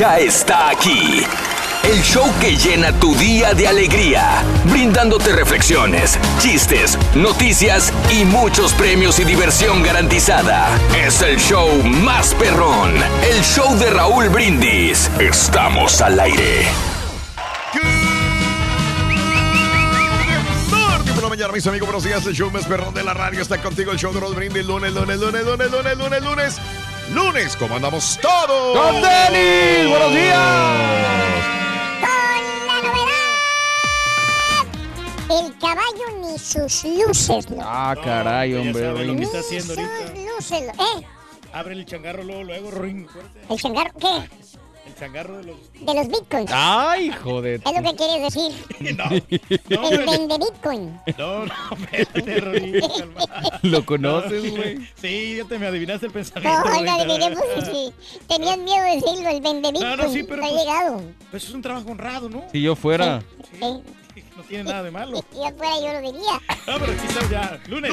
Ya está aquí. El show que llena tu día de alegría, brindándote reflexiones, chistes, noticias y muchos premios y diversión garantizada. Es el show más perrón, el show de Raúl Brindis. Estamos al aire. Mis amigos, buenos días. El show más perrón de la radio está contigo. El show de Raúl Brindis. Lunes, lunes, lunes, lunes, lunes, lunes, lunes. Lunes, ¿cómo andamos todos? ¡Con Denis! ¡Buenos días! El caballo ni sus luces. ¿no? Ah, caray, hombre. está haciendo Sus ahorita. luces. ¿Eh? Abre el changarro luego, luego, ring. fuerte. ¿El changarro qué? El changarro de los. De los bitcoins. Ay, joder. Es lo que quieres decir. No, no, El vende bitcoin. no, no, espérate. ¿Lo conoces, güey? Sí, ya te me adivinaste el pensamiento. No, ahorita. no, diremos que sí. Tenían miedo de decirlo, el vende bitcoin. No, no, sí, pero No ha pues- llegado. Pues es un trabajo honrado, ¿no? Si yo fuera. Sí. Tiene nada de malo. Si yo fuera, yo lo diría. No, pero aquí estamos ya. Lunes.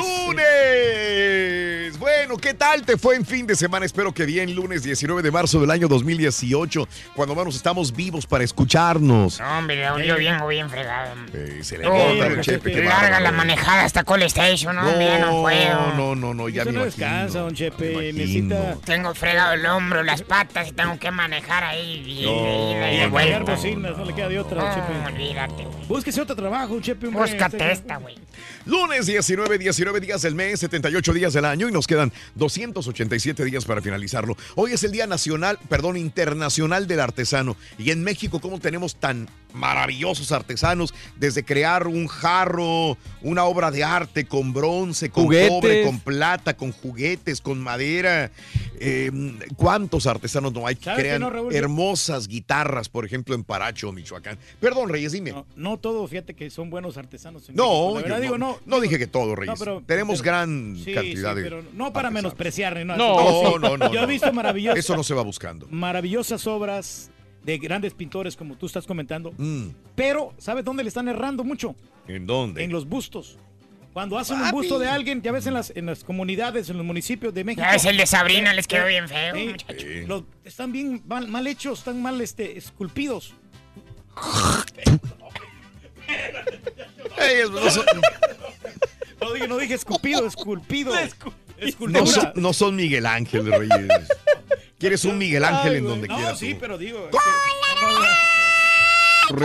¡Lunes! Bueno, ¿qué tal te fue en fin de semana? Espero que bien, lunes 19 de marzo del año 2018, cuando vamos estamos vivos para escucharnos. No, hombre, Raúl, yo vengo bien fregado. Eh, se le No, nota, Chepe, qué Larga la manejada hasta Call Station, no, no puedo. no, no, no, ya Eso me no imagino. descansa, don Chepe. Necesita. Tengo fregado el hombro, las patas y tengo que manejar ahí y, No, y, y de Y a cargar vuelta. bocinas, no le queda de otra, don No, Chepe. olvídate. Búsquese otro trabajo, Chepe. Búscate esta, güey. Lunes 19, 19 días del mes, 78 días del año y nos quedan 287 días para finalizarlo. Hoy es el Día Nacional, perdón, Internacional del Artesano. Y en México, ¿cómo tenemos tan maravillosos artesanos? Desde crear un jarro, una obra de arte con bronce, con Juguetes. cobre, con plata, con juguetes, con madera. Eh, ¿Cuántos artesanos no hay que ¿Sabe qué crean no, hermosas guitarras, por ejemplo, en Paracho, Michoacán? Perdón, Reyes, dime. No, no todo, fíjate que son buenos artesanos. en No, México. Verdad, no, digo, no. no digo- dije que todo, Reyes. No, pero- Tenemos pero- gran Sí, cantidad sí, de. pero no para artesanos. menospreciar ni nada. No, No, no, no. Yo he visto maravillosas, Eso no se va buscando. maravillosas obras de grandes pintores, como tú estás comentando. Mm, Pero, ¿sabes dónde le están errando mucho? ¿En dónde? En los bustos. Cuando hacen un Papi. busto de alguien, ya ves en las, en las comunidades, en los municipios de México. Ya ves, el de Sabrina les quedó bien feo, Sí, muchacho. Sí. los- están bien mal, mal hechos, están mal este, esculpidos. Ey, es- no, son, No dije, no dije esculpido, esculpido. No son- no son Miguel Ángel, Reyes. ¿Quieres un Miguel Ángel Ay, en donde no, quieras? sí, tú? pero digo. Va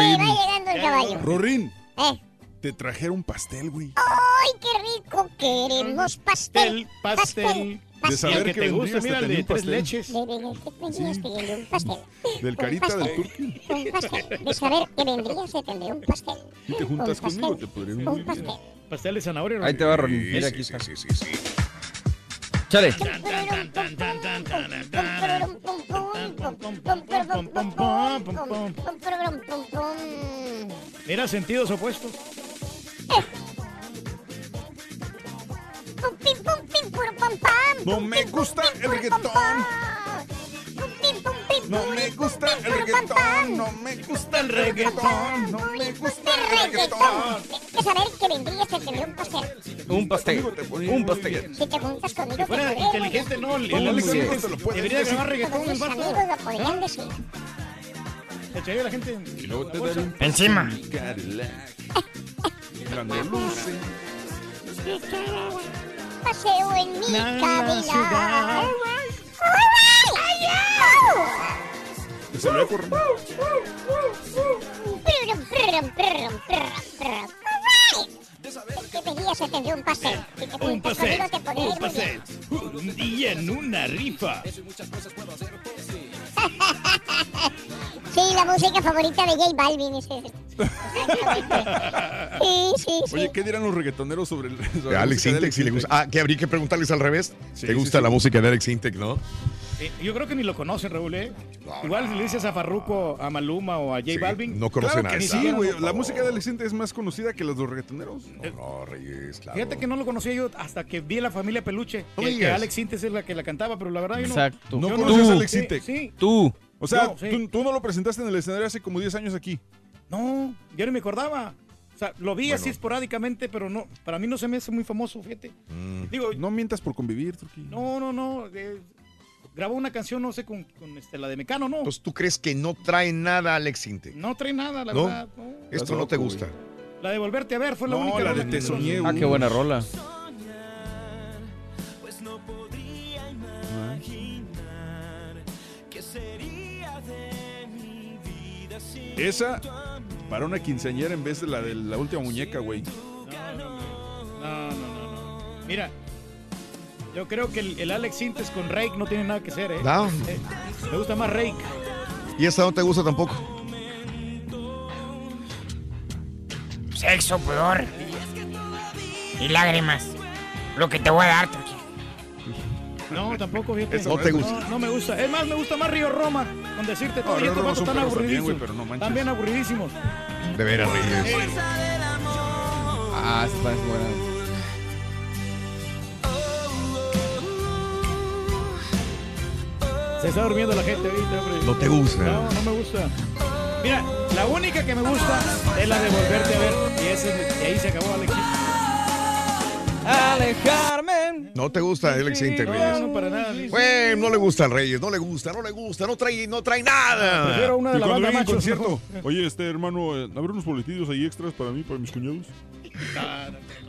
llegando el caballo. Rorín, Eh. te trajeron un pastel, güey. ¡Ay, qué rico! Queremos pastel. Pastel, pastel. De saber que que te gusta, mira te de tres pastel. leches. De venir que vendrías pidiendo un pastel. Del carita del turqui. Un pastel. De saber que vendrías, se tendría un pastel. Si te juntas Un pastel. conmigo, te podría muy Un pastel. Pastel de zanahoria. Ahí te va. Sí, Mira, sí, aquí sí, está. sí, sí, sí. Chale. Mira, sentidos opuestos. No me gusta el reggaetón. No me gusta el reggaetón, no me gusta el reggaetón, no me gusta el reggaetón. Tienes que saber que vendrías a tener un pastel. Un pastel. Un pastel. Si te juntas conmigo, te Fuera inteligente, no. El, el Alex Sintek debería de grabar reggaetón el amigos lo podrían decir. La gente. Encima. Paseo en mi La. Que se ve corriendo. Que vendrías a tener un pastel. Si te Un juntas pastel. conmigo, te podré ir Un muy pastel. bien. Un día en una rifa. Sí, la música favorita de J Balvin es. Exactamente. Sí, sí, sí. Oye, ¿qué dirán los reggaetoneros sobre el sobre Alex Intec, si le gusta. Ah, que habría que preguntarles al revés. Sí, ¿Te sí, gusta sí. la música de Alex Intec, no? Eh, yo creo que ni lo conocen, Raúl, ¿eh? Igual si le dices a Farruko, a Maluma o a J Sí, Balvin. no conoce Claro nada. que Ni sí, güey. no, La música de Alex Intec es más conocida que las de los reggaetoneros. No, Reyes, claro. Fíjate que no lo conocía yo hasta que vi a la familia Peluche. No que. Alex Sintes es la que la cantaba, pero la verdad yo no. Exacto. ¿No conoces a Alex Sí, Intec? Sí, Tú. O sea, No, sí. tú, tú no lo presentaste en el escenario hace como 10 años aquí. No, yo no me acordaba. O sea, lo vi Bueno. así esporádicamente, pero no, para mí no se me hace muy famoso, fíjate. Mm. Digo, No mientas por convivir, Turquí. no, no, no. eh, grabó una canción, no sé, con, con, este, la de Mecano, no. Entonces, ¿tú crees que no trae nada Alex Intec? no trae nada, la ¿No? verdad. no. Esto no te gusta. La de Volverte a ver fue la No, única. la de Te soñé. Ah, qué buena rola. Esa para una quinceañera en vez de la de la última muñeca, güey. No, no, no, no, no. Mira, yo creo que el, el Alex Sintes con Rake no tiene nada que hacer, ¿eh? No. Eh, me gusta más Rake. ¿Y esta no te gusta tampoco? Sexo, pudor. Y lágrimas. Lo que te voy a dar, Turquía. No, tampoco, fíjate. Eso No te gusta. No, no me gusta. Es más, me gusta más Río Roma, con decirte todo. No, y Río estos Roma vatos son tan perros también, aburridísimos. manches. También aburridísimos. De veras, Reyes. Ah, sí, parece buena. Se está durmiendo la gente ahorita, hombre. No te gusta. No, no me gusta. Mira, la única que me gusta es la de volverte a ver. Y, ese, y ahí se acabó Alex. Alejarme. No te gusta Alex Intec, No, Reyes. no, para nada. Bueno, no le gusta al Reyes, no le gusta, no le gusta, no trae, no trae nada. Prefiero una de Y la cuando banda machos. concierto, oye, este hermano, eh, ¿habrá unos boletillos ahí extras para mí, para mis cuñados?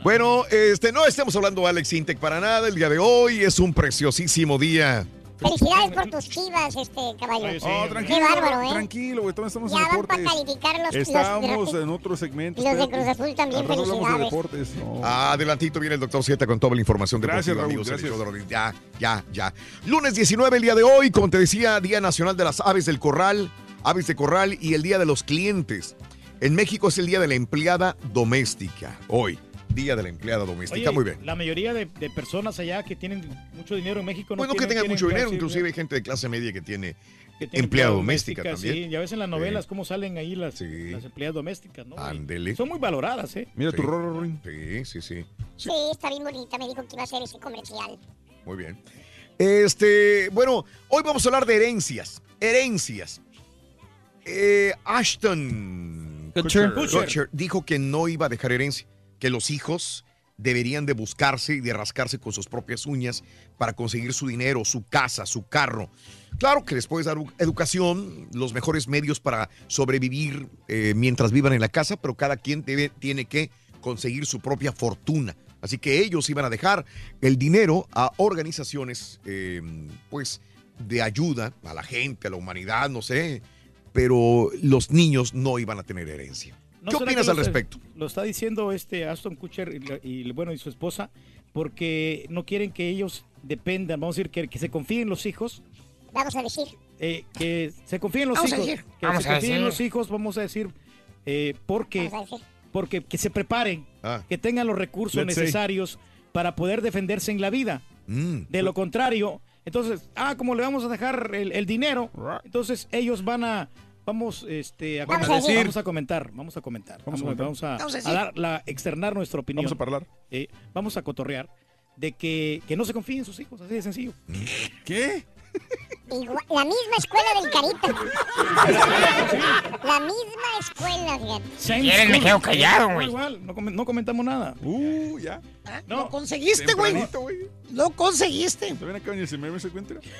Bueno, este, no estamos hablando de Alex Intec para nada. El día de hoy es un preciosísimo día. Felicidades por tus chivas, este caballo. Sí. Oh, Qué tranquilo, bárbaro, ¿eh? tranquilo, güey, todavía estamos Ya en van para deportes. calificar los, Estamos los, en otro segmento. los de. Cruz Azul también, de felicidades. deportes. no. Adelantito viene el doctor Z con toda la información Gracias, deportiva, Raúl, amigos. gracias. Ya, ya, ya. Lunes 19, el día de hoy, como te decía, Día Nacional de las Aves del Corral, Aves de Corral y el Día de los Clientes. En México es el Día de la Empleada Doméstica. Hoy, Día de la Empleada Doméstica. Oye, Muy bien. La mayoría de, de personas allá que tienen mucho dinero en México no Bueno, que tienen- tengan tienen mucho dinero, inclusive hay gente de clase media que tiene que empleada doméstica también. Sí, ya ves en las novelas Sí. cómo salen ahí las, Sí. las empleadas domésticas, ¿no? Ándele. Son muy valoradas, ¿eh? Mira Sí. tu rorro, Rin. Sí, sí, sí. Sí, está bien bonita. Me dijo que iba a hacer ese comercial. Muy bien. Este, bueno, hoy vamos a hablar de herencias. Herencias. Eh, Ashton Kutcher. Kutcher dijo que no iba a dejar herencia, que los hijos deberían de buscarse y de rascarse con sus propias uñas para conseguir su dinero, su casa, su carro. Claro que les puedes dar educación, los mejores medios para sobrevivir eh, mientras vivan en la casa, pero cada quien tiene que conseguir su propia fortuna. Así que ellos iban a dejar el dinero a organizaciones, eh, pues, de ayuda a la gente, a la humanidad, no sé, pero los niños no iban a tener herencia. ¿No ¿Qué opinas al lo- respecto? Lo está diciendo este Aston Kutcher y, y, bueno y su esposa porque no quieren que ellos dependan, vamos a decir que, que se confíen en los hijos, Vamos a decir. eh, que se confíen en los Vamos a hijos, decir, que vamos se a confíen en decir. los hijos, vamos a decir, eh, porque Vamos a decir. porque que se preparen, Ah, que tengan los recursos Let's necesarios para poder defenderse en la vida. mm, De lo contrario, entonces, ah, como le vamos a dejar el, el dinero, entonces ellos van a, vamos, este, a, Vamos comentar, a decir. vamos a comentar, vamos a comentar, Vamos vamos, a vamos a, Vamos a dar la, externar nuestra opinión, Vamos a hablar. eh, vamos a cotorrear de que, que no se confíen en sus hijos, así de sencillo. ¿Qué? Igual- la misma escuela del Carita. la misma escuela, fíjate. Same quieres, me school. quedo callado, güey. Igual, no, com- no comentamos nada. Uh, ya. Lo conseguiste, güey. Lo conseguiste.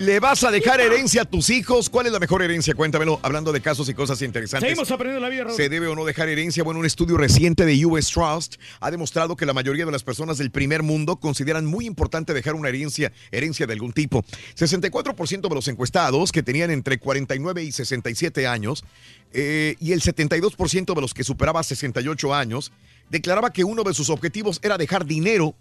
¿Le vas a dejar herencia a tus hijos? ¿Cuál es la mejor herencia? Cuéntamelo, hablando de casos y cosas interesantes. Seguimos aprendiendo la vida, Raúl. ¿Se debe o no dejar herencia? Bueno, un estudio reciente de US Trust ha demostrado que la mayoría de las personas del primer mundo consideran muy importante dejar una herencia, herencia de algún tipo. 64% de los encuestados que tenían entre 49 y 67 años eh, y el 72% de los que superaba 68 años declaraba que uno de sus objetivos era dejar dinero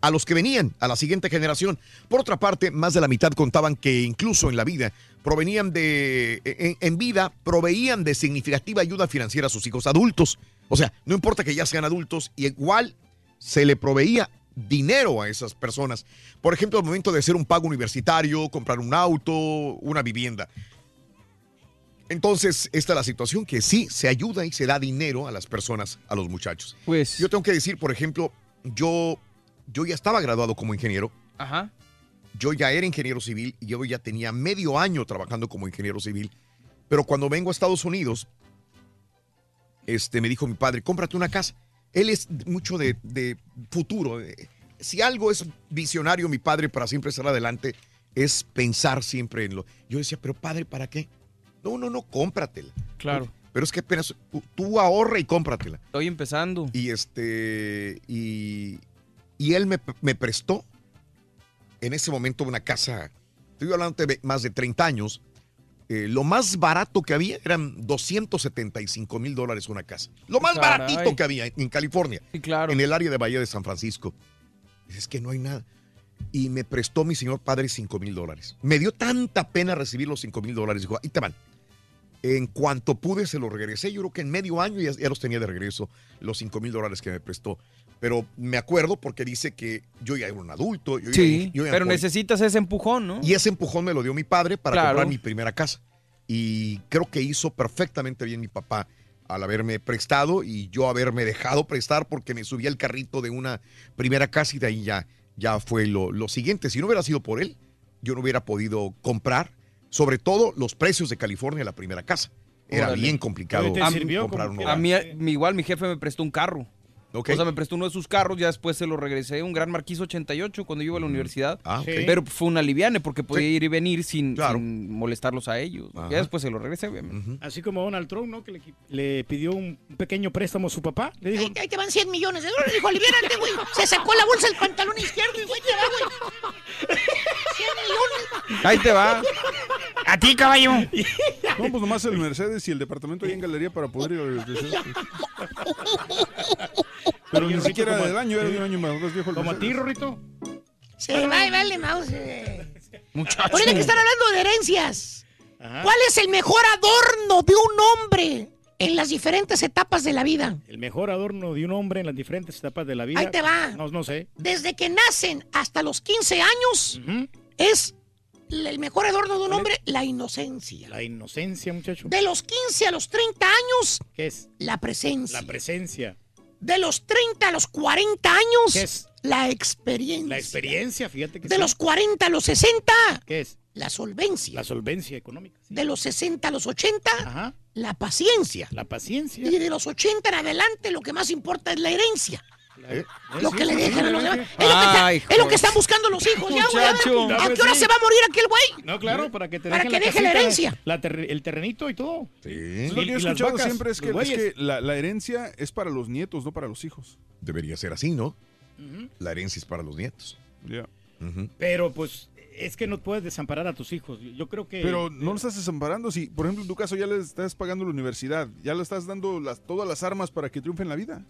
a los que venían, a la siguiente generación. Por otra parte, más de la mitad contaban que incluso en la vida provenían de, en, vida, proveían de significativa ayuda financiera a sus hijos adultos. O sea, no importa que ya sean adultos, igual se le proveía dinero a esas personas. Por ejemplo, al momento de hacer un pago universitario, comprar un auto, una vivienda. Entonces, esta es la situación que sí se ayuda y se da dinero a las personas, a los muchachos. Pues. Yo tengo que decir, por ejemplo, yo, yo ya estaba graduado como ingeniero. Ajá. Yo ya era ingeniero civil y yo ya tenía medio año trabajando como ingeniero civil. Pero cuando vengo a Estados Unidos, este, me dijo mi padre, cómprate una casa. Él es mucho de, de futuro. Si algo es visionario, mi padre, para siempre estar adelante, es pensar siempre en lo. Yo decía, pero padre, ¿para qué? No, no, no, cómpratela. Claro. Pero es que apenas tú- tú ahorra y cómpratela. Estoy empezando. Y este. Y, y él me, me prestó en ese momento una casa. Estoy hablando de más de 30 años. Eh, lo más barato que había eran 275 mil dólares una casa. Lo más Caray. baratito que había en California. Sí, claro. En el área de Bahía de San Francisco. Es que no hay nada. Y me prestó mi señor padre 5 mil dólares. Me dio tanta pena recibir los 5 mil dólares. Dijo, ahí te van. En cuanto pude, se los regresé. Yo creo que en medio año ya, ya los tenía de regreso, los 5 mil dólares que me prestó. Pero me acuerdo porque dice que yo ya era un adulto. yo ya- Sí, yo ya pero necesitas ese empujón, ¿no? Y ese empujón me lo dio mi padre para Claro. comprar mi primera casa. Y creo que hizo perfectamente bien mi papá al haberme prestado y yo haberme dejado prestar porque me subí al carrito de una primera casa y de ahí ya, ya fue lo, lo siguiente. Si no hubiera sido por él, yo no hubiera podido comprar, sobre todo los precios de California, la primera casa. Era Órale. bien complicado Te A- sirvió comprar como un A hogar. mí, igual mi jefe me prestó un carro. O sea, me prestó uno de sus carros, ya después se lo regresé, un Gran Marquis 88 cuando yo iba a la universidad. Ah. Pero fue una liviane porque podía Sí. ir y venir sin, Claro. sin molestarlos a ellos. Ajá. Ya después se lo regresé, obviamente. Así como Donald Trump, ¿no? Que le, le pidió un pequeño préstamo a su papá. Le dijo, Ahí, ahí te van 100 millones de dólares. Dijo, aliviérate, güey. Se sacó la bolsa del pantalón izquierdo y, güey, te va, güey. 100 millones. Ahí te va. A ti, caballo. No, pues nomás el Mercedes y el departamento ahí en galería para poder ir a la iglesia. Pero ni siquiera como- del año, era de un año más más viejo el como a ti. Rorrito. Se va y vale, mouse. eh. Muchacho. Ahorita que están hablando de herencias. Ajá. ¿Cuál es el mejor adorno de un hombre en las diferentes etapas de la vida? El mejor adorno de un hombre en las diferentes etapas de la vida. Ahí te va. No, no sé. Desde que nacen hasta los 15 años es el mejor adorno de un hombre, la inocencia. La inocencia, muchacho. De los 15 a los 30 años, ¿Qué es? la presencia. La presencia. De los 30 a los 40 años, ¿Qué es? la experiencia. La experiencia, fíjate que De sí. los 40 a los 60, ¿Qué es? la solvencia. La solvencia económica. sí. De los 60 a los 80, Ajá. la paciencia. La paciencia. Y de los 80 en adelante, lo que más importa es la herencia. ¿Eh? Lo que le dejan los demás. Es, lo que es lo están buscando los hijos. Ya, güey, a ver, Muchacho. ¿A qué hora se va a morir aquel güey? No, claro, para que te Para dejen que la deje la herencia. la ter- el terrenito y todo. Sí. Lo que Y- he escuchado vacas, siempre es que, los es bueyes. que la, la herencia es para los nietos, no para los hijos. Debería ser así, ¿no? La herencia es para los nietos. Ya. Pero pues es que no puedes desamparar a tus hijos. Yo creo que. Pero no lo estás desamparando. Si, por ejemplo, en tu caso ya le estás pagando la universidad, ya le estás dando las, todas las armas para que triunfe en la vida.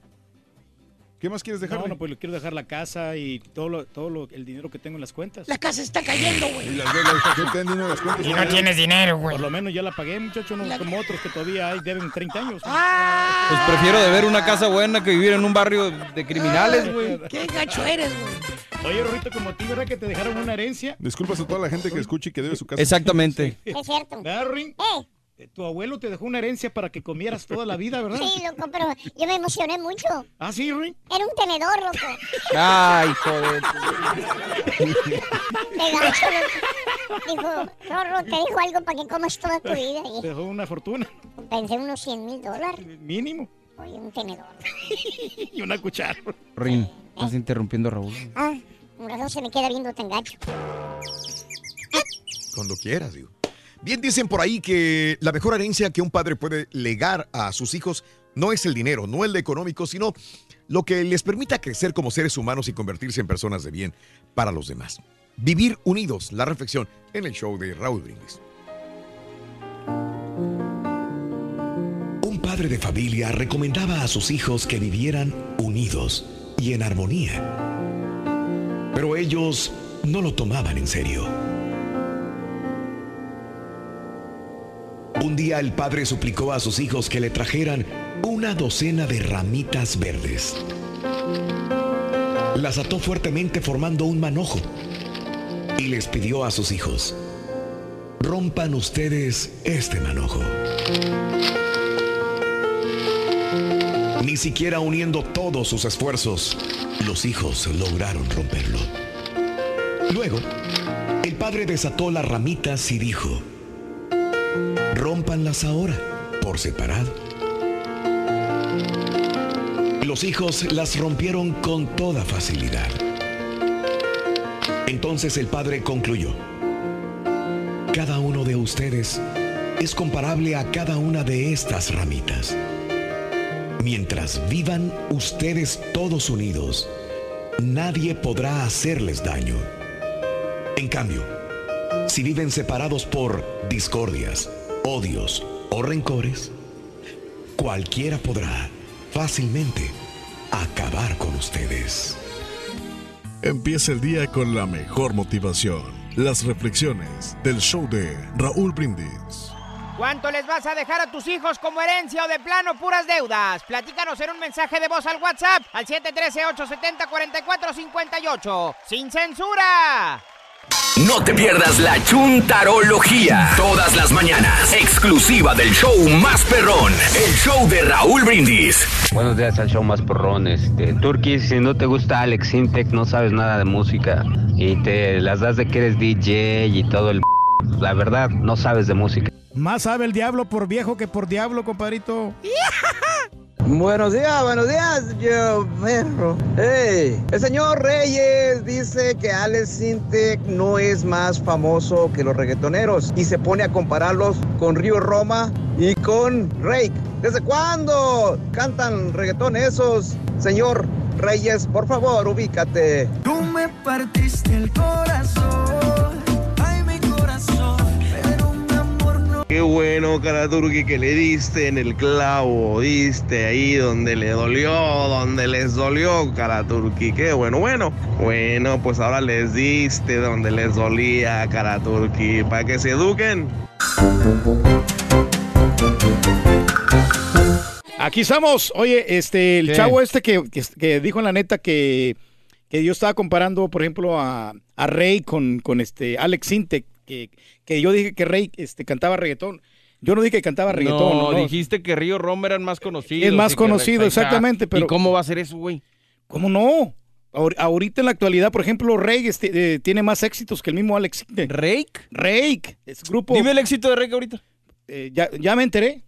¿Qué más quieres dejarle? No, no, pues le quiero dejar la casa y todo, lo, todo lo- el dinero que tengo en las cuentas. La casa está cayendo, Y güey. las han dinero las cuentas. Y no tienes dinero, güey. Por lo menos ya la pagué, muchacho, no La- como otros que todavía hay, deben 30 años. Ah, Pues prefiero de ver una casa buena que vivir en un barrio de criminales, güey. qué gacho eres, güey. Oye, Rorrito, como a ti, ¿verdad que te dejaron una herencia? Disculpas a toda la gente que escuche y que debe su casa. Exactamente. Es cierto. Eh, Tu abuelo te dejó una herencia para que comieras toda la vida, ¿verdad? Sí, loco, pero yo me emocioné mucho. ¿Ah, sí, Rui? Era un tenedor, loco. Ay, joder. De gacho, loco. Dijo, Rorro, te dijo algo para que comas toda tu vida. Te Y dejó una fortuna, pensé unos 100 mil dólares. mínimo. Oye, un tenedor. Y una cuchara. Rin, estás interrumpiendo a Raúl. Ah, un razón se me queda viendo tan gacho. Cuando quieras, digo. Bien dicen por ahí que la mejor herencia que un padre puede legar a sus hijos no es el dinero, no el económico, sino lo que les permita crecer como seres humanos y convertirse en personas de bien para los demás. Vivir unidos, la reflexión en el show de Raúl Brindis. Un padre de familia recomendaba a sus hijos que vivieran unidos y en armonía. Pero ellos no lo tomaban en serio. Un día el padre suplicó a sus hijos que le trajeran una docena de ramitas verdes. Las ató fuertemente formando un manojo y les pidió a sus hijos, rompan ustedes este manojo. Ni siquiera uniendo todos sus esfuerzos, los hijos lograron romperlo. Luego, el padre desató las ramitas y dijo, rómpanlas ahora, por separado. Los hijos las rompieron con toda facilidad. Entonces el padre concluyó, cada uno de ustedes es comparable a cada una de estas ramitas. Mientras vivan ustedes todos unidos, nadie podrá hacerles daño. En cambio, si viven separados por discordias, odios o rencores, cualquiera podrá fácilmente acabar con ustedes. Empieza el día con la mejor motivación. Las reflexiones del show de Raúl Brindis. ¿Cuánto les vas a dejar a tus hijos como herencia o de plano puras deudas? Platícanos en un mensaje de voz al WhatsApp al 713-870-4458. ¡Sin censura! No te pierdas la chuntarología. Todas las mañanas. Exclusiva del show más perrón. El show de Raúl Brindis. Buenos días al show más perrón. Este, Turkey, si no te gusta Alex Intec, no sabes nada de música y te las das de que eres DJ y todo el... La verdad, no sabes de música. Más sabe el diablo por viejo que por diablo, compadrito. Buenos días, buenos días, yo perro. Hey, el señor Reyes dice que Alex Sintek no es más famoso que los reggaetoneros y se pone a compararlos con Río Roma y con Rake. ¿Desde cuándo cantan reggaetón esos? Señor Reyes, por favor, ubícate. Tú me partiste el corazón, Qué bueno, Karaturki, que le diste en el clavo, diste ahí donde le dolió, donde les dolió, Karaturki. Qué bueno, bueno. Bueno, pues ahora les diste donde les dolía, Karaturki, para que se eduquen. Aquí estamos. Oye, este, el ¿Qué? chavo este que, que- que dijo en la neta que, que yo estaba comparando, por ejemplo, a, a Rey con, con este Alex Intec, que, que yo dije que Rey este, cantaba reggaetón. Yo no dije que cantaba reggaetón. No, no, dijiste que Río Roma eran más conocidos. Es más conocido, exactamente, pero- ¿Y cómo va a ser eso, güey? ¿Cómo no? Ahor- Ahorita en la actualidad, por ejemplo, Rey este, eh, tiene más éxitos que el mismo Alex. ¿Rake? Rake, es grupo. Dime el éxito de Rake ahorita. Eh, ya, ya me enteré.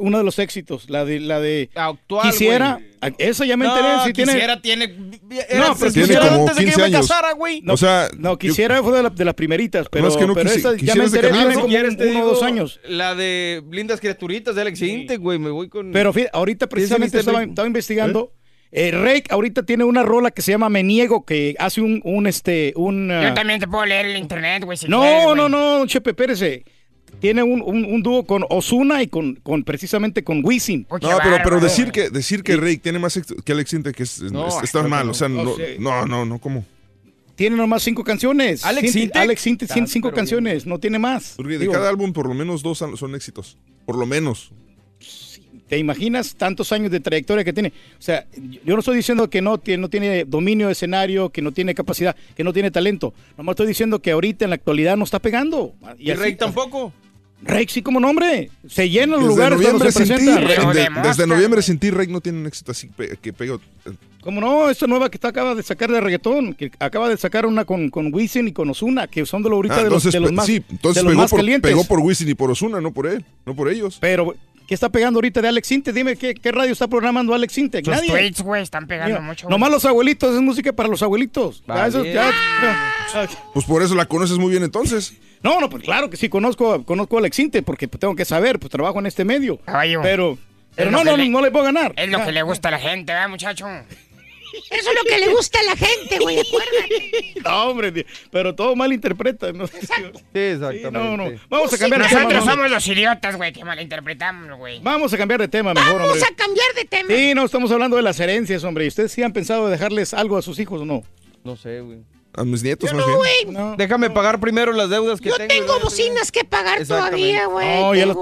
Uno de los éxitos, la de la de Actual, quisiera, güey. esa ya me No, enteré, si tiene quisiera tiene... No, Era, pero tiene quisiera como antes de que 15 yo me casara, güey. No, no, quisiera fue de, la- de las primeritas, pero, es que no pero quisi- esa ya me enteré tiene ¿no? como ¿Quieres un- te uno o dos años. La de Lindas Criaturitas de Alex Intec, güey. Me voy con... Pero fíjate, ahorita precisamente Mr. estaba, investigando. Eh, Rake ahorita tiene una rola que se llama Me Niego, que hace un, un este, un... ah, Yo también te puedo leer el internet, güey, si no, quieres, no, no, Chepe, espérese. Tiene un, un, un dúo con Osuna y con, con precisamente con Wisin. No, pero, pero decir que decir que Rake tiene más éxito que Alex Intec es, No, es- está claro mal, que o sea, no. no, no, no, no, ¿cómo? Tiene nomás cinco canciones. ¿Alex Intec? Alex Intec tiene cinco canciones, no tiene más. Porque de Digo, cada álbum por lo menos dos son éxitos, por lo menos. ¿Te imaginas tantos años de trayectoria que tiene? O sea, yo no estoy diciendo que no tiene, no tiene dominio de escenario, que no tiene capacidad, que no tiene talento. Nomás estoy diciendo que ahorita en la actualidad no está pegando. ¿Y así- Rake tampoco? Rey, sí, como nombre. Se llenan los Desde lugares noviembre se sin ti, presenta. de- desde noviembre sin ti, Rey no tiene un éxito así pe- que pegó. ¿Cómo no? Esta nueva que está, acaba de sacar de reggaetón, que acaba de sacar una con, con Wisin y con Ozuna, que son de lo ahorita Ah, de, los, de los más, sí, entonces de los pegó, más por, calientes. pegó por Wisin y por Osuna, no por él, no por ellos. Pero, ¿qué está pegando ahorita de Alex Intec? Dime, ¿qué, qué radio está programando Alex Intec? Sus Nadie. tweets, güey, están pegando Mira, mucho. güey. Nomás los abuelitos, es música para los abuelitos. Ya, eso- Vale. ya- Pues por eso la conoces muy bien entonces. No, no, pues claro que sí, conozco, conozco a Alex Intec, porque pues, tengo que saber, pues trabajo en este medio. Caballo. Pero, pero no, no, le- no le puedo ganar. Es lo Ya. que le gusta a la gente, ¿verdad, muchacho? Eso es lo que le gusta a la gente, güey, acuérdate. No, hombre, pero todo mal interpreta. ¿no? Sí, exactamente. no, no. Vamos a cambiar de Nosotros tema. ¿no? somos los idiotas, güey, que malinterpretamos, güey. Vamos a cambiar de tema mejor, Vamos hombre. a cambiar de tema. Sí, no, estamos hablando de las herencias, hombre. ¿Y ustedes sí han pensado de dejarles algo a sus hijos o no? No sé, güey. A mis nietos, Yo más no, bien. güey. Déjame pagar primero las deudas que Yo tengo. tengo bocinas que pagar todavía, güey. No, ya las,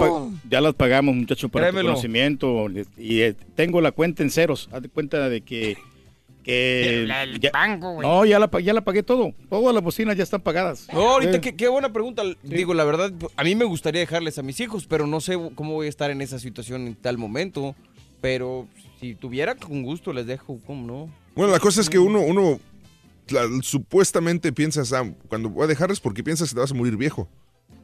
ya las pagamos, muchacho, para tu Créemelo. conocimiento. Y eh, tengo la cuenta en ceros. Haz de cuenta de que... La- el ya- banco, güey. no, ya la, ya la pagué todo. Todas las bocinas ya están pagadas. No, ahorita Eh, qué, qué buena pregunta. Digo, la verdad, a mí me gustaría dejarles a mis hijos, pero no sé cómo voy a estar en esa situación en tal momento. Pero si tuviera, con gusto les dejo, ¿cómo no? Bueno, la cosa es que uno, uno la- supuestamente piensas, ah, cuando voy a dejarles porque piensas que te vas a morir viejo.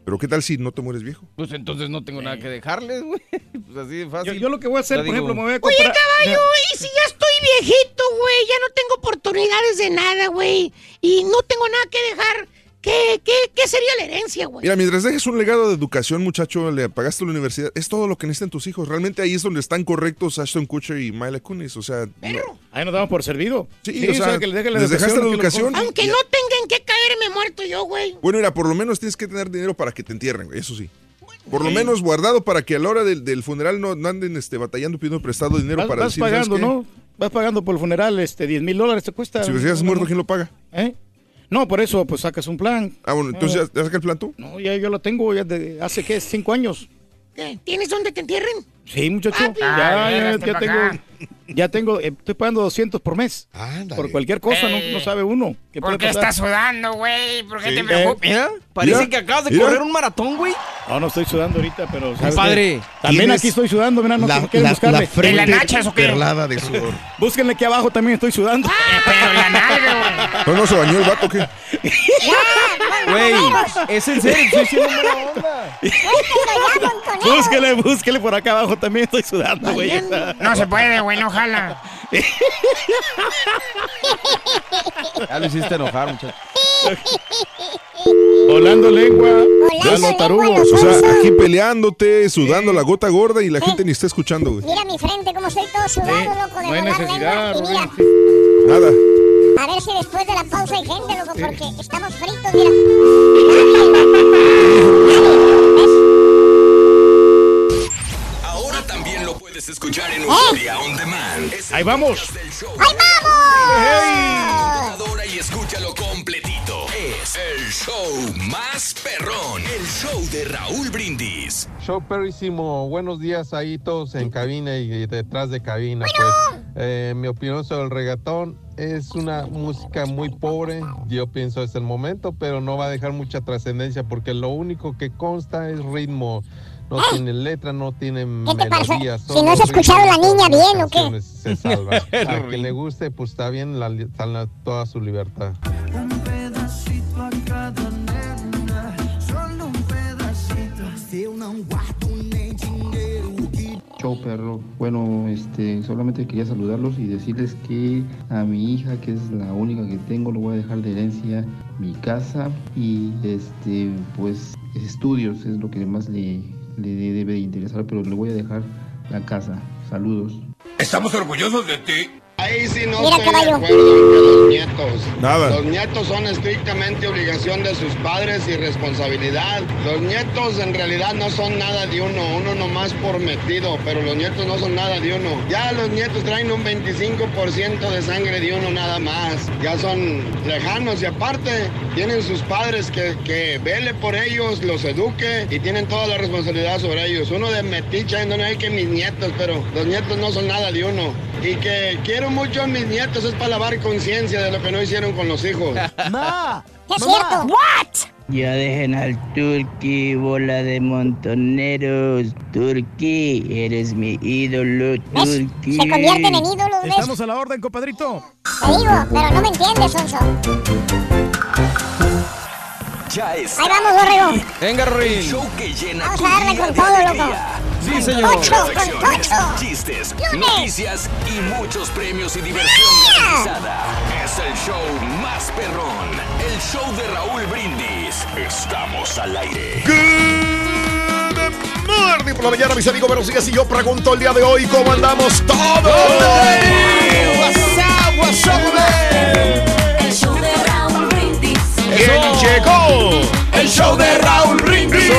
Pero ¿qué tal si no te mueres viejo? Pues entonces no tengo nada que dejarles, güey. Pues así de fácil. Yo, yo lo que voy a hacer, Ya por digo, ejemplo, me voy a Oye, comprar... caballo, y si ya estoy viejito, güey, ya no tengo oportunidades de nada, güey, y no tengo nada que dejar, ¿qué, qué, qué sería la herencia, güey? Mira, mientras dejes un legado de educación, muchacho, le pagaste la universidad, es todo lo que necesitan tus hijos. Realmente ahí es donde están correctos Ashton Kutcher y Mila Kunis. O sea, no- Ahí nos damos por servido. Sí, o sea, que les dejen la les dejaste la educación. Aunque no tengan que caerme muerto yo, güey. bueno, mira, por lo menos tienes que tener dinero para que te entierren, güey, eso sí. Por lo menos guardado para que a la hora del, del funeral no, no anden este, batallando pidiendo prestado dinero Vas, para vas decir, ¿sabes pagando? ¿no? Vas pagando por el funeral este, 10 mil dólares, te cuesta. Si hubieras muerto, ¿quién lo paga? ¿Eh? No, por eso, pues sacas un plan. Ah, bueno, entonces ya, ya saca el plan tú. No, ya yo lo tengo ya de hace, ¿qué? Cinco años. ¿Qué? ¿Tienes dónde te entierren? Sí, muchacho. Papi. ya, Ah, ya, ya tengo, acá. ya tengo, eh, estoy pagando 200 por mes. Por cualquier cosa, no, Eh, no sabe uno. ¿Qué ¿Por qué estás sudando, güey? ¿Por qué Sí. te preocupas? Mira, parece Mira, que acabas de mira. correr un maratón, güey. No, no estoy sudando ahorita, pero... ¿sabes qué? También aquí estoy sudando, mira, no la, la- buscarle. la frente ¿En la nachas o qué? perlada de sudor. Búsquenle aquí abajo, también estoy sudando. Pero la nalga, güey. No, no, se bañó el vato, ¿qué? Güey, es en serio, estoy siendo mala onda. Búsquele, búsquele por acá abajo, también estoy sudando, güey. No se puede, güey, no jala. Ya lo hiciste enojar, muchacho. Volando lengua. Volando tarugos. lengua, O sea, aquí peleándote, sudando la gota gorda y la gente ni está escuchando, güey. Mira mi frente, como estoy todo sudado, Sí, loco, de no hay volar necesidad, lengua. Y mira. Nada. a ver si después de la pausa hay gente, loco, porque estamos fritos, mira. Ahora también lo puedes escuchar en Euforia On Demand. Ahí vamos. ¡Ahí vamos! Adora y escúchalo completito. Es el show más perrón. El show de Raúl Brindis. Show perrísimo. Buenos días ahí todos en cabina y detrás de cabina. Pues, eh, mi opinión sobre el reggaetón es una música muy pobre. Yo pienso es el momento, pero no va a dejar mucha trascendencia porque lo único que consta es ritmo. No tiene letra, no tiene ¿Eh? ¿Qué te pasa? melodía. Si no has escuchado la niña bien, ¿o qué? Se salva. A quien le guste, pues está bien, la, li- está en la- toda su libertad. Un pedacito a cada nena, solo un pedacito. Se que Show perro. Bueno, este, solamente quería saludarlos y decirles que a mi hija, que es la única que tengo, le voy a dejar de herencia mi casa y este, pues estudios es lo que más le, le debe de interesar, pero le voy a dejar la casa. Saludos. Estamos orgullosos de ti. Ahí sí no Mira, estoy caballo. de acuerdo en que los nietos. Nada. Los nietos son estrictamente obligación de sus padres y responsabilidad. Los nietos en realidad no son nada de uno, uno nomás por metido, pero los nietos no son nada de uno. Ya los nietos traen un 25% de sangre de uno nada más. Ya son lejanos y aparte tienen sus padres que, que vele por ellos, los eduque y tienen toda la responsabilidad sobre ellos. Uno de metiche, no hay que mis nietos, pero los nietos no son nada de uno. Y que quiero mucho a mis nietos es para lavar conciencia de lo que no hicieron con los hijos. ¿Qué es cierto? ¿What? Ya dejen al Turqui, bola de montoneros. Turqui, eres mi ídolo, Turqui. Se convierten en ídolos, ¿ves? Estamos a la orden, compadrito. Te digo, pero no me entiendes, Sonso. Ya está. Ahí vamos, Borrego. Venga, Rory. Show que llena Vamos a darle con todo, loco. Sí, señor. Chistes, Lunes. noticias y muchos premios y diversión garantizada. Es el show más perrón. El show de Raúl Brindis. Estamos al aire. Good morning por la mañana, mis amigos. Buenos días. Y yo pregunto el día de hoy, ¿cómo andamos todos? El show de Raúl Brindis. ¿Quién llegó? El show de Raúl Brindis.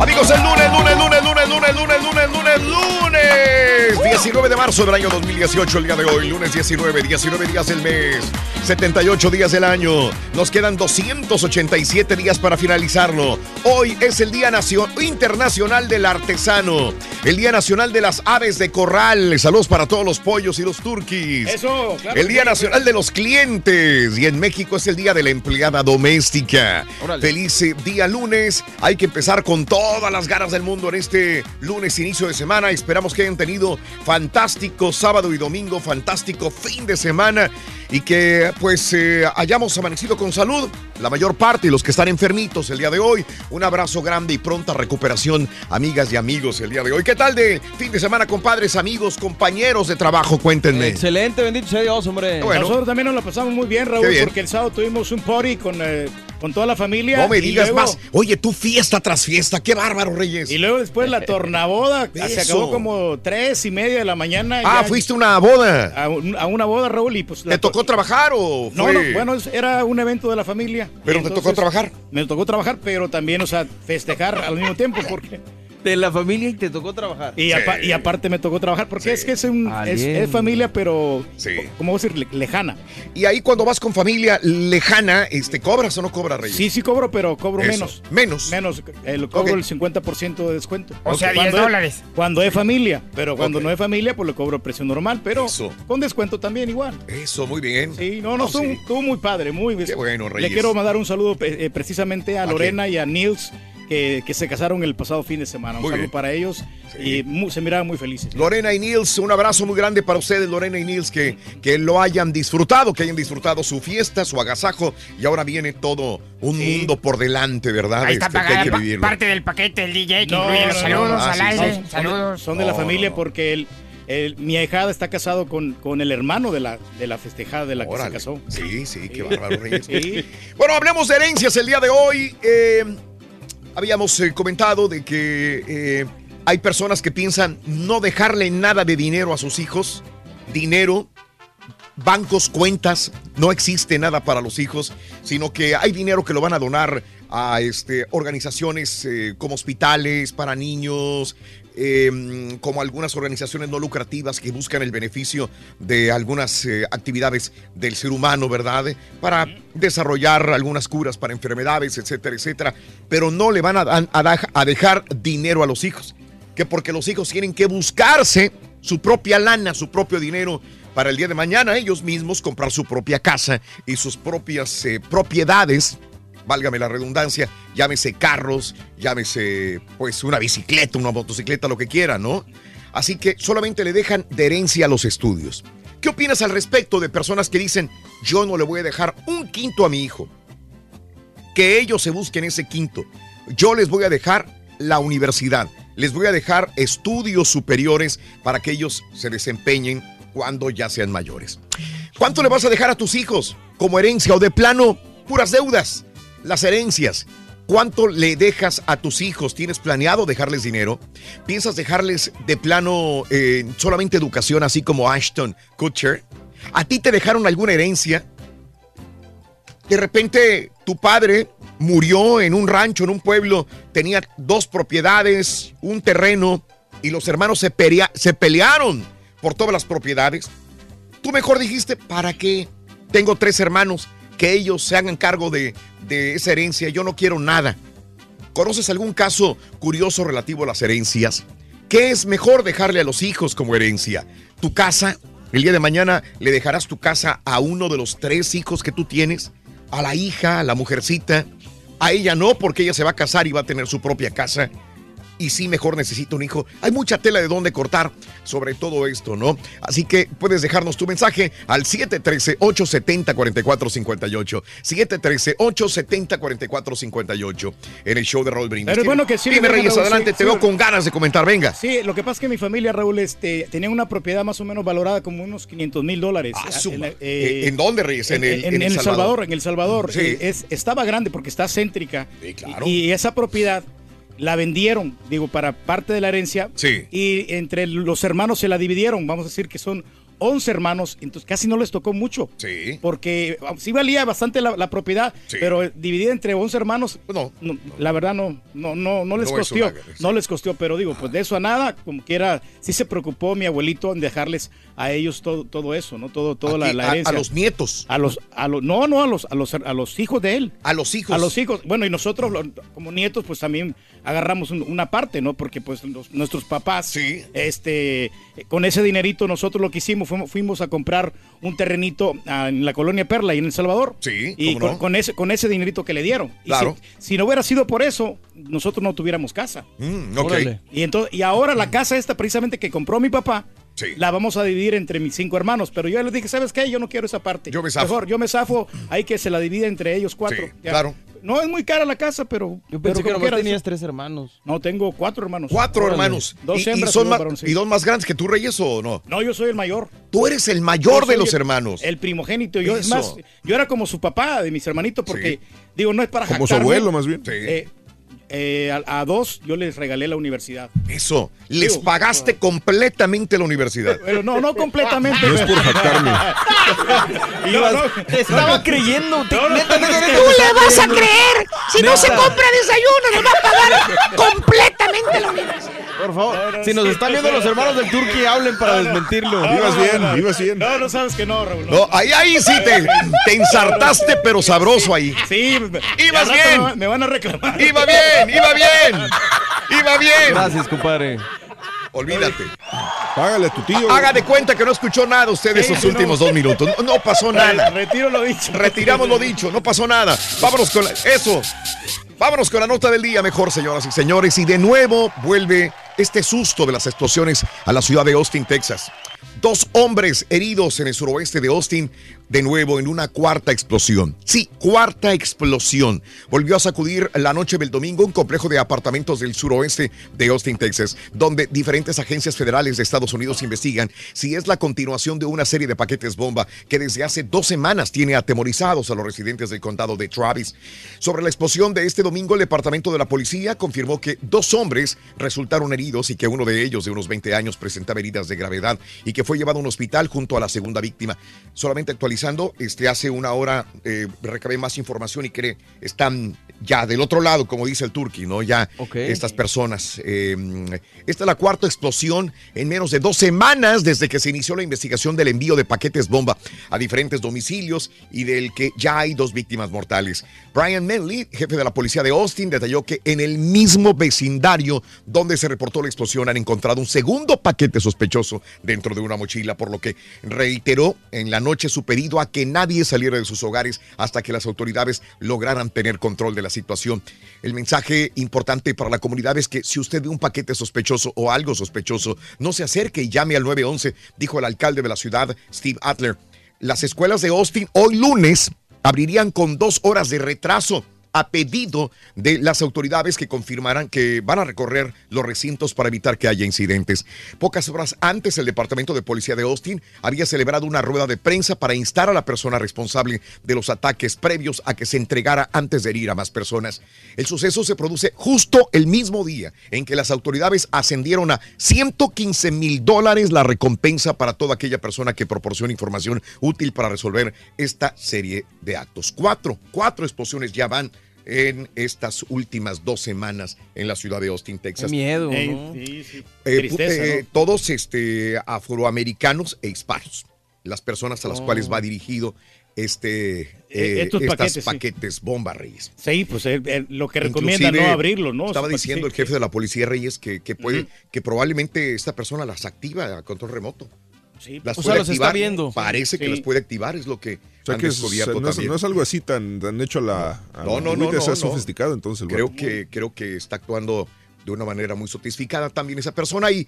Amigos, el lunes, lunes, lunes, lunes, lunes, lunes, lunes, lunes, lunes. 19 de marzo del año 2018, el día de hoy. Lunes 19, 19 días del mes. 78 días del año. Nos quedan 287 días para finalizarlo. Hoy es el Día Nacio- Internacional del Artesano. El Día Nacional de las Aves de Corral. Saludos para todos los pollos y los turquis. Eso, claro. El Día Nacional de los Clientes y en México es el Día de la Empleada Doméstica. Feliz eh, día lunes. Hay que empezar con todas las ganas del mundo en este lunes inicio de semana. Esperamos que hayan tenido fantástico sábado y domingo, fantástico fin de semana y que pues eh, hayamos amanecido con salud. La mayor parte y los que están enfermitos el día de hoy. Un abrazo grande y pronta recuperación, amigas y amigos, el día de hoy. ¿Qué tal de fin de semana, compadres, amigos, compañeros de trabajo? Cuéntenme. Excelente, bendito sea Dios, hombre. Nosotros también nos lo pasamos muy bien, Raúl, bien. porque el sábado tuvimos un party con, eh, con toda la familia. No me digas luego- más. Oye, tú fiesta tras fiesta. Qué bárbaro, Reyes. Y luego después la tornaboda, se acabó como tres y media de la mañana. Ah, ya- fuiste a una boda. A, un- a una boda, Raúl, y pues... ¿Te tocó trabajar o No, fue? no, bueno, es- era un evento de la familia. ¿Pero te tocó trabajar? Me tocó trabajar, pero también, o sea, festejar al mismo tiempo, porque... De la familia y te tocó trabajar. Y, apa- y aparte me tocó trabajar, porque es que es, un, es, bien. es familia, pero, Sí. ¿cómo decir? Le- Lejana. Y ahí cuando vas con familia lejana, este, ¿cobras o no cobras, Reyes? Sí, sí cobro, pero cobro Eso. menos. Menos. Menos. eh, lo cobro Ok. el 50% de descuento. O sea, Cuando 10 es- dólares. Cuando es familia. Pero cuando no es familia, pues le cobro el precio normal. Pero Eso. con descuento también igual. Eso, muy bien. Sí, no, no, sí. estuvo muy padre, muy Qué bueno, Le Reyes. quiero mandar un saludo eh, eh, precisamente a ¿A Lorena y a Nils, que, que se casaron el pasado fin de semana. Un Muy saludo bien. para ellos y se miraban muy felices. Lorena y Nils, un abrazo muy grande para ustedes, Lorena y Nils, que, que lo hayan disfrutado, que hayan disfrutado su fiesta, su agasajo, y ahora viene todo un mundo por delante, ¿verdad? Ahí está Este, que hay que parte del paquete del DJ que No, incluye los no, no. saludos al aire. Son de- Saludos. Son de la familia porque el, el- mi ahijada está casado con, con el hermano de la, de la festejada de la que Órale. se casó. Sí, sí, qué bárbaro, Reyes. Sí. Bueno, hablemos de herencias el día de hoy. Eh, habíamos eh, comentado de que eh, hay personas que piensan no dejarle nada de dinero a sus hijos. Dinero, bancos, cuentas, no existe nada para los hijos, sino que hay dinero que lo van a donar a este, organizaciones eh, como hospitales para niños, eh, como algunas organizaciones no lucrativas que buscan el beneficio de algunas eh, actividades del ser humano, ¿verdad? Para desarrollar algunas curas para enfermedades, etcétera, etcétera. Pero no le van a, a dejar dinero a los hijos, que porque los hijos tienen que buscarse su propia lana, su propio dinero para el día de mañana ellos mismos comprar su propia casa y sus propias eh, propiedades, válgame la redundancia, llámese carros, llámese pues una bicicleta, una motocicleta, lo que quiera, ¿no? Así que solamente le dejan de herencia a los estudios. ¿Qué opinas al respecto de personas que dicen, yo no le voy a dejar un quinto a mi hijo? Que ellos se busquen ese quinto. Yo les voy a dejar la universidad. Les voy a dejar estudios superiores para que ellos se desempeñen cuando ya sean mayores. ¿Cuánto le vas a dejar a tus hijos como herencia o de plano puras deudas? Las herencias. ¿Cuánto le dejas a tus hijos? ¿Tienes planeado dejarles dinero? ¿Piensas dejarles de plano eh, solamente educación, así como Ashton Kutcher? ¿A ti te dejaron alguna herencia? De repente tu padre murió en un rancho, en un pueblo, tenía dos propiedades, un terreno, y los hermanos se, se pelearon por todas las propiedades. Tú mejor dijiste, ¿para qué? Tengo tres hermanos, que ellos se hagan cargo de, de esa herencia, yo no quiero nada. ¿Conoces algún caso curioso relativo a las herencias? ¿Qué es mejor dejarle a los hijos como herencia? ¿Tu casa? El día de mañana le dejarás tu casa a uno de los tres hijos que tú tienes, a la hija, a la mujercita, A ella no, porque ella se va a casar y va a tener su propia casa. Y sí, mejor necesita un hijo. Hay mucha tela de dónde cortar sobre todo esto, ¿no? Así que puedes dejarnos tu mensaje al 713-870-4458. 713-870-4458 en el show de Raúl Brindis. Pero es bueno que sí, Dime, Reyes, sí, adelante, sí, te veo sí. con ganas de comentar, venga. Sí, lo que pasa es que mi familia, Raúl, este, tenía una propiedad más o menos valorada como unos 500 mil dólares. Ah, su En, eh, ¿En dónde, Reyes? En, en- en El Salvador, en El Salvador. Sí. Es, estaba grande porque está céntrica. claro. Y, y esa propiedad la vendieron, digo, para parte de la herencia. Sí. Y entre los hermanos se la dividieron. Vamos a decir que son 11 hermanos, entonces casi no les tocó mucho. Sí. Porque sí valía bastante la, la propiedad, Sí. pero dividida entre 11 hermanos, no, la verdad no, no, no, no les No una- No les costó, pero digo, pues de eso a nada, como quiera, sí se preocupó mi abuelito en dejarles a ellos todo, todo eso, ¿no? Todo, toda la, herencia. a los nietos. A los, a los, no, no, a los, a los, a los hijos de él. A los hijos. A los hijos. Bueno, y nosotros como nietos, pues también agarramos un- una parte, ¿no? Porque pues los- nuestros papás, este, eh, con ese dinerito nosotros lo que hicimos fuimos, fuimos a comprar un terrenito ah, en la colonia Perla y en El Salvador. Sí, Y cómo con, no. con ese, con ese dinerito que le dieron. Y Claro. si, si no hubiera sido por eso, nosotros no tuviéramos casa. Mm. Y, entonces, y ahora la casa esta precisamente que compró mi papá, la vamos a dividir entre mis cinco hermanos. Pero yo les dije, ¿sabes qué? Yo no quiero esa parte. Yo me zafo. Mejor, yo me zafo, hay que se la divide entre ellos cuatro. Sí, claro. No es muy cara la casa, pero. Yo pero pensé que nomás tenías tres hermanos. No, tengo cuatro hermanos. Cuatro Órale. hermanos. Dos ¿Y, y hembras y son dos varones, sí. ¿Y dos más grandes que tú, Reyes, o no? No, yo soy el mayor. Tú eres el mayor Yo de los el- hermanos. El primogénito. Yo, es más, yo era como su papá de mis hermanitos porque, digo, no es para Como su abuelo, más bien. Eh, eh, a, a dos yo les regalé la universidad. Eso. Les pagaste completamente la universidad. Pero no, no completamente. No es por jactarme. No, no, Te estaba creyendo. te- neta, neta, neta, Tú le vas a creer. Si no se compra desayuno, nos va a pagar completamente la universidad. Por favor, si nos están viendo los hermanos del Turqui, hablen para desmentirlo. Ibas bien, ibas bien. No, no sabes que no, Raúl. No, ahí, ahí sí te, te ensartaste, pero sabroso ahí. Sí, Ibas bien. Me, va- me van a reclamar. Iba bien, iba bien. Iba bien. Gracias, compadre. Olvídate. Págale a tu tío. Haga de cuenta que no escuchó nada usted Sí, esos últimos dos minutos. No, no pasó nada. Retiro lo dicho. Retiramos lo dicho, no pasó nada. Vámonos con la- eso. Vámonos con la nota del día mejor, señoras y señores. Y de nuevo vuelve este susto de las explosiones a la ciudad de Austin, Texas. Dos hombres heridos en el suroeste de Austin, de nuevo en una cuarta explosión. Sí, cuarta explosión. Volvió a sacudir la noche del domingo un complejo de apartamentos del suroeste de Austin, Texas, donde diferentes agencias federales de Estados Unidos investigan si es la continuación de una serie de paquetes bomba que desde hace dos semanas tiene atemorizados a los residentes del condado de Travis. Sobre la explosión de este domingo, el departamento de la policía confirmó que dos hombres resultaron heridos y que uno de ellos, de unos 20 años, presentaba heridas de gravedad y que fue llevado a un hospital junto a la segunda víctima. Solamente actualizando, este, hace una hora eh, recabé más información y que están ya del otro lado, como dice el Turqui, ¿no? Ya estas personas. eh, esta es la cuarta explosión en menos de dos semanas desde que se inició la investigación del envío de paquetes bomba a diferentes domicilios y del que ya hay dos víctimas mortales. Brian Manley, jefe de la policía de Austin, detalló que en el mismo vecindario donde se reportó la explosión han encontrado un segundo paquete sospechoso dentro de una mochila, por lo que reiteró en la noche su pedido a que nadie saliera de sus hogares hasta que las autoridades lograran tener control de la situación. El mensaje importante para la comunidad es que si usted ve un paquete sospechoso o algo sospechoso, no se acerque y llame al 911, dijo el alcalde de la ciudad, Steve Adler. Las escuelas de Austin hoy lunes abrirían con dos horas de retraso a pedido de las autoridades que confirmarán que van a recorrer los recintos para evitar que haya incidentes. Pocas horas antes, el Departamento de Policía de Austin había celebrado una rueda de prensa para instar a la persona responsable de los ataques previos a que se entregara antes de herir a más personas. El suceso se produce justo el mismo día en que las autoridades ascendieron a 115 mil dólares la recompensa para toda aquella persona que proporcione información útil para resolver esta serie de actos. Cuatro, cuatro explosiones ya van en estas últimas dos semanas en la ciudad de Austin, Texas. Miedo, ¿no? sí, sí. Eh, Tristeza, eh, ¿no? Todos este, afroamericanos e hispanos, las personas a las Oh. cuales va dirigido este, Eh, eh, estos estas paquetes, sí. paquetes bomba, Reyes. Sí, pues lo que recomienda Inclusive, no abrirlo, ¿no? Estaba Sí, diciendo el jefe de la policía Reyes que, que puede, que probablemente esta persona las activa a control remoto. Las O puede sea, los está viendo. Parece que las puede activar, es lo que O sea han que es- no, es, también. no es algo así tan, tan hecho a la, a No, no, no, no, es no. sofisticado entonces. el Creo que, creo que está actuando de una manera muy sofisticada también esa persona. Y,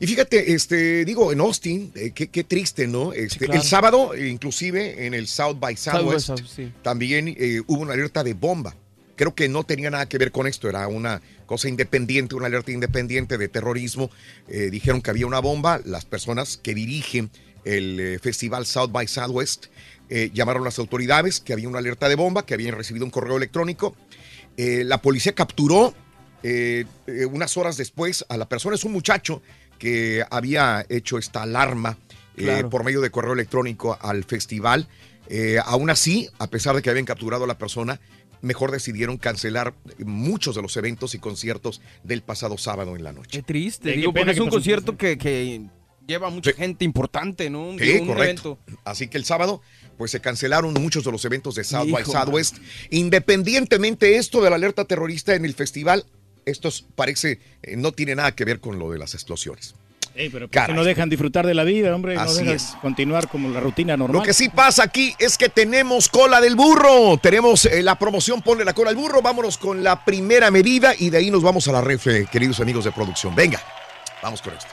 y fíjate, este, digo, en Austin, eh, qué, qué triste, ¿no? Este, claro. El sábado, inclusive, en el South by Southwest, sí. también eh, hubo una alerta de bomba. Creo que no tenía nada que ver con esto, era una cosa independiente, una alerta independiente de terrorismo. Eh, dijeron que había una bomba, las personas que dirigen el eh, festival South by Southwest eh, llamaron a las autoridades que había una alerta de bomba, que habían recibido un correo electrónico. Eh, la policía capturó unas horas después a la persona, es un muchacho que había hecho esta alarma Claro. por medio de correo electrónico al festival. Aún así, a pesar de que habían capturado a la persona, mejor decidieron cancelar muchos de los eventos y conciertos del pasado sábado en la noche. Qué triste, Eh, qué digo, porque es un concierto que, que lleva mucha gente importante, ¿no? Un, Sí, digo, un correcto. evento. Así que el sábado, pues se cancelaron muchos de los eventos de South by Southwest. Independientemente esto de la alerta terrorista en el festival, esto es- parece, eh, no tiene nada que ver con lo de las explosiones. Ey, pero pues, Caray. que no dejan disfrutar de la vida, hombre. No Así es. continuar como la rutina normal. Lo que sí pasa aquí es que tenemos cola del burro. Tenemos eh, la promoción Ponle la cola al burro. Vámonos con la primera medida y de ahí nos vamos a la refle, queridos amigos de producción. Venga, vamos con esto.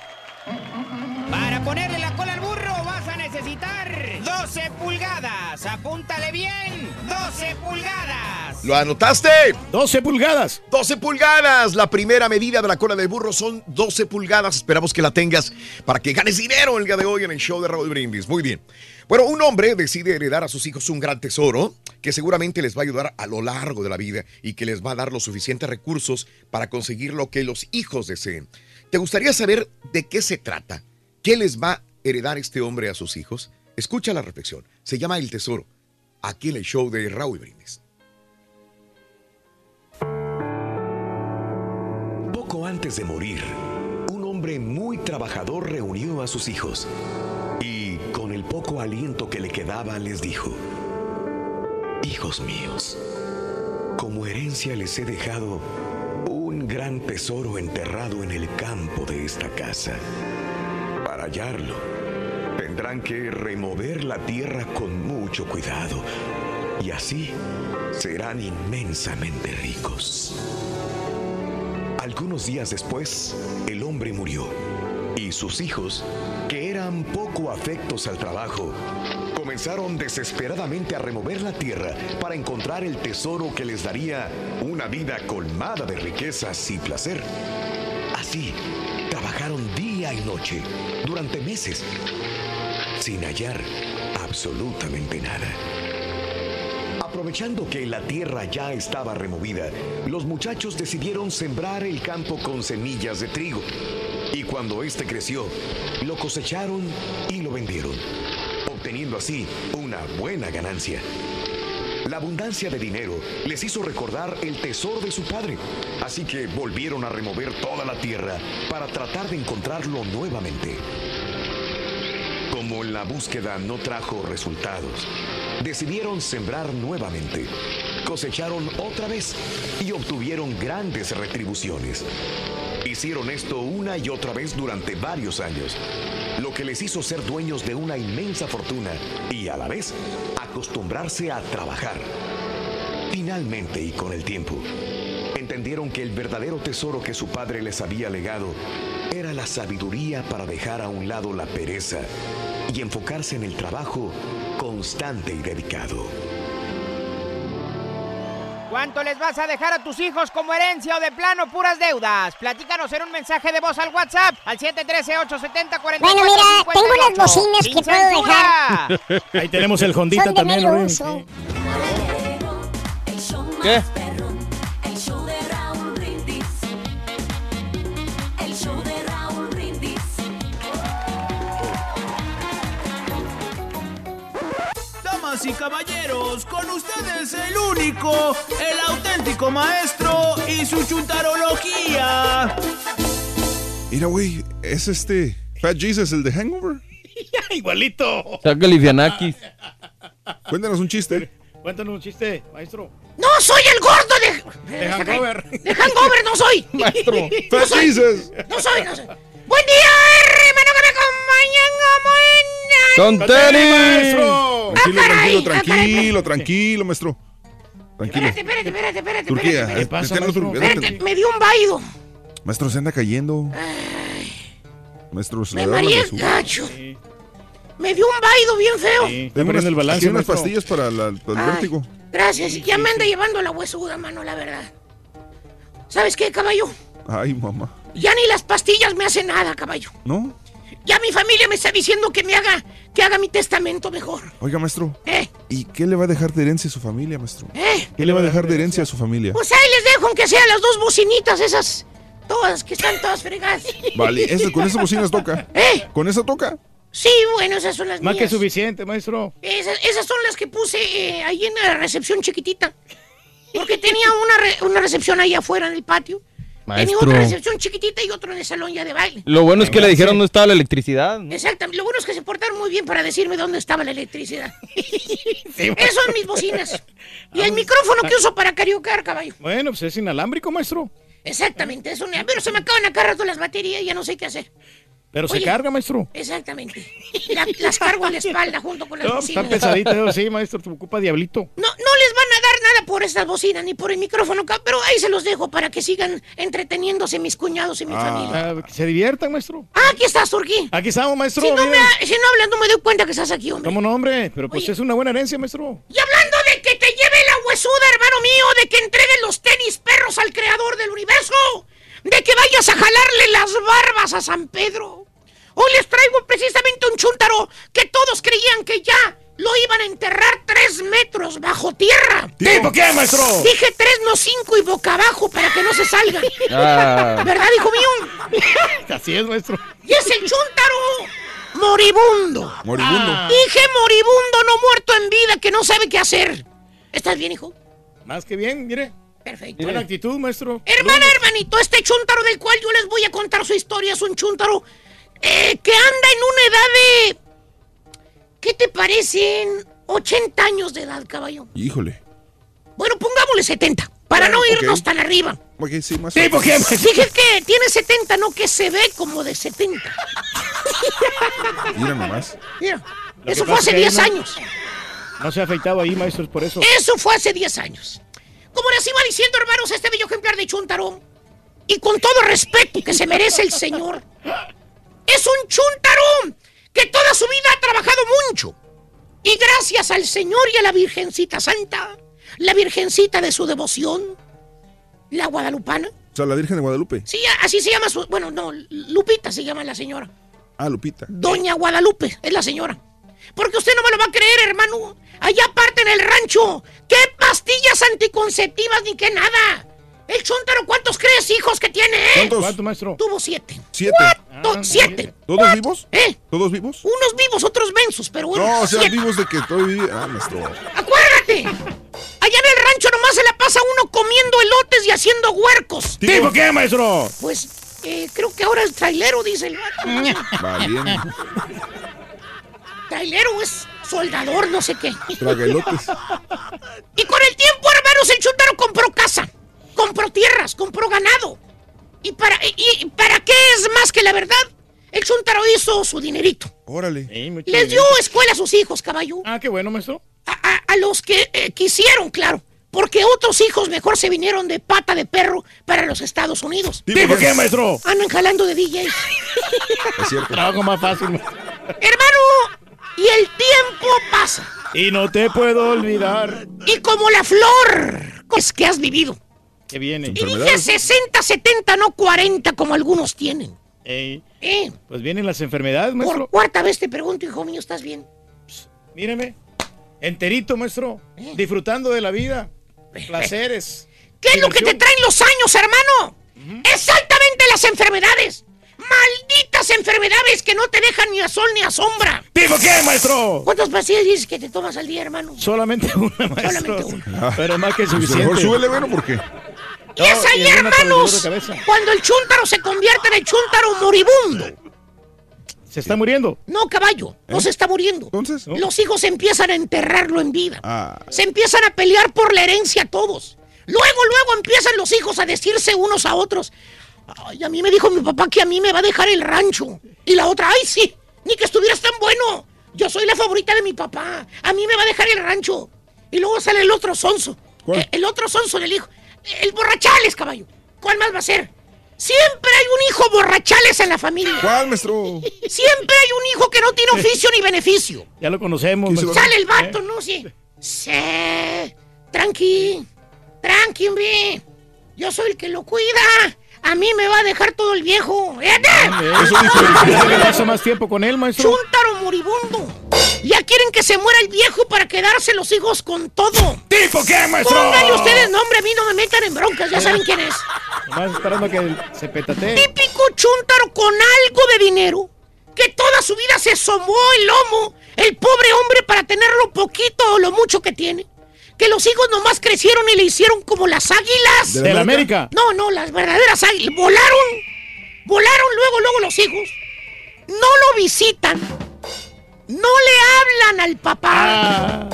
Para ponerle la cola al burro vas a necesitar 12 pulgadas. Apúntale bien. 12 pulgadas. ¿Lo anotaste? 12 pulgadas. 12 pulgadas. La primera medida de la cola del burro son 12 pulgadas. Esperamos que la tengas para que ganes dinero el día de hoy en el show de Raúl Brindis. Muy bien. Bueno, un hombre decide heredar a sus hijos un gran tesoro que seguramente les va a ayudar a lo largo de la vida y que les va a dar los suficientes recursos para conseguir lo que los hijos deseen. ¿Te gustaría saber de qué se trata? ¿Qué les va a heredar este hombre a sus hijos? Escucha la reflexión. Se llama El Tesoro. Aquí en el show de Raúl Brindis. Poco antes de morir, un hombre muy trabajador reunió a sus hijos y con el poco aliento que le quedaba les dijo, Hijos míos, como herencia les he dejado un gran tesoro enterrado en el campo de esta casa. Para hallarlo, tendrán que remover la tierra con mucho cuidado y así serán inmensamente ricos. Algunos días después, el hombre murió y sus hijos, que eran poco afectos al trabajo, comenzaron desesperadamente a remover la tierra para encontrar el tesoro que les daría una vida colmada de riquezas y placer. Así, trabajaron día y noche durante meses, sin hallar absolutamente nada. Aprovechando que la tierra ya estaba removida, los muchachos decidieron sembrar el campo con semillas de trigo. Y cuando éste creció, lo cosecharon y lo vendieron, obteniendo así una buena ganancia. La abundancia de dinero les hizo recordar el tesoro de su padre, así que volvieron a remover toda la tierra para tratar de encontrarlo nuevamente. Como la búsqueda no trajo resultados, decidieron sembrar nuevamente. Cosecharon otra vez y obtuvieron grandes retribuciones. Hicieron esto una y otra vez durante varios años, lo que les hizo ser dueños de una inmensa fortuna y a la vez acostumbrarse a trabajar. Finalmente y con el tiempo, entendieron que el verdadero tesoro que su padre les había legado era la sabiduría para dejar a un lado la pereza y enfocarse en el trabajo constante y dedicado. ¿Cuánto les vas a dejar a tus hijos como herencia o de plano puras deudas? Platícanos en un mensaje de voz al WhatsApp al 713-870-4458. Bueno, mira, tengo unas bocinas que ¡Sin puedo censura! dejar. Ahí tenemos el Hondita también. medio ¿no? uso. ¿Qué? Damas y caballeros, con ustedes el único, el auténtico maestro y su chuntarología. Mira, güey, es este Fat Jesus, el de Hangover. Igualito. Saca Lifianakis. Cuéntanos un chiste. Cuéntanos un chiste, maestro. No soy el gordo de. De Hangover. De Hangover, no soy. Maestro. No Fat soy. Jesus. No soy, no soy. Buen día, hermano, como ¡Con tenis! Tranquilo, tranquilo, ah, tranquilo, tranquilo, maestro. Tranquilo. Espérate, espérate, espérate, espérate. Turquía, espérate, eh, espérate. detén los tur- Espérate, me dio un vaído. Maestro, se anda cayendo. Maestro, se Me le da la mareé basura. gacho. Me dio un vaído bien feo. Tengo unas, el balance, aquí unas maestro. pastillas para, la- para el Ay. vértigo. Gracias, ya me anda llevando la huesuda, mano, la verdad. ¿Sabes qué, caballo? Ay, mamá. Ya ni las pastillas me hacen nada, caballo. ¿No? Ya mi familia me está diciendo que me haga, que haga mi testamento mejor. Oiga, maestro. ¿Eh? ¿Y qué le va a dejar de herencia a su familia, maestro? ¿Eh? ¿Qué le va a dejar de herencia a su familia? Pues ahí les dejo, aunque sean las dos bocinitas esas. Todas, que están todas fregadas. Vale, eso, con esas bocinas toca. ¿Eh? ¿Con esa toca? Sí, bueno, esas son las Más que suficiente, maestro. Esas, esas son las que puse eh, ahí en la recepción chiquitita. Porque tenía una, re- una recepción ahí afuera en el patio. Tenía Maestro. otra recepción chiquitita y otro en el salón ya de baile. Lo bueno es que le dijeron dónde estaba la electricidad. ¿no? Exactamente. Lo bueno es que se portaron muy bien para decirme dónde estaba la electricidad. Esas son mis bocinas. Y el micrófono que uso para cariocar, caballo. Bueno, pues es inalámbrico, maestro. Exactamente, eso. Pero se me acaban a cada rato las baterías y ya no sé qué hacer. Pero se Oye. carga, maestro. Exactamente. La- las cargo en la espalda junto con las No, bocinas. están pesaditas, sí, maestro. Te ocupa diablito. No, no les van a dar nada por estas bocinas ni por el micrófono, pero ahí se los dejo para que sigan entreteniéndose mis cuñados y mi familia. Ah, que se diviertan, maestro. Ah, aquí estás, Turquí. Aquí estamos, maestro. Si no, me, si no hablas, no me doy cuenta que estás aquí, hombre. ¿Cómo no, hombre? Pero pues Oye. es una buena herencia, maestro. Y hablando de que te lleve la huesuda, hermano mío, de que entreguen los tenis perros al creador del universo, de que vayas a jalarle las barbas a San Pedro. Hoy les traigo precisamente un chúntaro que todos creían que ya lo iban a enterrar tres metros bajo tierra. ¿Tipo qué, maestro? Dije tres, no cinco y boca abajo para que no se salga. Ah. ¿Verdad, hijo mío? Así es, maestro. Y es el chúntaro moribundo. Moribundo. Ah. Dije moribundo, no muerto en vida, que no sabe qué hacer. ¿Estás bien, hijo? Más que bien, mire. Perfecto. Buena actitud, maestro. Hermana, hermanito, este chúntaro del cual yo les voy a contar su historia es un chúntaro eh, que anda en una edad de... ¿Qué te parecen? 80 años de edad, caballo. Híjole. Bueno, pongámosle 70, para no irnos tan arriba. Ok, sí, más ¿Tipo qué, maestro? Dije que tiene 70, no que se ve como de 70. Mira nomás. Mira, Lo eso fue hace es que 10 ahí no- años. No se ha afeitado ahí, maestro, es por eso. Eso fue hace 10 años. Como les iba diciendo, hermanos, este bello ejemplar de Chuntaro, y con todo respeto que se merece el señor, es un Chuntaro que toda su vida ha trabajado mucho. Y gracias al Señor y a la Virgencita Santa, la Virgencita de su devoción, la Guadalupana, O sea, la Virgen de Guadalupe. sí, así se llama su, bueno, no, Lupita se llama la señora. Ah, Lupita. Doña Guadalupe es la señora. Porque usted no me lo va a creer, hermano. Allá aparte en el rancho. ¿Qué pastillas anticonceptivas ni qué nada? El Chuntaro, ¿cuántos crees hijos que tiene? eh? ¿Cuántos? ¿Cuánto, maestro? Tuvo siete. ¿Siete? To- siete. ¿Todos vivos? ¿Eh? ¿Todos vivos? Unos vivos, otros mensos, pero bueno. No, o sea, siete. vivos de que todavía... Ah, maestro. ¡Acuérdate! Allá en el rancho nomás se la pasa uno comiendo elotes y haciendo huercos. ¿Tipo qué, maestro? Pues eh, creo que ahora es trailero, dice el vato. Trailero es soldador, no sé qué. Tragaelotes. Y con el tiempo, hermanos, el Chuntaro compró casa, compró tierras, compró ganado. ¿Y para, y, y para qué es más que la verdad? El Chuntaro hizo su dinerito. Órale. Les dio escuela a sus hijos, caballo. Ah, qué bueno, maestro. A, a- a los que eh, quisieron, claro. Porque otros hijos mejor se vinieron de pata de perro para los Estados Unidos. ¿Tipo qué, maestro? Andan jalando de DJs. Es cierto. Trabajo más fácil. ma- Hermano, y el tiempo pasa. Y no te puedo olvidar Y como la flor es que has vivido. que viene. Y dije 60, 70, no 40 como algunos tienen. Ey, ¿Eh? pues vienen las enfermedades, maestro. Por cuarta vez te pregunto, hijo mío, ¿estás bien? Míreme. Enterito, maestro. Eh. Disfrutando de la vida. Placeres. ¿Qué es lo que te traen los años, hermano? Exactamente las enfermedades. Malditas enfermedades que no te dejan ni a sol ni a sombra. ¿Tipo qué, maestro? ¿Cuántas pastillas dices que te tomas al día, hermano? Solamente una, maestro. Solamente Pero más que Pues suficiente. mejor súbele, bueno, porque... Y es ahí, y una hermanos, cuando el chúntaro se convierte en el chúntaro moribundo. Se está muriendo. No, caballo, no se está muriendo. Entonces... Los hijos empiezan a enterrarlo en vida. Ah, Se empiezan a pelear por la herencia todos. Luego, luego empiezan los hijos a decirse unos a otros. Ay, a mí me dijo mi papá que a mí me va a dejar el rancho. Y la otra, ay, sí, ni que estuvieras tan bueno. Yo soy la favorita de mi papá. A mí me va a dejar el rancho. Y luego sale el otro sonso. Eh, El, otro sonso del hijo. El borrachales, caballo. ¿Cuál más va a ser? Siempre hay un hijo borrachales en la familia. ¿Cuál, maestro? Siempre hay un hijo que no tiene oficio ni beneficio. Ya lo conocemos. maestro. Sale el ¿Eh? vato, ¿no? Sí. Sí. Tranqui. Tranqui, hombre. Yo soy el que lo cuida. A mí me va a dejar todo el viejo. ¡Fíjate! Eso pasa más tiempo con él, maestro. Chúntaro moribundo. Ya quieren que se muera el viejo para quedarse los hijos con todo. ¿Tipo qué, maestro? Pónganle ustedes nombre, a mí no me metan en broncas, ya saben quién es. Nomás esperando que se petatee. Típico chúntaro con algo de dinero, que toda su vida se somó el lomo, el pobre hombre para tener lo poquito o lo mucho que tiene. Que los hijos nomás crecieron y le hicieron como las águilas. ¿De la América? No, no, las verdaderas águilas. Volaron, volaron luego, luego los hijos. No lo visitan. No le hablan al papá.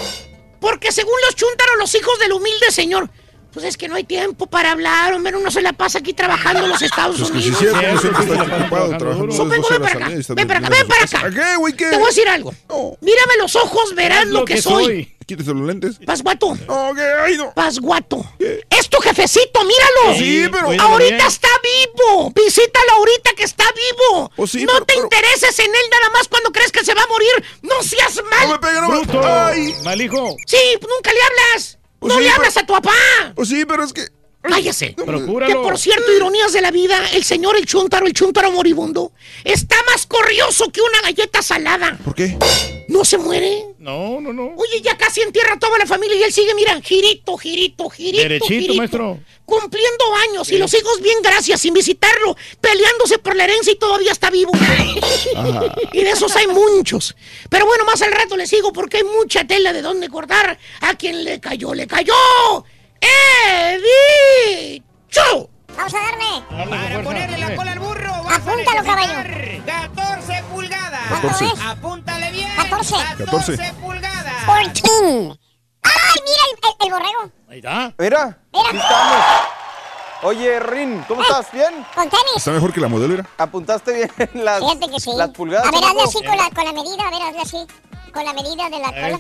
Porque según los chúntaros, los hijos del humilde señor. Pues es que no hay tiempo para hablar, hombre, uno se la pasa aquí trabajando en los Estados Pues que si Unidos. está ocupado trabajando Supongo, dos ven para acá, ven para acá, ven para acá. ¿Qué, güey, qué? Te voy a decir algo. Mírame los ojos, verás lo, que, soy. Quítese los lentes. Pasguato. No, ¿qué? Ay, no. Pasguato. Es tu jefecito, míralo. Sí, pero- Ahorita bien. está vivo. Visítalo ahorita que está vivo. Oh, sí, no pero- te pero- intereses en él nada más cuando crees que se va a morir. No seas mal. No me pegue, no me-. Ay. Mal hijo. Sí, nunca le hablas. Pues no sí, le pero- hablas a tu papá. Pues sí, pero es que. Cállese. Procúralo. Que por cierto, ironías de la vida, el señor el chuntaro, el chuntaro moribundo, está más corrioso que una galleta salada. ¿Por qué? ¿No se muere? No, no, no. Oye, ya casi entierra toda la familia y él sigue, mira, girito, girito, girito, Derechito, girito. maestro. Cumpliendo años y los hijos bien gracias, sin visitarlo, peleándose por la herencia y todavía está vivo. y de esos hay muchos. Pero bueno, más al rato les sigo porque hay mucha tela de dónde cortar. A quien le cayó, le cayó. ¡He dicho! Vamos a darle. Para ponerle la cola al burro, Apúntalo, a necesitar 14 pulgadas. ¿Cuánto 14. es? Apúntale bien. 14. 14 pulgadas. 14. ¡Ay, mira el, el- el borrego! Ahí está. Mira, Mira. aquí estamos. Oye, Rin, ¿cómo estás? ¿Bien? Con tenis. Está mejor que la modelo, era. ¿Apuntaste bien las, Fíjate que sí. las pulgadas? A ver, hazle así con la, con la medida, a ver, hazle así. Con la medida de la cola.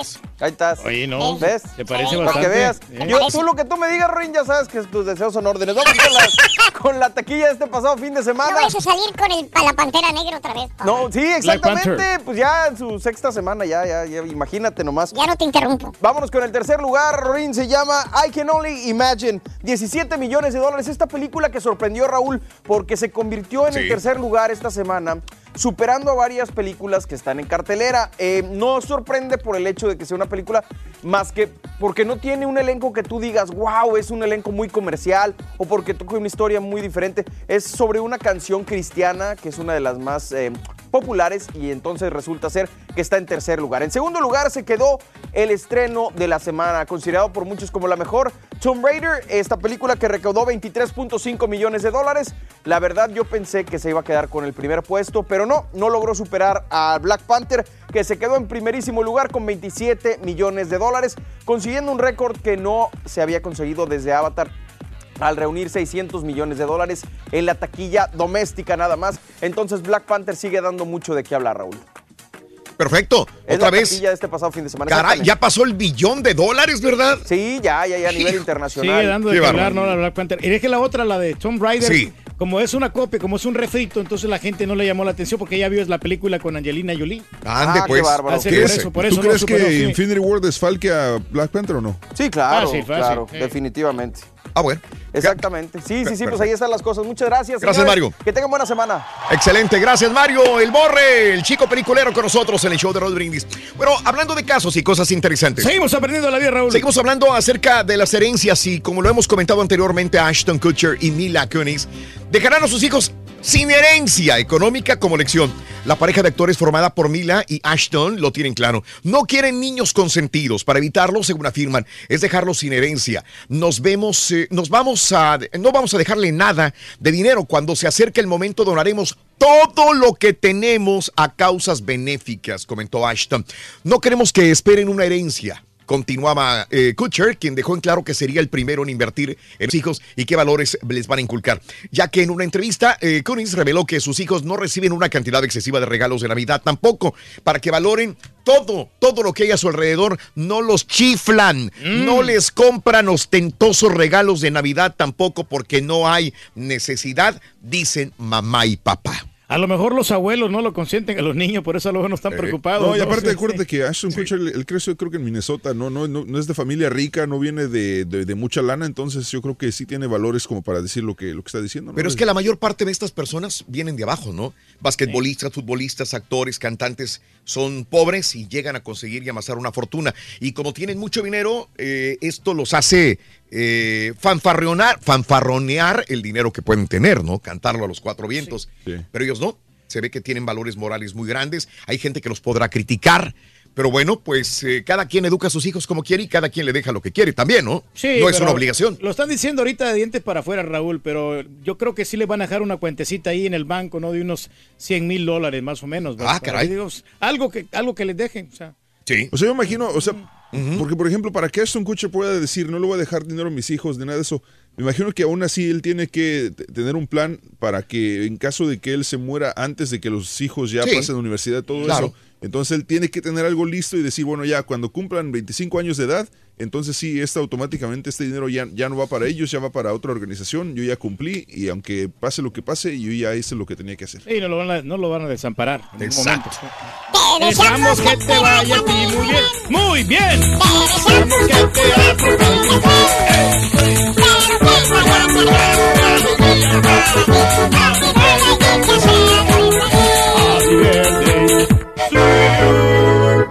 Eso. Ahí estás. Oye, no. ¿Ves? Se parece Para bastante. que veas. ¿eh? Yo, tú lo que tú me digas, Rin, ya sabes que tus deseos son órdenes. Vamos con la, con la taquilla de este pasado fin de No semana. vayas a salir con el, la pantera negra otra vez. No, sí, exactamente. Pues ya en su sexta semana, ya, ya, ya, imagínate nomás. Ya no te interrumpo. Vámonos con el tercer lugar, Rin, se llama I Can Only Imagine. 17 millones de dólares. Esta película que sorprendió a Raúl porque se convirtió en el tercer lugar esta semana, superando a varias películas que están en cartelera. Eh, no sorprende por el hecho de que sea una película más que porque no tiene un elenco que tú digas, wow, es un elenco muy comercial o porque toca una historia muy diferente. Es sobre una canción cristiana que es una de las más eh, populares y entonces resulta ser que está en tercer lugar. En segundo lugar se quedó el estreno de la semana, considerado por muchos como la mejor, Tomb Raider, esta película que recaudó 23.5 millones de dólares. La verdad yo pensé que se iba a quedar con el primer puesto, pero no, no logró superar a Black Panther, que se quedó en primerísimo lugar con 27 millones de dólares, consiguiendo un récord que no se había conseguido desde Avatar al reunir 600 millones de dólares en la taquilla doméstica nada más. Entonces Black Panther sigue dando mucho de qué hablar, Raúl. Perfecto. Es Otra la vez. taquilla de este pasado fin de semana. Caray, ya pasó el billón de dólares, ¿verdad? Sí, ya, ya, ya a nivel internacional. Sigue dando de Qué hablar, bárbaro. ¿no? La Black Panther. Y es que la otra, la de Tomb Raider, Sí. como es una copia, como es un refrito, entonces la gente no le llamó la atención porque ya vio la película con Angelina Jolie. Ande, Ah, qué pues. bárbaro. ¿Qué por es? eso, por ¿Tú eso no crees que. Infinity War desfalque a Black Panther o no? Sí, claro, Fácil, fácil, claro, sí. definitivamente. Ah, bueno. Exactamente. Sí, sí, sí, pues ahí están las cosas. Muchas gracias. Gracias, señores. Mario. Que tengan buena semana. Excelente, gracias Mario, el borre, el chico peliculero con nosotros en el show de Rod Brindis. Bueno, hablando de casos y cosas interesantes. Seguimos aprendiendo la vida, Raúl. Seguimos hablando acerca de las herencias y como lo hemos comentado anteriormente, Ashton Kutcher y Mila Kunis dejarán a sus hijos sin herencia económica como lección. La pareja de actores formada por Mila y Ashton lo tienen claro. No quieren niños consentidos. Para evitarlo, según afirman, es dejarlos sin herencia. Nos vemos, eh, nos vamos a, no vamos a dejarle nada de dinero. Cuando se acerque el momento, donaremos todo lo que tenemos a causas benéficas, comentó Ashton. No queremos que esperen una herencia Continuaba eh, Kutcher, quien dejó en claro que sería el primero en invertir en sus hijos y qué valores les van a inculcar. Ya que en una entrevista, eh, Kunis reveló que sus hijos no reciben una cantidad excesiva de regalos de Navidad tampoco, para que valoren todo, todo lo que hay a su alrededor, no los chiflan, no les compran ostentosos regalos de Navidad tampoco porque no hay necesidad, dicen mamá y papá. A lo mejor los abuelos no lo consienten a los niños, por eso a lo mejor no están preocupados. No, y aparte, Sí, acuérdate que Ashton Kutcher, él, él creció creo que en Minnesota, no, no, no, no es de familia rica, no viene de, de- de mucha lana, entonces yo creo que sí tiene valores como para decir lo que, lo que está diciendo. ¿no? Pero es que la mayor parte de estas personas vienen de abajo, ¿no? Basquetbolistas, futbolistas, actores, cantantes son pobres y llegan a conseguir y amasar una fortuna. Y como tienen mucho dinero, eh, esto los hace eh, fanfarronear, fanfarronear el dinero que pueden tener, ¿no? Cantarlo a los cuatro vientos. Pero ellos no. Se ve que tienen valores morales muy grandes. Hay gente que los podrá criticar. Pero bueno, pues eh, cada quien educa a sus hijos como quiere y cada quien le deja lo que quiere también, ¿no? Sí, no es una obligación. Lo están diciendo ahorita de dientes para afuera, Raúl, pero yo creo que sí le van a dejar una cuentecita ahí en el banco, ¿no? De unos 100 mil dólares más o menos. ¿verdad? Ah, caray. Digo, algo, que, algo que les dejen, o sea. Sí. O sea, yo imagino, o sea, porque por ejemplo, para que Ashton Kutcher pueda decir, no le voy a dejar dinero a mis hijos, de nada de eso, me imagino que aún así él tiene que tener un plan para que en caso de que él se muera antes de que los hijos ya Sí. pasen a la universidad, todo Claro. eso, entonces él tiene que tener algo listo y decir, bueno, ya cuando cumplan 25 años de edad, entonces sí, este automáticamente este dinero ya, ya no va para ellos, ya va para otra organización, yo ya cumplí y aunque pase lo que pase, yo ya hice lo que tenía que hacer. Sí, no lo van a, no lo van a desamparar en ningún momento. Te Deseamos que te vaya a ti muy bien. Muy bien.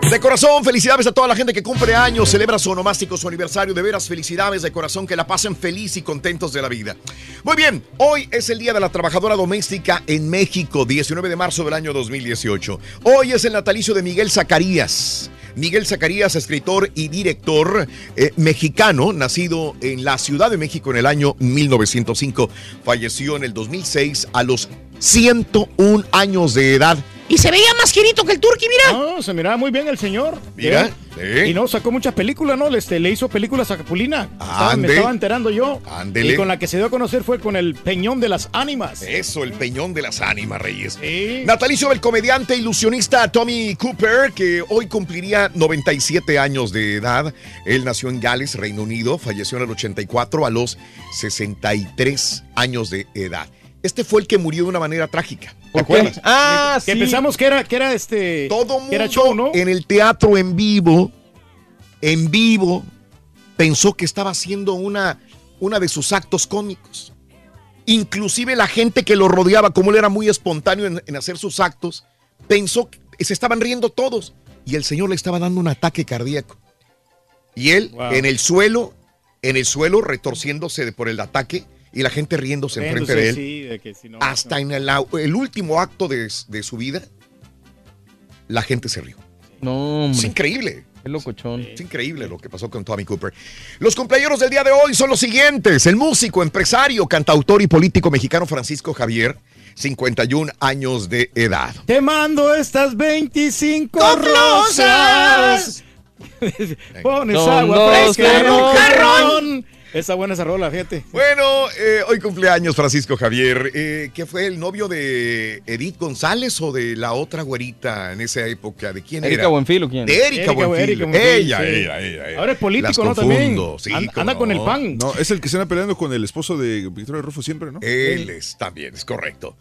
De corazón, felicidades a toda la gente que cumple años, celebra su onomástico, su aniversario. De veras, felicidades de corazón, que la pasen feliz y contentos de la vida. Muy bien, hoy es el Día de la Trabajadora Doméstica en México, 19 de marzo del año 2018. Hoy es el natalicio de Miguel Zacarías. Miguel Zacarías, escritor y director eh, mexicano, nacido en la Ciudad de México en el año 1905. Falleció en el 2006 a los 101 años de edad. Y se veía más quirito que el turqui, mira. No, se miraba muy bien el señor. Mira, ¿Eh? Y no, sacó muchas películas, ¿no? Le, este, le hizo películas a Capulina. Estaba- me estaba enterando yo. Ándele. Y con la que se dio a conocer fue con el Peñón de las Ánimas. Eso, el peñón de las ánimas, Reyes. Natalicio del comediante ilusionista Tommy Cooper, que hoy cumpliría 97 años de edad. Él nació en Gales, Reino Unido, falleció en el 84 a los 63 años de edad. Este fue el que murió de una manera trágica. ¿Te acuerdas? Ah, que pensamos que era, que era este. Todo que era mundo show, ¿no? en el teatro en vivo, en vivo, pensó que estaba haciendo una, una de sus actos cómicos. Inclusive la gente que lo rodeaba, como él era muy espontáneo en, en hacer sus actos, pensó que se estaban riendo todos. Y el señor le estaba dando un ataque cardíaco. Y él Wow. en el suelo, en el suelo, retorciéndose por el ataque, y la gente riéndose enfrente de él. Sí, de que si no- Hasta en el, último acto de, de su vida, la gente se rió. No, hombre. Es increíble. Qué locochón. Es increíble lo que pasó con Tommy Cooper. Los cumpleaños del día de hoy son los siguientes. El músico, empresario, cantautor y político mexicano Francisco Javier, 51 años de edad. Te mando estas 25 rosas. Pones agua fresca en un jarrón. jarrón. Esa buena esa rola, fíjate. Bueno, eh, hoy cumpleaños Francisco Javier, eh, que fue el novio de Edith González o de la otra güerita en esa época. ¿De quién ¿Erika era? Buenfil o quién? De Erika, Erika- Buenfil. Erika Buenfil, ella, sí. ella, ella, ella. Ahora es político, Las ¿no? También. confundo, sí, Anda- con el pan. No, es el que se anda peleando con el esposo de Victoria Rufo siempre, ¿no? Él es también, es correcto.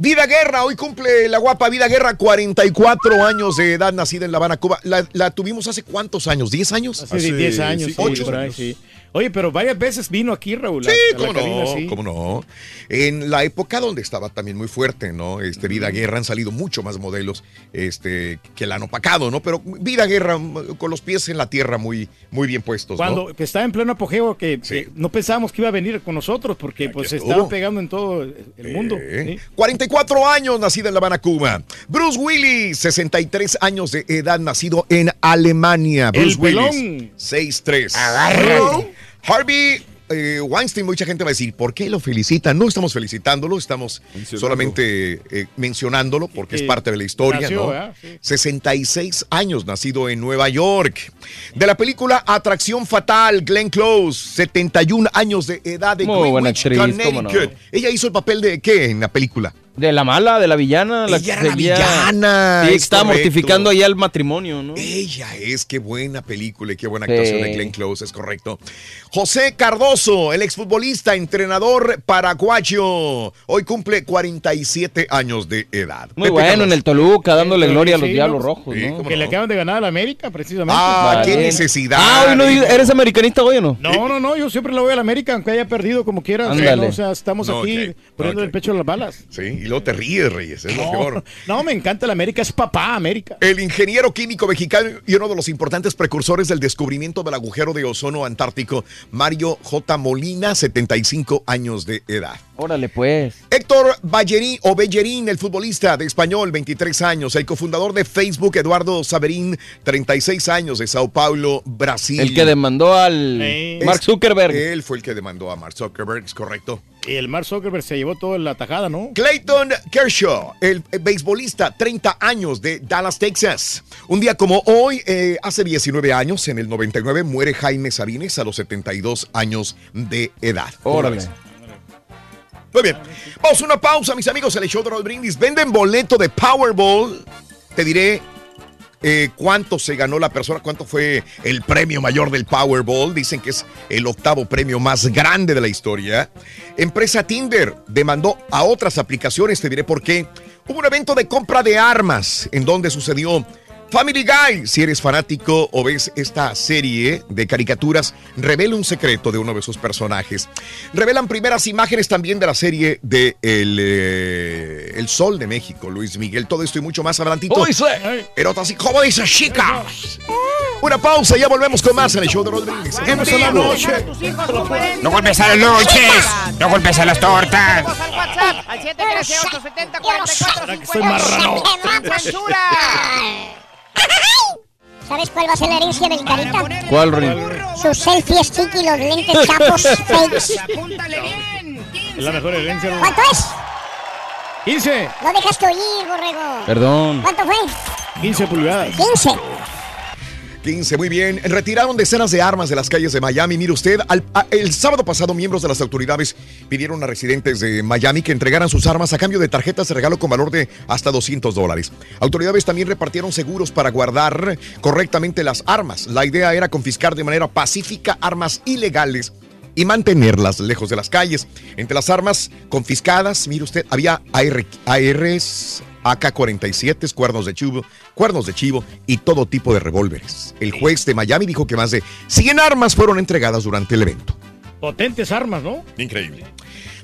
Vida Guerra, hoy cumple la guapa Vida Guerra, 44 años de edad, nacida en La Habana, Cuba. La, la tuvimos hace cuántos años, ¿10 años? Hace 10 años, sí, ocho por ahí, sí. Oye, pero varias veces vino aquí, Raúl. Sí, a- a la cómo cabina, no, sí. cómo no. En la época donde estaba también muy fuerte, ¿no? Este, Vida Guerra han salido mucho más modelos este, que la han opacado, ¿no? Pero Vida Guerra mm, con los pies en la tierra muy, muy bien puestos, Cuando ¿no? que estaba en pleno apogeo, que, que no pensábamos que iba a venir con nosotros, porque pues se estuvo. estaba pegando en todo el el mundo. Eh, 44 años, nacida en La Habana, Cuba. Bruce Willis, 63 años de edad, nacido en Alemania. El Bruce Willis, pelón. 6'3". Agárrate. Harvey eh, Weinstein, mucha gente va a decir, ¿por qué lo felicitan? No estamos felicitándolo, estamos Mencionando. solamente eh, mencionándolo porque es parte de la historia, nació, ¿no? ¿verdad? Sí. 66 años, nacido en Nueva York. De la película Atracción Fatal, Glenn Close, 71 años de edad de Muy buena actriz, cómo no. Connecticut. Ella hizo el papel de qué en la película? De la mala, de la villana. La Ella que era la seguía- villana, Sí, es estaba correcto. mortificando allá el matrimonio, ¿no? Ella es, qué buena película y qué buena Sí. actuación de Glenn Close, es correcto. José Cardoso, el exfutbolista, entrenador paraguayo, hoy cumple 47 años de edad. Muy Pepe bueno en el Toluca, dándole Sí, gloria a los sí, Diablos. Rojos, Sí, ¿no? Que le acaban de ganar a la América, precisamente. Ah, qué necesidad. Ah, no ¿eres americanista hoy o no? No, no, no, yo siempre le voy a la América, aunque haya perdido como quiera. O sea, o sea, estamos No, aquí poniendo el pecho a las balas. Sí, y luego te ríes, Reyes, es lo No, peor. no, me encanta la América, es papá América. El ingeniero químico mexicano y uno de los importantes precursores del descubrimiento del agujero de ozono antártico, Mario J. Molina, 75 años de edad. Órale, pues. Héctor Ballerín o Bellerín, el futbolista de español, 23 años. El cofundador de Facebook, Eduardo Saberín, 36 años, de Sao Paulo, Brasil. El que demandó al. Mark Es- Zuckerberg. Él fue el que demandó a Mark Zuckerberg, es correcto. Y el Mark Zuckerberg se llevó toda la tajada, ¿no? Clayton Kershaw, el eh, beisbolista, 30 años de Dallas, Texas. Un día como hoy, eh, hace 19 años, en el 99, muere Jaime Sabines a los 72 años de edad. ¿Cómo la Órale. Muy bien. Vamos a una pausa, mis amigos, el show de Roll Brindis. Venden boleto de Powerball. Te diré eh, cuánto se ganó la persona, cuánto fue el premio mayor del Powerball. Dicen que es el octavo premio más grande de la historia. Empresa Tinder demandó a otras aplicaciones, te diré por qué. Hubo un evento de compra de armas en donde sucedió Family Guy. Si eres fanático o ves esta serie de caricaturas, revela un secreto de uno de sus personajes. Revelan primeras imágenes también de la serie de El, eh, El Sol de México, Luis Miguel. Todo esto y mucho más adelantito. Uy, sí. Erotas y como dice chicas. Una pausa, ya volvemos con más en el show de Rodríguez. En Vamos a la noche. No golpes a las noches, no golpes a las tortas. al WhatsApp al 713-870-4458. Soy marrano. Sin censura. ¿Sabes cuál va a ser la herencia del carita? ¿Cuál, Ronnie? Sus selfies chiqui, los lentes chapos fakes. Apúntale bien. Es la mejor herencia. ¿Cuánto es? 15, No dejaste oír, borrego. Perdón. ¿Cuánto fue? 15 pulgadas. 15. 15, muy bien. Retiraron decenas de armas de las calles de Miami. Mire usted, al- el sábado pasado miembros de las autoridades pidieron a residentes de Miami que entregaran sus armas a cambio de tarjetas de regalo con valor de hasta 200 dólares. Autoridades también repartieron seguros para guardar correctamente las armas. La idea era confiscar de manera pacífica armas ilegales y mantenerlas lejos de las calles. Entre las armas confiscadas, mire usted, había AR, ARs, AK-47, cuernos de chivo, cuernos de chivo y todo tipo de revólveres. El juez de Miami dijo que más de 100 armas fueron entregadas durante el evento. Potentes armas, ¿no? Increíble.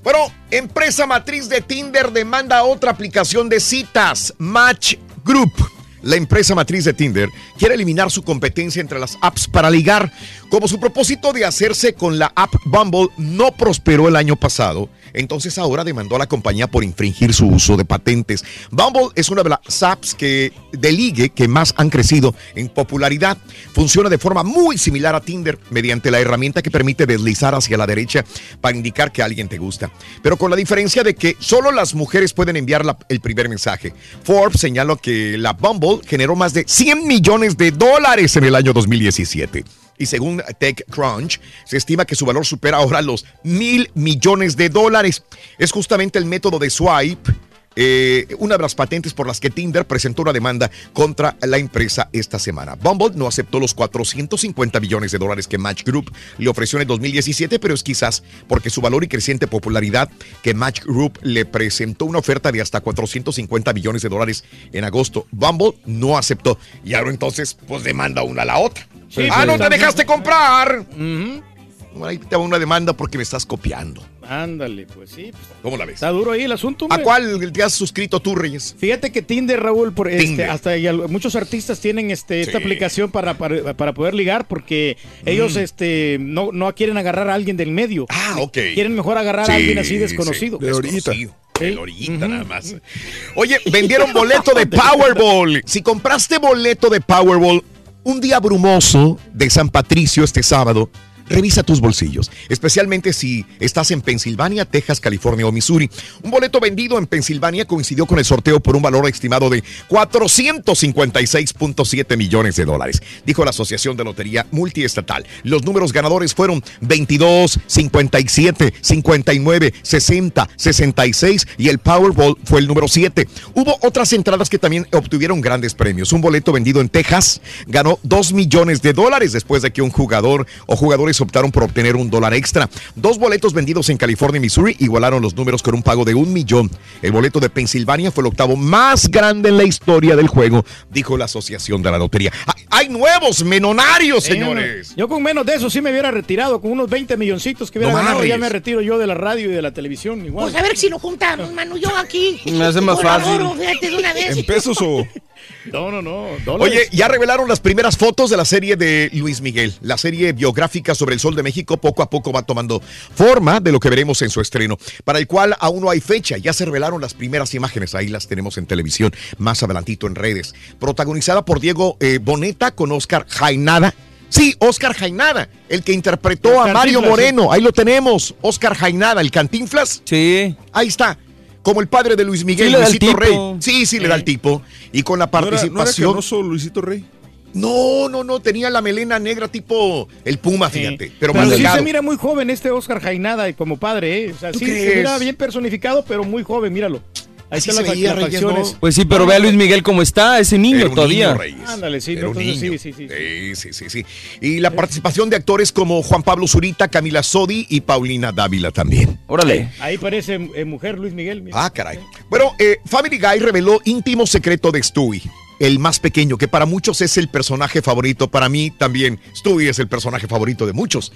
Bueno, empresa matriz de Tinder demanda otra aplicación de citas, Match Group. La empresa matriz de Tinder quiere eliminar su competencia entre las apps para ligar. Como su propósito de hacerse con la app Bumble no prosperó el año pasado, entonces ahora demandó a la compañía por infringir su uso de patentes. Bumble es una de las apps que, de ligue que más han crecido en popularidad. Funciona de forma muy similar a Tinder mediante la herramienta que permite deslizar hacia la derecha para indicar que alguien te gusta. Pero con la diferencia de que solo las mujeres pueden enviar el primer mensaje. Forbes señaló que la Bumble generó más de 100 millones de dólares en el año 2017. Y según TechCrunch, se estima que su valor supera ahora los mil millones de dólares. Es justamente el método de swipe eh, una de las patentes por las que Tinder presentó una demanda contra la empresa esta semana. Bumble no aceptó los 450 millones de dólares que Match Group le ofreció en el 2017, pero es quizás porque su valor y creciente popularidad que Match Group le presentó una oferta de hasta 450 millones de dólares en agosto. Bumble no aceptó y ahora entonces pues demanda una a la otra. Sí, ah, no te dejaste comprar. Ahí te va una demanda porque me estás copiando. Ándale, pues sí. pues, ¿Cómo la ves? Está duro ahí el asunto. ¿A cuál te has suscrito tú, Reyes? Fíjate que Tinder, Raúl, por este, hasta y muchos artistas tienen este, esta Sí. aplicación para, para, para poder ligar porque ellos Mm. este, no, no quieren agarrar a alguien del medio. Ah, ok. Quieren mejor agarrar a alguien así desconocido. sí, desconocido. De orillita nada más. Oye, vendieron boleto de Powerball. Si compraste boleto de Powerball un día brumoso de San Patricio este sábado, revisa tus bolsillos, especialmente si estás en Pensilvania, Texas, California o Missouri. Un boleto vendido en Pensilvania coincidió con el sorteo por un valor estimado de 456.7 millones de dólares, dijo la Asociación de Lotería Multiestatal. Los números ganadores fueron 22, 57, 59, 60, 66 y el Powerball fue el número 7. Hubo otras entradas que también obtuvieron grandes premios. Un boleto vendido en Texas ganó 2 millones de dólares después de que un jugador o jugadores optaron por obtener un dólar extra. Dos boletos vendidos en California y Missouri igualaron los números con un pago de un millón. El boleto de Pensilvania fue el octavo más grande en la historia del juego, dijo la Asociación de la Lotería. ¡Hay, hay nuevos menonarios, señores! Yo con menos de eso sí me hubiera retirado, con unos 20 milloncitos que hubiera No ganado, ya me retiro yo de la radio y de la televisión igual. Pues a ver si lo juntamos, mano. Yo aquí. Me hace más fácil. Fíjate de una vez. ¿En pesos o...? No, no, no. Oye, ya revelaron las primeras fotos de la serie de Luis Miguel. La serie biográfica sobre el Sol de México poco a poco va tomando forma de lo que veremos en su estreno, para el cual aún no hay fecha. Ya se revelaron las primeras imágenes, ahí las tenemos en televisión, más adelantito en redes. Protagonizada por Diego eh, Boneta con Oscar Jainada. Sí, Oscar Jainada, el que interpretó a Mario Moreno. Ahí lo tenemos, Oscar Jainada, el Cantinflas. Sí. Ahí está. Como el padre de Luis Miguel, Sí Luisito. Rey. Sí, sí, le da el tipo. Y con la ¿No era- no era participación. canoso Luisito Rey? No, no, no, tenía la melena negra tipo el Puma, fíjate. Pero, Pero más sí se mira muy joven este Oscar Jainada y como padre, ¿eh? O sea, ¿Tú sí se mira bien personificado, pero muy joven, míralo. Ahí Así veía, Reyes. Pues sí, pero ve a Luis Miguel cómo está, ese niño Era un todavía. niño, Reyes. Ándale, sí, Era un entonces niño. sí, sí, sí. Sí, sí, sí, sí. Y la participación de actores como Juan Pablo Zurita, Camila Sodi y Paulina Dávila también. Órale. Ahí parece eh, mujer Luis Miguel. mira. Ah, caray. Bueno, eh, Family Guy reveló íntimo secreto de Stewie, el más pequeño, que para muchos es el personaje favorito. Para mí también, Stewie es el personaje favorito de muchos.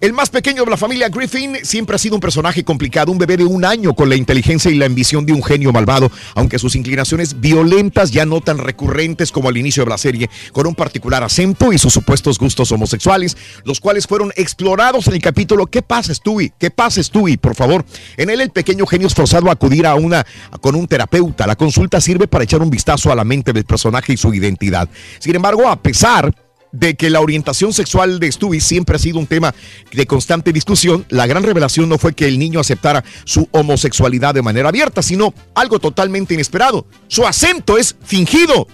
El más pequeño de la familia Griffin siempre ha sido un personaje complicado, un bebé de un año con la inteligencia y la ambición de un genio malvado, aunque sus inclinaciones violentas ya no tan recurrentes como al inicio de la serie, con un particular acento y sus supuestos gustos homosexuales, los cuales fueron explorados en el capítulo ¿Qué pasa, Stewie? ¿Qué pasa, Stewie? Por favor. En él el pequeño genio es forzado a acudir a una con un terapeuta. La consulta sirve para echar un vistazo a la mente del personaje y su identidad. Sin embargo, a pesar de que la orientación sexual de Stewie siempre ha sido un tema de constante discusión, la gran revelación no fue que el niño aceptara su homosexualidad de manera abierta, sino algo totalmente inesperado. Su acento es fingido.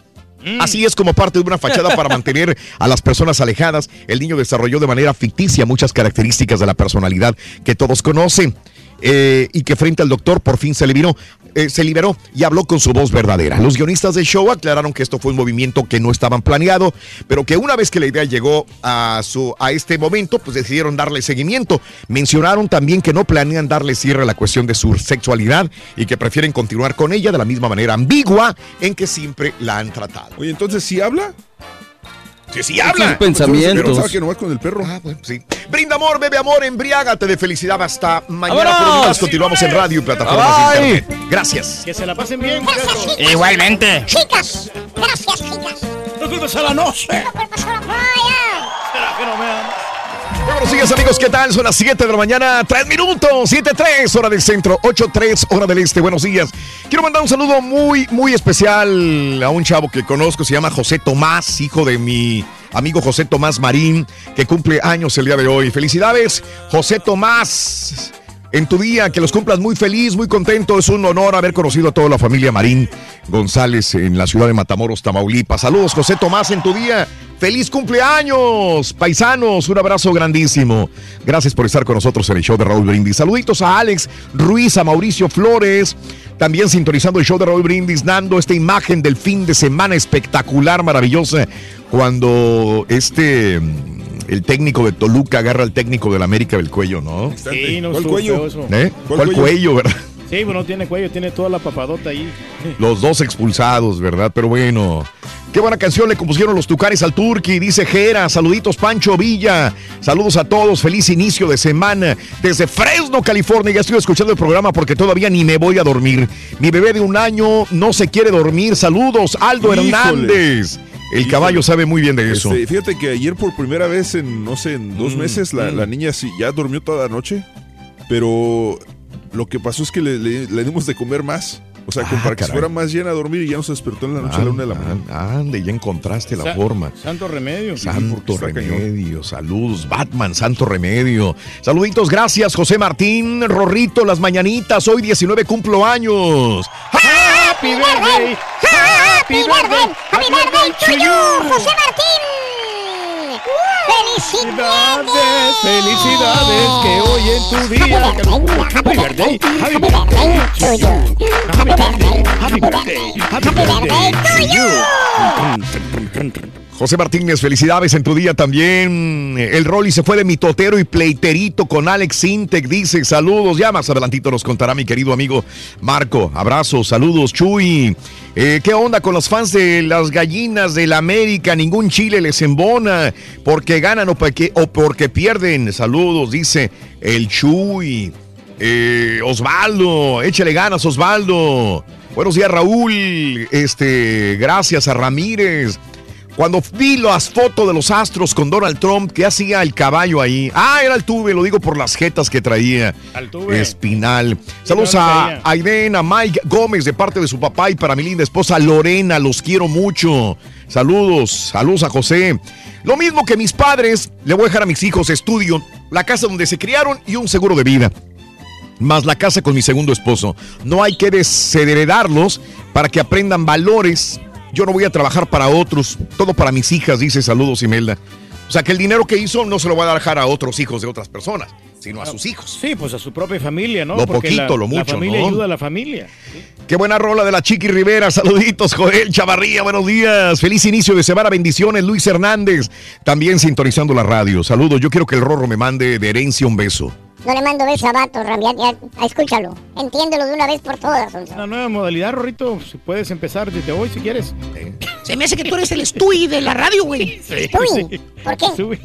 Así es como parte de una fachada para mantener a las personas alejadas. El niño desarrolló de manera ficticia muchas características de la personalidad que todos conocen. Eh, y que frente al doctor por fin se liberó, eh, se liberó y habló con su voz verdadera. Los guionistas del show aclararon que esto fue un movimiento que no estaban planeado, pero que una vez que la idea llegó a, su, a este momento, pues decidieron darle seguimiento. Mencionaron también que no planean darle cierre a la cuestión de su sexualidad y que prefieren continuar con ella de la misma manera ambigua en que siempre la han tratado. Oye, entonces, ¿sí habla? Que sí habla. Sus pensamientos. Pero que nomás con el perro. Ah, bueno, sí. Brinda amor, bebe amor, embriágate de felicidad. Hasta mañana. Continuamos en radio y plataformas de internet. Gracias. Que se la pasen bien. muchachos. Igualmente. Chicas, gracias, chicas. No culpes a la noche. No culpes a la playa. Buenos días amigos, ¿qué tal? Son las 7 de la mañana, 3 minutos, 7-3, hora del centro, 8-3, hora del este. Buenos días. Quiero mandar un saludo muy, muy especial a un chavo que conozco, se llama José Tomás, hijo de mi amigo José Tomás Marín, que cumple años el día de hoy. Felicidades, José Tomás. En tu día, que los cumplas muy feliz, muy contento. Es un honor haber conocido a toda la familia Marín González en la ciudad de Matamoros, Tamaulipas. Saludos, José Tomás, en tu día. ¡Feliz cumpleaños! Paisanos, un abrazo grandísimo. Gracias por estar con nosotros en el show de Raúl Brindis. Saluditos a Alex Ruiz, a Mauricio Flores. También sintonizando el show de Raúl Brindis, dando esta imagen del fin de semana espectacular, maravillosa. Cuando este. El técnico de Toluca agarra al técnico del América del cuello, ¿no? Sí, no ¿Cuál cuello? ¿Eh? ¿Cuál ¿Cuál cuello? cuello, verdad? Sí, bueno, tiene cuello, tiene toda la papadota ahí. Los dos expulsados, ¿verdad? Pero bueno. Qué buena canción le compusieron los Tucares al Turqui, dice Jera. Saluditos, Pancho Villa. Saludos a todos. Feliz inicio de semana. Desde Fresno, California. Ya estoy escuchando el programa porque todavía ni me voy a dormir. Mi bebé de un año no se quiere dormir. Saludos, Aldo Híjole. Hernández. El caballo sabe muy bien de eso. Este, fíjate que ayer por primera vez en, no sé, en dos Mm, meses, la, mm. la niña sí, ya durmió toda la noche, pero lo que pasó es que le, le- le dimos de comer más. O sea, como Ah, para que se caray. fuera más llena a dormir y ya no se despertó en la noche a la una de la mañana. Ande, ya encontraste la Sa- forma. Santo remedio. Santo remedio, saludos, Batman, santo remedio. Saluditos, gracias, José Martín, Rorrito, las mañanitas, hoy 19 cumplo años. Happy birthday. Happy birthday, happy birthday to you, José Martín. ¡Felicidades! Felicidades que hoy en tu día. Happy birthday. Happy birthday to you. Happy birthday. Happy birthday. Happy birthday to you. José Martínez, felicidades en tu día también. El Rolly se fue de mitotero y pleiterito con Alex Intec. Dice saludos. Ya más adelantito nos contará mi querido amigo Marco. Abrazos, saludos, Chuy. Eh, ¿Qué onda con los fans de las gallinas del América? Ningún chile les embona porque ganan o porque, o porque pierden. Saludos, dice el Chuy. Eh, Osvaldo, échale ganas, Osvaldo. Buenos días, Raúl. Este, gracias a Ramírez. Cuando vi las fotos de los astros con Donald Trump, ¿qué hacía el caballo ahí? Ah, era el tuve, lo digo por las jetas que traía. Altuve. Espinal. Saludos ¿dónde a? Aiden, a Mike Gómez de parte de su papá y para mi linda esposa Lorena, los quiero mucho. Saludos, saludos a José. Lo mismo que mis padres, le voy a dejar a mis hijos estudio, la casa donde se criaron y un seguro de vida más la casa con mi segundo esposo. No hay que desheredarlos para que aprendan valores. Yo no voy a trabajar para otros, todo para mis hijas, dice saludos Imelda. O sea que el dinero que hizo no se lo va a dejar a otros hijos de otras personas, sino a sus hijos. Sí, pues a su propia familia, ¿no? Lo Porque poquito, la- lo mucho, La familia ¿no? ayuda a la familia. Qué buena rola de la Chiqui Rivera. Saluditos, Joel Chavarría. Buenos días. Feliz inicio de semana. Bendiciones, Luis Hernández. También sintonizando la radio. Saludos. Yo quiero que el Rorro me mande de herencia un beso. No le mando beso a Vato, Ram, ya- ya- escúchalo. Entiéndelo de una vez por todas. Una nueva modalidad, Rorrito. Si puedes empezar desde hoy si quieres. Se me hace que tú eres el Stewie de la radio, güey. Stewie. ¿Por qué?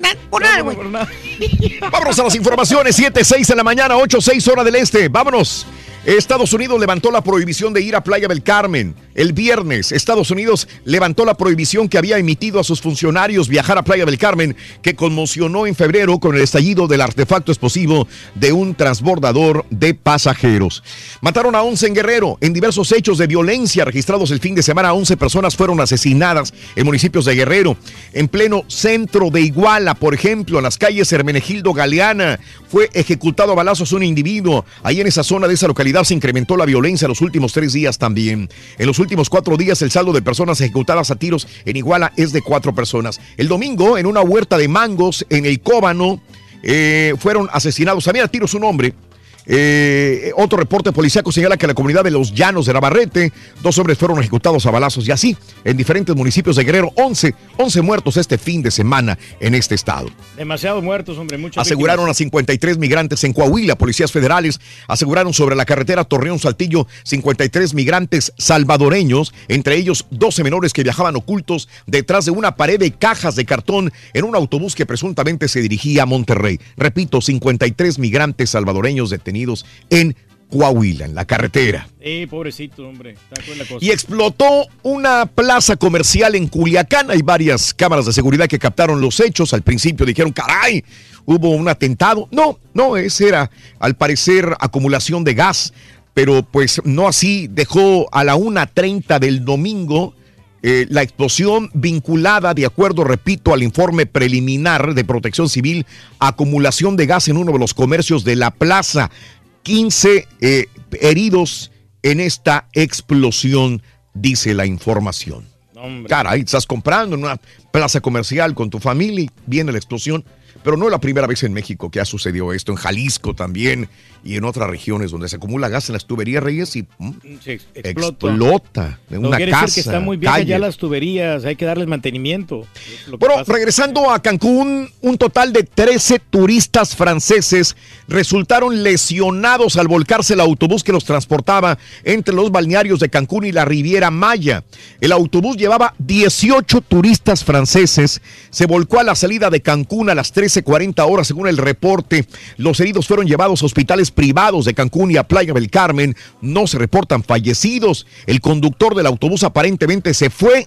Na- Por nada, güey. Vámonos a las informaciones. 7, 6 de la mañana, 8, 6 hora del este. Vámonos. Estados Unidos levantó la prohibición de ir a Playa del Carmen. El viernes, Estados Unidos levantó la prohibición que había emitido a sus funcionarios viajar a Playa del Carmen, que conmocionó en febrero con el estallido del artefacto explosivo de un transbordador de pasajeros. Mataron a 11 en Guerrero. En diversos hechos de violencia registrados el fin de semana, 11 personas fueron asesinadas en municipios de Guerrero. En pleno centro de Iguala, por ejemplo, en las calles Hermenegildo Galeana, fue ejecutado a balazos un individuo. Ahí en esa zona de esa localidad se incrementó la violencia los últimos tres días también. Últimos cuatro días el saldo de personas ejecutadas a tiros en Iguala es de cuatro personas. El domingo, en una huerta de mangos en el Cóbano, eh, fueron asesinados. También a tiros un hombre. Eh, otro reporte policíaco señala que en la comunidad de Los Llanos de Navarrete, dos hombres fueron ejecutados a balazos y así en diferentes municipios de Guerrero, 11, 11 muertos este fin de semana en este estado. Demasiados muertos, hombre. Muchas Aseguraron víctimas. a 53 migrantes en Coahuila. Policías federales aseguraron sobre la carretera Torreón-Saltillo 53 migrantes salvadoreños, entre ellos 12 menores que viajaban ocultos detrás de una pared de cajas de cartón en un autobús que presuntamente se dirigía a Monterrey. Repito, 53 migrantes salvadoreños detenidos en Coahuila, en la carretera. Eh, pobrecito, hombre. Está con la cosa. Y explotó una plaza comercial en Culiacán. Hay varias cámaras de seguridad que captaron los hechos. Al principio dijeron, caray, hubo un atentado. No, no, ese era al parecer acumulación de gas. Pero pues no así, dejó a la 1.30 del domingo eh, la explosión vinculada, de acuerdo, repito, al informe preliminar de protección civil, acumulación de gas en uno de los comercios de la plaza. 15 eh, heridos en esta explosión, dice la información. Caray, estás comprando en una plaza comercial con tu familia y viene la explosión. Pero no es la primera vez en México que ha sucedido esto, en Jalisco también y en otras regiones donde se acumula gas en las tuberías, Reyes, y mm, ex- explota. explota en No una quiere casa. decir que están muy viejas calle. ya las tuberías, hay que darles mantenimiento. Bueno, pasa. regresando a Cancún, un total de 13 turistas franceses resultaron lesionados al volcarse el autobús que los transportaba entre los balnearios de Cancún y la Riviera Maya. El autobús llevaba 18 turistas franceses, se volcó a la salida de Cancún a las 13:40 horas según el reporte. Los heridos fueron llevados a hospitales privados de Cancún y a Playa del Carmen. No se reportan fallecidos. El conductor del autobús aparentemente se fue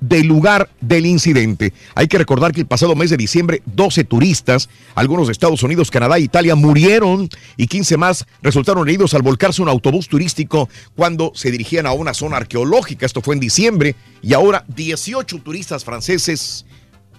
del lugar del incidente. Hay que recordar que el pasado mes de diciembre 12 turistas, algunos de Estados Unidos, Canadá e Italia, murieron y 15 más resultaron heridos al volcarse un autobús turístico cuando se dirigían a una zona arqueológica. Esto fue en diciembre y ahora 18 turistas franceses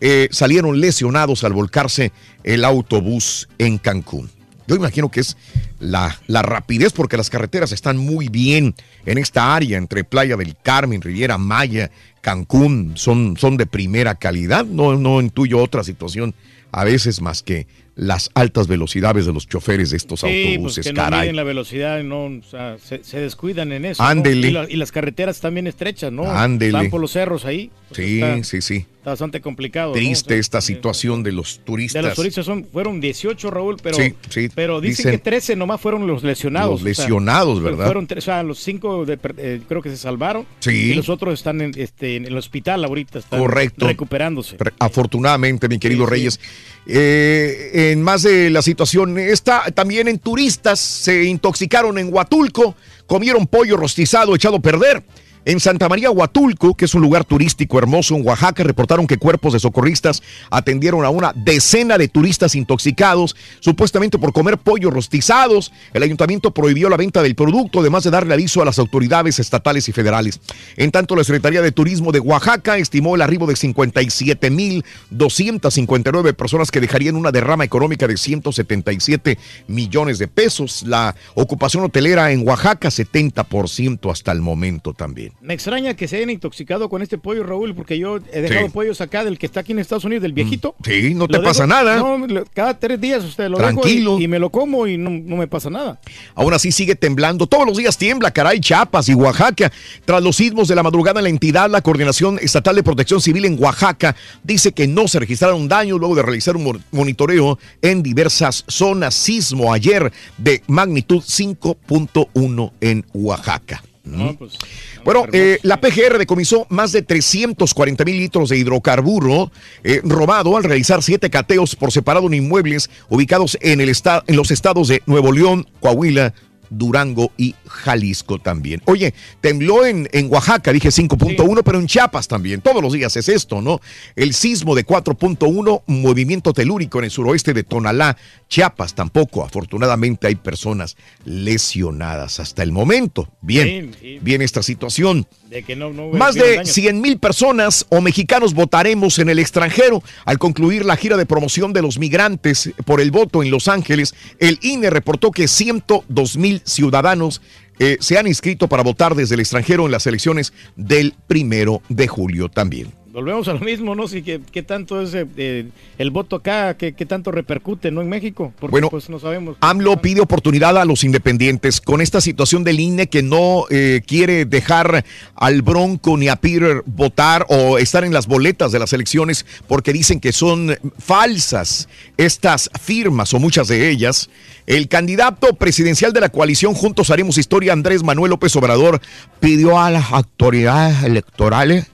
eh, salieron lesionados al volcarse el autobús en Cancún. Yo imagino que es la, la, rapidez porque las carreteras están muy bien en esta área entre Playa del Carmen, Riviera Maya, Cancún, son, son de primera calidad. No, no intuyo otra situación a veces más que las altas velocidades de los choferes de estos Sí, autobuses, pues que no caray. la velocidad, no, o sea, se, se descuidan en eso. ¿no? Ándele. Y, la- y las carreteras también estrechas, ¿no? Ándele. Están por los cerros ahí. pues Sí, está, sí, sí. Está bastante complicado. ¿no? Triste O sea, esta situación de los turistas. De los turistas son, fueron 18, Raúl, pero, Sí, pero dicen, dicen- que 13 nomás fueron los lesionados. Los lesionados, ¿verdad? Fueron tres, o sea, los cinco de- eh, creo que se salvaron. Sí. Y los otros están en, este, en el hospital ahorita, están Correcto. recuperándose. Re- Afortunadamente, mi querido. Reyes. Eh, en más de la situación, está también en turistas, se intoxicaron en Huatulco, comieron pollo rostizado echado a perder. En Santa María Huatulco, que es un lugar turístico hermoso en Oaxaca, reportaron que cuerpos de socorristas atendieron a una decena de turistas intoxicados, supuestamente por comer pollo rostizados. El ayuntamiento prohibió la venta del producto, además de darle aviso a las autoridades estatales y federales. En tanto, la Secretaría de Turismo de Oaxaca estimó el arribo de 57.259 personas que dejarían una derrama económica de 177 millones de pesos. La ocupación hotelera en Oaxaca, 70% hasta el momento también. Me extraña que se hayan intoxicado con este pollo, Raúl, porque yo he dejado Sí. pollos acá del que está aquí en Estados Unidos, del viejito. Sí, no te Lo dejo- pasa nada. No, cada tres días usted lo Tranquilo. dejo y, y me lo como y no, no me pasa nada. Aún así sigue temblando. Todos los días tiembla, caray, Chiapas y Oaxaca. Tras los sismos de la madrugada en la entidad, la Coordinación Estatal de Protección Civil en Oaxaca dice que no se registraron daños luego de realizar un mo- monitoreo en diversas zonas. Sismo ayer de magnitud 5.1 en Oaxaca. No, pues, Bueno, eh, la PGR decomisó más de 340 mil litros de hidrocarburo eh, robado al realizar siete cateos por separado en inmuebles ubicados en, el en los estados de Nuevo León, Coahuila, Durango y Jalisco también. Oye, tembló en, en Oaxaca, dije 5.1, pero en Chiapas también. Todos los días es esto, ¿no? El sismo de 4.1, movimiento telúrico en el suroeste de Tonalá, Chiapas tampoco. Afortunadamente hay personas lesionadas hasta el momento. Bien, Sí, sí. bien esta situación. De que no, no Más de daños. 100 mil personas o mexicanos votaremos en el extranjero. Al concluir la gira de promoción de los migrantes por el voto en Los Ángeles, el INE reportó que 102 mil ciudadanos eh, se han inscrito para votar desde el extranjero en las elecciones del primero de julio también. Volvemos a lo mismo, ¿no? Sí, que, ¿Qué tanto es eh, eh, el voto acá? ¿Qué, qué tanto repercute, no en México? Porque Bueno, pues no sabemos. AMLO pide oportunidad a los independientes con esta situación del INE que no eh, quiere dejar al Bronco ni a Peter votar o estar en las boletas de las elecciones porque dicen que son falsas estas firmas o muchas de ellas. El candidato presidencial de la coalición Juntos Haremos Historia, Andrés Manuel López Obrador, pidió a las autoridades electorales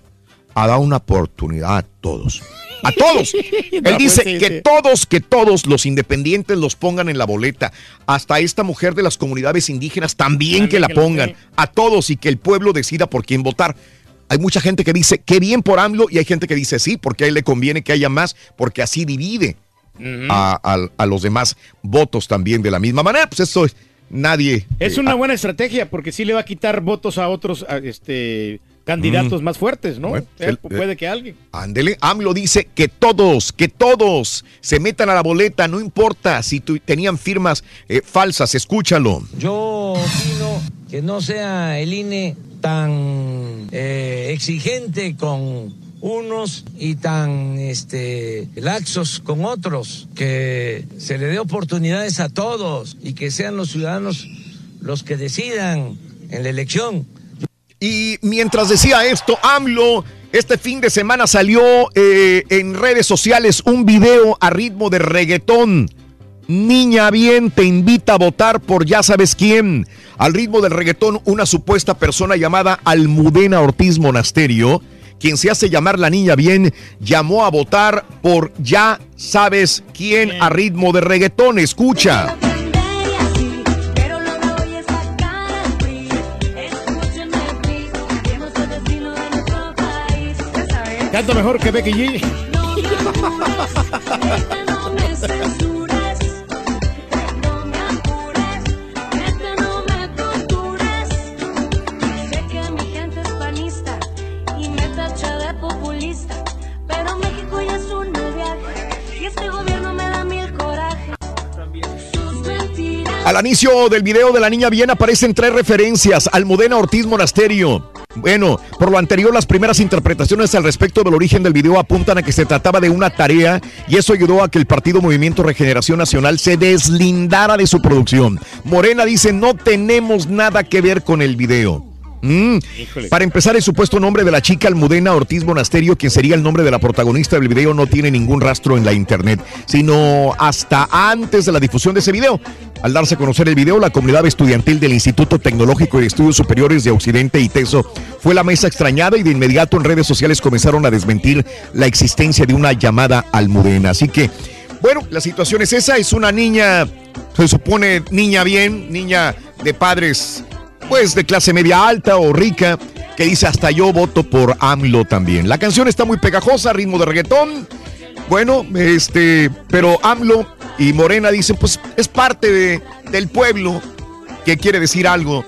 a dar una oportunidad a todos. A todos. Él No, pues dice sí, que sí. todos, que todos los independientes los pongan en la boleta. Hasta esta mujer de las comunidades indígenas también, que la que pongan. A todos y que el pueblo decida por quién votar. Hay mucha gente que dice, qué bien por AMLO, y hay gente que dice, sí, porque a él le conviene que haya más, porque así divide a, a- a los demás votos también de la misma manera. Pues eso es, nadie... Es eh, una ah, buena estrategia porque sí le va a quitar votos a otros a, este, candidatos Mm. más fuertes, ¿no? Bueno, Eh, el- puede que alguien. Ándele, AMLO dice que todos, que todos se metan a la boleta, no importa si tu- tenían firmas eh, falsas, escúchalo. Yo opino que no sea el INE tan eh, exigente con unos y tan este, laxos con otros, que se le dé oportunidades a todos y que sean los ciudadanos los que decidan en la elección. Y mientras decía esto, AMLO este fin de semana salió eh, en redes sociales un video a ritmo de reggaetón. Niña bien te invita a votar por ya sabes quién. Al ritmo del reggaetón, una supuesta persona llamada Almudena Ortiz Monasterio, quien se hace llamar la niña bien, llamó a votar por ya sabes quién a ritmo de reggaetón. Escucha. Canta mejor que Becky G. Al inicio del video de la niña bien aparecen tres referencias. Almudena Ortiz Monasterio. Bueno, por lo anterior, las primeras interpretaciones al respecto del origen del video apuntan a que se trataba de una tarea y eso ayudó a que el partido Movimiento Regeneración Nacional se deslindara de su producción. Morena dice, no tenemos nada que ver con el video. Mm. Para empezar, el supuesto nombre de la chica Almudena Ortiz Monasterio, quien sería el nombre de la protagonista del video, no tiene ningún rastro en la internet, sino hasta antes de la difusión de ese video. Al darse a conocer el video, la comunidad estudiantil del Instituto Tecnológico de Estudios Superiores de Occidente, ITESO, fue la mesa extrañada y de inmediato en redes sociales comenzaron a desmentir la existencia de una llamada Almudena. Así que, bueno, la situación es esa, es una niña, se supone niña bien, niña de padres pues de clase media alta o rica, que dice hasta yo voto por AMLO también. La canción está muy pegajosa, ritmo de reggaetón. Bueno, este, pero AMLO y Morena dicen, pues es parte de- del pueblo que quiere decir algo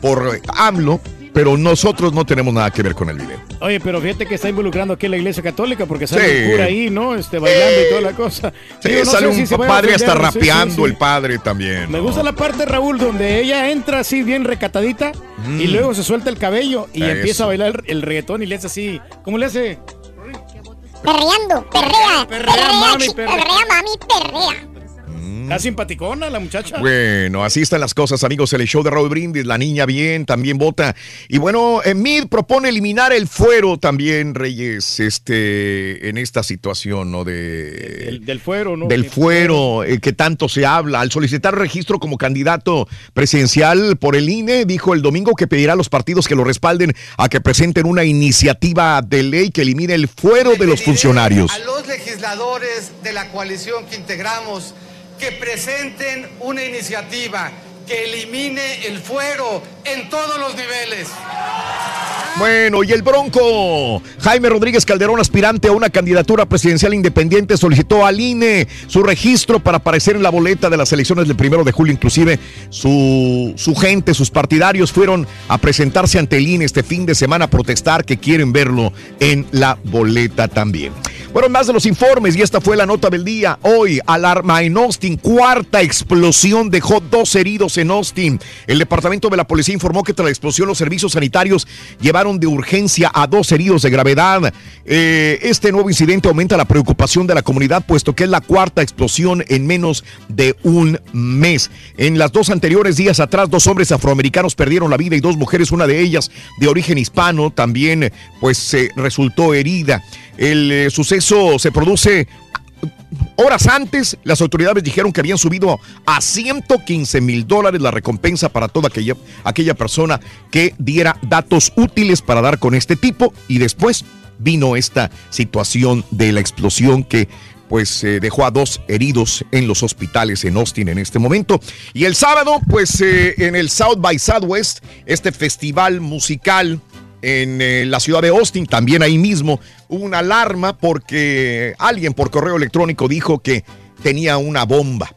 por AMLO, pero nosotros no tenemos nada que ver con el video. Oye, pero fíjate que está involucrando aquí la iglesia católica porque sale Sí. el cura ahí, ¿no? Este, bailando y toda la cosa. Sí, Digo, no sale un si padre hasta ofender, sí, sí, rapeando sí. el padre también. Me ¿no? gusta la parte, Raúl, donde ella entra así bien recatadita y Mm. luego se suelta el cabello y Eso. empieza a bailar el reggaetón y le hace así. ¿Cómo le hace? Perreando, perrea, perrea, mami, perrea. perrea, mami, perrea. Está simpaticona la muchacha. Bueno, así están las cosas, amigos. El show de Raúl Brindis, la niña bien, también vota. Y bueno, en MID propone eliminar el fuero también, Reyes, este, en esta situación, ¿no? De, El- del fuero, ¿no? del fuero eh, que tanto se habla. Al solicitar registro como candidato presidencial por el INE, dijo el domingo que pedirá a los partidos que lo respalden a que presenten una iniciativa de ley que elimine el fuero de los funcionarios. A los legisladores de la coalición que integramos que presenten una iniciativa que elimine el fuero en todos los niveles. Bueno, y el Bronco. Jaime Rodríguez Calderón, aspirante a una candidatura presidencial independiente, solicitó al INE su registro para aparecer en la boleta de las elecciones del primero de julio. Inclusive su, su gente, sus partidarios fueron a presentarse ante el INE este fin de semana a protestar que quieren verlo en la boleta también. Bueno, más de los informes, y esta fue la nota del día. Hoy, alarma en Austin, cuarta explosión dejó dos heridos en Austin. El departamento de la policía informó que tras la explosión los servicios sanitarios llevaron de urgencia a dos heridos de gravedad. Eh, este nuevo incidente aumenta la preocupación de la comunidad, puesto que es la cuarta explosión en menos de un mes. En las dos anteriores días atrás, dos hombres afroamericanos perdieron la vida y dos mujeres, una de ellas de origen hispano, también pues se resultó herida. El eh, suceso se produce Horas antes, las autoridades dijeron que habían subido a 115 mil dólares la recompensa para toda aquella, aquella persona que diera datos útiles para dar con este tipo y después vino esta situación de la explosión que pues eh, dejó a dos heridos en los hospitales en Austin en este momento. Y el sábado, pues eh, en el South by Southwest, este festival musical en eh, la ciudad de Austin, también ahí mismo, una alarma porque alguien por correo electrónico dijo que tenía una bomba.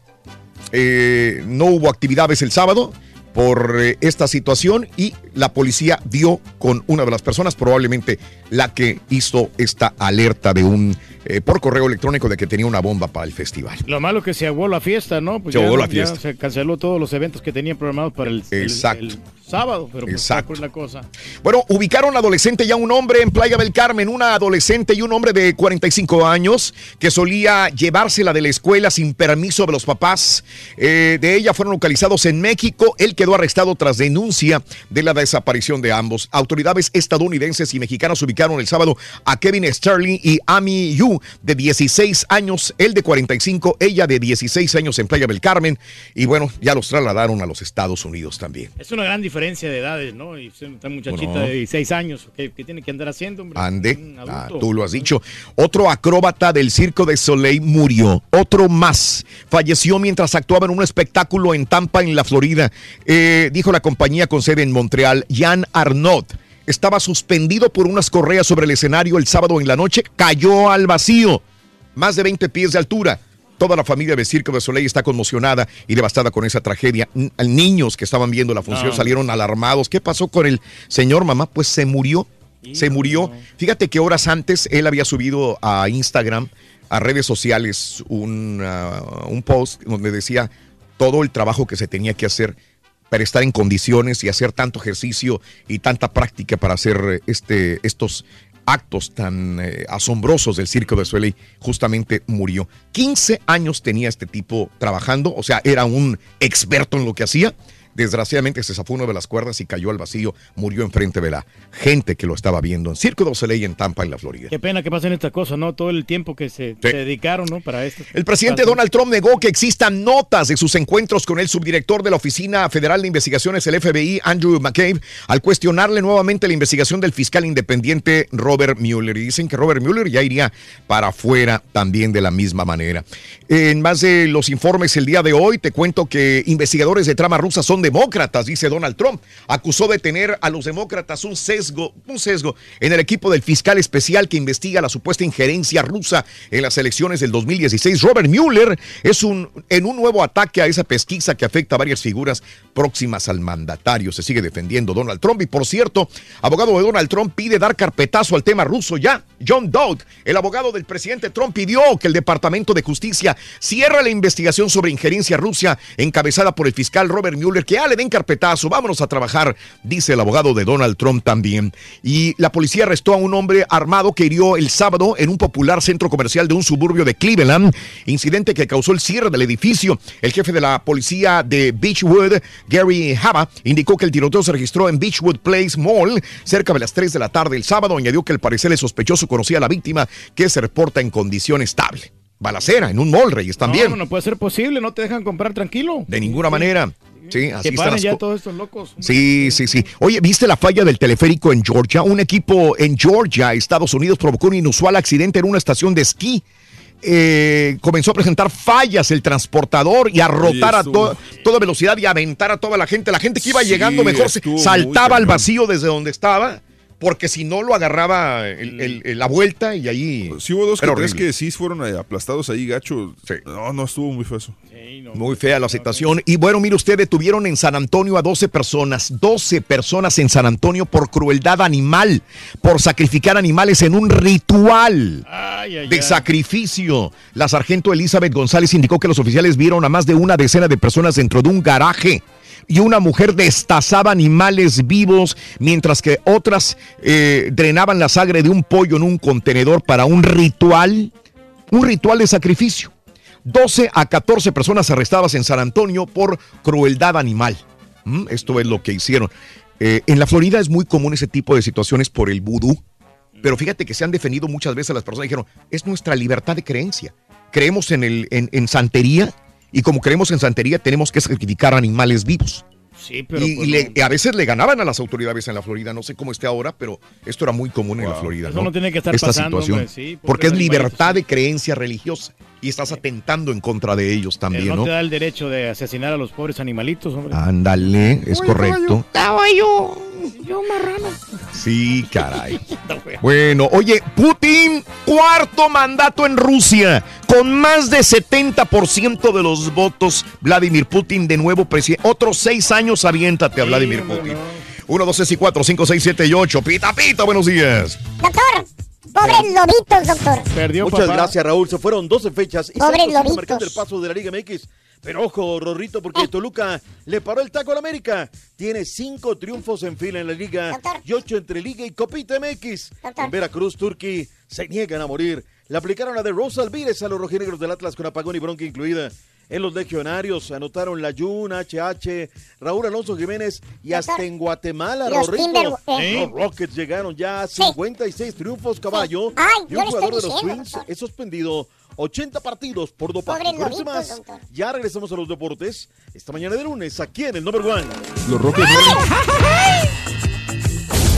Eh, no hubo actividades el sábado por eh, esta situación y la policía dio con una de las personas, probablemente la que hizo esta alerta de un eh, por correo electrónico de que tenía una bomba para el festival. Lo malo que se aguó la fiesta, ¿no? Pues Se ya la fiesta. se canceló todos los eventos que tenían programados para el, el- Exacto. el sábado, pero pues Exacto. la cosa. Bueno, ubicaron adolescente y a un hombre en Playa del Carmen, una adolescente y un hombre de 45 años que solía llevársela de la escuela sin permiso de los papás. Eh, de ella fueron localizados en México. Él quedó arrestado tras denuncia de la desaparición de ambos. Autoridades estadounidenses y mexicanas ubicaron el sábado a Kevin Sterling y Amy Yu de 16 años, él de 45, ella de 16 años en Playa del Carmen. Y bueno, ya los trasladaron a los Estados Unidos también. Es una gran diferencia de edades, ¿no? Y esta muchachita Bueno. de 16 años, ¿qué, qué tiene que andar haciendo, hombre? Ande, ah, tú lo has dicho. Otro acróbata del Circo de Soleil murió. Otro más falleció mientras actuaba en un espectáculo en Tampa, en la Florida. Eh, dijo la compañía con sede en Montreal, Jan Arnaud. Estaba suspendido por unas correas sobre el escenario el sábado en la noche, cayó al vacío, más de 20 pies de altura. Toda la familia de Circo de Soleil está conmocionada y devastada con esa tragedia. Niños que estaban viendo la función No. salieron alarmados. ¿Qué pasó con el señor mamá? Pues se murió. Se murió. Fíjate que horas antes él había subido a Instagram, a redes sociales, un, ah, un post donde decía todo el trabajo que se tenía que hacer para estar en condiciones y hacer tanto ejercicio y tanta práctica para hacer eh, este, estos actos tan eh, asombrosos del Circo de Soleil, justamente murió. 15 años tenía este tipo trabajando, o sea, era un experto en lo que hacía. Desgraciadamente se zafó una de las cuerdas y cayó al vacío, murió enfrente de la gente que lo estaba viendo en Circo de Soleil en Tampa, en la Florida. Qué pena que pasen estas cosas, ¿no? Todo el tiempo que se, se dedicaron, ¿no? Para esto. El presidente Donald Trump negó que existan notas de sus encuentros con el subdirector de la Oficina Federal de Investigaciones, el FBI, Andrew McCabe, al cuestionarle nuevamente la investigación del fiscal independiente Robert Mueller. Y dicen que Robert Mueller ya iría para afuera también de la misma manera. En más de los informes el día de hoy, te cuento que investigadores de trama rusa son demócratas, dice Donald Trump. Acusó de tener a los demócratas un sesgo, un sesgo en el equipo del fiscal especial que investiga la supuesta injerencia rusa en las elecciones del 2016. Robert Mueller es un en un nuevo ataque a esa pesquisa que afecta a varias figuras próximas al mandatario. Se sigue defendiendo Donald Trump y por cierto, abogado de Donald Trump pide dar carpetazo al tema ruso ya. John Dowd, el abogado del presidente Trump, pidió que el Departamento de Justicia cierre la investigación sobre injerencia rusa encabezada por el fiscal Robert Mueller, que ya le den carpetazo, vámonos a trabajar, dice el abogado de Donald Trump también. Y la policía arrestó a un hombre armado que hirió el sábado en un popular centro comercial de un suburbio de Cleveland, incidente que causó el cierre del edificio. El jefe de la policía de Beechwood, Gary Haba, indicó que el tiroteo se registró en Beechwood Place Mall cerca de las 3 de la tarde el sábado. Añadió que al parecer el sospechoso conocía a la víctima que se reporta en condición estable. Balacera en un mall, Reyes, también. No, no puede ser posible, no te dejan comprar tranquilo. De ninguna manera. Sí, así que están paren ya todos estos locos. Sí, sí, sí. Oye, ¿viste la falla del teleférico en Georgia? Un equipo en Georgia, Estados Unidos, provocó un inusual accidente en una estación de esquí. Eh, comenzó a presentar fallas el transportador y a rotar a to- toda velocidad y a aventar a toda la gente. La gente que iba Sí, llegando mejor saltaba al vacío desde donde estaba, porque si no lo agarraba el- el- el- la vuelta y allí. Sí hubo dos que tres que sí fueron aplastados ahí, gacho. No, no, estuvo muy feo eso. Muy fea la situación. Y bueno, mire usted, detuvieron en San Antonio a 12 personas, 12 personas en San Antonio por crueldad animal, por sacrificar animales en un ritual de sacrificio. La sargento Elizabeth González indicó que los oficiales vieron a más de una decena de personas dentro de un garaje. Y una mujer destazaba animales vivos, mientras que otras eh, drenaban la sangre de un pollo en un contenedor para un ritual, un ritual de sacrificio. 12 a 14 personas arrestadas en San Antonio por crueldad animal. Mm, Esto es lo que hicieron. Eh, en la Florida es muy común ese tipo de situaciones por el vudú. Pero fíjate que se han defendido muchas veces las personas. Dijeron, es nuestra libertad de creencia. Creemos en, el, en santería y como creemos en santería tenemos que sacrificar animales vivos. Sí, pero. y, pues, y le- no. y a veces le ganaban a las autoridades en la Florida. No sé cómo esté ahora, pero esto era muy común en la Florida. Eso no tiene que estar Esta pasando, situación. hombre, sí, porque porque es libertad de creencia religiosa y estás atentando en contra de ellos también, no, ¿no? te da el derecho de asesinar a los pobres animalitos, hombre. Ándale, es correcto. Caballo. Yo marrano. Sí, caray. Bueno, oye, Putin, cuarto mandato en Rusia, con más de 70% de los votos. Vladimir Putin, de nuevo presidente. Otros seis años, aviéntate a Vladimir Putin. 1, 2, 3 y 4, 5, 6, 7 y 8. Pita, pita, buenos días. Doctor, pobres lobitos, doctor. Muchas gracias, Raúl. Se fueron 12 fechas y Pobres lobitos. marcando el paso de la Liga MX. Pero ojo, Rorrito, porque Toluca le paró el taco al América. Tiene cinco triunfos en fila en la Liga y ocho entre Liga y Copita MX. En Veracruz, Turquí se niegan a morir. Le aplicaron la de Rosa Alvírez a los rojinegros del Atlas con apagón y bronca incluida. En los legionarios anotaron la Jun, HH, Raúl Alonso Jiménez y hasta en Guatemala, Los Rorrito. ¿eh? Los Rockets llegaron ya a 56 triunfos, caballo. Ay, y yo un jugador de los Twins es suspendido 80 partidos por dopaje. Con lobitos, más, doctor. ya regresamos a los deportes esta mañana de lunes aquí en el Number One. Los Rockets.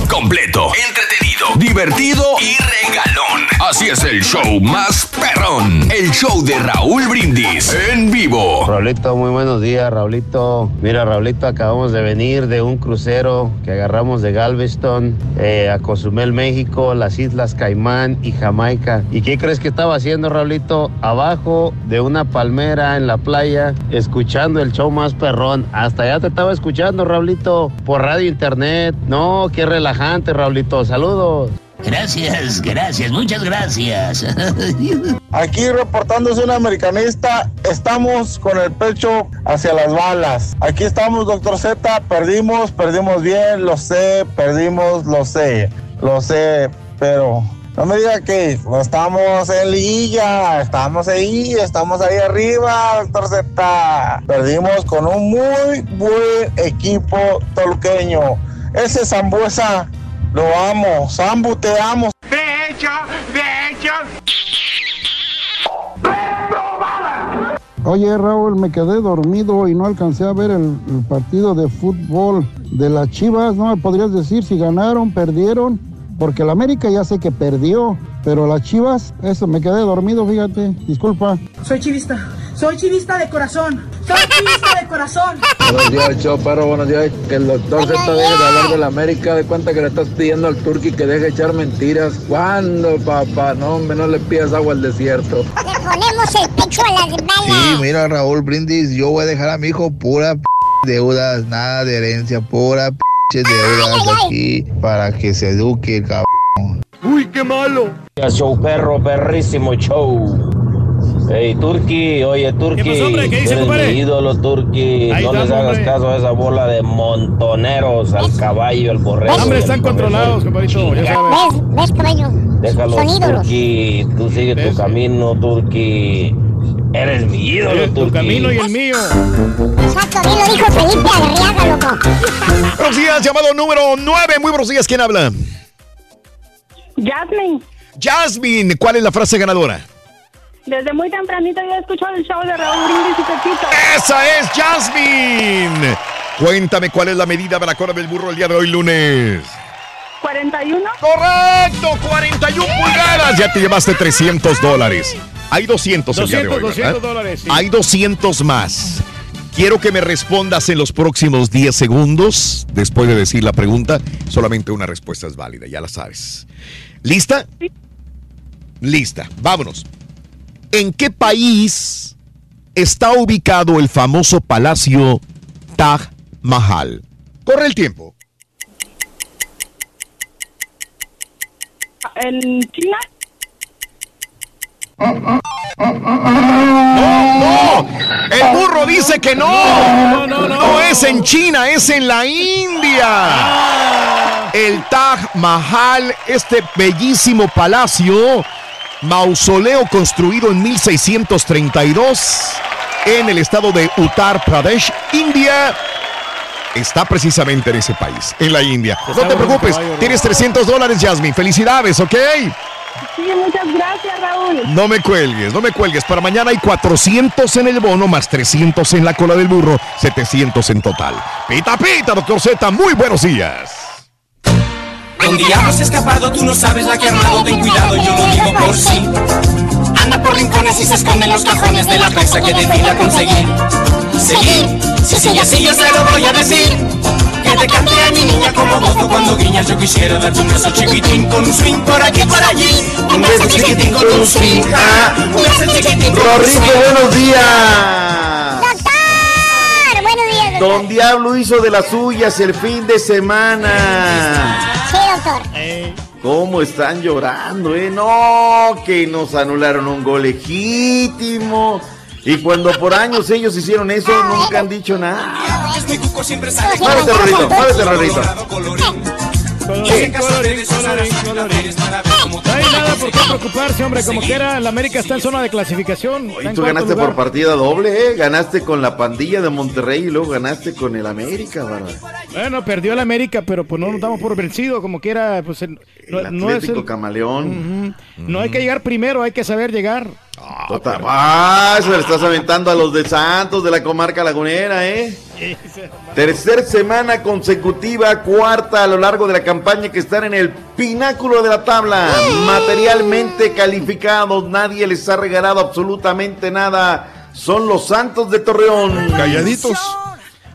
Completo, entretenido divertido y regalón. Así es el show más perrón. El show de Raúl Brindis en vivo. Raulito, muy buenos días, Raulito. Mira, Raulito, acabamos de venir de un crucero que agarramos de Galveston eh, a Cozumel, México, las Islas Caimán y Jamaica. ¿Y qué crees que estaba haciendo, Raulito? Abajo de una palmera en la playa, escuchando el show más perrón. Hasta allá te estaba escuchando, Raulito, por radio internet. No, qué relajante, Raulito. Saludos. Gracias, gracias, muchas gracias. Aquí reportándose un americanista, estamos con el pecho hacia las balas. Aquí estamos, doctor Z, perdimos, perdimos bien, lo sé, perdimos, lo sé, lo sé, pero no me diga que no estamos en liguilla, estamos ahí, estamos ahí arriba, doctor Z. Perdimos con un muy buen equipo toluqueño. Ese Zambuesa lo amo, Zambu te amo. De hecho, de hecho. Oye Raúl, me quedé dormido y no alcancé a ver el, el partido de fútbol de las Chivas. ¿No me podrías decir si ganaron, perdieron? Porque el América ya sé que perdió, pero las Chivas, eso, me quedé dormido, fíjate. Disculpa. Soy chivista. Soy chivista de corazón. Soy chivista de corazón. Buenos días, show, pero buenos días. Que el doctor Z deje de hablar de la América. De cuenta que le estás pidiendo al Turqui que deje de echar mentiras. ¿Cuándo, papá? No, hombre, no le pidas agua al desierto. Le ponemos el pecho a las balas. Sí, mira, Raúl Brindis, yo voy a dejar a mi hijo pura p deudas, nada de herencia, pura p deudas aquí para que se eduque el cabrón. ¡Uy, qué malo! Show perro, perrísimo show. Hey, Turki, oye, Turki, ¿Qué pasó, hombre? ¿Qué dice, eres mi ídolo, Turki. Ahí No les hagas hombre. caso a esa bola de montoneros, al caballo, al borrego. Hombre, y al están controlados, compadrito, ya sabes. ¿Ves? ¿Ves, caballo? Déjalo, Son ídolos. Turki. Tú sigue tu camino, Turki. Eres mi ídolo. Tu camino y el mío. Exacto, bien lo dijo Felipe Arriaga, loco. Buenos días, llamado número 9. Muy buenos días, ¿quién habla? Jasmine, Jasmine, ¿cuál es la frase ganadora? desde muy tempranito yo escucho el show de Raúl Brindis y Pepito. Esa es Jasmine. Cuéntame cuál es la medida para la cola del burro el día de hoy lunes. 41. Correcto, 41 pulgadas. Ya te llevaste 300 dólares. Hay 200 el día de 200, hoy, ¿verdad? 200 dólares, sí. Hay 200 más. Quiero que me respondas en los próximos 10 segundos. Después de decir la pregunta, solamente una respuesta es válida, ya la sabes. ¿Lista? Lista, vámonos. ¿En qué país está ubicado el famoso palacio Taj Mahal? Corre el tiempo. ¿En China? ¡No! El burro dice que no. No, es en China, es en la India. El Taj Mahal, este bellísimo palacio, mausoleo construido en 1632 en el estado de Uttar Pradesh, India. Está precisamente en ese país, en la India. No te preocupes, tienes 300 dólares, Jasmine. Felicidades, ¿ok? Sí, muchas gracias, Raúl. No me cuelgues, no me cuelgues. Para mañana hay 400 en el bono, más 300 en la cola del burro, 700 en total. Pita, pita, doctor Z, muy buenos días. Con diablos escapado, tú no sabes la que ha armado, ten cuidado, yo lo digo por sí. Anda por rincones y se esconde en los cajones de la presa que decida conseguir. Seguir, si sigue así yo se lo voy a decir. Que te cante a mi niña como vos tú cuando guiñas Yo quisiera darte un beso chiquitín con un swing por aquí por allí Un beso chiquitín con un swing ah, Un beso chiquitín con un Rorrito, swing buenos días. Doctor, buenos días, doctor. Don Diablo hizo de las suyas el fin de semana. Sí, doctor. ¿Cómo están llorando, eh? No, que nos anularon un gol legítimo. Y cuando por años ellos hicieron eso, nunca han dicho nada. Muévete, colorín, colorín, colorín. No hay nada por qué preocuparse, hombre. Como quiera, la América está en zona de clasificación. Y tú ganaste lugar. por partida doble, ¿eh? Ganaste con la pandilla de Monterrey y luego ganaste con el América, ¿verdad? Bueno, perdió el América, pero pues no nos damos por vencido. Como quiera, pues el- no, no es Atlético el- Camaleón. No hay que llegar primero, hay que saber llegar. Total. Ah, se le estás aventando a los de Santos de la comarca lagunera, ¿eh? Tercer semana consecutiva, cuarta a lo largo de la campaña que están en el pináculo de la tabla. Materialmente calificados, nadie les ha regalado absolutamente nada. Son los Santos de Torreón. Calladitos.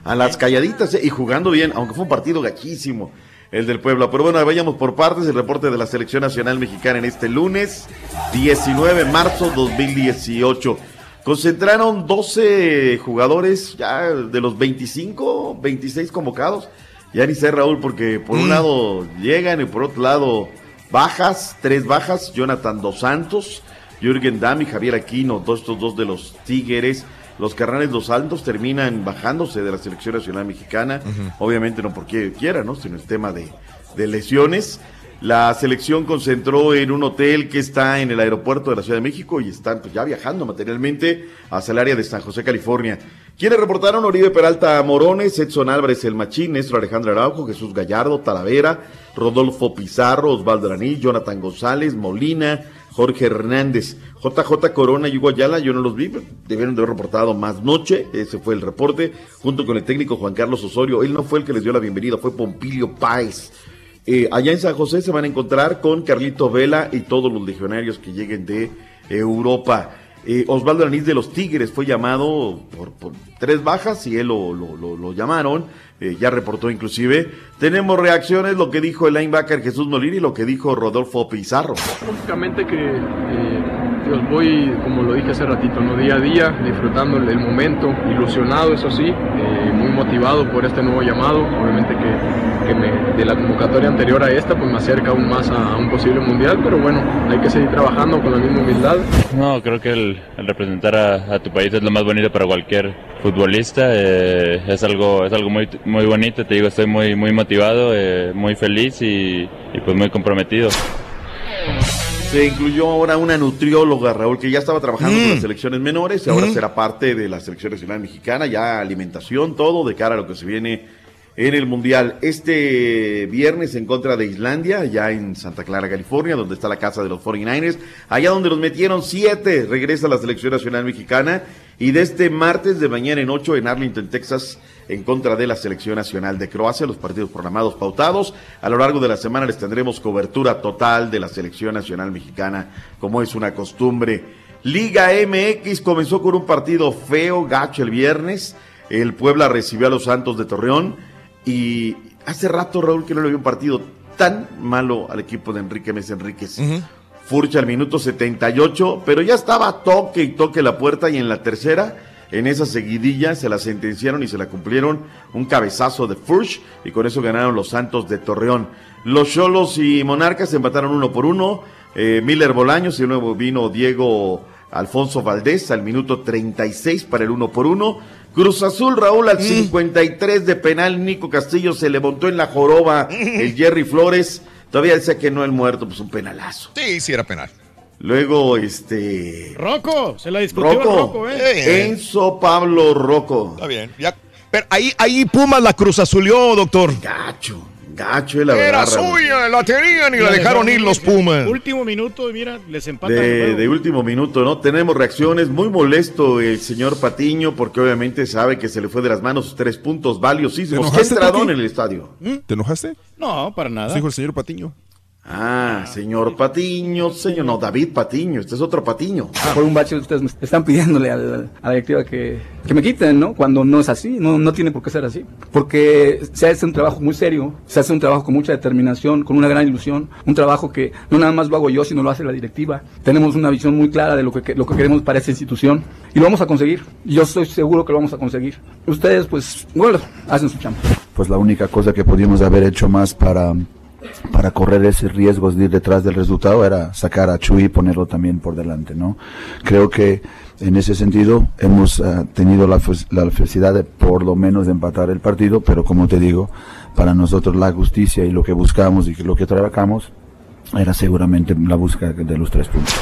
A las calladitas ¿eh? y jugando bien, aunque fue un partido gachísimo el del Puebla. Pero bueno, vayamos por partes. El reporte de la Selección Nacional Mexicana en este lunes, 19 de marzo 2018. Concentraron 12 jugadores ya de los 25, 26 convocados. Ya ni sé, Raúl, porque por un Mm. lado llegan y por otro lado bajas, tres bajas. Jonathan Dos Santos, Jürgen Damm y Javier Aquino, dos, estos dos de los Tigres. Los carnales Dos Santos terminan bajándose de la selección nacional mexicana. Obviamente no porque quiera, ¿no? Sino el tema de, de lesiones. La selección concentró en un hotel que está en el aeropuerto de la Ciudad de México y están pues, ya viajando materialmente hacia el área de San José, California. Quienes reportaron Oribe Peralta Morones, Edson Álvarez El Machín, Néstor Alejandro Araujo, Jesús Gallardo, Talavera, Rodolfo Pizarro, Osvaldo Araní, Jonathan González, Molina, Jorge Hernández, JJ Corona y Hugo Ayala, yo no los vi, pero debieron de haber reportado más noche, ese fue el reporte, junto con el técnico Juan Carlos Osorio, él no fue el que les dio la bienvenida, fue Pompilio Páez. Eh, allá en San José se van a encontrar con Carlito Vela y todos los legionarios que lleguen de Europa. Eh, Osvaldo Anís de los Tigres fue llamado por, tres bajas y él lo llamaron, eh, ya reportó inclusive. Tenemos reacciones, lo que dijo el linebacker Jesús Molina y lo que dijo Rodolfo Pizarro. Lógicamente que eh, Dios, voy, como lo dije hace ratito, ¿no? día a día, disfrutando el momento, ilusionado, eso sí, eh, muy motivado por este nuevo llamado. Obviamente que, que me, de la convocatoria anterior a esta, pues me acerca aún más a, a un posible mundial, pero bueno, hay que seguir trabajando con la misma humildad. No, creo que el, el representar a, a tu país es lo más bonito para cualquier futbolista. eh, es algo, es algo muy, muy bonito. Te digo, estoy muy, muy motivado, eh, muy feliz y, y pues muy comprometido. Se incluyó ahora una nutrióloga, Raúl, que ya estaba trabajando con Mm. las selecciones menores y ahora Ujú. será parte de la selección nacional mexicana, ya alimentación, todo de cara a lo que se viene en el Mundial. Este viernes en contra de Islandia, ya en Santa Clara, California, donde está la casa de los 49ers, allá donde los metieron siete, regresa la selección nacional mexicana y de este martes de mañana en ocho en Arlington, Texas, en contra de la selección nacional de Croacia, los partidos programados pautados. A lo largo de la semana les tendremos cobertura total de la selección nacional mexicana, como es una costumbre. Liga MX comenzó con un partido feo, gacho el viernes. El Puebla recibió a los Santos de Torreón y hace rato, Raúl, que no le vi un partido tan malo al equipo de Enrique Mesa Enríquez. Furcha al minuto 78, pero ya estaba toque y toque la puerta y en la tercera, en esa seguidilla, se la sentenciaron y se la cumplieron un cabezazo de Furch y con eso ganaron los Santos de Torreón. Los Cholos y Monarcas empataron uno por uno. Eh, Miller Bolaños y luego vino Diego Alfonso Valdés al minuto 36 para el uno por uno. Cruz Azul, Raúl, al 53 de penal, Nico Castillo se le montó en la joroba el Jerry Flores. Todavía decía que no el muerto, pues un penalazo. Sí, sí era penal. Luego, este. Rocco, se la discutió Rocco. Rocco, ¿eh? Enzo Pablo Rocco. Está bien. Ya. Pero ahí, ahí Pumas la Cruz Azulió, doctor. Gacho, gacho, la Era verdad. Suya, la tenían y la dejaron ir los Pumas. Último minuto, y mira, les empatan. el De, de último minuto, ¿no? Tenemos reacciones. Muy molesto el señor Patiño porque obviamente sabe que se le fue de las manos tres puntos valiosísimos. ¿Te ¿Qué enojaste, entradón en el estadio? ¿Te enojaste? No, para nada. Dijo el señor Patiño. Ah, señor Patiño, señor, no, David Patiño, este es otro Patiño. Por un bache ustedes me están pidiéndole al- a la directiva que, que me quiten, ¿no? Cuando no es así, no, no tiene por qué ser así. Porque se hace un trabajo muy serio, se hace un trabajo con mucha determinación, con una gran ilusión, un trabajo que no nada más lo hago yo, sino lo hace la directiva. Tenemos una visión muy clara de lo que, lo que queremos para esta institución y lo vamos a conseguir. Yo estoy seguro que lo vamos a conseguir. Ustedes, pues, bueno, hacen su chamba. pues la única cosa que podíamos haber hecho más para, para correr ese riesgo de ir detrás del resultado era sacar a Chuy y ponerlo también por delante, ¿no? Creo que en ese sentido hemos ah, tenido la, la felicidad de por lo menos de empatar el partido, pero como te digo, para nosotros la justicia y lo que buscamos y lo que trabajamos era seguramente la búsqueda de los tres puntos.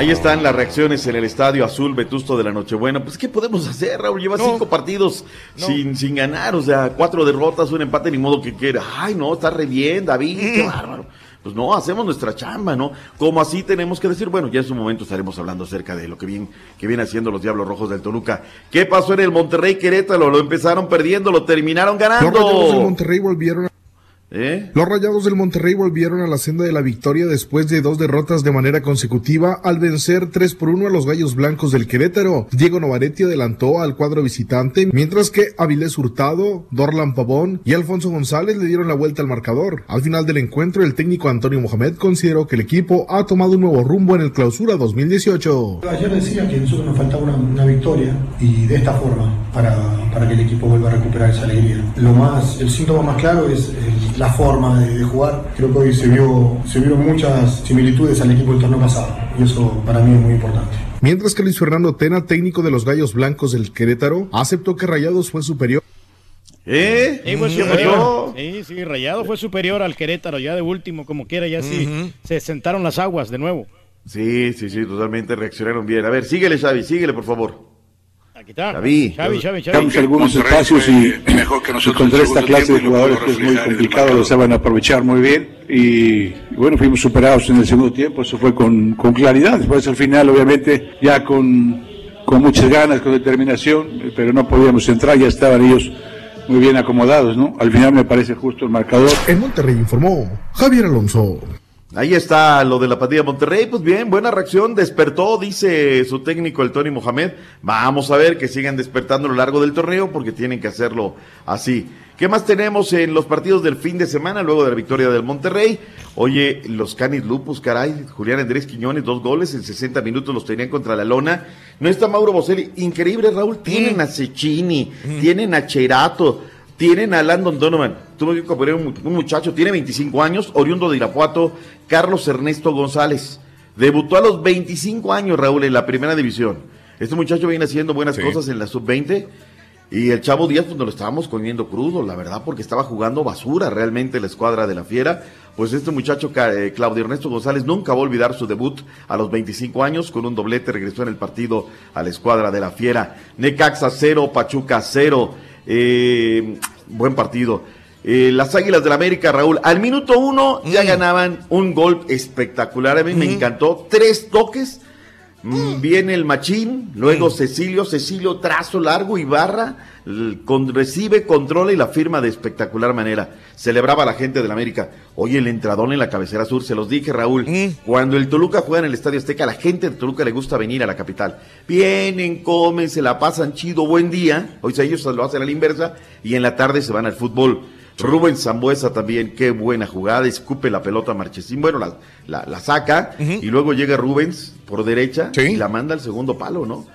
Ahí están las reacciones en el estadio azul Vetusto de la Nochebuena. Pues, ¿qué podemos hacer, Raúl? Lleva cinco partidos sin, sin ganar, o sea, cuatro derrotas, un empate, ni modo que quiera. Ay, no, está re bien, David, qué bárbaro. Pues no, hacemos nuestra chamba, ¿no? Como así tenemos que decir, bueno, ya en su momento estaremos hablando acerca de lo que bien, que viene haciendo los Diablos Rojos del Toluca. ¿Qué pasó en el Monterrey Querétaro? Lo empezaron perdiendo, lo terminaron ganando. Monterrey volvieron a- ¿Eh? Los Rayados del Monterrey volvieron a la senda de la victoria después de dos derrotas de manera consecutiva al vencer 3 por 1 a los Gallos Blancos del Querétaro. Diego Novaretti adelantó al cuadro visitante, mientras que Avilés Hurtado, Dorlan Pavón y Alfonso González le dieron la vuelta al marcador. Al final del encuentro, el técnico Antonio Mohamed consideró que el equipo ha tomado un nuevo rumbo en el clausura 2018. Ayer decía que a nosotros nos faltaba una, una victoria y de esta forma para, para que el equipo vuelva a recuperar esa alegría. Lo más, el síntoma más claro es eh, la forma de, de jugar. Creo que hoy se, vio, se vieron muchas similitudes al equipo del torneo pasado y eso para mí es muy importante. Mientras que Luis Fernando Tena, técnico de los Gallos Blancos del Querétaro, aceptó que Rayados fue superior. ¿Eh? Sí, fue superior. Sí, sí, Rayado fue superior al Querétaro, ya de último, como quiera, ya sí se sentaron las aguas de nuevo. Sí, sí, sí, totalmente reaccionaron bien. A ver, síguele, Xavi, síguele, por favor. Aquí está. Xavi. Xavi, Xavi, Xavi. Damos algunos espacios y, y contra esta clase de jugadores que es muy complicado, lo saben aprovechar muy bien y, y bueno, fuimos superados en el segundo tiempo, eso fue con, con claridad, después al final obviamente ya con, con muchas ganas, con determinación, pero no podíamos entrar, ya estaban ellos muy bien acomodados, ¿no? Al final me parece justo el marcador. En Monterrey informó Javier Alonso. Ahí está lo de la patilla de Monterrey. Pues bien, buena reacción. Despertó, dice su técnico, el Tony Mohamed. Vamos a ver que sigan despertando a lo largo del torneo porque tienen que hacerlo así. ¿Qué más tenemos en los partidos del fin de semana luego de la victoria del Monterrey? Oye, los Canis Lupus, caray. Julián Andrés Quiñones, dos goles en 60 minutos los tenían contra la lona. No está Mauro Boselli. Increíble, Raúl. Tienen a Cecchini, tienen a Cherato, tienen a Landon Donovan. Tuvo que un, un muchacho, tiene 25 años, oriundo de Irapuato, Carlos Ernesto González. Debutó a los 25 años, Raúl, en la primera división. Este muchacho viene haciendo buenas cosas en la sub-20. Y el Chavo Díaz, pues nos lo estábamos comiendo crudo, la verdad, porque estaba jugando basura realmente la escuadra de la Fiera. Pues este muchacho, eh, Claudio Ernesto González, nunca va a olvidar su debut a los 25 años. Con un doblete regresó en el partido a la escuadra de la Fiera. Necaxa 0, Pachuca 0. Eh, buen partido. Eh, las Águilas del América, Raúl, al minuto uno ya ganaban un gol espectacular. A mí me encantó. Tres toques. Mm, Viene el machín, luego Cecilio, Cecilio trazo largo y barra, con, recibe, controla y la firma de espectacular manera. Celebraba la gente del América. Oye, el entradón en la cabecera sur, se los dije, Raúl. Cuando el Toluca juega en el Estadio Azteca, a la gente de Toluca le gusta venir a la capital. Vienen, comen, se la pasan chido, buen día. Hoy ellos lo hacen a la inversa y en la tarde se van al fútbol. Rubén Zambuesa también, qué buena jugada, escupe la pelota a Marchesín, bueno, la, la, la saca y luego llega Rubens por derecha y la manda al segundo palo, ¿no?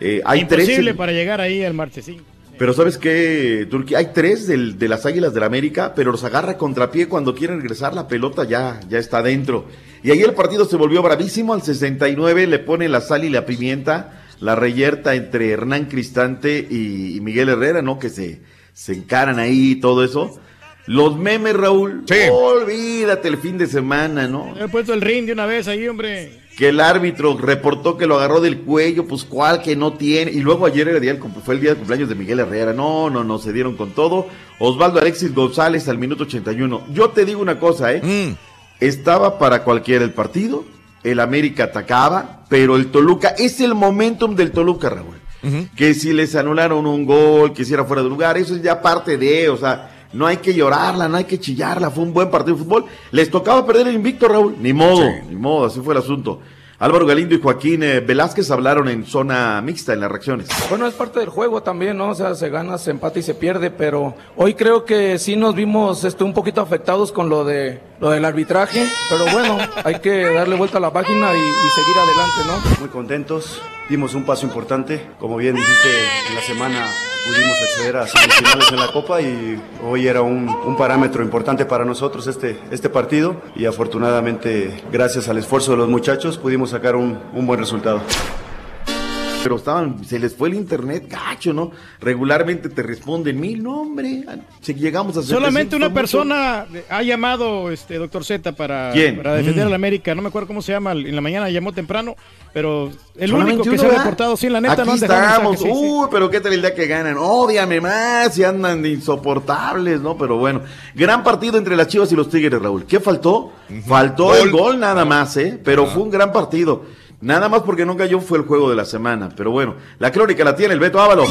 Eh, hay tres, Imposible en- para llegar ahí al marchesín. pero ¿sabes qué, Turquía? Hay tres del- de las Águilas del América, pero los agarra contrapié cuando quieren regresar la pelota, ya, ya está dentro. Y ahí el partido se volvió bravísimo, al 69 le pone la sal y la pimienta, la reyerta entre Hernán Cristante y, y Miguel Herrera, ¿no? Que se, se encaran ahí y todo eso. Los memes, Raúl, olvídate el fin de semana, ¿no? He puesto el ring de una vez ahí, hombre. que el árbitro reportó que lo agarró del cuello, pues cuál que no tiene. Y luego ayer era el día fue el día de cumpleaños de Miguel Herrera. No, no, no, se dieron con todo. Osvaldo Alexis González al minuto 81. Yo te digo una cosa, ¿eh? Estaba para cualquiera el partido. El América atacaba, pero el Toluca es el momentum del Toluca, Raúl. Que si les anularon un gol, que si era fuera de lugar, eso es ya parte de, o sea, no hay que llorarla, no hay que chillarla, fue un buen partido de fútbol. Les tocaba perder el invicto, Raúl, ni modo, ni modo, así fue el asunto. Álvaro Galindo y Joaquín eh, Velázquez hablaron en zona mixta en las reacciones. Bueno, es parte del juego también, ¿no? O sea, se gana, se empata y se pierde, pero hoy creo que sí nos vimos este, un poquito afectados con lo de lo del arbitraje, pero bueno, hay que darle vuelta a la página y, y seguir adelante, ¿no? Muy contentos, dimos un paso importante. Como bien dijiste, en la semana pudimos acceder a semifinales en la Copa y hoy era un, un parámetro importante para nosotros este, este partido y afortunadamente, gracias al esfuerzo de los muchachos, pudimos sacar un, un buen resultado. Pero estaban, se les fue el internet, gacho, ¿no? Regularmente te responden mil, no, hombre, si llegamos a Solamente 700 una son persona ha llamado, este doctor Z, para, ¿Quién? para defender Mm. a la América. No me acuerdo cómo se llama. En la mañana llamó temprano, pero el Solamente único que uno, se ha reportado, sí, la neta, Aquí no han estamos. mensaje, sí, sí. Uy, pero qué tal el día que ganan. Ódiame más y andan de insoportables, ¿no? Pero bueno, gran partido entre las Chivas y los Tigres, Raúl. ¿Qué faltó? Faltó el gol nada más, ¿eh? Pero fue un gran partido. Nada más porque no cayó fue el juego de la semana. Pero bueno, la crónica la tiene el Beto Ábalos.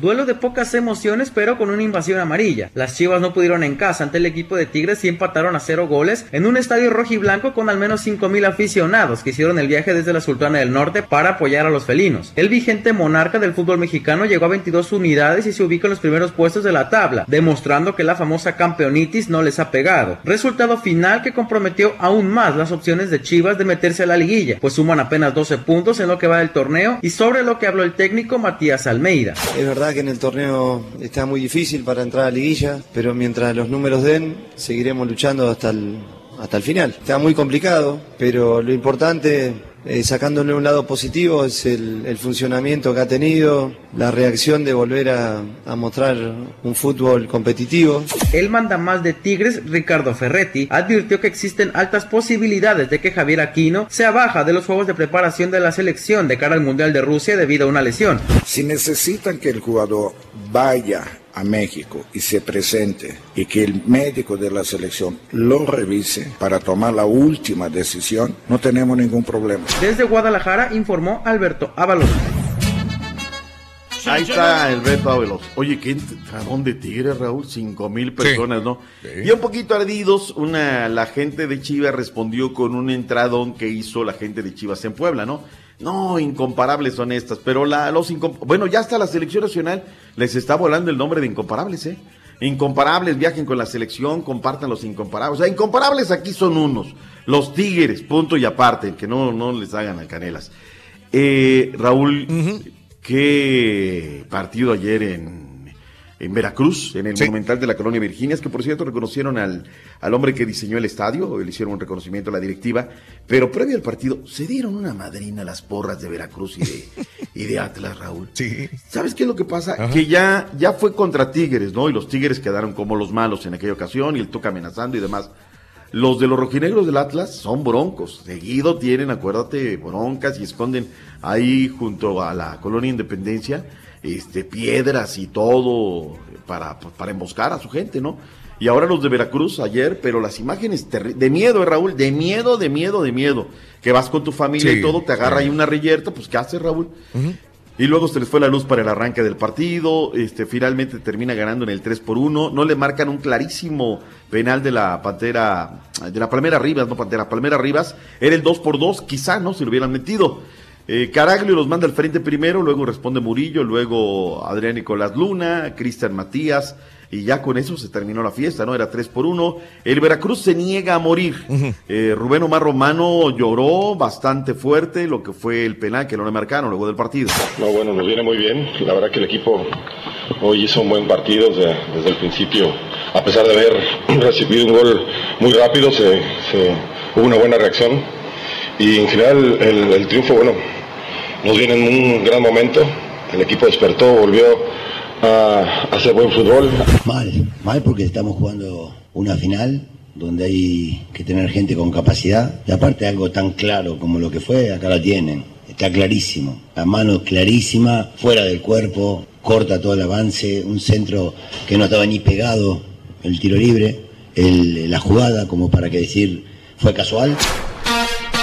Duelo de pocas emociones, pero con una invasión amarilla. Las Chivas no pudieron en casa ante el equipo de Tigres y empataron a cero goles en un estadio rojiblanco con al menos 5000 aficionados que hicieron el viaje desde la Sultana del Norte para apoyar a los felinos. El vigente monarca del fútbol mexicano llegó a 22 unidades y se ubica en los primeros puestos de la tabla, demostrando que la famosa campeonitis no les ha pegado. Resultado final que comprometió aún más las opciones de Chivas de meterse a la liguilla, pues suman apenas 12 puntos en lo que va del torneo y sobre lo que habló el técnico Matías Almeida. Que en el torneo está muy difícil para entrar a liguilla, pero mientras los números den, seguiremos luchando hasta el, hasta el final. Está muy complicado, pero lo importante, eh, sacándole un lado positivo, es el, el funcionamiento que ha tenido, la reacción de volver a, a mostrar un fútbol competitivo. El mandamás de Tigres, Ricardo Ferretti, advirtió que existen altas posibilidades de que Javier Aquino sea baja de los juegos de preparación de la selección de cara al Mundial de Rusia debido a una lesión. Si necesitan que el jugador vaya a México y se presente y que el médico de la selección lo revise para tomar la última decisión, no tenemos ningún problema. Desde Guadalajara informó Alberto Ábalos. Ahí está el Beto Ábalos. Oye, qué entradón de Tigres, Raúl. Cinco mil personas, ¿no? Y un poquito ardidos, una, la gente de Chivas respondió con un entradón que hizo la gente de Chivas en Puebla, ¿no? No, incomparables son estas, pero la, los bueno, ya hasta la selección nacional les está volando el nombre de incomparables, ¿eh? Incomparables, viajen con la selección, compartan los incomparables. O sea, incomparables aquí son unos, los Tigres, punto y aparte, que no, no les hagan alcanelas. Eh, Raúl, qué partido ayer en, en Veracruz, en el Monumental de la Colonia Virginias, que por cierto reconocieron al, al hombre que diseñó el estadio, le hicieron un reconocimiento a la directiva, pero previo al partido se dieron una madrina las porras de Veracruz y de, y de Atlas, Raúl. Sí. ¿Sabes qué es lo que pasa? Ajá. Que ya, ya fue contra Tigres, ¿no? Y los Tigres quedaron como los malos en aquella ocasión y el toca amenazando y demás. Los de los rojinegros del Atlas son broncos. Seguido tienen, acuérdate, broncas y esconden ahí junto a la colonia Independencia este, piedras y todo para, para emboscar a su gente, ¿no? Y ahora los de Veracruz ayer, pero las imágenes de miedo, eh, Raúl, de miedo, de miedo, de miedo. Que vas con tu familia Sí, y todo, te agarra sí. ahí una reyerta, pues ¿qué haces, Raúl? Y luego se les fue la luz para el arranque del partido. Este, finalmente termina ganando en el 3 por 1. No le marcan un clarísimo penal de la Pantera, de la Palmera Rivas, no Pantera, Palmera Rivas. Era el 2 por 2, quizá, ¿no? Si lo hubieran metido. Eh, Caraglio los manda al frente primero, luego responde Murillo, luego Adrián Nicolás Luna, Cristian Matías. Y ya con eso se terminó la fiesta, ¿no? Era 3 por 1. El Veracruz se niega a morir. Eh, Rubén Omar Romano lloró bastante fuerte lo que fue el penal que no le marcaron luego del partido. No, bueno, nos viene muy bien. La verdad que el equipo hoy hizo un buen partido desde, desde el principio. A pesar de haber recibido un gol muy rápido, se, se- hubo una buena reacción. Y en general el, el triunfo, bueno, nos viene en un gran momento. El equipo despertó, volvió a, hacer buen fútbol. Mal, mal porque estamos jugando una final donde hay que tener gente con capacidad. Y aparte algo tan claro como lo que fue, acá la tienen. Está clarísimo. La mano clarísima, fuera del cuerpo, corta todo el avance, un centro que no estaba ni pegado, el tiro libre, la jugada como para que decir fue casual.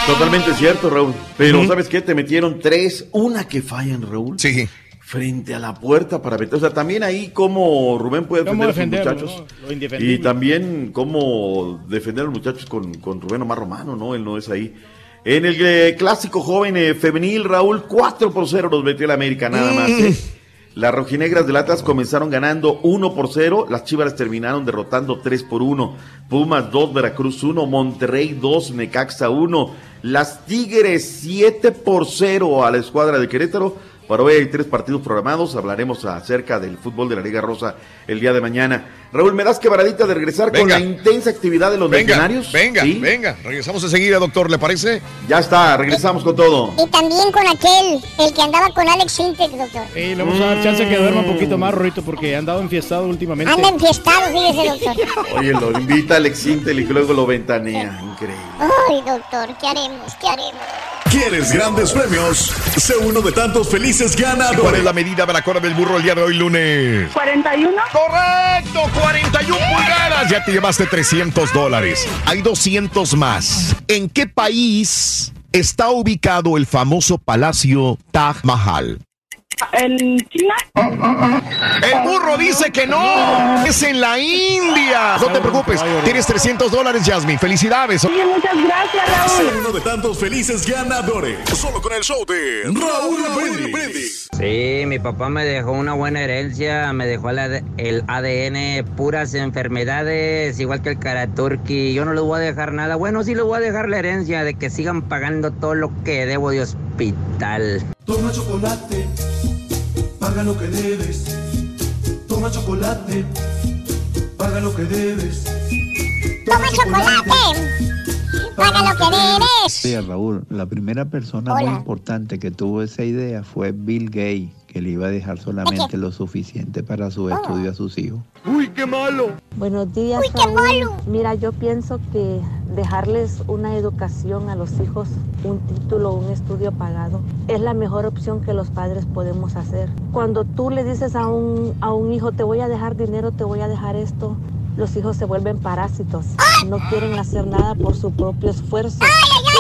Totalmente cierto, Raúl. Pero ¿sabes qué? Te metieron tres, una que fallan, Raúl. Sí. Frente a la puerta para meter. O sea, también ahí como Rubén puede ¿Cómo defender a sus defenderlo, muchachos. no? Y también cómo defender a los muchachos con, con Rubén Omar Romano, ¿no? Él no es ahí. En el eh, clásico joven eh, femenil, Raúl, 4 por 0 los metió el América nada más. Mm. ¿eh? Las rojinegras del Atlas comenzaron ganando 1 por 0. Las chivas terminaron derrotando 3 por 1. Pumas 2, Veracruz 1, Monterrey 2, Necaxa 1. Las Tigres 7 por 0 a la escuadra de Querétaro. Para hoy hay tres partidos programados. Hablaremos acerca del fútbol de la Liga Rosa el día de mañana. Raúl, ¿me das quebradita de regresar con la intensa actividad de los legionarios? venga, ¿Sí? venga. Regresamos enseguida, doctor, ¿le parece? Ya está, regresamos con todo. Y también con aquel, el que andaba con Alex Sintek, doctor. Y le vamos a dar chance que duerma un poquito más, Rorito, porque ha andado enfiestado últimamente. Anda enfiestado, fíjese, doctor. Oye, lo invita Alex Intel y luego lo ventanea. Increíble. Ay, doctor, ¿qué haremos? ¿Qué haremos? ¿Quieres grandes premios? Sé uno de tantos felices ganadores. ¿Cuál es la medida de la cola del burro el día de hoy, lunes? 41. Correcto, 41 pulgadas. Ya te llevaste 300 dólares. Hay 200 más. ¿En qué país está ubicado el famoso palacio Taj Mahal? ¿En China? El burro dice que no. Es en la India. No te preocupes. Tienes 300 dólares, Jasmine. Felicidades. Sí, muchas gracias, Raúl. uno de tantos felices ganadores. Solo con el show de Raúl Brindis. Sí, mi papá me dejó una buena herencia, me dejó el, AD el ADN, puras enfermedades, igual que el Karaturki. Yo no les voy a dejar nada. Bueno, sí les voy a dejar la herencia de que sigan pagando todo lo que debo de hospital. Toma chocolate, paga lo que debes. Toma chocolate, paga lo que debes. Toma chocolate. Paga lo que debes. Sí, Raúl, la primera persona Hola. muy importante que tuvo esa idea fue Bill Gates, que le iba a dejar solamente lo suficiente para su estudio a sus hijos. ¡Uy, qué malo! Buenos días, Uy, qué Raúl. malo. Mira, yo pienso que dejarles una educación a los hijos, un título, un estudio pagado, es la mejor opción que los padres podemos hacer. Cuando tú le dices a un, a un hijo, te voy a dejar dinero, te voy a dejar esto, los hijos se vuelven parásitos. No quieren hacer nada por su propio esfuerzo.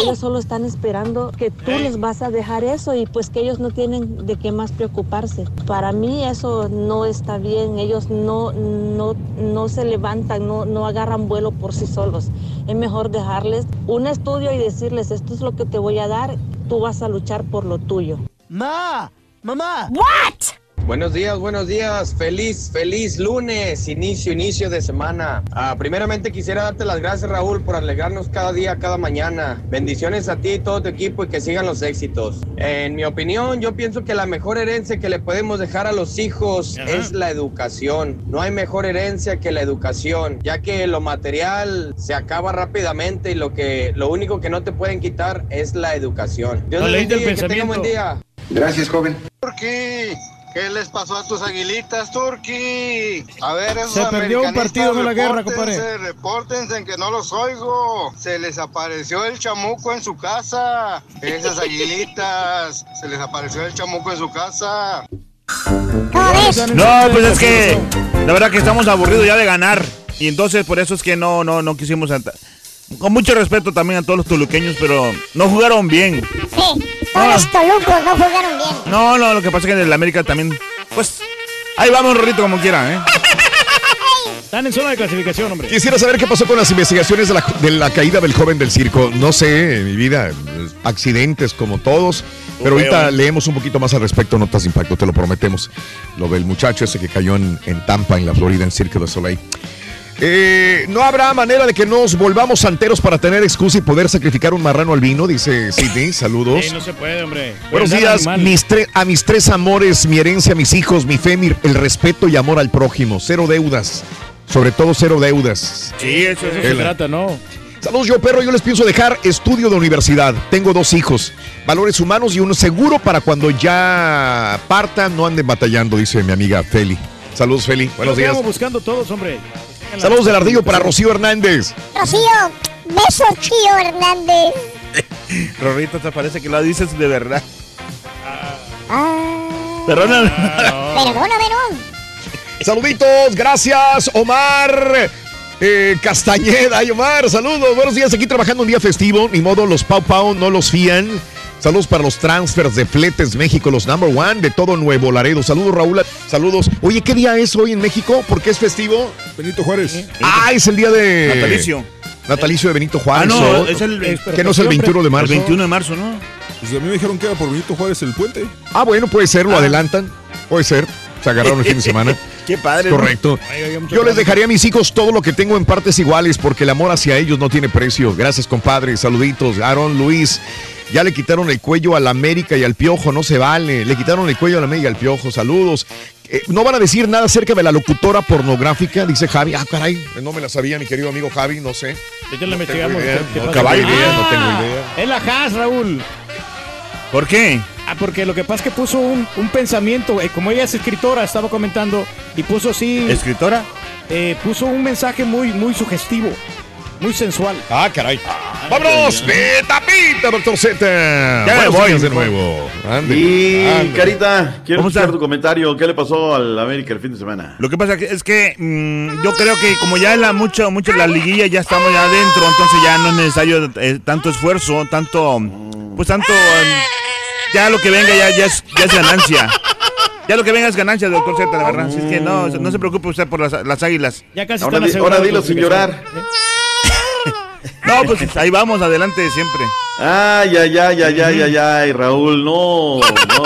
Ellos solo están esperando que tú les vas a dejar eso y pues que ellos no tienen de qué más preocuparse. Para mí eso no está bien. Ellos no, no, no se levantan, no, no agarran vuelo por sí solos. Es mejor dejarles un estudio y decirles, esto es lo que te voy a dar, tú vas a luchar por lo tuyo. Ma, mamá. What? Buenos días, buenos días. Feliz, feliz lunes, inicio, inicio de semana. Ah, primeramente quisiera darte las gracias, Raúl, por alegrarnos cada día, cada mañana. Bendiciones a ti y todo tu equipo y que sigan los éxitos. En mi opinión, yo pienso que la mejor herencia que le podemos dejar a los hijos es la educación. No hay mejor herencia que la educación, ya que lo material se acaba rápidamente y lo que, lo único que no te pueden quitar es la educación. Dios buen pensamiento. día. Gracias, joven. Turki, ¿qué les pasó a tus aguilitas, Turki? A ver, esos Se perdió un partido de la guerra, compadre. Repórtense en que no los oigo. Se les apareció el chamuco en su casa. Esas aguilitas, se les apareció el chamuco en su casa. No, pues es que la verdad que estamos aburridos ya de ganar. Y entonces por eso es que no, no, no quisimos. Con mucho respeto también a todos los toluqueños, pero no jugaron bien. Sí, todos los tolucos no jugaron bien. No, no, lo que pasa es que en el América también. Pues ahí vamos, Rorrito, como quieran, ¿eh? Están en zona de clasificación, hombre. Quisiera saber qué pasó con las investigaciones de la, de la caída del joven del circo. No sé, en mi vida, accidentes como todos. Pero ahorita leemos un poquito más al respecto, notas de impacto, te lo prometemos. Lo del muchacho ese que cayó en, en Tampa, en la Florida, en Cirque du Soleil. Eh, no habrá manera de que nos volvamos santeros para tener excusa y poder sacrificar un marrano al vino, dice Sidney. Saludos. Sí, no se puede, hombre. Buenos días, mis a mis tres amores, mi herencia, mis hijos, mi fe, mi- el respeto y amor al prójimo. Cero deudas. Sobre todo cero deudas. Sí, eso, Eso se trata, ¿no? Saludos, yo perro. Yo les pienso dejar estudio de universidad. Tengo dos hijos, valores humanos y uno seguro para cuando ya partan no anden batallando, dice mi amiga Feli. Saludos, Feli. Buenos días. estamos buscando todos, hombre. Saludos del ardillo para Rocío Hernández. Rocío, besos, tío Hernández. Rorrito, te parece que lo dices de verdad. Ah, Perdóname. perdóname, no. Saluditos, gracias, Omar. Eh, Castañeda, ay Omar, saludos, buenos días, aquí trabajando un día festivo, ni modo, los Pau Pau no los fían. Saludos para los transfers de Fletes México, los number one de todo Nuevo Laredo. Saludos, Raúl. Saludos. Oye, ¿qué día es hoy en México? ¿Por qué es festivo? Benito Juárez. Ah, es el día de. Natalicio. Natalicio de Benito Juárez. Ah, no, ¿o? es el- ¿Qué no es el 21 de marzo? El 21 de marzo, ¿no? Pues a mí me dijeron que era por Benito Juárez el puente. Ah, bueno, puede ser, lo Ah. adelantan. Puede ser. Se agarraron el fin de semana. Qué padre. ¿no? Correcto. Yo les dejaría a mis hijos todo lo que tengo en partes iguales porque el amor hacia ellos no tiene precio. Gracias, compadre. Saluditos. Aaron Luis. Ya le quitaron el cuello al América y al Piojo, no se vale. Le quitaron el cuello al América y al Piojo. Saludos. Eh, no van a decir nada acerca de la locutora pornográfica, dice Javi. Ah, caray, no me la sabía, mi querido amigo Javi, no sé. Le No tengo investigamos. idea. ¿Qué- qué No, idea, no Ah, tengo idea. Es la Haas, Raúl. ¿Por qué? Ah, porque lo que pasa es que puso un, un pensamiento, eh, como ella es escritora, estaba comentando, y puso así... ¿Escritora? Eh, puso un mensaje muy, muy sugestivo, muy sensual. Ah, caray. ¡Vámonos! ¡Pita, pita, doctor Z! Ya me voy, de nuevo. Ande, Y ande. Carita, quiero ¿Cómo escuchar tu comentario. ¿Qué le pasó al América el fin de semana? Lo que pasa es que mm, yo creo que como ya la mucho, mucho la liguilla, ya estamos ya adentro, entonces ya no es necesario eh, tanto esfuerzo, tanto, pues tanto, eh, ya lo que venga ya, ya, es, ya es ganancia. Ya lo que venga es ganancia, doctor Z, la verdad. Así es que no, no se preocupe usted por las, las águilas. Ya casi Ahora, están di- ahora dilo los sin llorar. No, pues ahí vamos, adelante siempre. Ay, ay, ay, ay, ay, ay, ay, Raúl, no, no.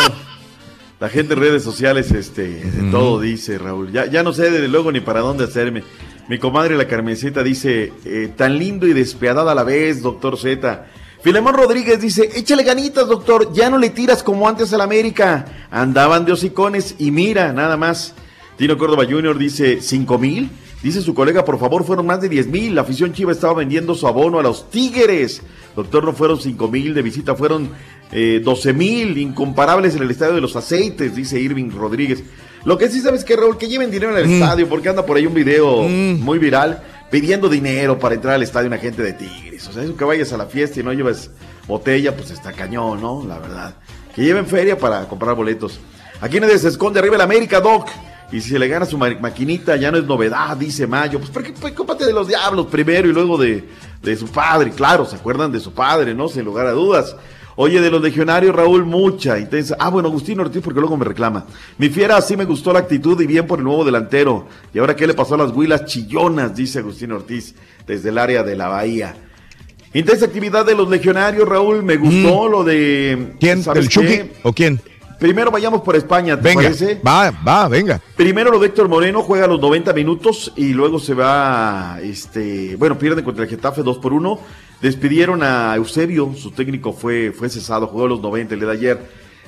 La gente en redes sociales, este, de todo dice, Raúl. Ya, ya no sé desde luego ni para dónde hacerme. Mi comadre la Carmencita dice, eh, tan lindo y despiadada a la vez, doctor Z. Filemón Rodríguez dice, échale ganitas, doctor, ya no le tiras como antes al América. Andaban de hocicones y mira, nada más. Tino Córdoba Jr. dice, ¿cinco mil? Dice su colega, por favor, fueron más de 10 mil. La afición chiva estaba vendiendo su abono a los Tigres. Doctor, no fueron 5 mil de visita, fueron eh, 12 mil. Incomparables en el estadio de los aceites, dice Irving Rodríguez. Lo que sí sabes que, Raúl, que lleven dinero en el Mm. estadio, porque anda por ahí un video muy viral pidiendo dinero para entrar al estadio una gente de Tigres. O sea, eso que vayas a la fiesta y no llevas botella, pues está cañón, ¿no? La verdad. Que lleven feria para comprar boletos. Aquí nadie se esconde arriba el América, Doc. Y si se le gana su ma- maquinita, ya no es novedad, dice Mayo. Pues, ¿por qué? Pues, de los diablos primero y luego de, de su padre. Claro, se acuerdan de su padre, ¿no? Sin lugar a dudas. Oye, de los legionarios, Raúl, mucha, intensa. Ah, bueno, Agustín Ortiz, porque luego me reclama. Mi fiera, sí me gustó la actitud y bien por el nuevo delantero. ¿Y ahora qué le pasó a las huilas chillonas? Dice Agustín Ortiz, desde el área de la Bahía. Intensa actividad de los legionarios, Raúl. Me gustó lo de. ¿Quién? ¿sabes ¿El Chucky o quién? Primero vayamos por España, ¿te Venga, parece? va, va, venga. Primero lo de Héctor Moreno juega los 90 minutos y luego se va, este, bueno, pierden contra el Getafe 2 por 1. Despidieron a Eusebio, su técnico fue, fue cesado, jugó los 90 el día de ayer.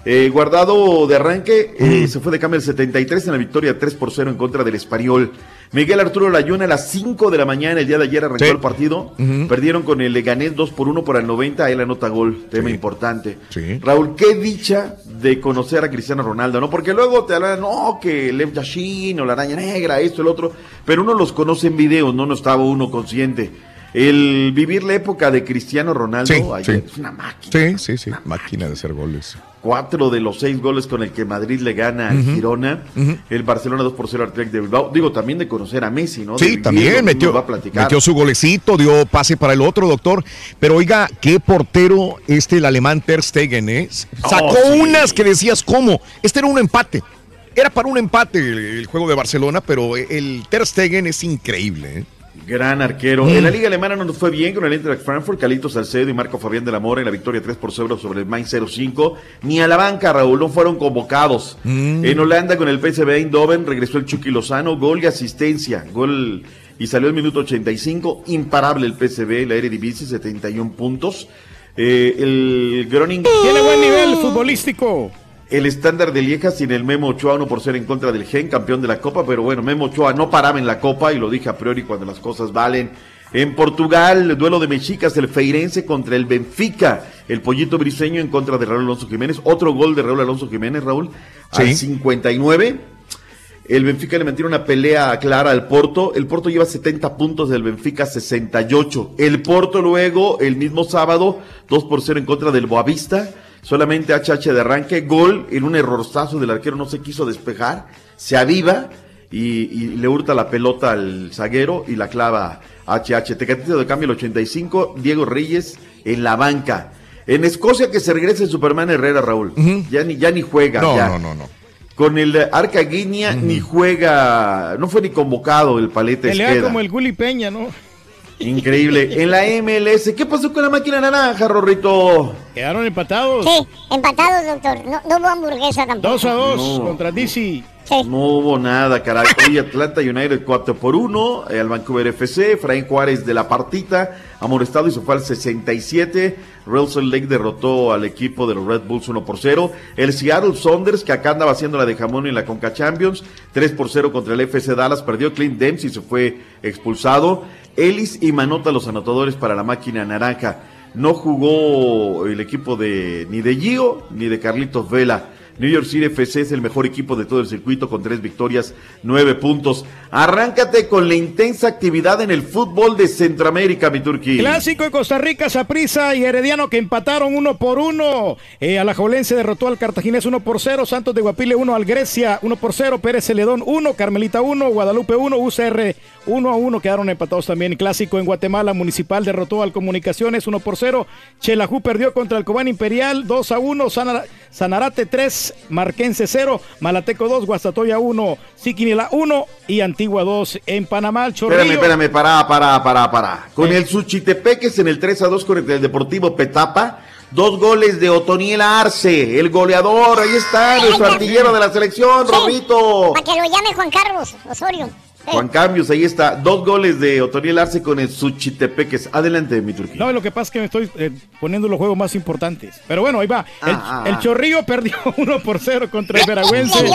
Eh, guardado de arranque, eh, se fue de cambio el 73 en la victoria 3 por 0 en contra del Español. Miguel Arturo Layuna a las 5 de la mañana el día de ayer arrancó Sí. el partido. Perdieron con el Leganés 2 por 1 por el 90, él anota gol, tema importante. Sí. Raúl, qué dicha de conocer a Cristiano Ronaldo, ¿no? Porque luego te hablan, no, que Lev Yashin o la araña negra, esto, el otro, pero uno los conoce en videos, no, no estaba uno consciente. El vivir la época de Cristiano Ronaldo, Sí, ayer, sí. es una máquina. Sí, sí, sí. Máquina de hacer goles. Cuatro de los seis goles con el que Madrid le gana al. Girona. El Barcelona 2 por 0 al Athletic de Bilbao. Digo, también de conocer a Messi, ¿no? Sí, también metió, va a platicar. metió su golecito, dio pase para el otro, doctor. Pero oiga, qué portero este, el alemán Ter Stegen, ¿eh? Sacó Oh, sí. unas que decías, ¿cómo? Este era un empate. Era para un empate el, el juego de Barcelona, pero el Ter Stegen es increíble, ¿eh? Gran arquero. Mm. En la Liga Alemana no nos fue bien con el Eintracht Frankfurt, Calito Salcedo y Marco Fabián de la Mora en la victoria 3 por 0 sobre el Mainz 05. Ni a la banca, Raúl, no fueron convocados. Mm. En Holanda con el PSV Eindhoven regresó el Chucky Lozano, gol y asistencia. Gol y salió el minuto 85. Imparable el PSV, la Eredivisie, 71 puntos. Eh, el Groningen... Tiene buen nivel futbolístico. El estándar de Lieja sin el Memo Ochoa, uno por ser en contra del Gen, campeón de la Copa, pero bueno, Memo Ochoa no paraba en la Copa y lo dije a priori cuando las cosas valen. En Portugal, el duelo de Mexicas, el Feirense contra el Benfica, el Pollito Briseño en contra de Raúl Alonso Jiménez, otro gol de Raúl Alonso Jiménez, Raúl, al Sí. 59. El Benfica le mantiene una pelea clara al Porto. El Porto lleva 70 puntos del Benfica 68. El Porto luego, el mismo sábado, 2 por 0 en contra del Boavista. Solamente HH de arranque. Gol en un errorzazo del arquero, no se quiso despejar. Se aviva y, y le hurta la pelota al zaguero y la clava HH. Tecatito de cambio el 85. Diego Reyes en la banca. En Escocia que se regrese Superman Herrera, Raúl. ya, ni, ya ni juega. No, ya. no, no, no. Con el Arca Guiña ni juega, no fue ni convocado el paleta Pelea como el Gulli Peña, ¿no? Increíble. En la MLS, ¿qué pasó con la máquina naranja, Rorrito? Quedaron empatados. Sí, empatados, doctor. No, no hubo hamburguesa tampoco. Dos a dos No. contra DC. No hubo nada, caray. Hoy Atlanta United 4 por 1, al Vancouver FC, Efraín Juárez de la partita, amonestado y se fue al 67. Real Salt Lake derrotó al equipo de los Red Bulls 1 por 0. El Seattle Saunders, que acá andaba haciendo la de jamón en la Conca Champions, 3 por 0 contra el FC Dallas, perdió Clint Dempsey y se fue expulsado. Ellis y Manota los anotadores para la máquina naranja. No jugó el equipo de ni de Gio ni de Carlitos Vela. New York City FC es el mejor equipo de todo el circuito con tres victorias, nueve puntos. Arráncate con la intensa actividad en el fútbol de Centroamérica, mi Turquía. Clásico de Costa Rica, Saprissa y Herediano que empataron uno por uno. Eh, Alajuelense derrotó al Cartaginés uno por cero. Santos de Guapile uno al Grecia uno por cero. Pérez Celedón uno. Carmelita uno. Guadalupe uno. UCR uno a uno. Quedaron empatados también. Clásico en Guatemala. Municipal derrotó al Comunicaciones uno por cero. Chelajú perdió contra el Cobán Imperial dos a uno. Sanara- Sanarate 3, Marquense 0, Malateco 2, Guastatoya 1, Siquinila 1 y Antigua 2 en Panamá. El Chorrillo. Espérame, espérame, pará, pará, pará, pará. Con el Suchitepeques en el 3 a 2 con el Deportivo Petapa. Dos goles de Otoniel Arce, el goleador. Ahí está, nuestro artillero de la selección, Rorrito. Para que lo llame Juan Carlos Osorio. Juan Cambios, ahí está. Dos goles de Otoniel Arce con el Suchitepeques. Adelante, mi Turquía. No, lo que pasa es que me estoy eh, poniendo los juegos más importantes. Pero bueno, ahí va. El, Ah, el. Chorrillo perdió 1 por 0 contra el Veragüense.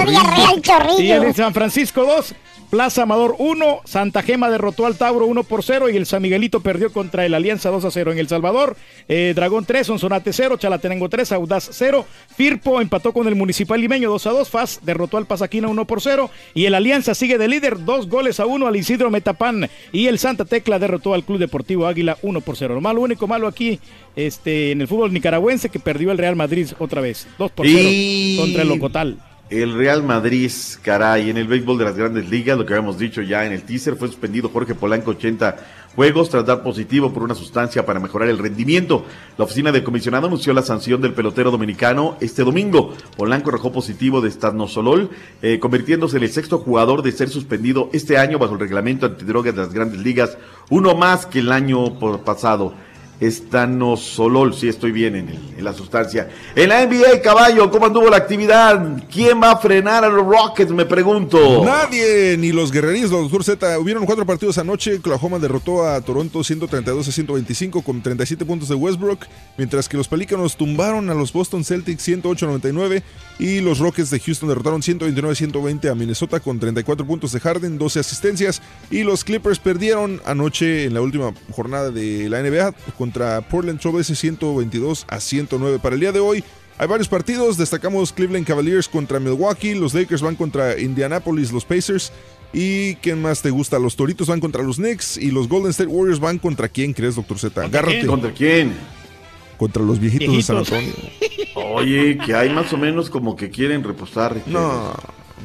Y el San Francisco 2, Plaza Amador 1, Santa Gema derrotó al Tauro 1 por 0 y el San Miguelito perdió contra el Alianza 2 a 0 en El Salvador. Eh, Dragón 3, Sonsonate 0, Chalatenango 3, Audaz 0. Firpo empató con el Municipal Limeño 2 a 2. FAS derrotó al Pasaquina 1 por 0 y el Alianza sigue de líder, dos goles a 1 al Isidro Metapán y el Santa Tecla derrotó al Club Deportivo Águila 1 por 0. Lo malo, único malo aquí este, en el fútbol nicaragüense que perdió el Real Madrid otra vez, 2 por 0 Y- contra el Locotal. El Real Madrid, caray, en el béisbol de las grandes ligas, lo que habíamos dicho ya en el teaser, fue suspendido Jorge Polanco 80 juegos tras dar positivo por una sustancia para mejorar el rendimiento. La oficina del comisionado anunció la sanción del pelotero dominicano este domingo. Polanco arrojó positivo de estadosolol, eh, convirtiéndose en el sexto jugador de ser suspendido este año bajo el reglamento antidrogas de las grandes ligas, uno más que el año por pasado. Estanosolol, si estoy bien en, la sustancia. En la NBA, caballo, ¿cómo anduvo la actividad? ¿Quién va a frenar a los Rockets? Me pregunto. Nadie, ni los guerreríos, los Doctor Z. Hubieron cuatro partidos anoche. Oklahoma derrotó a Toronto 132 a 125 con 37 puntos de Westbrook, mientras que los Pelícanos tumbaron a los Boston Celtics 108 a 99 y los Rockets de Houston derrotaron 129 a 120 a Minnesota con 34 puntos de Harden, 12 asistencias y los Clippers perdieron anoche en la última jornada de la NBA contra Portland Trailblazers 122 a 109. Para el día de hoy hay varios partidos, destacamos Cleveland Cavaliers contra Milwaukee, los Lakers van contra Indianapolis, los Pacers. ¿Y quién más te gusta? Los Toritos van contra los Knicks y los Golden State Warriors van contra quién crees, doctor Z. Agárrate. ¿Contra quién? Contra los viejitos, de San. Antonio. Oye, que hay más o menos como que quieren repostar. No,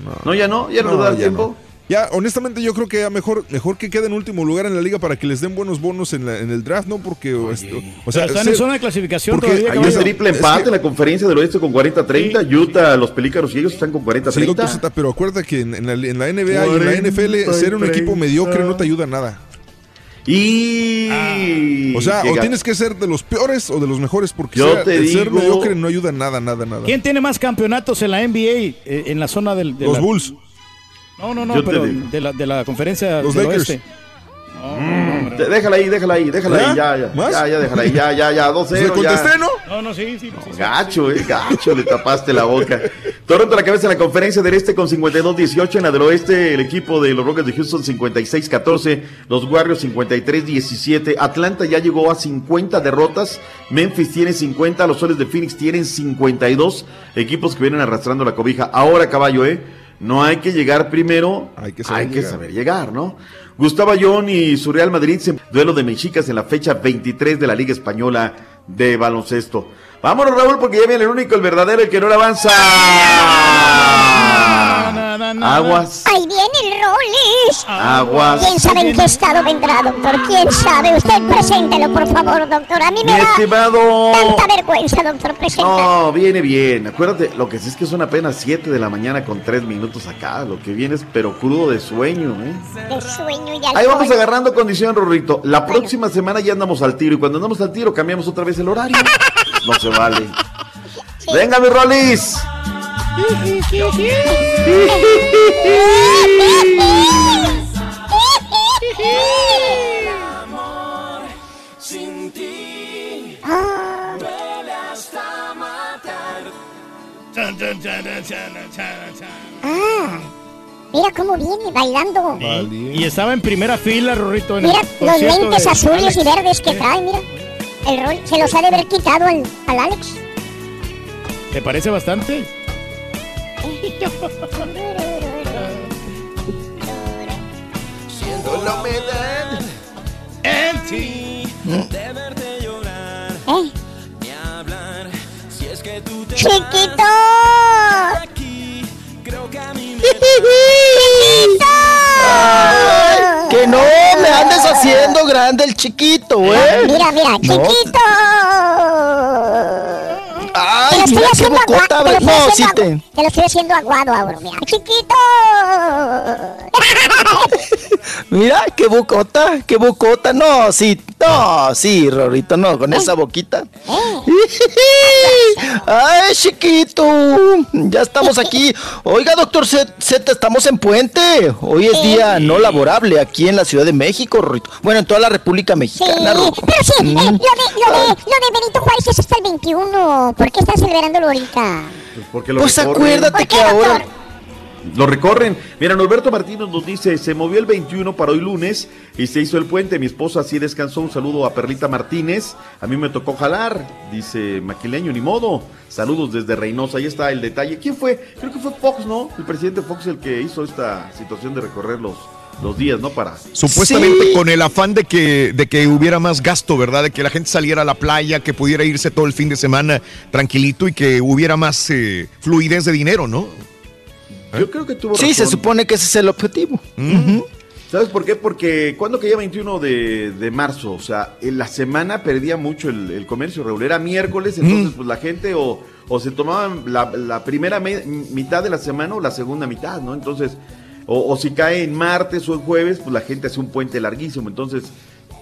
no. No, ya no, ya no, No, da ya tiempo. no. Ya, honestamente yo creo que ya mejor, mejor que quede en último lugar en la liga para que les den buenos bonos en, la- en el draft, ¿no? Porque, este, o sea, están ser- en zona de clasificación porque todavía. Hay un triple es empate que- en la conferencia del oeste con 40-30. Utah, los pelícaros y ellos están con 40-30. Sí, doctor Z, pero acuérdate que en, en la, en la NBA y en la NFL ser un equipo 30. mediocre no te ayuda a nada. Y. O sea, o tienes que ser de los peores o de los mejores porque Yo ser, te el ser mediocre no ayuda nada, nada, nada. ¿Quién tiene más campeonatos en la NBA eh, en la zona del, de Los la- Bulls. No, no, no, Yo pero de la, de la conferencia Los del Lakers. oeste. Te- Déjala ahí, déjala ahí, déjala ¿Ya? ahí, ya, ya. ¿Más? Ya, ya, déjala ahí, ya, ya, ya, 2-0. ¿Le contesté, no? No, no, sí, sí. sí, sí. Gacho, eh, gacho, le tapaste la boca. Toronto a la cabeza en la conferencia del este con 52-18. En la del oeste, el equipo de los Rockets de Houston 56-14. Los Warriors 53-17. Atlanta ya llegó a 50 derrotas. Memphis tiene 50. Los Soles de Phoenix tienen 52. Equipos que vienen arrastrando la cobija. Ahora, caballo, ¿eh? No hay que llegar primero. Hay que saber llegar. saber llegar, ¿no? Gustavo Ayón y su Real Madrid se duelo de mexicas en la fecha 23 de la Liga Española de baloncesto. Vámonos, Raúl, porque ya viene el único, el verdadero, el que no le avanza. Aguas, Ahí viene el Rollis. aguas. ¿Quién sabe en qué estado vendrá, doctor? ¿Quién sabe? Usted preséntelo, por favor, doctor. A mí Mi me da estimado. tanta vergüenza, doctor. Presenta. No, viene bien. Acuérdate, lo que sí es que son apenas 7 de la mañana con 3 minutos acá. Lo que viene es pero crudo de sueño, ¿eh? De sueño y Ahí vamos alcohol. agarrando condición, Rorrito. La próxima semana ya andamos al tiro y cuando andamos al tiro cambiamos otra vez el horario. No se vale. Venga, mi Rolis. Ah. mira cómo viene bailando. Y estaba en primera fila, Rorrito. En Mira el los lentes de azules Alex. y verdes que trae, mira. El rol se los ha de haber quitado al, al Alex. ¿Te parece bastante? Siento la humedad en ti de verte llorar. Ni hablar si es que tú te ¡Chiquito! aquí. Creo que a mí me Ay, que no me andes haciendo grande el chiquito, ¿eh? Mira, mira, No. Ay, Te lo estoy mira qué bocota, te lo no, sí agua- te- Te lo estoy haciendo aguado ahora, mira. ¡Chiquito! Mira, qué bocota, qué bocota. No, sí, no, sí, Rorito, no, con esa boquita. Ay, chiquito, ya estamos aquí. Oiga, doctor Z, Z, estamos en puente. Hoy es día no laborable aquí en la Ciudad de México, Rorito. Bueno, en toda la República Mexicana, Rorito. Pero sí, eh, Mm. lo, de, lo, de, lo de Benito Juárez es hasta el 21. ¿Por qué celebrándolo ahorita? Pues porque lo Pues recorren. acuérdate que ahora... Lo recorren. Mira, Norberto Martínez nos dice, se movió el 21 para hoy lunes y se hizo el puente. Mi esposa así descansó. Un saludo a Perlita Martínez. A mí me tocó jalar, dice Maquileño, ni modo. Saludos desde Reynosa. Ahí está el detalle. ¿Quién fue? Creo que fue Fox, ¿no? El presidente Fox el que hizo esta situación de recorrer los, los días, ¿no? Para... Supuestamente con el afán de que, de que hubiera más gasto, ¿verdad? De que la gente saliera a la playa, que pudiera irse todo el fin de semana tranquilito y que hubiera más eh, fluidez de dinero, ¿no? Yo creo que tuvo Sí, se supone que ese es el objetivo. ¿Sabes por qué? Porque cuando caía 21 de, de marzo, o sea, en la semana perdía mucho el, el comercio regular. Era miércoles, entonces pues la gente o, o se tomaban la, la primera me- mitad de la semana o la segunda mitad, ¿no? Entonces, o, o si cae en martes o en jueves, pues la gente hace un puente larguísimo. Entonces,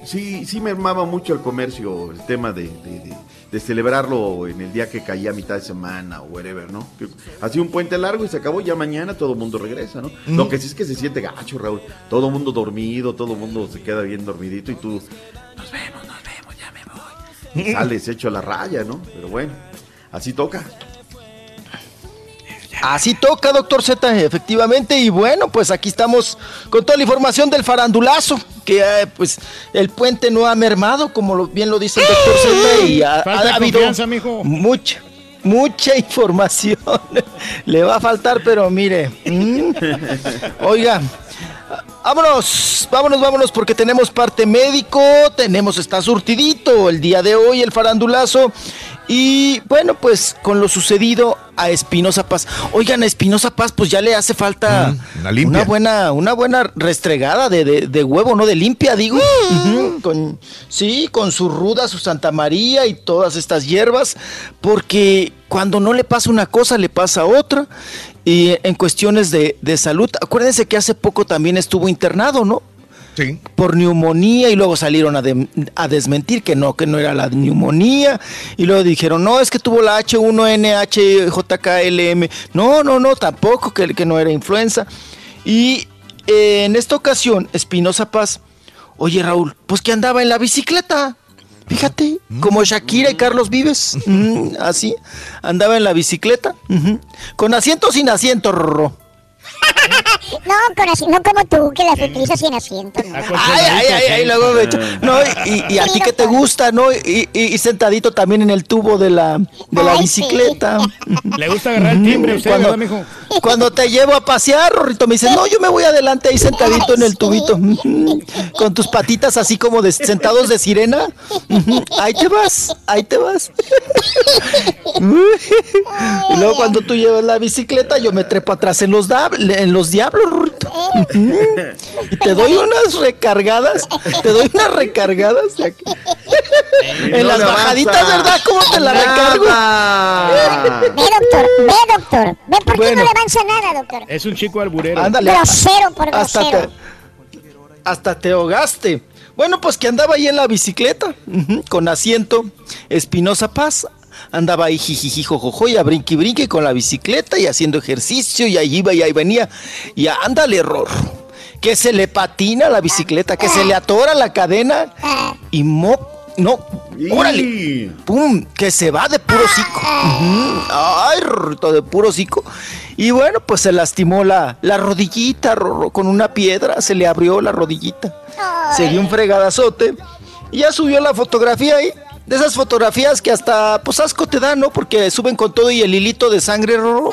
sí, sí mermaba mucho el comercio el tema de, de- de- de celebrarlo en el día que caía a mitad de semana o whatever, ¿no? Hacía un puente largo y se acabó, ya mañana todo el mundo regresa, ¿no? Lo que sí es que se siente gacho, Raúl. Todo el mundo dormido, todo el mundo se queda bien dormidito y tú, nos vemos, nos vemos, ya me voy. Sales hecho a la raya, ¿no? Pero bueno, así toca. Así toca, doctor Z, efectivamente. Y bueno, pues aquí estamos con toda la información del farandulazo, que eh, pues el puente no ha mermado, como lo- bien lo dice el doctor Z, y ha, ha habido mucha, mucha información. Le va a faltar, pero mire. mm. Oiga. Vámonos, vámonos, vámonos, porque tenemos parte médico, tenemos, está surtidito el día de hoy, el farandulazo. Y bueno, pues con lo sucedido a Espinosa Paz. Oigan, a Espinosa Paz, pues ya le hace falta Mm, una limpia. buena, una buena restregada de, de- de huevo, ¿no? De limpia, digo. Ujú, con, sí, con su ruda, su Santa María y todas estas hierbas, porque cuando no le pasa una cosa, le pasa otra. Y en cuestiones de, de salud, acuérdense que hace poco también estuvo internado, ¿no? Sí. Por neumonía y luego salieron a, de- a desmentir que no, que no era la neumonía. Y luego dijeron, no, es que tuvo la H1NHJKLM. No, no, no, tampoco, que, que no era influenza. Y eh, en esta ocasión, Espinosa Paz, oye Raúl, pues que andaba en la bicicleta. Fíjate, como Shakira y Carlos Vives, mm, así, andaba en la bicicleta, con asiento o sin asiento, Rorro. No, con asi- no como tú, que las utilizas sin asiento. ¿no? Ay, ay, ay, ay, luego me echo- No, y, y a ti que te gusta, ¿no? Y, y- y sentadito también en el tubo de la, de la Ay, bicicleta. Le gusta agarrar el timbre a usted, cuando, ¿verdad, mijo? cuando te llevo a pasear, Rorrito, me dices, no, yo me voy adelante ahí sentadito en el tubito. Con tus patitas así como de, sentados de sirena. Ahí te vas, ahí te vas. Y luego cuando tú llevas la bicicleta, yo me trepo atrás en los, dab- en los diablos. Y te doy unas recargadas, te doy unas recargadas de aquí. En las bajaditas, ¿verdad? ¿Cómo te la recargo? Ve, doctor, ve, doctor. Ve por qué Bueno. no le avanza nada, doctor. Es un chico alburero. Ándale. Grosero por hasta grosero. te, hasta te ahogaste. Bueno, pues que andaba ahí en la bicicleta, con asiento, Espinosa Paz, andaba ahí jijiji, jojojo, y a brinque brinque con la bicicleta y haciendo ejercicio y ahí iba y ahí venía. Y ándale, error. Que se le patina la bicicleta, que se le atora la cadena y mo... No, órale. ¡Pum! Que se va de puro cico. Ujú. Ay, rorrito, de puro cico. Y bueno, pues se lastimó la, la rodillita, Rorro, con una piedra, se le abrió la rodillita. Se dio un fregadazote. Y ya subió la fotografía ahí. De esas fotografías que hasta, pues asco te da, ¿no? Porque suben con todo y el hilito de sangre. Ujú.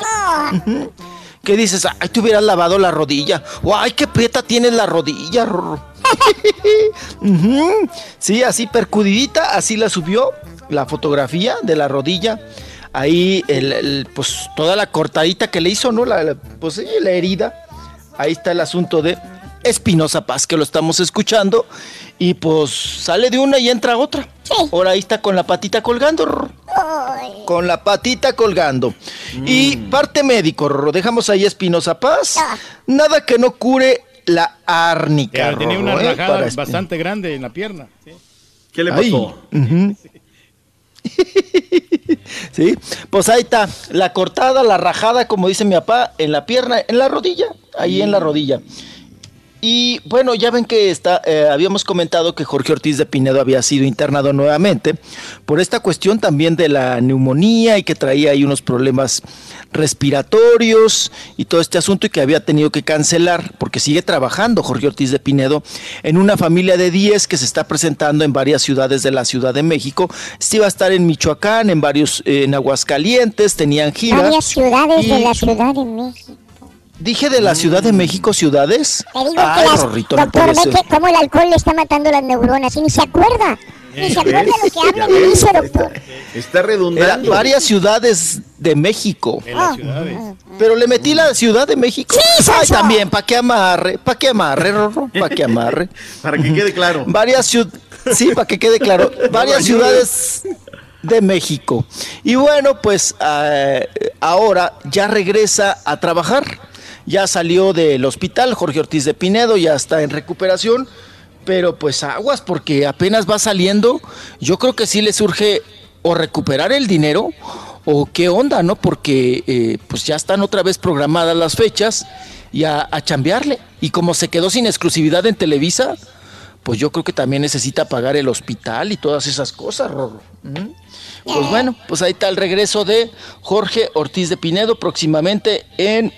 ¿Qué dices? Ay, te hubieras lavado la rodilla. O ay, qué prieta tienes la rodilla. Sí, así percudidita, así la subió la fotografía de la rodilla. Ahí, el, el, pues toda la cortadita que le hizo, ¿no? La, la- pues sí, la herida. Ahí está el asunto de Espinosa Paz, que lo estamos escuchando. Y pues sale de una y entra otra. Ahora ahí está con la patita colgando. Rorro. Con la patita colgando. Y parte médico, Rorro. Dejamos ahí Espinosa Paz. Nada que no cure la árnica. Ya, tenía una Rorro, ¿eh? rajada bastante grande en la pierna. sí. ¿Qué le Ay, pasó? sí, pues ahí está, la cortada, la rajada, como dice mi papá, en la pierna, en la rodilla, ahí en la rodilla. Y bueno, ya ven que está, eh, habíamos comentado que Jorge Ortiz de Pinedo había sido internado nuevamente por esta cuestión también de la neumonía y que traía ahí unos problemas respiratorios y todo este asunto y que había tenido que cancelar porque sigue trabajando Jorge Ortiz de Pinedo en una familia de 10 que se está presentando en varias ciudades de la Ciudad de México. Este iba a estar en Michoacán, en varios, eh, en Aguascalientes, tenían gira. Varias ciudades de la Ciudad de México. Dije de la Ciudad de México, ciudades. Te digo Ay, que las, Rorrito, doctor, ve que cómo el alcohol le está matando las neuronas y ni se acuerda. Ni se acuerda lo que habla ni dice, doctor. Está Era redundando. varias ciudades de México. En las ciudades. Pero le metí la Ciudad de México. Sí, Ay, también, para que amarre, para que amarre, Rorro, para que amarre. Para que quede claro. Varias ciudades, sí, para que quede claro, varias ciudades de México. Y bueno, pues eh, ahora ya regresa a trabajar. Ya salió del hospital, Jorge Ortiz de Pinedo, ya está en recuperación. Pero pues aguas, porque apenas va saliendo. Yo creo que sí le surge o recuperar el dinero o qué onda, ¿no? Porque eh, pues ya están otra vez programadas las fechas y a, a chambearle. Y como se quedó sin exclusividad en Televisa, pues yo creo que también necesita pagar el hospital y todas esas cosas, Rorro. ¿Mm? Pues bueno, pues ahí está el regreso de Jorge Ortiz de Pinedo próximamente en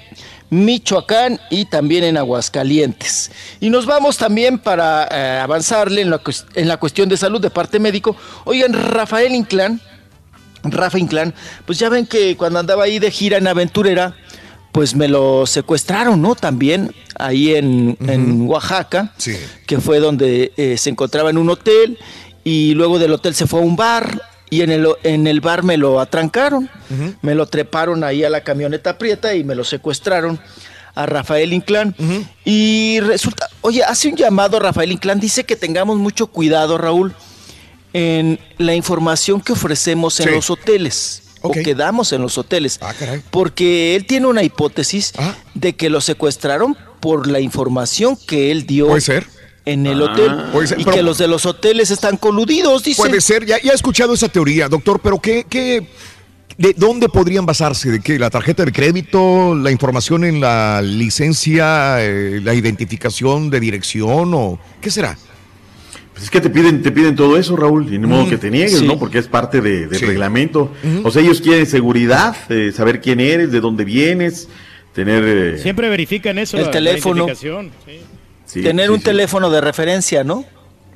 Michoacán y también en Aguascalientes. Y nos vamos también para eh, avanzarle en la, en la cuestión de salud de parte médico. Oigan, Rafael Inclán, Rafa Inclán, pues ya ven que cuando andaba ahí de gira en Aventurera, pues me lo secuestraron, ¿no? También ahí en, en Oaxaca, Sí. que fue donde eh, se encontraba en un hotel y luego del hotel se fue a un bar y en el, en el bar me lo atrancaron, me lo treparon ahí a la camioneta prieta y me lo secuestraron a Rafael Inclán. Y resulta, oye, hace un llamado Rafael Inclán, dice que tengamos mucho cuidado, Raúl, en la información que ofrecemos en Sí. los hoteles. O que damos en los hoteles. Ah. Porque él tiene una hipótesis Ah. de que lo secuestraron por la información que él dio Puede ser. En el Ah. hotel. Puede ser, y pero- que los de los hoteles están coludidos, dice. Puede ser, ya, ya he escuchado esa teoría, doctor, pero ¿qué, qué, ¿de dónde podrían basarse? ¿De qué? ¿La tarjeta de crédito, la información en la licencia, eh, la identificación de dirección o qué será? Pues es que te piden, te piden todo eso, Raúl, y ni modo que te niegues, sí. ¿no? Porque es parte de- del Sí. reglamento. O sea, ellos quieren seguridad, eh, saber quién eres, de dónde vienes, tener... eh, Siempre verifican eso. El la- la teléfono. identificación, sí. Sí, Tener sí, un teléfono de referencia, ¿no?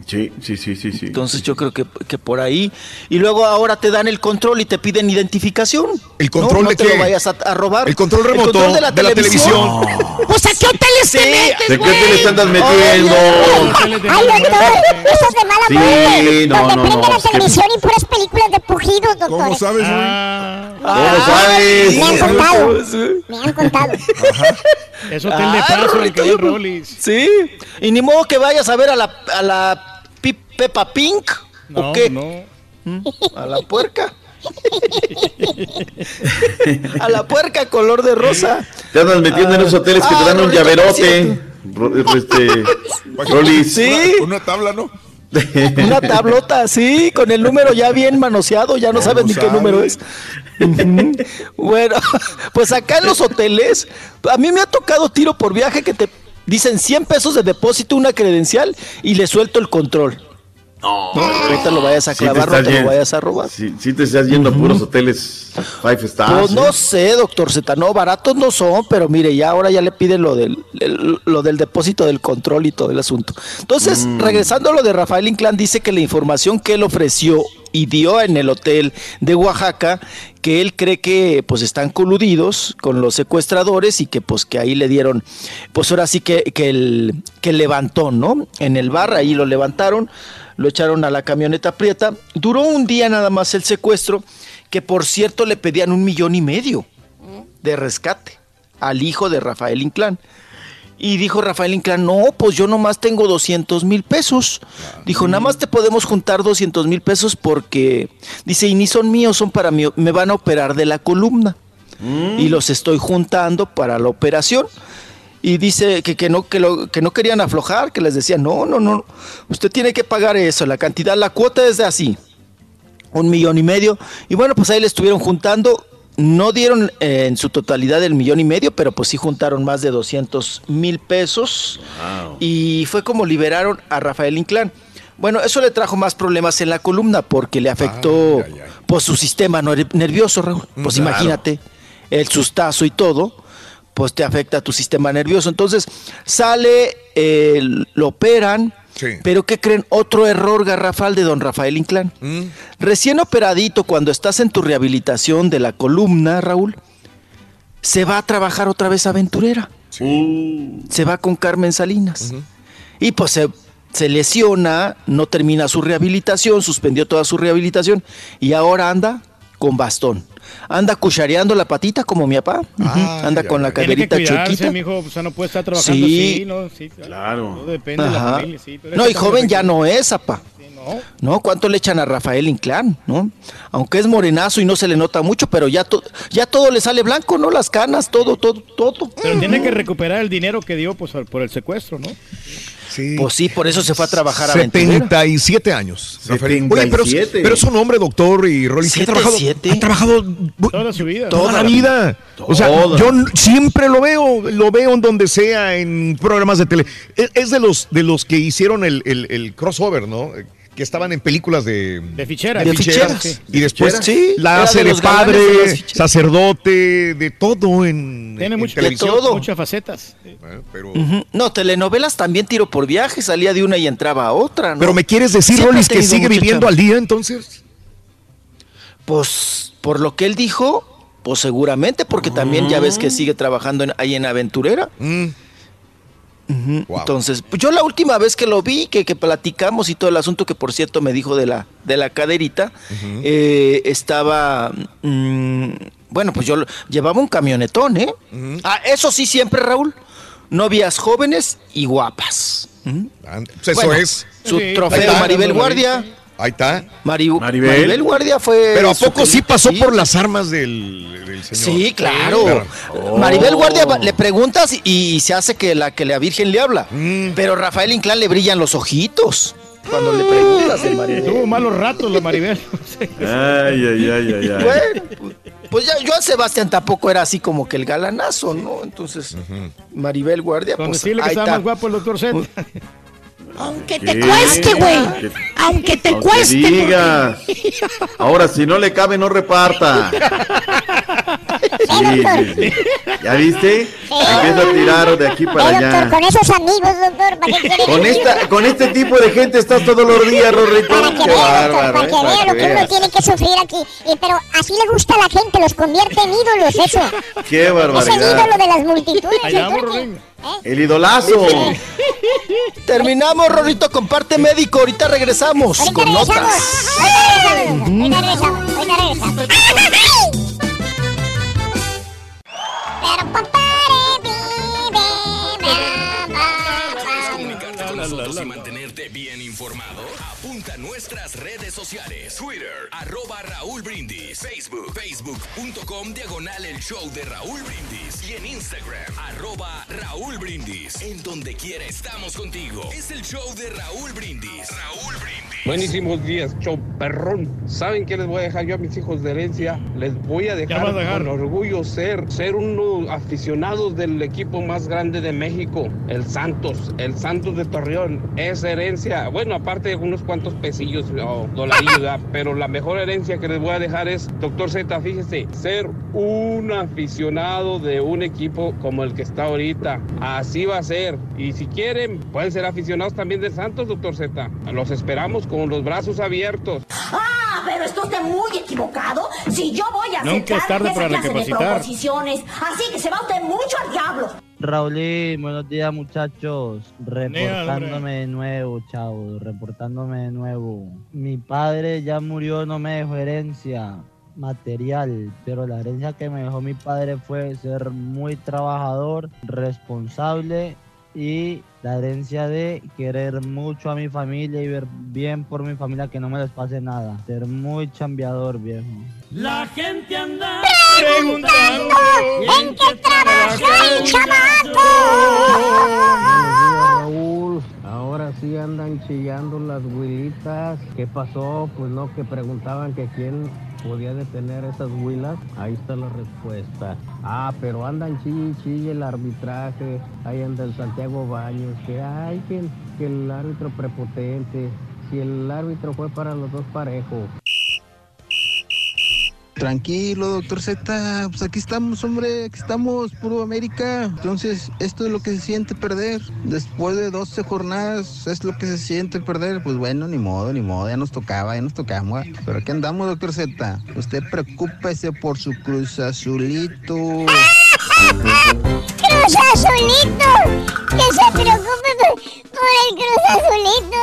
Sí, sí, sí, sí, sí. Entonces yo creo que, que por ahí. Y luego ahora te dan el control y te piden identificación. ¿El control no, no de te qué? lo vayas a, a robar. El control remoto de la televisión. Pues a qué hoteles Sí. te metes, ¿De qué te le andas metiendo? Hoteles Ay, doctor, eso es de mala Sí, muerte. no, Donde no, prende no, la televisión y puras películas de pujidos, doctor. ¿Cómo sabes, güey? Ah, ¿Cómo sabes? Me han contado. Me han contado. es hotel de Ah, paso el que Rollis. Sí. Y ni modo que vayas a ver a la, a la Peppa Pink. No, ¿O qué? no. A la puerca. a la puerca color de rosa. Te andas metiendo en esos hoteles que te Ah, dan un llaverote. Ro- Este, Rolis. Sí. Una, una tabla, ¿no? Una tablota así, con el número ya bien manoseado, ya no no ni qué número es. Bueno, pues acá en los hoteles, a mí me ha tocado tiro por viaje que te dicen 100 pesos de depósito, una credencial y le suelto el control. No, ahorita lo vayas a Sí te clavar, no te lo vayas a robar. Sí, sí te estás yendo a puros hoteles five stars. Pues no ¿eh? sé, doctor Z, no, baratos no son, pero mire, ya ahora ya le piden lo del, el- lo del depósito del control y todo el asunto. Entonces, Mm. regresando a lo de Rafael Inclán, dice que la información que él ofreció y dio en el hotel de Oaxaca, que él cree que pues están coludidos con los secuestradores y que pues que ahí le dieron, pues ahora sí que, que el, que el levantón, ¿no? En el bar, ahí lo levantaron, lo echaron a la camioneta prieta. Duró un día nada más el secuestro, que por cierto le pedían un millón y medio de rescate al hijo de Rafael Inclán. Y dijo Rafael Inclán, no, pues yo nomás tengo 200 mil pesos. Dijo, nada más te podemos juntar 200 mil pesos porque, dice, y ni son míos, son para mí, me van a operar de la columna. Y los estoy juntando para la operación. Y dice que, que no, que, lo- que no querían aflojar, que les decían, no, no, no, usted tiene que pagar eso, la cantidad, la cuota es de así, un millón y medio. Y bueno, pues ahí le estuvieron juntando. No dieron eh, en su totalidad el millón y medio, pero pues sí juntaron más de 200 mil pesos. Y fue como liberaron a Rafael Inclán. Bueno, eso le trajo más problemas en la columna porque le afectó pues, su sistema ner- nervioso, Raúl. Pues Claro. imagínate, el sustazo y todo, pues te afecta a tu sistema nervioso. Entonces sale, eh, lo operan, pero ¿qué creen? Otro error garrafal de don Rafael Inclán. Recién operadito, cuando estás en tu rehabilitación de la columna, Raúl, se va a trabajar otra vez aventurera. Se va con Carmen Salinas. Y pues se, se lesiona, no termina su rehabilitación, suspendió toda su rehabilitación y ahora anda con bastón. Anda cuchareando la patita como mi papá. Ujú. anda con la caderita chiquita. mijo, o sea, no puede estar trabajando Sí. así, ¿no? Sí, claro. Todo depende de la familia, sí. pero No, y joven ya no es, apa. ¿No? ¿Cuánto le echan a Rafael Inclán? ¿No? Aunque es morenazo y no se le nota mucho, pero ya, to- ya todo le sale blanco, ¿no? Las canas, todo, todo, todo. Pero tiene que recuperar el dinero que dio pues, por el secuestro, ¿no? Sí. Pues sí, por eso se fue a trabajar a Aventurera. 77 años. Rafael. Oye, pero, 77. pero es un hombre doctor y que ha trabajado, ha trabajado Toda su vida. toda la vida. O sea, Toda. yo siempre lo veo, lo veo en donde sea, en programas de tele. Es, es de los de los que hicieron el, el- el crossover, ¿no? Que estaban en películas de, De ficheras. de De ficheras. ficheras, sí. Y después ¿Ficheras? Sí, la hace de de, padre, sacerdote, de todo en, Tiene en mucho- televisión. de todo. muchas facetas. Pero. No, telenovelas también tiro por viaje, salía de una y entraba a otra, ¿no? pero me quieres decir, Siempre Rolis, que sigue viviendo al día entonces. Pues por lo que él dijo, pues seguramente, porque también ya ves que sigue trabajando en- ahí en Aventurera. Entonces, pues yo la última vez que lo vi, que, que platicamos y todo el asunto que por cierto me dijo de la, de la caderita, eh, estaba, mm, bueno, pues yo llevaba un camionetón, ¿eh? Ah, eso sí siempre, Raúl, novias jóvenes y guapas. Pues eso Bueno, es. Su Sí, trofeo. Maribel Guardia. Ahí está. Mari- Maribel. Guardia fue. Pero ¿a poco sí pasó sí. por las armas del, del señor? Sí, claro. Maribel Guardia le preguntas y, se hace que la que la Virgen le habla. Pero Rafael Inclán le brillan los ojitos cuando le preguntas de Maribel. Tuvo malos ratos la Maribel. Ay, ay, ay, ay, ay. Bueno, pues, ya Joan Sebastián tampoco era así como que el galanazo, ¿no? Entonces, Maribel Guardia, Con pues decirle que ahí estaba está. más guapo el doctor Z. Aunque te cueste, güey. Aunque te cueste. porque- digas. Ahora, si no le cabe, no reparta. Sí, sí, sí. ¿Ya viste? Empieza a tirar de aquí para Eh, doctor, allá. con esos amigos, doctor, ¿para qué Con, esta, con este tipo de gente estás todos los días, Rorrito. Para que Qué vea, doctor, para ¿eh? que vea Para lo que que uno veas. tiene que sufrir aquí. Y, pero así le gusta a la gente, los convierte en ídolos, eso. Qué Es el barbaridad. ídolo de las multitudes. Allá el turqui. El idolazo. Terminamos, Rorrito, con parte médico. Ahorita regresamos con notas. Ahorita regresamos, ahorita regresamos, ahorita regresamos. Pero ¿Quieres comunicarte con nosotros y mantenerte bien informado? Apunta a nuestras redes sociales. Twitter, arroba Raúl Brindis. Facebook, facebook.com, diagonal el show de Raúl Brindis. Y en Instagram, arroba Raúl Brindis. En donde quiera estamos contigo. Es el show de Raúl Brindis. Raúl Brindis. Buenísimos días, show perrón. ¿Saben qué les voy a dejar yo a mis hijos de herencia? Les voy a dejar, a dejar? con orgullo ser, ser unos aficionados del equipo más grande de México, el Santos, el Santos de Torreón. Es herencia, bueno, aparte de unos cuantos pesillos o dolarillos, ¿verdad? pero la mejor herencia que les voy a dejar es, doctor Z, fíjese, ser un aficionado de un equipo como el que está ahorita. Así va a ser. Y si quieren, pueden ser aficionados también del Santos, doctor Z. Los esperamos con los brazos abiertos. Ah, pero está usted muy equivocado. Si yo voy a Nunca es aceptar tarde esa para clase de recapacitar. proposiciones, así que se va usted mucho al diablo. Raulín, buenos días muchachos. Reportándome de nuevo, chavo, reportándome de nuevo. Mi padre ya murió, no me dejó herencia material, pero la herencia que me dejó mi padre fue ser muy trabajador, responsable y la herencia de querer mucho a mi familia y ver bien por mi familia que no me les pase nada. Ser muy chambeador, viejo. La gente anda preguntando en qué trabaja el Raúl, ahora sí andan chillando las huilitas. ¿Qué pasó? Pues no, que preguntaban que quién podía detener esas huilas. Ahí está la respuesta. Ah, pero andan chille, chille el arbitraje. Ahí anda el Santiago Baños. Que hay que, que el árbitro prepotente. Si el árbitro fue para los dos parejos. Tranquilo, doctor Z, pues aquí estamos, hombre, aquí estamos, puro América. Entonces, esto es lo que se siente perder. Después de 12 jornadas, es lo que se siente perder. Pues bueno, ni modo, ni modo, ya nos tocaba, ya nos tocaba. Pero aquí andamos, doctor Z. Usted preocúpese por su cruz azulito. ¡Cruz Azulito! Que se preocupe por, por el Cruz Azulito,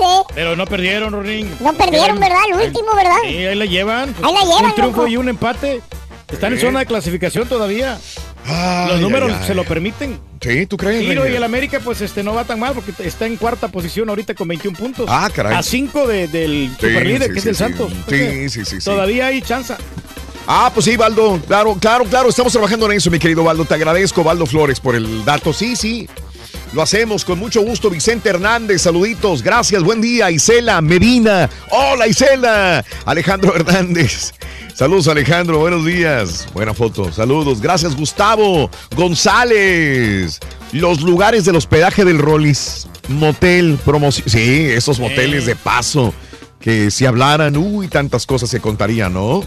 loco, Pero no perdieron, Rorín. No perdieron, ¿verdad? El último, ¿verdad? Sí, ahí la llevan. Ahí la llevan, Un triunfo loco. y un empate. Están en Sí. zona de clasificación todavía. Ay, Los números ay, ay. se lo permiten. Sí, ¿tú crees? Giro y el América, pues este no va tan mal porque está en cuarta posición ahorita con 21 puntos. Ah, caray. A 5 de, del Sí, superlíder, sí, que es sí, el sí. Santos. Sí, sí, sí, sí. Todavía hay chance. Ah, pues sí, Baldo. Claro, claro, claro. Estamos trabajando en eso, mi querido Baldo. Te agradezco, Baldo Flores, por el dato. Sí, sí. Lo hacemos con mucho gusto. Vicente Hernández, saluditos. Gracias, buen día. Isela Medina. Hola, Isela. Alejandro Hernández. Saludos, Alejandro. Buenos días. Buena foto. Saludos. Gracias, Gustavo González. Los lugares del hospedaje del Rollis. Motel, promoción. Sí, esos moteles de paso. Que si hablaran, uy, tantas cosas se contarían, ¿no?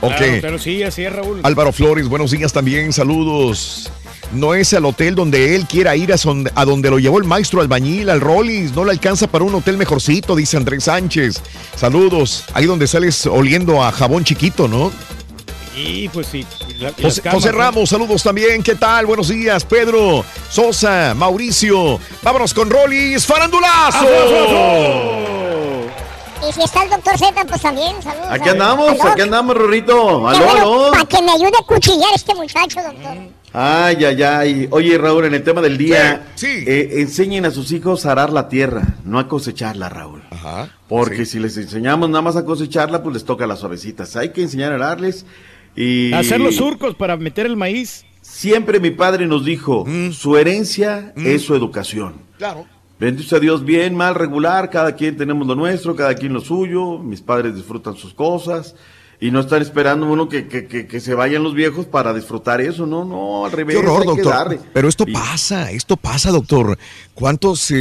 Ok. Claro, pero sí, así es, Raúl. Álvaro Flores, buenos días también, saludos. No es al hotel donde él quiera ir, a, son- a donde lo llevó el maestro albañil, al Rollis. No le alcanza para un hotel mejorcito, dice Andrés Sánchez. Saludos. Ahí donde sales oliendo a jabón chiquito, ¿no? Y pues sí. la- José, camas, José ¿no? Ramos, saludos también. ¿Qué tal? Buenos días, Pedro, Sosa, Mauricio. Vámonos con Rollis, farandulazo. Y si está el doctor Z, pues también, saludos. Aquí andamos, al aquí andamos, Rorrito. Qué Aló, bueno, aló. Para que me ayude a cuchillar este muchacho, doctor. Ay, ay, ay. Oye, Raúl, en el tema del día, eh, enseñen a sus hijos a arar la tierra, no a cosecharla, Raúl. Porque si les enseñamos nada más a cosecharla, pues les toca las suavecitas. Hay que enseñar a ararles y... Hacer los surcos para meter el maíz. Siempre mi padre nos dijo, su herencia es su educación. Claro. Bendito sea Dios, bien, mal, regular, cada quien tenemos lo nuestro, cada quien lo suyo, mis padres disfrutan sus cosas y no están esperando uno que, que, que, que se vayan los viejos para disfrutar eso, no, no, al revés. Qué horror, doctor. Pero esto pasa, esto pasa, doctor. ¿Cuántas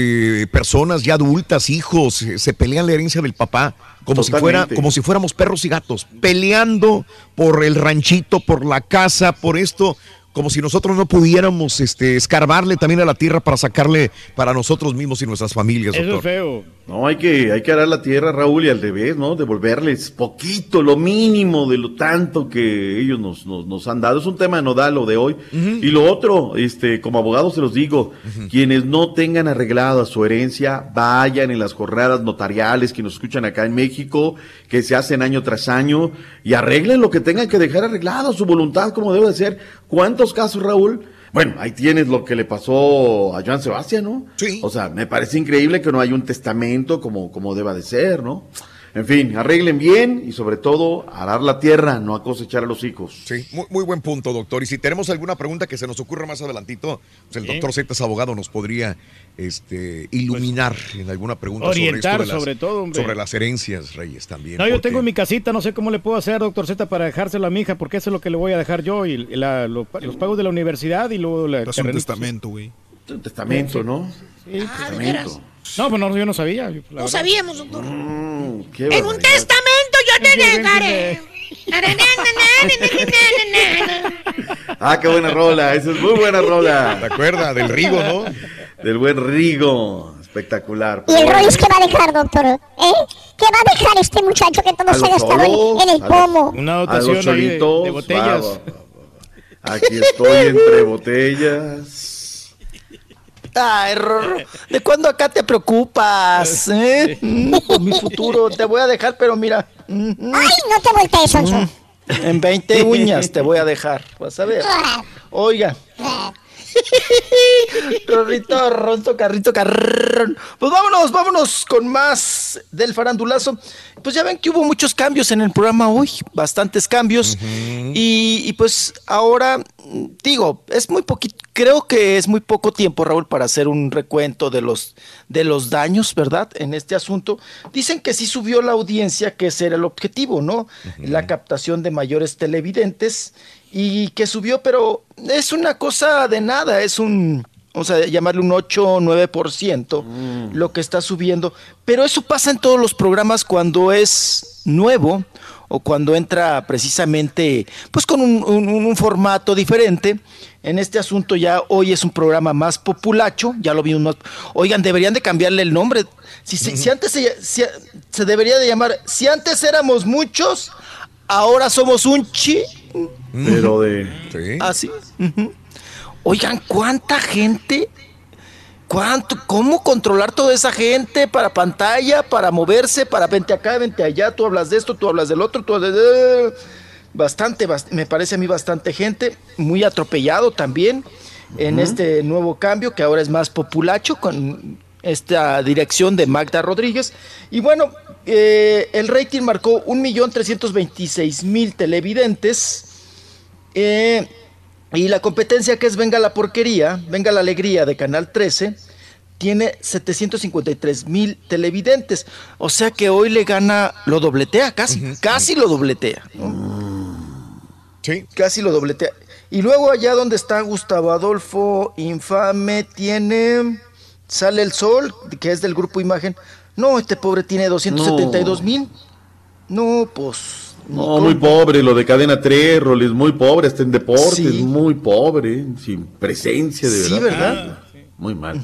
personas ya adultas, hijos, eh, se pelean la herencia del papá? Como si, fuera, como si fuéramos perros y gatos, peleando por el ranchito, por la casa, por esto, como si nosotros no pudiéramos este, escarbarle también a la tierra para sacarle para nosotros mismos y nuestras familias, doctor. feo. No, hay que, hay que arar la tierra, Raúl, y al revés, ¿no? Devolverles poquito, lo mínimo de lo tanto que ellos nos, nos, nos han dado. Es un tema nodal lo de hoy. Y lo otro, este, como abogado se los digo, quienes no tengan arreglada su herencia, vayan en las jornadas notariales que nos escuchan acá en México, que se hacen año tras año, y arreglen lo que tengan que dejar arreglado, su voluntad como debe de ser. ¿Cuántos casos, Raúl? Bueno, ahí tienes lo que le pasó a Joan Sebastián, ¿no? Sí. O sea, me parece increíble que no haya un testamento como, como deba de ser, ¿no? En fin, arreglen bien y sobre todo arar la tierra, no a cosechar a los hijos. Sí, muy, muy buen punto, doctor. Y si tenemos alguna pregunta que se nos ocurra más adelantito, pues el Sí. doctor Z es abogado, nos podría este, iluminar en alguna pregunta Orientar, sobre, esto las, sobre todo, hombre. sobre las herencias, Reyes, también. No, yo tengo en mi casita, no sé cómo le puedo hacer, doctor Z, para dejárselo a mi hija, porque eso es lo que le voy a dejar yo, y la- lo- los pagos de la universidad y luego la... Es un testamento, güey. Un testamento, ¿no? Sí, Ah, ¿de veras? No, pues no, yo no sabía. yo, la No verdad. sabíamos, doctor. Mm, qué En un testamento yo te dejaré. Ah, qué buena rola, esa es muy buena rola. ¿Te acuerdas del Rigo, no? Del buen Rigo, espectacular. ¿Y el Royce qué va a dejar, doctor? ¿Eh? ¿Qué va a dejar este muchacho que todo se ha gastado en- solos, en, el pomo? Una A dotación de, cholitos, de botellas. va, va, va. Aquí estoy entre botellas. Ay, Rorro, ¿de cuándo acá te preocupas? eh? Mm, Por mi futuro, te voy a dejar, pero mira, mm, mm, ¡Ay, no te voltees, Sonso! en 20 uñas te voy a dejar, vas a ver. Oiga. Rorrito, ronto, carrito, carrón. Pues vámonos, vámonos con más del farandulazo. Pues ya ven que hubo muchos cambios en el programa hoy, bastantes cambios. y, y pues ahora, digo, es muy poquito, creo que es muy poco tiempo, Raúl, para hacer un recuento de los, de los daños, ¿verdad? En este asunto. Dicen que sí subió la audiencia, que ese era el objetivo, ¿no? La captación de mayores televidentes y que subió, pero es una cosa de nada, es un, vamos a llamarle un 8 o 9% lo que está subiendo, pero eso pasa en todos los programas cuando es nuevo o cuando entra precisamente pues con un, un- un formato diferente. En este asunto ya hoy es un programa más populacho, ya lo vimos más. Oigan, deberían de cambiarle el nombre. Si, se- si antes se, si- se debería de llamar, si antes éramos muchos, ahora somos un chi. Pero de. Sí. Así. ujú. Oigan, ¿cuánta gente? ¿Cuánto? ¿Cómo controlar toda esa gente para pantalla, para moverse, para vente acá, vente allá? Tú hablas de esto, tú hablas del otro, tú hablas de... Bastante, bast- me parece a mí bastante gente, muy atropellado también en este nuevo cambio que ahora es más populacho con esta dirección de Magda Rodríguez. Y bueno, eh, el rating marcó 1.326.000 televidentes. Eh, y la competencia que es Venga la Porquería, Venga la Alegría de Canal 13, tiene 753 mil televidentes. O sea que hoy le gana, lo dobletea, casi, casi lo dobletea. ¿no? Sí. Casi lo dobletea. Y luego allá donde está Gustavo Adolfo, infame, tiene, sale el sol, que es del grupo Imagen. No, este pobre tiene 272 mil. No, pues... No, muy pobre, lo de cadena 3, Roles, muy pobre, está en deportes, Sí. muy pobre, sin presencia de Sí, verdad. ¿verdad? Muy mal.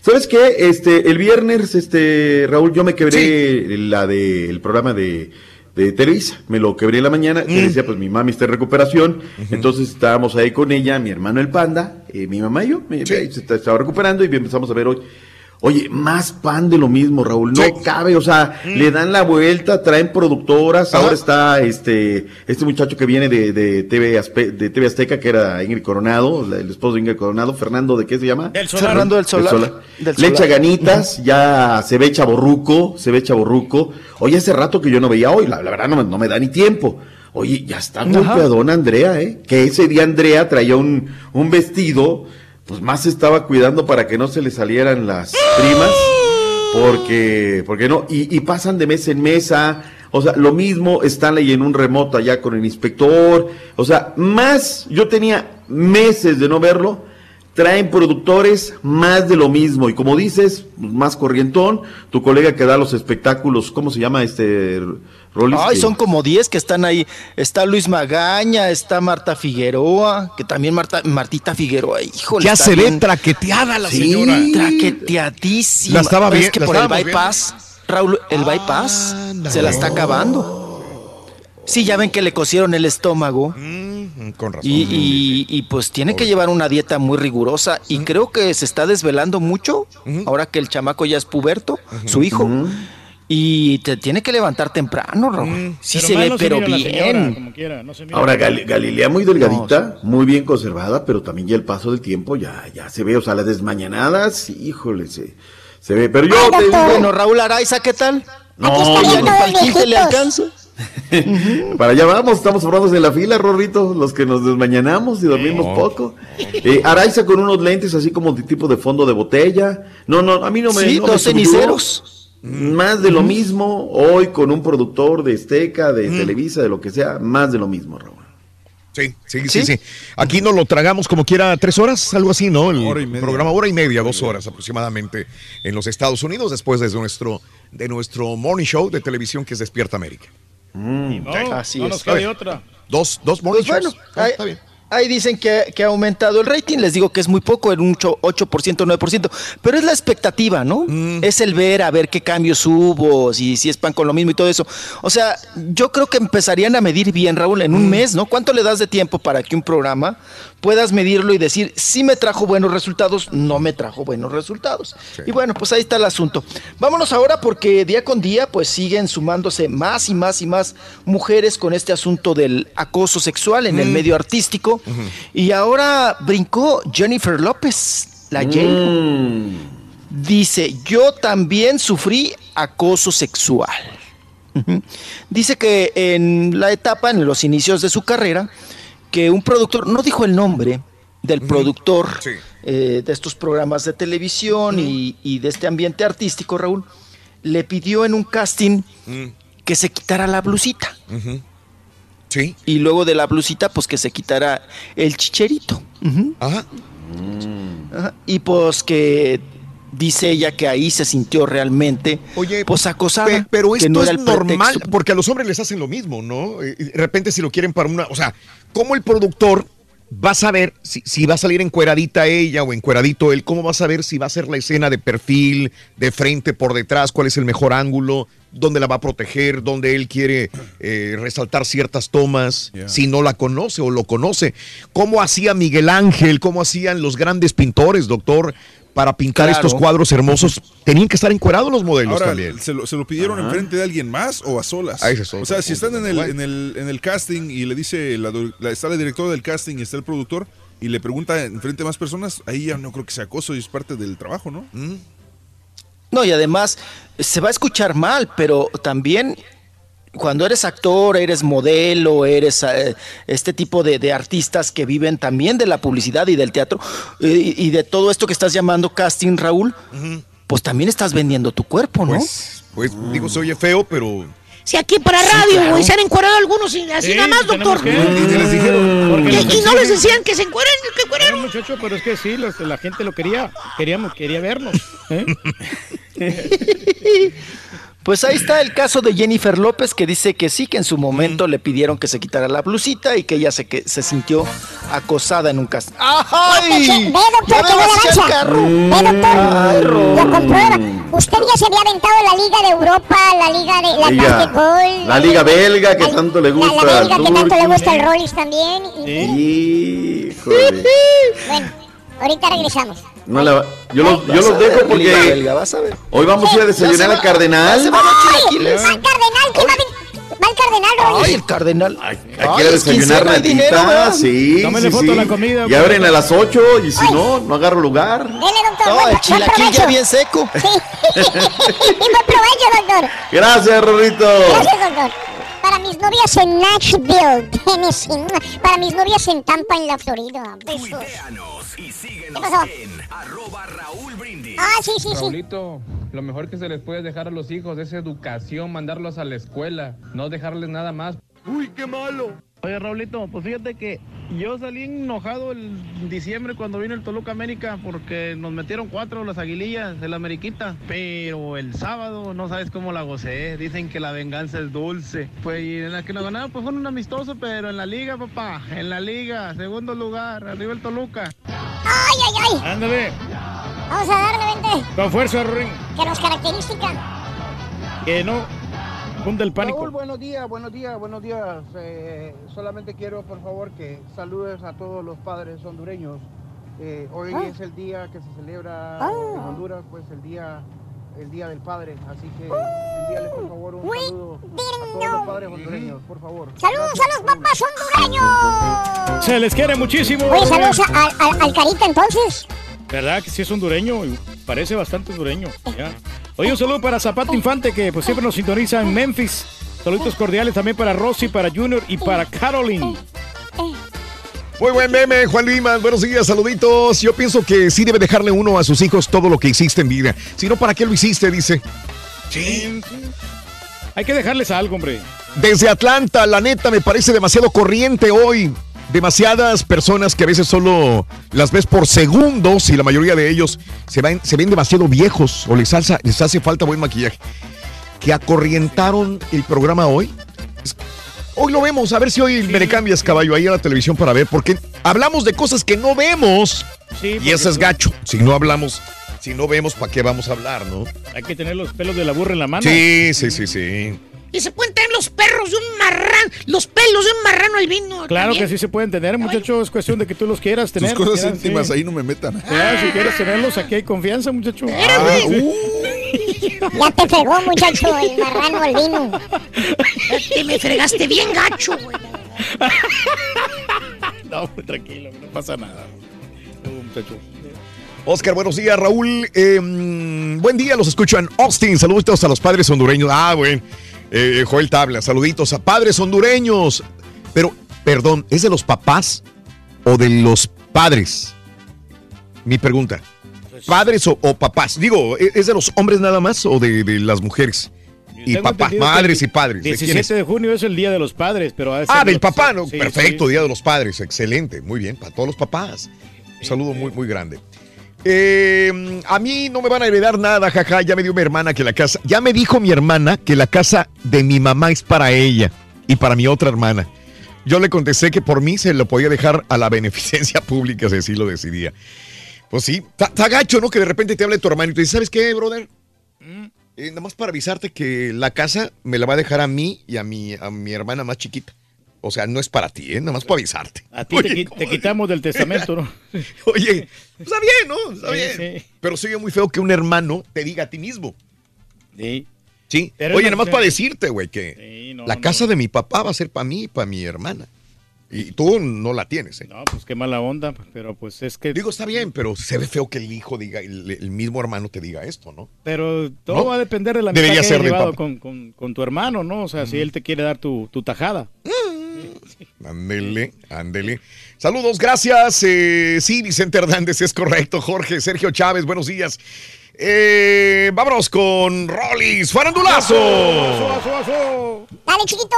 ¿Sabes qué? Este, el viernes, este, Raúl, yo me quebré la de el programa de, de Televisa, me lo quebré en la mañana, que decía, pues mi mami está en recuperación, entonces estábamos ahí con ella, mi hermano el panda, eh, mi mamá y yo, me- se está- estaba recuperando y empezamos a ver hoy. Oye, más pan de lo mismo, Raúl, no cabe, o sea, le dan la vuelta, traen productoras, ahora está este este muchacho que viene de, de TV Aspe- de TV Azteca, que era Ingrid Coronado, la- el esposo de Ingrid Coronado, Fernando, ¿de qué se llama? Solar. Fernando del Solar. Del Le echa ganitas, ya se ve chaborruco, se ve chaborruco. Oye, hace rato que yo no veía hoy, la, la verdad no, me- no me da ni tiempo. Oye, ya está golpeadona Andrea, ¿eh? Que ese día Andrea traía un, un vestido, pues más se estaba cuidando para que no se le salieran las primas, porque, porque no, y, y pasan de mesa en mesa, o sea, lo mismo, ahí en un remoto allá con el inspector, o sea, más, yo tenía meses de no verlo, traen productores más de lo mismo, y como dices, pues, más corrientón, tu colega que da los espectáculos, ¿cómo se llama este Rolis? Ay, Que- son como 10 que están ahí. Está Luis Magaña, está Marta Figueroa, que también Marta, Martita Figueroa, híjole. Ya se ve traqueteada la Sí, señora. Traqueteadísima. La estaba Es bien- que la por el bypass, Raúl, el bypass se la está acabando. Sí, ya ven que le cosieron el estómago. Mm, con razón. Y, y- y, pues tiene que llevar una dieta muy rigurosa y creo que se está desvelando mucho ahora que el chamaco ya es puberto, su hijo. Y te tiene que levantar temprano, Raúl. sí Pero se ve, no pero señora, bien. como quiera, no se mira. Ahora, Gal- Galilea muy delgadita, muy bien conservada, pero también ya el paso del tiempo ya, ya se ve, o sea, las desmañanadas, híjole, se, se ve. Pero yo te digo, Bueno, Raúl Araiza, ¿qué tal? No, ya ni para el le alcanza. para allá vamos, estamos formados en la fila, Rorrito, los que nos desmañanamos y dormimos No. poco. Eh, Araiza con unos lentes así como de tipo de fondo de botella. No, no, a mí no me. Sí, no me dos subió. ceniceros. Más de lo mismo, hoy con un productor de Esteca, de Televisa, de lo que sea, más de lo mismo, Raúl. Sí, sí, sí, sí. Aquí nos lo tragamos como quiera tres horas, algo así, ¿no? El Hora y media. programa hora y media, dos horas aproximadamente en los Estados Unidos, después de nuestro, de nuestro morning show de televisión que es Despierta América. No, Así no es. nos otra. Dos, dos morning Pues bueno, shows. Ah, ahí, está bien. Ahí dicen que, que ha aumentado el rating, les digo que es muy poco, en un cho- 8%, 9%, pero es la expectativa, ¿no? Mm. Es el ver a ver qué cambios hubo, si, si es pan con lo mismo y todo eso. O sea, yo creo que empezarían a medir bien, Raúl, en Mm. un mes, ¿no? ¿Cuánto le das de tiempo para que un programa puedas medirlo y decir si me trajo buenos resultados, no me trajo buenos resultados? Y bueno, pues ahí está el asunto. Vámonos ahora porque día con día pues siguen sumándose más y más y más mujeres con este asunto del acoso sexual en el Mm. medio artístico. Y ahora brincó Jennifer López, la J. Dice, yo también sufrí acoso sexual. Dice que en la etapa, en los inicios de su carrera, que un productor, no dijo el nombre del productor eh, de estos programas de televisión y, y de este ambiente artístico, Raúl, le pidió en un casting que se quitara la blusita. Sí. Y luego de la blusita, pues que se quitara el chicherito. Ajá. Ajá. Y pues que dice ella que ahí se sintió realmente pues acosada. Pe- pero que esto no es era el normal, pretexto. porque a los hombres les hacen lo mismo, ¿no? De repente si lo quieren para una, o sea, ¿cómo el productor va a saber si, si va a salir encueradita ella o encueradito él? ¿Cómo va a saber si va a ser la escena de perfil, de frente, por detrás, cuál es el mejor ángulo, dónde la va a proteger, dónde él quiere eh, resaltar ciertas tomas, si no la conoce o lo conoce? ¿Cómo hacía Miguel Ángel? ¿Cómo hacían los grandes pintores, doctor? Para pintar Claro. estos cuadros hermosos, tenían que estar encuerados los modelos Ahora, también. ¿se lo, se lo pidieron Ajá. enfrente de alguien más o a solas? Ah, ese es otro o sea, si están en el, también. en, el, en el casting y le dice, la, la- está la directora del casting y está el productor y le pregunta enfrente de más personas, ahí ya no creo que sea acoso y es parte del trabajo, ¿no? Mm. No, y además se va a escuchar mal, pero también cuando eres actor, eres modelo, eres eh, este tipo de, de artistas que viven también de la publicidad y del teatro eh, y, y de todo esto que estás llamando casting, Raúl, pues también estás vendiendo tu cuerpo, ¿no? Pues, pues digo, se oye feo, pero Si aquí para radio, güey, claro. se han encuerado algunos y así Sí, nada más, doctor. que- Y les dijeron, Porque Y, los y no les decían que se encueren, que encueren. No, muchacho, pero es que sí, los- la gente lo quería, queríamos, quería vernos. ¿eh? Pues ahí está el caso de Jennifer López que dice que sí, que en su momento le pidieron que se quitara la blusita y que ella se, que, se sintió acosada en un casting. ¡Ay! Ve, doctor, Ya que me no vas a avanza. echar carro. Ve, Ay, doctor, lo comprueba. Usted ya se había aventado la Liga de Europa, la Liga de la Liga- básquetbol. la liga belga que tanto le La, gusta la al belga que tanto le gusta al Rollis también. Y- Híjole. Bueno, ahorita regresamos. No la- yo los, yo Vas los a dejo ver, Liga porque belga, vas a ver. hoy vamos a ir a desayunar al va- Cardenal. van los ¡Ay! chilaquiles. Va el cardenal, ¿qué va, a ven- va el cardenal, Rollis? Ay, el cardenal. Hay que ir a desayunar hay dinero, natita, ¿verdad? sí, Tómale sí, foto sí. a la comida, Y abren a las 8 y si no, no agarro lugar. Dele, doctor. No, buen- el buen chilaquil ya provecho. bien seco. Sí. y buen provecho, doctor. Gracias, Rorrito. Gracias, doctor. Para mis novias en Nashville, Tennessee. Para mis novias en Tampa, en la Florida. Besos. Tuiteanos y síguenos ¿Qué pasó? en arroba Raúl Brindis. Ah, sí, sí, sí. Raulito, lo mejor que se les puede dejar a los hijos es educación, mandarlos a la escuela, no dejarles nada más. Uy, qué malo. Oye, Raulito, pues fíjate que yo salí enojado el diciembre cuando vino el Toluca América porque nos metieron cuatro las aguilillas de la Ameriquita. Pero el sábado no sabes cómo la gocé. Dicen que la venganza es dulce. Pues y en la que nos ganaron, pues fue un amistoso, pero en la liga, papá. En la liga, segundo lugar, arriba el Toluca. Ay, ay, ay. Ándale, Vamos a darle, vente. con fuerza, Ring. Que nos característica. Que no cunde el pánico. Raúl, buenos días, buenos días, buenos días. Eh, solamente quiero, por favor, que saludes a todos los padres hondureños. Eh, hoy Ah. es el día que se celebra Ah. en Honduras, pues el día el Día del Padre, así que envíale por favor un saludo a todos los padres hondureños, por favor. Saludos a los papás hondureños. Se les quiere muchísimo. Oye, saludos a- al- al- al Carita entonces. ¿Verdad que sí es hondureño? Parece bastante hondureño. ya. Oye, un saludo para Zapato Infante, que pues siempre nos sintoniza en Memphis. Saluditos cordiales también para Rosy, para Junior y para Caroline. Muy buen meme, Juan Limas. Buenos días, saluditos. Yo pienso que sí debe dejarle uno a sus hijos todo lo que hiciste en vida. Si no, ¿para qué lo hiciste? Dice. Sí. Hay que dejarles algo, hombre. Desde Atlanta, la neta, me parece demasiado corriente hoy. Demasiadas personas que a veces solo las ves por segundos y la mayoría de ellos se ven, se ven demasiado viejos o les, alza- les hace falta buen maquillaje. Que acorrientaron el programa hoy. Es- Hoy lo vemos, a ver si hoy me le cambias caballo ahí a la televisión para ver, porque hablamos de cosas que no vemos. y eso es gacho. Si no hablamos, si no vemos, ¿para qué vamos a hablar, no? Hay que tener los pelos de la burra en la mano. Sí, sí, sí, sí. Y se pueden tener los perros de un marrano, los pelos de un marrano albino. Claro también. que sí se pueden tener, muchacho. Es cuestión de que tú los quieras Tus tener. cosas quieras, íntimas sí. ahí no me metan. Claro, si quieres tenerlos, aquí hay confianza, muchacho. Ah, uh. Ya te fregó, muchacho, el marrano albino. Te me fregaste bien gacho, güey. No, tranquilo, no pasa nada. Muchacho. Oscar, buenos días, Raúl. Eh, mm, buen día, los escucho en Austin. Saluditos a los padres hondureños. Ah, bueno. Eh, Joel Tabla, saluditos a padres hondureños. Pero, perdón, ¿es de los papás o de los padres? Mi pregunta. ¿Padres o, o papás? Digo, ¿e- ¿es de los hombres nada más o de, de las mujeres? Y papás, madres y padres. ¿de quiénes? 17 de junio es el Día de los Padres, pero... de Ah, del los- papá, ¿no? sí, Perfecto, sí. Día de los Padres, excelente, muy bien, para todos los papás. Un saludo muy, muy grande. Eh, a mí no me van a heredar nada, jaja, ya me dio mi hermana que la casa, ya me dijo mi hermana que la casa de mi mamá es para ella y para mi otra hermana. Yo le contesté que por mí se lo podía dejar a la beneficencia pública si así lo decidía. Pues sí, está gacho, ¿no? Que de repente te hable tu hermano y te dice, ¿sabes qué, brother? Eh, nada más para avisarte que la casa me la va a dejar a mí y a mi, a mi hermana más chiquita. O sea, no es para ti, ¿eh? Nada más para avisarte. A ti te, qui- te quitamos del testamento, ¿no? Oye, está bien, ¿no? Está Sí, bien. sí. Pero soy muy feo que un hermano te diga a ti mismo. Sí. Sí. Pero Oye, nada más para decirte, güey, que Sí, no, la no. casa de mi papá va a ser para mí y para mi hermana. Y tú no la tienes, ¿eh? No, pues qué mala onda, pero pues es que... Digo, está bien, pero se ve feo que el hijo diga, el, el mismo hermano te diga esto, ¿no? Pero todo ¿No? va a depender de la Debería que ser del llevado con, con- con tu hermano, ¿no? O sea, si él te quiere dar tu, tu tajada. Ándele, ándele. Saludos, gracias. Eh, sí, Vicente Hernández es correcto. Jorge, Sergio Chávez, buenos días. Eh, vámonos con Rollis, farandulazo. Dale, chiquito.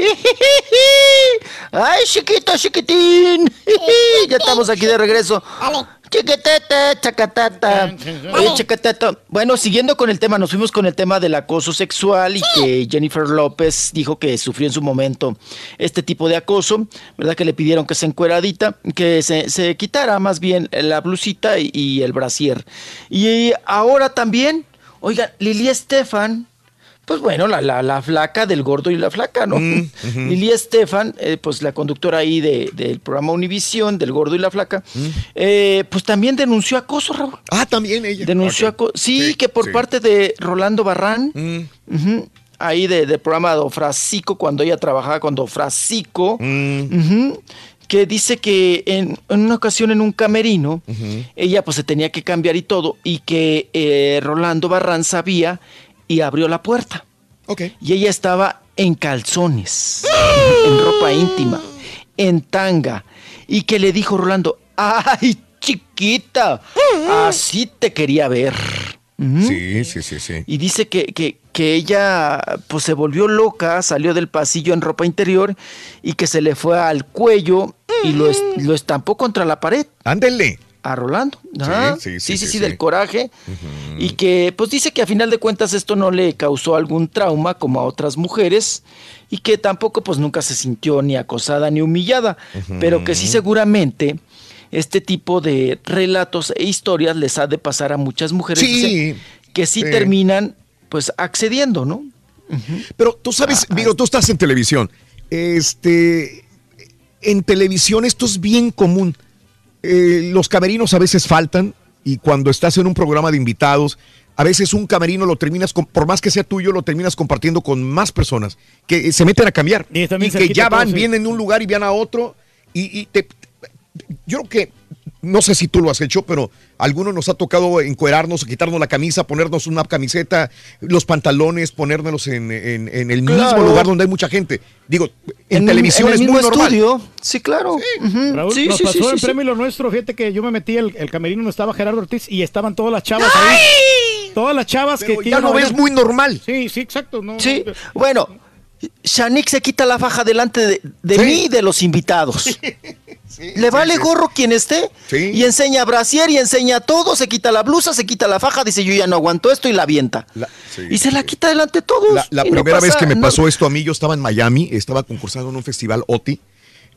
Ay, chiquito, chiquitín. ya estamos aquí de regreso. Dale. Chiquitete, chacatata. Oye, chacatato. Bueno, siguiendo con el tema, nos fuimos con el tema del acoso sexual y que Jennifer López dijo que sufrió en su momento este tipo de acoso, ¿verdad? Que le pidieron que se encueradita, que se, se quitara más bien la blusita y, y el brasier. Y ahora también, oiga, Lili Estefan. Pues bueno, la, la, la flaca del gordo y la flaca, ¿no? Lili Estefan, eh, pues la conductora ahí de- del programa Univisión, del gordo y la flaca, eh, pues también denunció acoso, Raúl. Ah, también ella. Denunció acoso. Sí, Sí, que por sí. parte de Rolando Barrán, ujú, ahí de- del programa de Ofracico, cuando ella trabajaba con Ofracico, ujú, que dice que en, en una ocasión en un camerino, ella pues se tenía que cambiar y todo, y que eh, Rolando Barrán sabía y abrió la puerta. Y ella estaba en calzones, en ropa íntima, en tanga, y que le dijo Rolando, ¡ay, chiquita! Así te quería ver. Sí, sí, sí, sí. Y dice que, que, que ella pues se volvió loca, salió del pasillo en ropa interior y que se le fue al cuello y lo, es- lo estampó contra la pared. Ándele. A Rolando. Sí, sí, sí, sí, sí. del coraje. Y que pues dice que a final de cuentas esto no le causó algún trauma como a otras mujeres y que tampoco pues nunca se sintió ni acosada ni humillada, pero que sí seguramente este tipo de relatos e historias les ha de pasar a muchas mujeres que sí, terminan pues accediendo, ¿no? Pero tú sabes, Ah, digo, tú estás en televisión. Este, en televisión esto es bien común. Eh, los camerinos a veces faltan y cuando estás en un programa de invitados, a veces un camerino lo terminas, con, por más que sea tuyo, lo terminas compartiendo con más personas que se meten a cambiar. Y que ya van, sí. vienen de un lugar y van a otro. Y, y te- yo creo que, no sé si tú lo has hecho, pero algunos nos ha tocado encuerarnos, quitarnos la camisa, ponernos una camiseta, los pantalones, ponérnoslos en, en- en el Claro. mismo lugar donde hay mucha gente. Digo, en, En- televisión en el es muy mismo normal. estudio. Sí, claro. Ujú. Raúl, Sí, nos sí, pasó sí, sí, en sí. Premio Lo Nuestro, fíjate que yo me metí, el, el camerino no estaba Gerardo Ortiz y estaban todas las chavas ahí. Todas las chavas que, Pero que ya lo ves muy normal. Sí, sí, exacto. No, Sí, no- bueno, Shanik se quita la faja delante de, de mí y de los invitados. Le vale gorro quien esté y enseña brasier y enseña todo, se quita la blusa, se quita la faja, dice yo ya no aguanto esto y la avienta. y se la quita delante de todos. La, la y no primera vez que me pasó esto a mí, yo estaba en Miami, estaba concursando en un festival OTI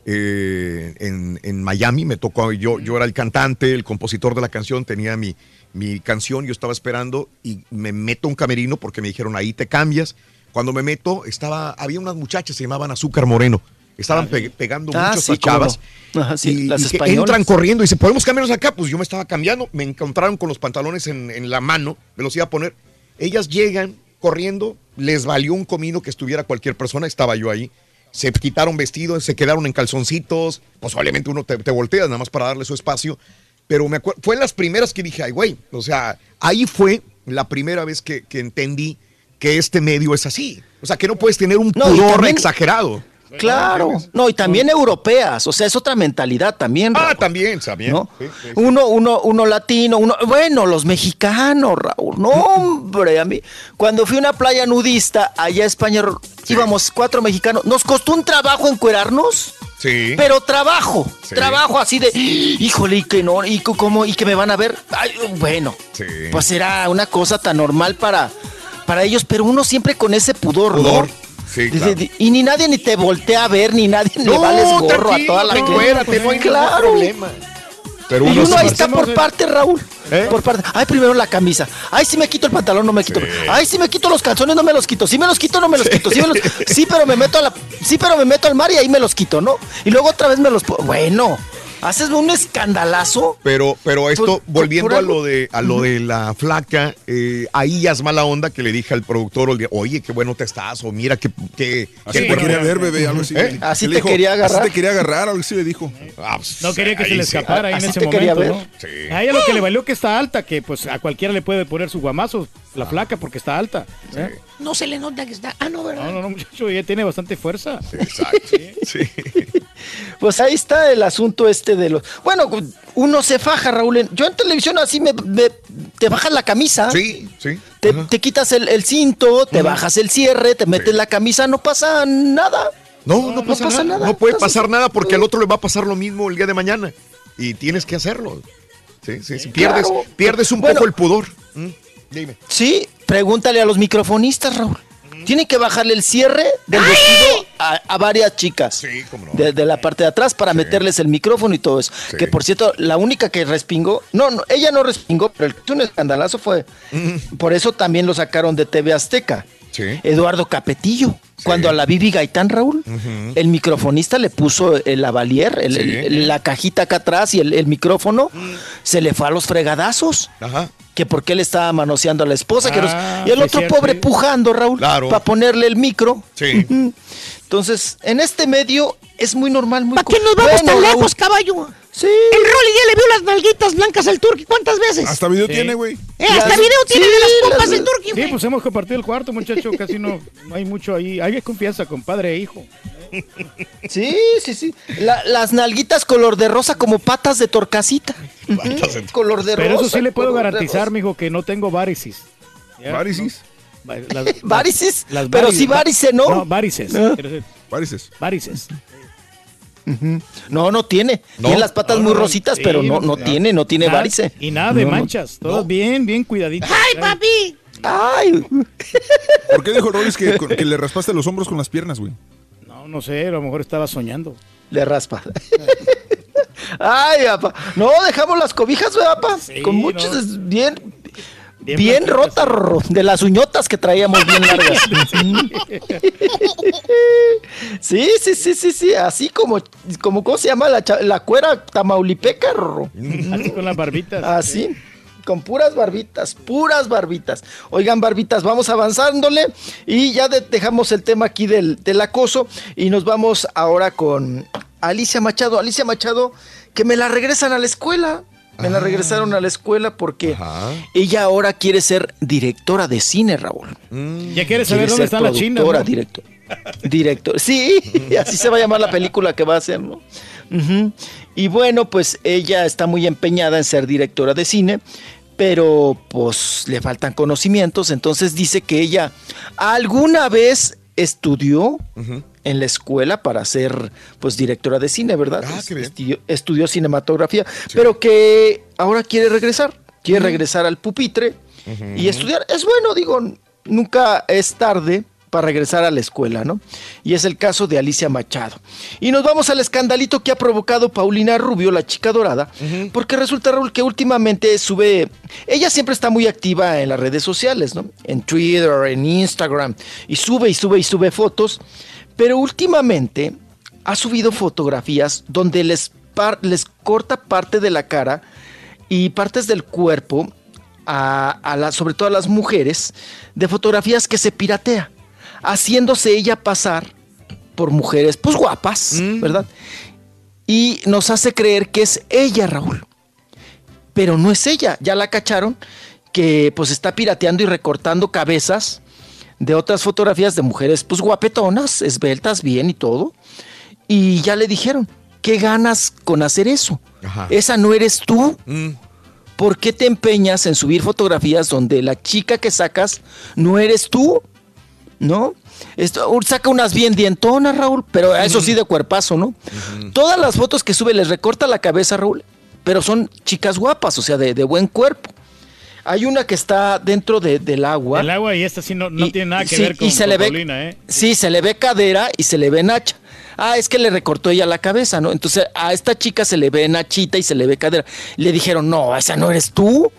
eh, en, en Miami. Me tocó, yo, yo era el cantante, el compositor de la canción, tenía mi, mi canción, yo estaba esperando y me meto a un camerino porque me dijeron ahí te cambias. Cuando me meto, estaba, había unas muchachas, se llamaban Azúcar Moreno. Estaban pe- pegando Ah, mucho sí, a chavas. no. Ajá, sí, y, las y que españolas. entran corriendo y dicen, ¿podemos cambiarnos acá? Pues yo me estaba cambiando, me encontraron con los pantalones en, en la mano, me los iba a poner. Ellas llegan corriendo, les valió un comino que estuviera cualquier persona, estaba yo ahí. Se quitaron vestidos, se quedaron en calzoncitos, pues obviamente uno te, te voltea nada más para darle su espacio. Pero me acuerdo, fue las primeras que dije, ay, güey, o sea, ahí fue la primera vez que, que entendí que este medio es así. O sea, que no puedes tener un No, pudor también- exagerado. Claro, no, y también europeas, o sea, es otra mentalidad también. Ah, también, también. ¿no? Sí, sí, sí. Uno, uno, uno latino, uno, bueno, los mexicanos, Raúl, no, hombre, a mí, cuando fui a una playa nudista allá a España, íbamos cuatro mexicanos, nos costó un trabajo encuerarnos, Sí. pero trabajo, Sí. trabajo así de, híjole, y que no, y cómo, y que me van a ver, Ay, bueno, Sí. pues era una cosa tan normal para, para ellos, pero uno siempre con ese pudor, Pudor. ¿no? Sí, claro. Y ni nadie ni te voltea a ver, ni nadie le No, vales gorro a toda la gente. no hay claro. problema. Pero y uno uno sí- ahí está por parte, Raúl. ¿Eh? Por parte. Ay, primero la camisa. Ay, si me quito el pantalón, no me quito. Ay, si me quito los calzones, no me los quito. Si me los quito, no me los quito. Sí, me los- sí, pero me meto a la, sí, pero me meto al mar y ahí me los quito, ¿no? Y luego otra vez me los Bueno, haces un escandalazo. Pero, pero esto, Por- volviendo por a lo de a lo de la flaca, eh, ahí ya es mala onda que le dije al productor, oye, oye, qué bueno te estás, o mira que, que, Así te quería ver, bebé, algo así. ¿Eh? Así te dijo, quería agarrar. Así te quería agarrar, algo así le dijo. Ah, pues, No quería que se le escapara ahí en ese momento, ver. ¿no? Sí. A ella lo que le valió que está alta, que pues a cualquiera le puede poner su guamazo, la flaca, porque está alta. ¿eh? No se le nota que está. Ah, no, ¿verdad? No, no, no, muchacho, ella tiene bastante fuerza. Exacto. Sí. Pues ahí está el asunto este de los. Bueno, uno se faja, Raúl. Yo en televisión así me, me- te bajas la camisa. Sí, sí. Te, te quitas el, el cinto, te bajas el cierre, te metes la camisa, no pasa nada. No, no pasa, pasa nada. nada. No puede Entonces- pasar nada porque al otro le va a pasar lo mismo el día de mañana. Y tienes que hacerlo. Sí, sí, sí. Pierdes, Claro. pierdes un Bueno. poco el pudor. Mm, Dime. Sí, pregúntale a los microfonistas, Raúl. Tienen que bajarle el cierre del vestido a, a varias chicas. Sí, cómo no. De, de la parte de atrás para meterles el micrófono y todo eso. Sí. Que por cierto, la única que respingó, no, no, ella no respingó, pero el que hizo un escandalazo fue. Por eso también lo sacaron de TV Azteca. Sí. Eduardo Capetillo. Cuando a la Bibi Gaitán, Raúl, el microfonista le puso el lavalier, el- Sí. el- el- la cajita acá atrás y el, el micrófono, se le fue a los fregadazos. Ajá. Que porque él estaba manoseando a la esposa. que Ah, los- y el otro cierto, pobre pujando, Raúl, Claro. para ponerle el micro. Sí. Entonces, en este medio es muy normal, muy ¿Para qué nos vamos Bueno, tan Raúl, lejos, caballo? Sí. El Rolly ya le vio las nalguitas blancas al Turqui. ¿Cuántas veces? Hasta video Sí. tiene, güey. Eh, hasta Las- video tiene sí, de las pompas del Turqui, Sí, güey. pues hemos compartido el cuarto, muchacho, casi no, no hay mucho ahí. Hay confianza con padre e hijo. Sí, sí, sí. La- las nalguitas color de rosa como patas de torcasita. Color de Pero rosa. eso sí le puedo garantizar, mijo, que no tengo varices. ¿Varices? las Pero varices, sí varice, ¿no? No, varices. Ah. quiero decir, No, no tiene. No. Tiene las patas muy rositas, sí, pero no, no tiene, no tiene Nada- varice. Y nada de No, no. manchas. Todo bien, bien cuidadito. ¡Ay, papi! Ay, ¿Por qué dijo Rolis que, que le raspaste los hombros con las piernas, güey? No, no sé, a lo mejor estaba soñando. le raspa. Ay, papá. No, dejamos las cobijas, ¿verdad, papá? Sí, Con muchos, no. bien, Bien rotas, Rorro, de las uñotas que traíamos bien largas. sí, sí, sí, sí, sí, así como, como ¿cómo se llama la, la cuera tamaulipeca, Rorro? Así con las barbitas. Así. con puras barbitas, puras barbitas. Oigan, barbitas, vamos avanzándole y ya de- dejamos el tema aquí del, del acoso y nos vamos ahora con Alicia Machado. Alicia Machado, que me la regresan a la escuela. Me la regresaron a la escuela porque ella ahora quiere ser directora de cine, Raúl. Ya quieres saber dónde ser están las chinas, productora, ¿no? director. Director. Sí, así se va a llamar la película que va a hacer, ¿no? Y bueno, pues ella está muy empeñada en ser directora de cine, pero pues le faltan conocimientos, entonces dice que ella alguna vez estudió en la escuela para ser pues directora de cine, ¿verdad? estudió, estudió cinematografía, pero que ahora quiere regresar, quiere regresar al pupitre y estudiar. Es bueno, digo, nunca es tarde para regresar a la escuela, ¿no? Y es el caso de Alicia Machado. Y nos vamos al escandalito que ha provocado Paulina Rubio, la chica dorada, porque resulta, Raúl, que últimamente sube, ella siempre está muy activa en las redes sociales, ¿no? En Twitter, en Instagram, y sube y sube y sube fotos, pero últimamente ha subido fotografías donde les, les corta parte de la cara y partes del cuerpo a, a la- sobre todo a las mujeres, de fotografías que se piratea, haciéndose ella pasar por mujeres, pues guapas, ¿verdad? Y nos hace creer que es ella, Raúl. Pero no es ella, ya la cacharon que pues está pirateando y recortando cabezas de otras fotografías de mujeres pues guapetonas, esbeltas, bien y todo. Y ya le dijeron, ¿qué ganas con hacer eso? Esa no eres tú. ¿Por qué te empeñas en subir fotografías donde la chica que sacas no eres tú? ¿No? Esto, uh, saca unas bien dientonas, Raúl, pero eso sí de cuerpazo, ¿no? Todas las fotos que sube les recorta la cabeza, Raúl, pero son chicas guapas, o sea, de, de buen cuerpo. Hay una que está dentro de- del agua. El agua y esta sí no, no tiene nada que Sí, ver con, y se con le ve, Paulina, ¿eh? Sí, se le ve cadera y se le ve nacha. Ah, es que le recortó ella la cabeza, ¿no? Entonces a esta chica se le ve nachita y se le ve cadera. Le dijeron, no, esa no eres tú.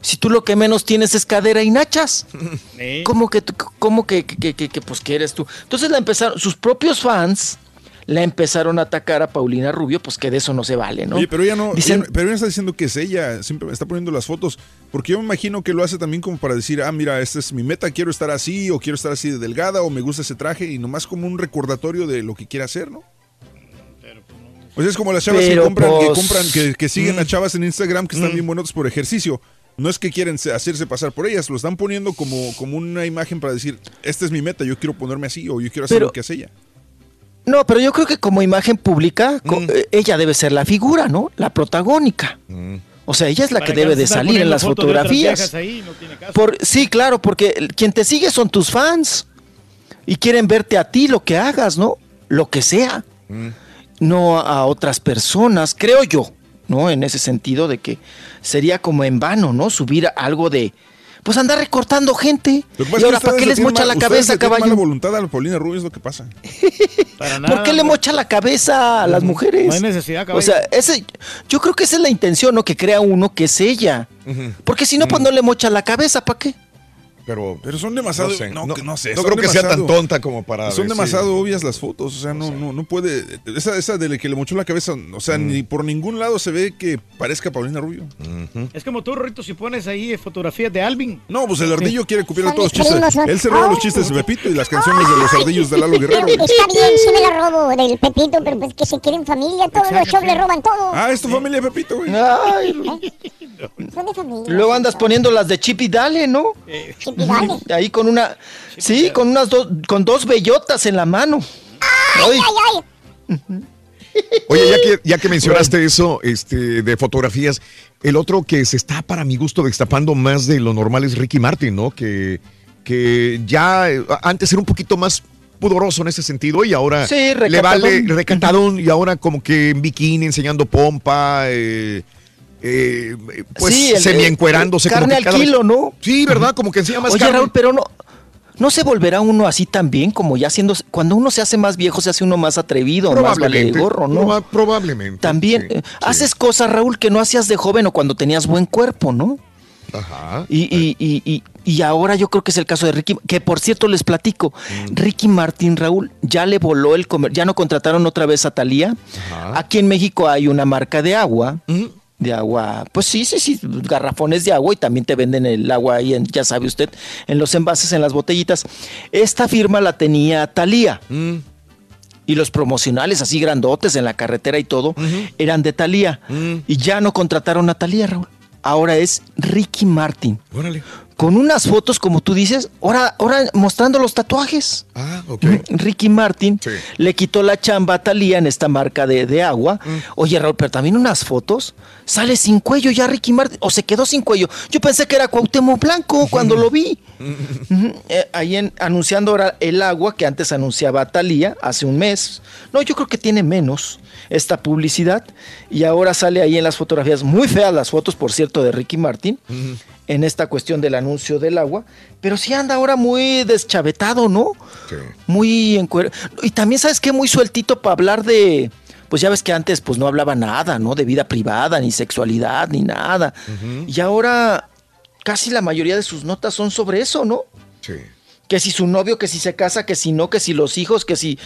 Si tú lo que menos tienes es cadera y nachas. ¿Cómo que, cómo que, que, que- que- que, pues que eres tú? Entonces la empezaron, sus propios fans la empezaron a atacar a Paulina Rubio, pues que de eso no se vale, ¿no? Oye, pero ella no, Dicen- ella- pero ella está diciendo que es ella, siempre está poniendo las fotos, porque yo me imagino que lo hace también como para decir, ah, mira, esta es mi meta, quiero estar así, o quiero estar así de delgada, o me gusta ese traje, y nomás como un recordatorio de lo que quiere hacer, ¿no? O sea, es como las chavas que compran, que pues, compran, que, que siguen a mm. chavas en Instagram que están Mm. bien buenos por ejercicio. No es que quieren se- hacerse pasar por ellas, lo están poniendo como, como una imagen para decir, esta es mi meta, yo quiero ponerme así, o yo quiero hacer Pero- lo que hace ella. No, pero yo creo que como imagen pública, co- eh, ella debe ser la figura, ¿no? La protagónica. O sea, ella es la ¿Para que debe de salir en las fotografías. viejas ahí? No tiene caso. Por, sí, claro, porque quien te sigue son tus fans y quieren verte a ti lo que hagas, ¿no? Lo que sea, no a otras personas, creo yo, ¿no? En ese sentido de que sería como en vano, ¿no? Subir algo de, pues andar recortando gente. Lo que pasa Y ahora, ¿para qué le les mocha mal- la cabeza, caballo? mala voluntad a la Paulina Rubio es lo que pasa. ¿Por qué le mocha la cabeza a las mujeres? No hay necesidad, O caballo. sea, ese, yo creo que esa es la intención, ¿no? Que crea uno que es ella. Porque si no, pues no le mocha la cabeza, ¿para qué? Pero, Pero son demasiado, No sé, no, no- no sé, no son creo que sea tan tonta como para Son decir- demasiado obvias las fotos, o sea, no, no, no puede, esa, esa de la que le mochó la cabeza, o sea, Mm. ni por ningún lado se ve que parezca Paulina Rubio. Es como tú, Rito, si pones ahí fotografías de Alvin. No, pues el ardillo quiere copiar todos los chistes. Él se roba los chistes de Pepito y las canciones de los ardillos de Lalo Guerrero. Está bien, sí me la robo del Pepito, pero pues que se quieren familia, todos los shows le roban todo. Ah, es tu familia, Pepito, güey. Ay, Son de familia. luego andas poniendo las de Chip y Dale, ¿no? Chip Ahí con una, sí, con unas dos, con dos bellotas en la mano. Ay, Ay, ay. Oye, ya que, ya que mencionaste eso este, de fotografías, el otro que se está para mi gusto destapando más de lo normal es Ricky Martin, ¿no? Que, que ya eh, antes era un poquito más pudoroso en ese sentido y ahora Sí, le vale recatadón y ahora como que en bikini enseñando pompa, eh, eh, pues Sí, el- semi encuerándose. el carne al kilo, ¿no? Sí, ¿verdad? Como que enseña más Oye, carne. Raúl, pero no, no se volverá uno así también, como ya siendo, cuando uno se hace más viejo, se hace uno más atrevido, más vale gorro, ¿no? proba- probablemente. También sí, eh, sí. haces cosas, Raúl, que no hacías de joven o cuando tenías buen cuerpo, ¿no? Ajá. Y, y, y, y, y ahora yo creo que es el caso de Ricky, que por cierto les platico, Mm. Ricky Martín, Raúl, ya le voló el comer, ya no contrataron otra vez a Talía. Aquí en México hay una marca de agua, de agua. Pues sí, sí, sí, garrafones de agua y también te venden el agua ahí, en, ya sabe usted, en los envases, en las botellitas. Esta firma la tenía Talía. Mm. Y los promocionales así grandotes en la carretera y todo eran de Talía. Mm. Y ya no contrataron a Talía, Raúl. Ahora es Ricky Martin. Órale. Con unas fotos, como tú dices, ahora, ahora mostrando los tatuajes. Ah, ok. Ricky Martin le quitó la chamba a Talía en esta marca de, de agua. Mm. Oye, Raúl, pero también unas fotos. Sale sin cuello ya Ricky Martin. O se quedó sin cuello. Yo pensé que era Cuauhtémoc Blanco cuando lo vi. Eh, ahí en- anunciando ahora el agua que antes anunciaba Talía hace un mes. No, yo creo que tiene menos esta publicidad. Y ahora sale ahí en las fotografías, muy feas las fotos, por cierto, de Ricky Martin, en esta cuestión del anuncio del agua. Pero sí anda ahora muy deschavetado, ¿no? Muy en Y también, ¿sabes qué? Muy sueltito para hablar de. Pues ya ves que antes pues no hablaba nada, ¿no? De vida privada, ni sexualidad, ni nada. Y ahora casi la mayoría de sus notas son sobre eso, ¿no? Sí. Que si su novio, que si se casa, que si no, que si los hijos, que si...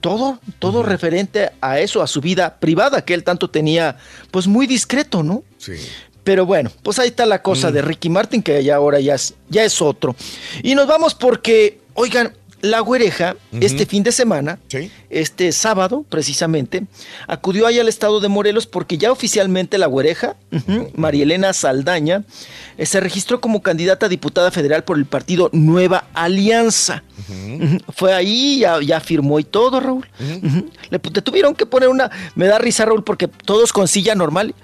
Todo, todo referente a eso, a su vida privada, que él tanto tenía, pues muy discreto, ¿no? Sí. Pero bueno, pues ahí está la cosa de Ricky Martin, que ya ahora ya es, ya es otro. Y nos vamos porque, oigan, la güereja, este fin de semana, Sí. este sábado precisamente, acudió ahí al estado de Morelos porque ya oficialmente la güereja, ujú, Marielena Saldaña, eh, se registró como candidata a diputada federal por el partido Nueva Alianza. Fue ahí, ya, ya firmó y todo, Raúl. Le, te tuvieron que poner una, me da risa, Raúl, porque todos con silla normal.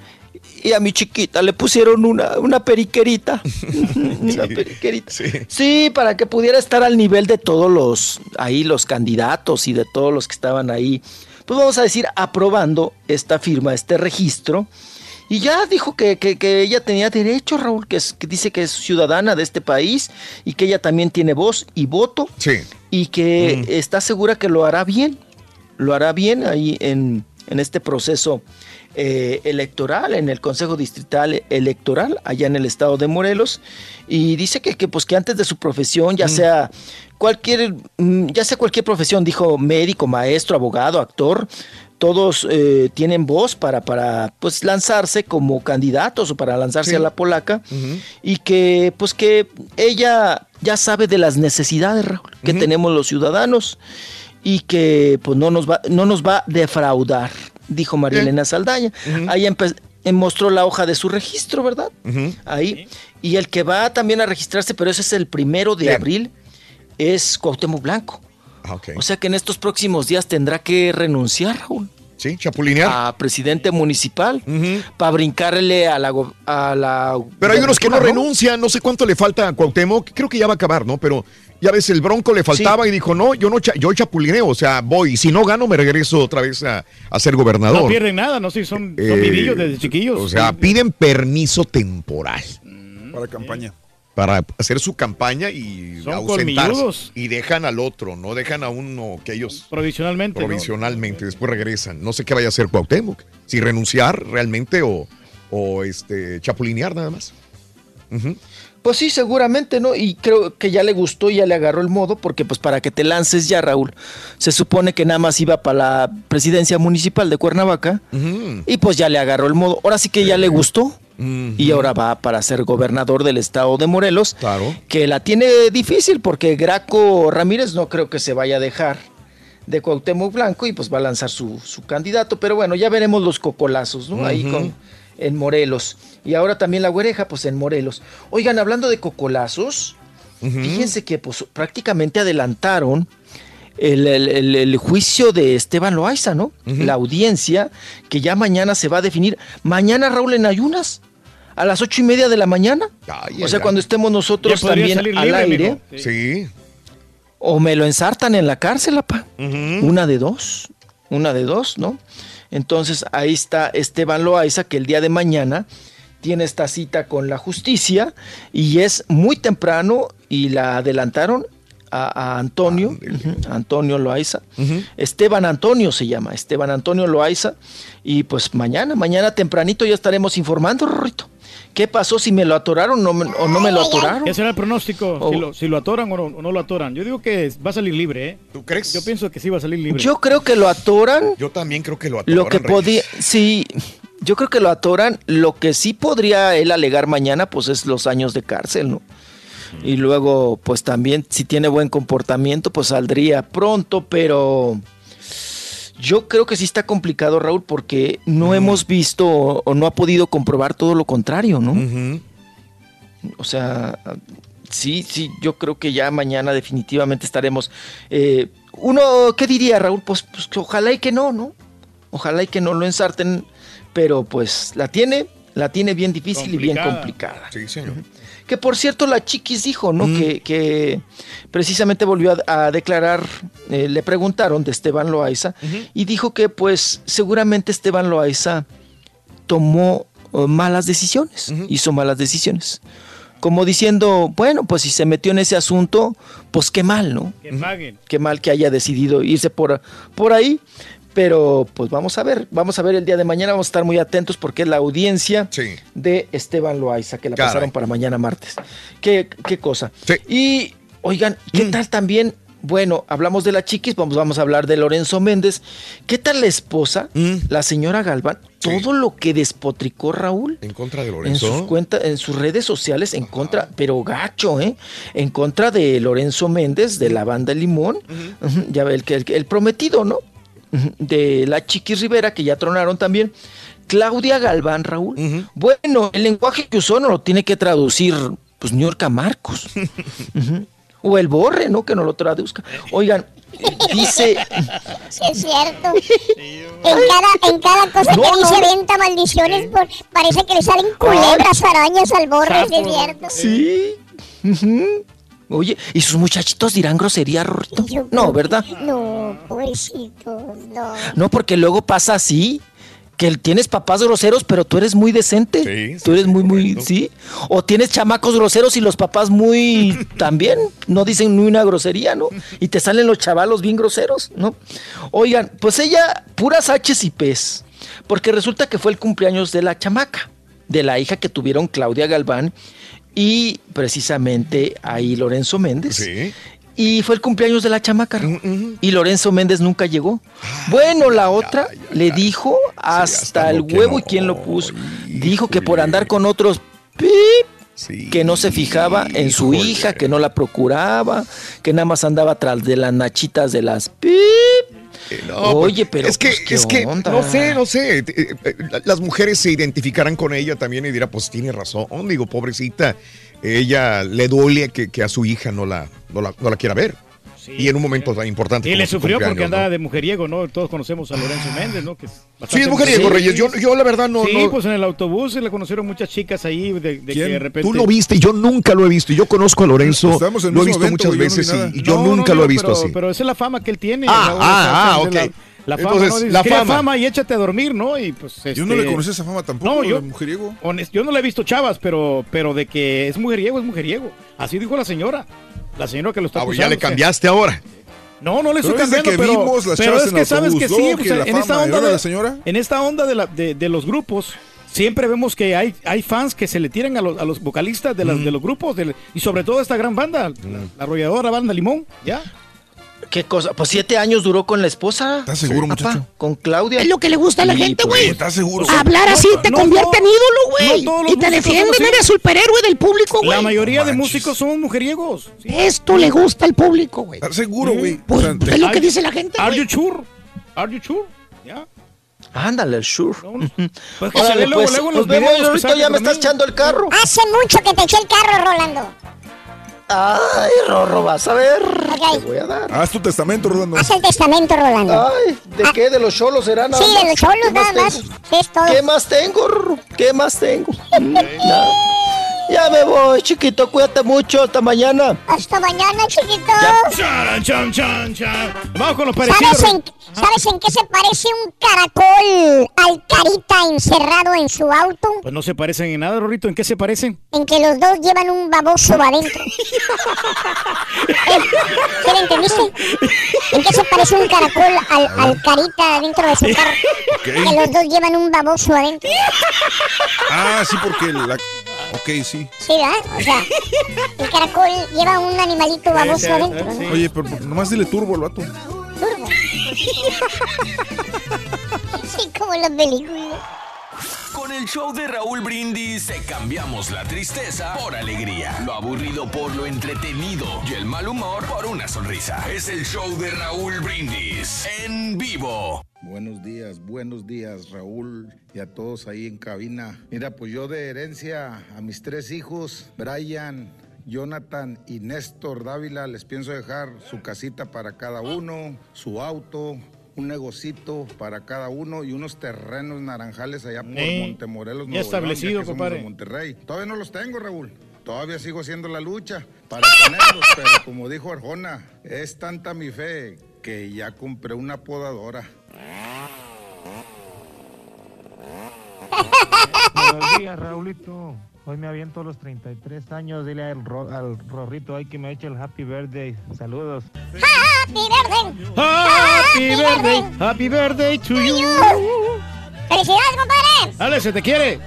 Y a mi chiquita le pusieron una, una periquerita. una periquerita. Sí. para que pudiera estar al nivel de todos los, ahí los candidatos y de todos los que estaban ahí. Pues vamos a decir, aprobando esta firma, este registro. Y ya dijo que, que- que ella tenía derecho, Raúl, que, es, que dice que es ciudadana de este país y que ella también tiene voz y voto. Sí. Y que está segura que lo hará bien. Lo hará bien ahí en, en este proceso eh, electoral, en el Consejo Distrital Electoral, allá en el estado de Morelos. Y dice que, que, pues, que antes de su profesión, ya sea cualquier, mm, ya sea cualquier profesión, dijo médico, maestro, abogado, actor, todos eh, tienen voz para, para pues, lanzarse como candidatos o para lanzarse Sí. a la polaca y que pues que ella ya sabe de las necesidades Raúl, que tenemos los ciudadanos y que pues no nos va no nos va a defraudar dijo María Elena Saldaña. Ahí empe- eh, mostró la hoja de su registro verdad ahí. Y el que va también a registrarse pero ese es el primero de Bien. abril es Cuauhtémoc Blanco. Ah, ok. o sea que en estos próximos días tendrá que renunciar Raúl Sí, chapulinear. a presidente municipal para brincarle a la a la Pero hay unos que no renuncian, no sé cuánto le falta a Cuauhtémoc, creo que ya va a acabar, ¿no? Pero ya ves, el Bronco le faltaba y dijo, no, yo no cha- yo chapulineo, o sea, voy, y si no gano me regreso otra vez a, a ser gobernador. No pierden nada, no sé, son, son Eh, vivillos desde chiquillos. O sea, piden permiso temporal Para campaña. Para hacer su campaña y Son ausentarse. colmilludos. Y dejan al otro, no dejan a uno que ellos Provisionalmente. ¿no? provisionalmente, después regresan. No sé qué vaya a hacer Cuauhtémoc, si renunciar realmente o, o este chapulinear nada más. Pues sí, seguramente, ¿no? Y creo que ya le gustó y ya le agarró el modo, porque pues para que te lances ya, Raúl, se supone que nada más iba para la presidencia municipal de Cuernavaca y pues ya le agarró el modo. Ahora sí que ya le gustó y ahora va para ser gobernador del estado de Morelos, que la tiene difícil porque Graco Ramírez no creo que se vaya a dejar de Cuauhtémoc Blanco y pues va a lanzar su, su candidato, pero bueno, ya veremos los cocolazos, ¿no? Ahí con en Morelos. Y ahora también la güereja, pues en Morelos. Oigan, hablando de cocolazos, fíjense que pues prácticamente adelantaron el, el- juicio de Esteban Loaiza, ¿no? La audiencia que ya mañana se va a definir. Mañana, Raúl, en ayunas. A las ocho y media de la mañana. o sea, ay, cuando estemos nosotros también al libre, aire. Sí. O me lo ensartan en la cárcel, apa. Una de dos. Una de dos, ¿no? Entonces ahí está Esteban Loaiza, que el día de mañana tiene esta cita con la justicia y es muy temprano y la adelantaron a, a Antonio, ujú, Antonio Loaiza. Esteban Antonio se llama, Esteban Antonio Loaiza. Y pues mañana, mañana tempranito ya estaremos informando, Rorrito. ¿Qué pasó si me lo atoraron o, me- o no me lo atoraron? ¿Qué será el pronóstico? Oh. Si, lo, si lo atoran o no, o no lo atoran. Yo digo que va a salir libre, ¿eh? ¿Tú crees? Yo pienso que sí va a salir libre. Yo creo que lo atoran. Yo también creo que lo atoran. Lo que Reyes. podía, sí, Yo creo que lo atoran. Lo que sí podría él alegar mañana, pues es los años de cárcel, ¿no? Y luego, pues también, si tiene buen comportamiento, pues saldría pronto, pero yo creo que sí está complicado, Raúl, porque no hemos visto o, o no ha podido comprobar todo lo contrario, ¿no? O sea, sí, sí, yo creo que ya mañana definitivamente estaremos. eh, uno, ¿qué diría, Raúl? Pues, pues ojalá y que no, ¿no? Ojalá y que no lo ensarten, pero pues la tiene, la tiene bien difícil y bien complicada. Sí, señor. Que por cierto, la Chiquis dijo, ¿no? Mm. Que, que precisamente volvió a, a declarar, eh, le preguntaron de Esteban Loaiza, y dijo que pues seguramente Esteban Loaiza tomó eh, malas decisiones, hizo malas decisiones. Como diciendo, bueno, pues si se metió en ese asunto, pues qué mal, ¿no? Que paguen. Qué mal que haya decidido irse por, por ahí. Pero pues vamos a ver, vamos a ver el día de mañana, vamos a estar muy atentos porque es la audiencia de Esteban Loaiza, que la Caray. pasaron para mañana martes. Qué, qué cosa. Y oigan, ¿qué Mm. tal también? Bueno, hablamos de la chiquis, vamos, vamos a hablar de Lorenzo Méndez. ¿Qué tal la esposa, Mm. la señora Galván? Todo lo que despotricó Raúl En contra de en Lorenzo. sus cuentas, en sus redes sociales en contra, pero gacho, ¿eh? En contra de Lorenzo Méndez, de la banda Limón, ya ve, el, el, que- el prometido, ¿no? De la Chiquis Rivera, que ya tronaron también. Claudia Galván, Raúl. Bueno, el lenguaje que usó no lo tiene que traducir, pues, New York Marcos. O el borre, ¿no? Que no lo traduzca. Oigan, dice. Sí, es cierto. En cada, en cada cosa No, que dice no. venta maldiciones, por- parece que le salen culebras, arañas al borre, sí, es cierto. Sí. Ujú. Oye, ¿y sus muchachitos dirán grosería, Rorrito? No, ¿verdad? No, pobrecitos, no. No, porque luego pasa así. Que tienes papás groseros, pero tú eres muy decente. tú eres muy, muy, sí. O tienes chamacos groseros y los papás muy también. No dicen ni una grosería, ¿no? Y te salen los chavalos bien groseros, ¿no? Oigan, pues ella, puras H's y P's. Porque resulta que fue el cumpleaños de la chamaca, de la hija que tuvieron Claudia Galván y precisamente ahí Lorenzo Méndez. Y fue el cumpleaños de la chamaca. Raúl. Y Lorenzo Méndez nunca llegó. Bueno, la otra le dijo hasta el huevo y quién lo puso. Dijo que por andar con otros pip, que no se fijaba en su hija, que no la procuraba, que nada más andaba tras de las nachitas de las pip. No, Oye, pues, pero es que, pues, ¿qué es que onda? no sé, no sé. eh, eh, Las mujeres se identificarán con ella también y dirán, pues tiene razón. Digo, pobrecita, ella le duele que, que a su hija no la, no la, no la quiera ver. Y en un momento tan importante. Y como le su sufrió porque andaba ¿no? de mujeriego, ¿no? Todos conocemos a Lorenzo Méndez, ¿no? Que es Sí, es mujeriego, Reyes. Yo, yo la verdad no. Sí, no- pues en el autobús se le conocieron muchas chicas ahí de, de que de repente... Tú lo viste, yo nunca lo he visto. Yo conozco a Lorenzo, lo he visto evento, muchas no veces y, y yo No, nunca no, lo he visto pero, así. Pero esa es la fama que él tiene. Ah, Raúl, ah, ah, ok. La, la fama, Entonces, ¿no? Dices, la "Crea fama". fama y échate a dormir, ¿no? Y pues Yo no le este, conocí esa fama tampoco, No, yo, mujeriego. honest- yo no le he visto chavas, pero, pero de que es mujeriego, es mujeriego. Así dijo la señora. La señora que lo está Ah, acusando. ya le o sea, cambiaste ahora. No, no le estoy cambiando, que pero, vimos las pero es que sabes que sí, pues, que en fama, esta onda de la señora. en esta onda de, la- de, de los grupos siempre vemos que hay, hay fans que se le tiran a los, a los vocalistas de, las, de los grupos de- y sobre todo esta gran banda, la, la arrolladora banda Limón, ¿ya? ¿Qué cosa? Pues siete años duró con la esposa. ¿Estás seguro, muchacho? Con Claudia. Es lo que le gusta a la gente, pues, güey. ¿Estás seguro? Hablar así te no convierte en ídolo, güey. y te defienden, eres superhéroe del público, güey. La mayoría de músicos son mujeriegos. Esto le gusta al público, güey. ¿Estás seguro, güey? Pues, O sea, es lo que dice la gente, Are you sure? Are you sure? ¿Ya? Ándale, sure. Pues que se Órale, ve luego, pues, luego los vemos, videos ahorita ya me estás echando el carro. Hace mucho que te eché el carro, Rolando. Ay, Rorro, vas a ver. Te voy a dar. Haz tu testamento, Rolando. Haz el testamento, Rolando. Ay, ¿de qué? ¿De los cholos será nada Sí, de los cholos ¿Qué nada más. tengo? Sí, es todo. ¿Qué más tengo, Rorro? ¿Qué más tengo? Nada. Ya me voy, chiquito, cuídate mucho, hasta mañana. Hasta mañana, chiquito. Charan, chan, chan, chan. Vamos con los parecidos. ¿Sabes en, ¿Sabes en qué se parece un caracol al carita encerrado en su auto? Pues no se parecen en nada, Rorrito. ¿En qué se parecen? En que los dos llevan un baboso adentro. ¿Sí lo entendiste? ¿En qué se parece un caracol al, al carita dentro de su carro? Que los dos llevan un baboso adentro. Ah, sí, porque la... Ok, sí. Sí, ¿verdad? O sea, el caracol lleva un animalito baboso adentro. ¿no? Oye, pero nomás dile turbo al vato. Turbo. Sí, como en las películas. el show de Raúl Brindis cambiamos la tristeza por alegría, lo aburrido por lo entretenido y el mal humor por una sonrisa. Es el show de Raúl Brindis en vivo. Buenos días, buenos días Raúl y a todos ahí en cabina. Mira, pues yo de herencia a mis tres hijos, Brian, Jonathan y Néstor Dávila, les pienso dejar su casita para cada uno, su auto, un negocito para cada uno y unos terrenos naranjales allá por Eh, Montemorelos, ya establecido, León, ya que somos compadre. de Monterrey. Todavía no los tengo, Raúl. Todavía sigo haciendo la lucha para tenerlos, pero como dijo Arjona, es tanta mi fe que ya compré una podadora. Buenos días, Raulito. Hoy me aviento los 33 años. Dile al, Ro- al Rorrito ahí que me eche el happy birthday. Saludos. Happy birthday. Happy birthday, happy birthday to you. ¡Felicidades, compadre! Dale, se te quiere.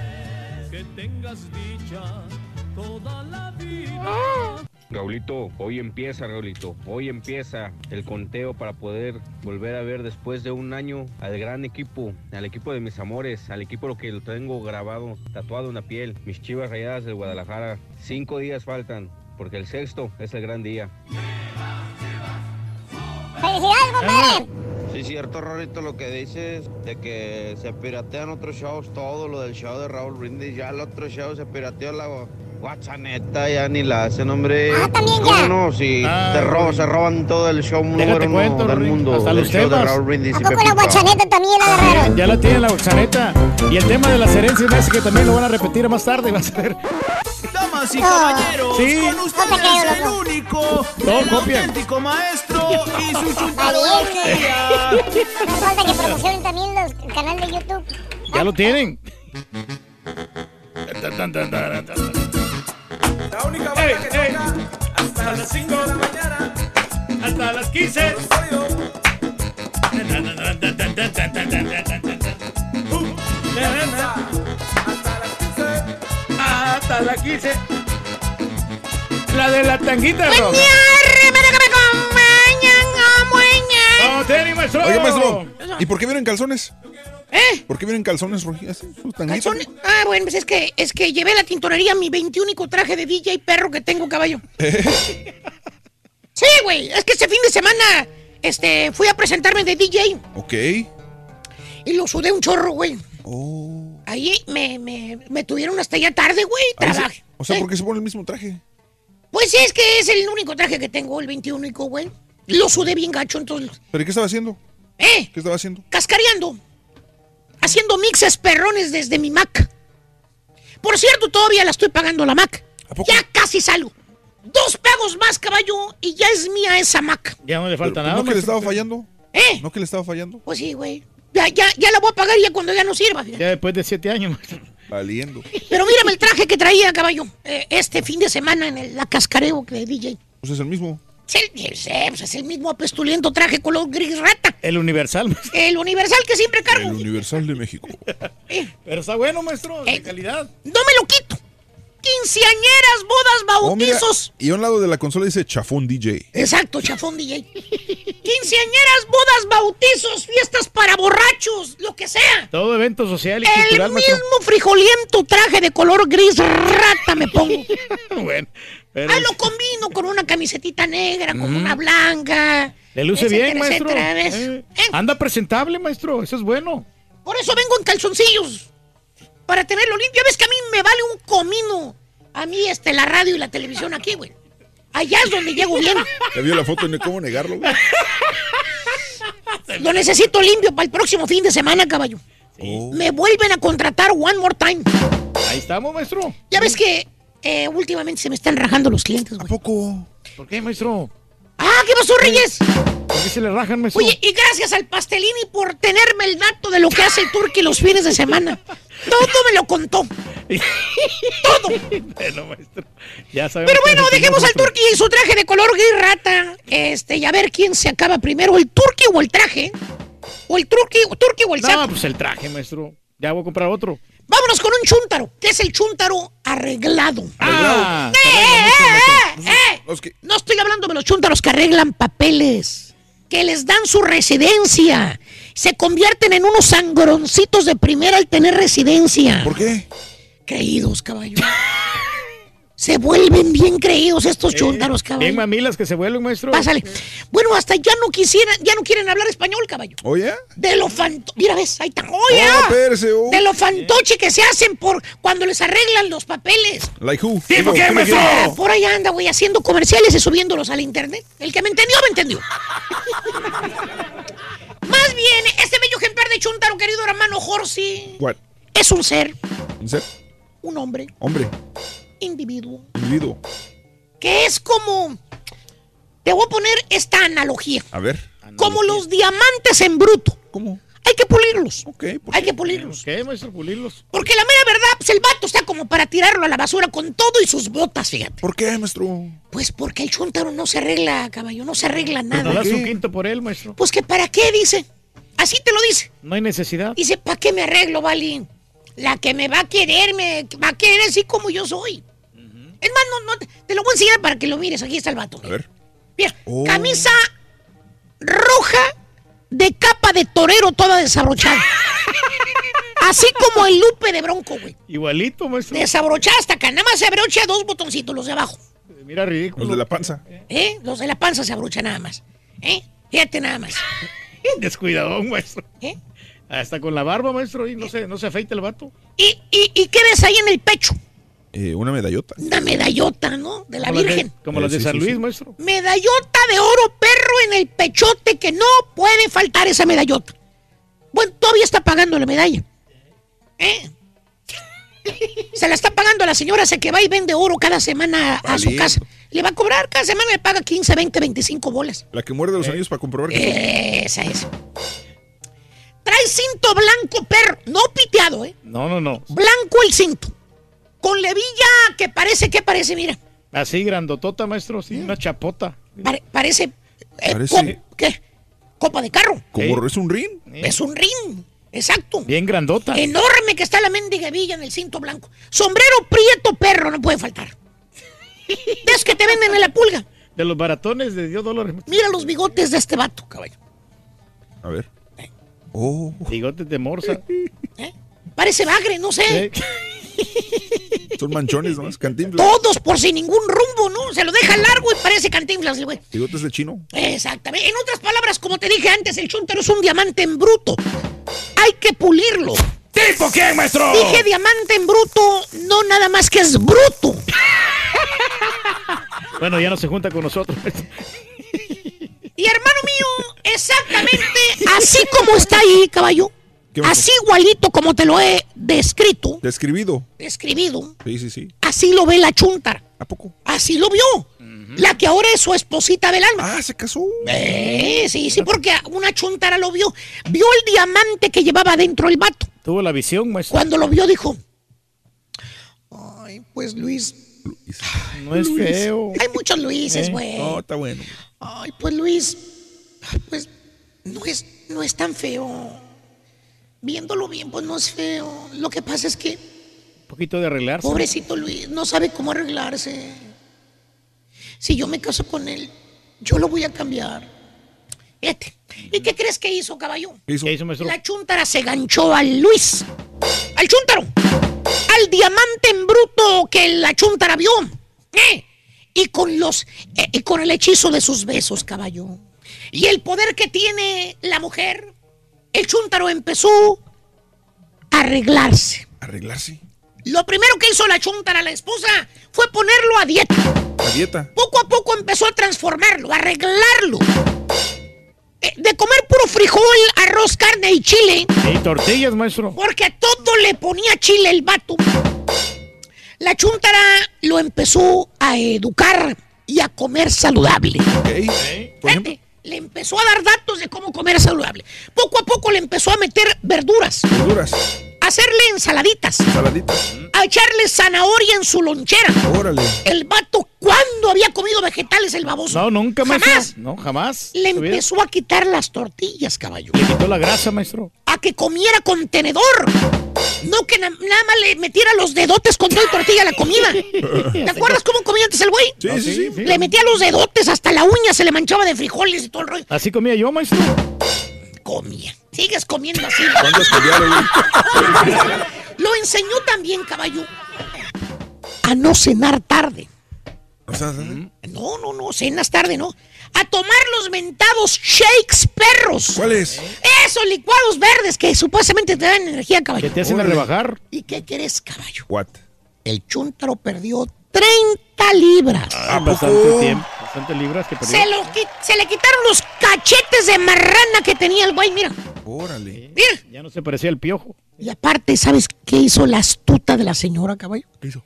Raulito, hoy empieza, Raulito. Hoy empieza el conteo para poder volver a ver después de un año al gran equipo, al equipo de mis amores, al equipo lo que lo tengo grabado, tatuado en la piel, mis chivas rayadas de Guadalajara. Cinco días faltan, porque el sexto es el gran día. ¡Felicidades, compadre! Sí, cierto, Rorito, lo que dices de que se piratean otros shows, todo lo del show de Raúl Brindis, ya el otro show se pirateó la guachaneta, ya ni la hacen, hombre. Ah, también ¿Cómo ya. no? Si Ah, te roban, se roban todo el show número uno cuento, del mundo, hasta el los show de. Raúl Brindis ¿A y poco la guachaneta también la agarraron? Ya la tiene la boxaneta. Y el tema de las herencias me hace que también lo van a repetir más tarde. Vas a ver. Damas y Oh. caballeros, Sí. con ustedes el único, Todo el copian. auténtico maestro y su Está chupadología. No falta que promocionen también los, el canal de YouTube. Ya lo tienen. La única banda que toca hasta las 5 de la mañana. Hasta las 15. Hasta las 15. La de la tanguita, Roja. No, tenis, maestro. Oiga, maestro, ¿y por qué vienen calzones? ¿Eh? ¿Por qué vienen calzones tanguitas. Calzones. Ah, bueno, pues es que, es que llevé a la tintorería mi 21 traje de DJ perro que tengo, caballo. Sí, güey, es que este fin de semana este, fui a presentarme de DJ Ok. y lo sudé un chorro, güey. Oh. Ahí me, me, me tuvieron hasta ya tarde, güey. Se- Trabajé. o sea, ¿Eh? ¿por qué se pone el mismo traje? Pues es que es el único traje que tengo, el 21, güey. Lo sudé bien gacho, entonces. ¿Pero qué estaba haciendo? ¿Eh? ¿Qué estaba haciendo? Cascareando. Haciendo mixes perrones desde mi Mac. Por cierto, todavía la estoy pagando la Mac. Ya casi salgo. Dos pagos más, caballo, y ya es mía esa Mac. Ya no le falta Pero, nada. ¿No que le estaba fallando? ¿Eh? ¿No que le estaba fallando? Pues sí, güey. Ya, ya, ya la voy a pagar ya cuando ya no sirva. fíjate. Ya después de siete años. Valiendo. Pero mírame el traje que traía, caballo. eh, este fin de semana en el, la cascareo de DJ. Pues es el mismo. Es el, es el- pues es el mismo apestuliento traje color gris rata. El universal, maestro. El universal que siempre cargo. El Universal de México. Pero está bueno, maestro. De calidad. No me lo quito. Quinceañeras, bodas, Oh, mira, bautizos. y a un lado de la consola dice Chafón DJ. Exacto, chafón DJ. Quinceañeras, bodas, bautizos, fiestas para borrachos, lo que sea. Todo evento social y El cultural, mismo maestro. frijoliento traje de color gris rata me pongo. bueno. Pero Ah, lo combino con una camisetita negra, con Mm. una blanca. le luce etcétera, bien, maestro. etcétera, ¿ves? Eh, Anda presentable, maestro. Eso es bueno. Por eso vengo en calzoncillos. Para tenerlo limpio. Ves que a mí me vale un comino. A mí, este, la radio y la televisión aquí, güey. Allá es donde llego bien. ¿Ya vio la foto? ¿No cómo negarlo? güey? Lo necesito limpio para el próximo fin de semana, caballo. Oh. Me vuelven a contratar one more time. Ahí estamos, maestro. Ya ves que eh, últimamente se me están rajando los clientes, güey. ¿A poco? ¿Por qué, maestro? Ah, ¿qué pasó, Reyes? ¿Por qué se le rajan, maestro? Oye, y gracias al Pastelini por tenerme el dato de lo que hace el Turqui los fines de semana. Todo me lo contó. Todo. bueno, maestro. Ya sabemos. Pero bueno, dejemos al. Turqui y su traje de color gris rata. Este, y a ver quién se acaba primero, el Turqui o el traje. O el Turqui, Turqui o el saco. No, pues el traje, maestro. Ya voy a comprar otro. Vámonos con un chúntaro, que es el chúntaro arreglado. Ah, ¡Eh, eh, eh, eh! Los que- No estoy hablando de los chúntaros que arreglan papeles, que les dan su residencia. se convierten en unos sangroncitos de primera al tener residencia. ¿Por qué? Creídos, caballo. se vuelven bien creídos estos chúntaros, caballo. Bien mamilas que se vuelven, maestro. Pásale. Bueno, hasta ya no quisieran, ya no quieren hablar español, caballo. ¿Oye? De lo fanto... Mira, ves, ahí está. ¡Oye! Oh, espérese, oh. De lo fantoche que se hacen por cuando les arreglan los papeles. Like who? ¿Tipo qué, ¿Qué me maestro? por ahí anda, güey, haciendo comerciales y subiéndolos al internet. El que me entendió, me entendió. Más bien, este bello ejemplar de Chuntaro, querido hermano Jorsi, What? es un ser, ¿Un ser? un hombre, Hombre, individuo, individuo. que es como... Te voy a poner esta analogía. A ver. Como los diamantes en bruto. ¿Cómo? Hay que pulirlos. Ok, ¿por Hay qué? que pulirlos. ¿Qué, maestro? Pulirlos. Porque la mera verdad, pues el vato está como para tirarlo a la basura con todo y sus botas, fíjate. ¿Por qué, maestro? Pues porque el chuntaro no se arregla, caballo, no se arregla No nada. das un quinto por él, maestro. Pues que para qué, dice. Así te lo dice. No hay necesidad. Dice, ¿para qué me arreglo, Vali? La que me va a querer, me va a querer así como yo soy. Es más, no, no, te- lo voy a enseñar para que lo mires. Aquí está el vato. A ver. Mira, Oh. camisa roja de capa de torero toda desabrochada. Así como el lupe de bronco, güey. Igualito, maestro. Desabrochada hasta acá. Nada más se abrocha dos botoncitos, los de abajo. Mira, ridículo. Los de la panza. ¿Eh? Los de la panza se abrochan nada más. ¿Eh? Fíjate nada más. Descuidadón, maestro. ¿Eh? Hasta con la barba, maestro, y no se, no se afeita el vato. ¿Y, y, y qué ves ahí en el pecho? Eh, una medallota. Una medallota, ¿no? De la Como las de- Virgen. como las de Eh, sí, San Luis, sí. maestro. Medallota de oro perro en el pechote que no puede faltar esa medallota. Bueno, todavía está pagando la medalla. ¿Eh? Se la está pagando la señora, se que va y vende oro cada semana a su casa. Le va a cobrar, cada semana le paga 15, 20, 25 bolas. La que muerde los anillos para comprobar que Esa es. Trae cinto blanco perro, no piteado, ¿eh? No, no, no. Blanco el cinto. Con levilla que parece, ¿qué parece? Mira, Así grandotota, maestro, sí, una chapota. pare- parece... eh, Parece- co- ¿Qué? Copa de carro. como es un ring. Es un ring, exacto. Bien grandota. Enorme que está la mendiga villa en el cinto blanco. Sombrero prieto perro, no puede faltar. ¿Ves que te venden en la pulga? De los baratones de 10 dólares. Mira los bigotes de este vato, caballo. A ver. Oh. Bigotes de morsa. Parece bagre, no sé. Son manchones, ¿no? Es cantinflas. Todos por sin ningún rumbo, ¿no? Se lo deja largo y parece cantinflas el güey. Bigotes de chino. Exactamente. En otras palabras, como te dije antes, el chuntaro es un diamante en bruto. Hay que pulirlo. ¿Tipo qué, maestro? Dije diamante en bruto, no nada más que es bruto. Bueno, ya no se junta con nosotros. Y hermano mío, exactamente así como está ahí, caballo. Así igualito como te lo he descrito, Describido. describido, Sí, sí, sí. así lo ve la chuntara. ¿A poco? Así lo vio. La que ahora es su esposita del alma. Ah, se casó. Eh, sí, sí, porque una chuntara lo vio. Vio el diamante que llevaba dentro el vato. Tuvo la visión, maestro. Cuando lo vio dijo, ay, pues Luis, No es feo. hay muchos Luises, Eh, güey. No, está bueno. Ay, pues Luis, pues no es, no es tan feo. Viéndolo bien, pues no es feo. Lo que pasa es que, Un poquito de arreglarse. pobrecito Luis, no sabe cómo arreglarse. Si yo me caso con él, yo lo voy a cambiar. Fíjate. ¿Y qué crees que hizo, caballo? ¿Qué hizo? ¿Qué hizo, maestro? La chuntara se ganchó al Luis. Al chúntaro. Al diamante en bruto que la chuntara vio. ¿Eh? Y con los. eh, y con el hechizo de sus besos, caballo. Y el poder que tiene la mujer. El chúntaro empezó a arreglarse. Arreglarse. Lo primero que hizo la chuntara, la esposa, fue ponerlo a dieta. La dieta. Poco a poco empezó a transformarlo, a arreglarlo. Eh, De comer puro frijol, arroz, carne y chile. Y tortillas, maestro. Porque a todo le ponía chile el vato. La chuntara lo empezó a educar y a comer saludable. Ok. Por ejemplo, Le empezó a dar datos de cómo comer saludable. Poco a poco le empezó a meter verduras, verduras, hacerle ensaladitas, saladitas. a echarle zanahoria en su lonchera. Órale. El vato, ¿cuándo había comido vegetales el baboso? No, nunca, maestro. Jamás. No, jamás. Le vida. empezó a quitar las tortillas, caballo. Le quitó la grasa, maestro. A que comiera con tenedor. No que na- nada más le metiera los dedotes con toda la tortilla a la comida. ¿Te acuerdas cómo comía antes el güey? Sí, sí, sí. Le metía los dedotes hasta la uña, se le manchaba de frijoles y todo el rollo. Así comía yo, maestro. Comía. Sigues comiendo así. Lo enseñó también, caballo, a no cenar tarde. O sea, No, no, no, cenas tarde, no. A tomar los mentados shakes perros. ¿Cuáles? Esos licuados verdes que supuestamente te dan energía, caballo. ¿Que te hacen a rebajar? ¿Y qué quieres, caballo? What? El chúntaro perdió 30 libras. Ah, bastante tiempo, bastante libras que perdió. Se, lo qui- se le quitaron los cachetes de marrana que tenía el güey, mira. Órale. Mira. Ya no se parecía al piojo. Y aparte, ¿sabes qué hizo la astuta de la señora, caballo? ¿Qué hizo?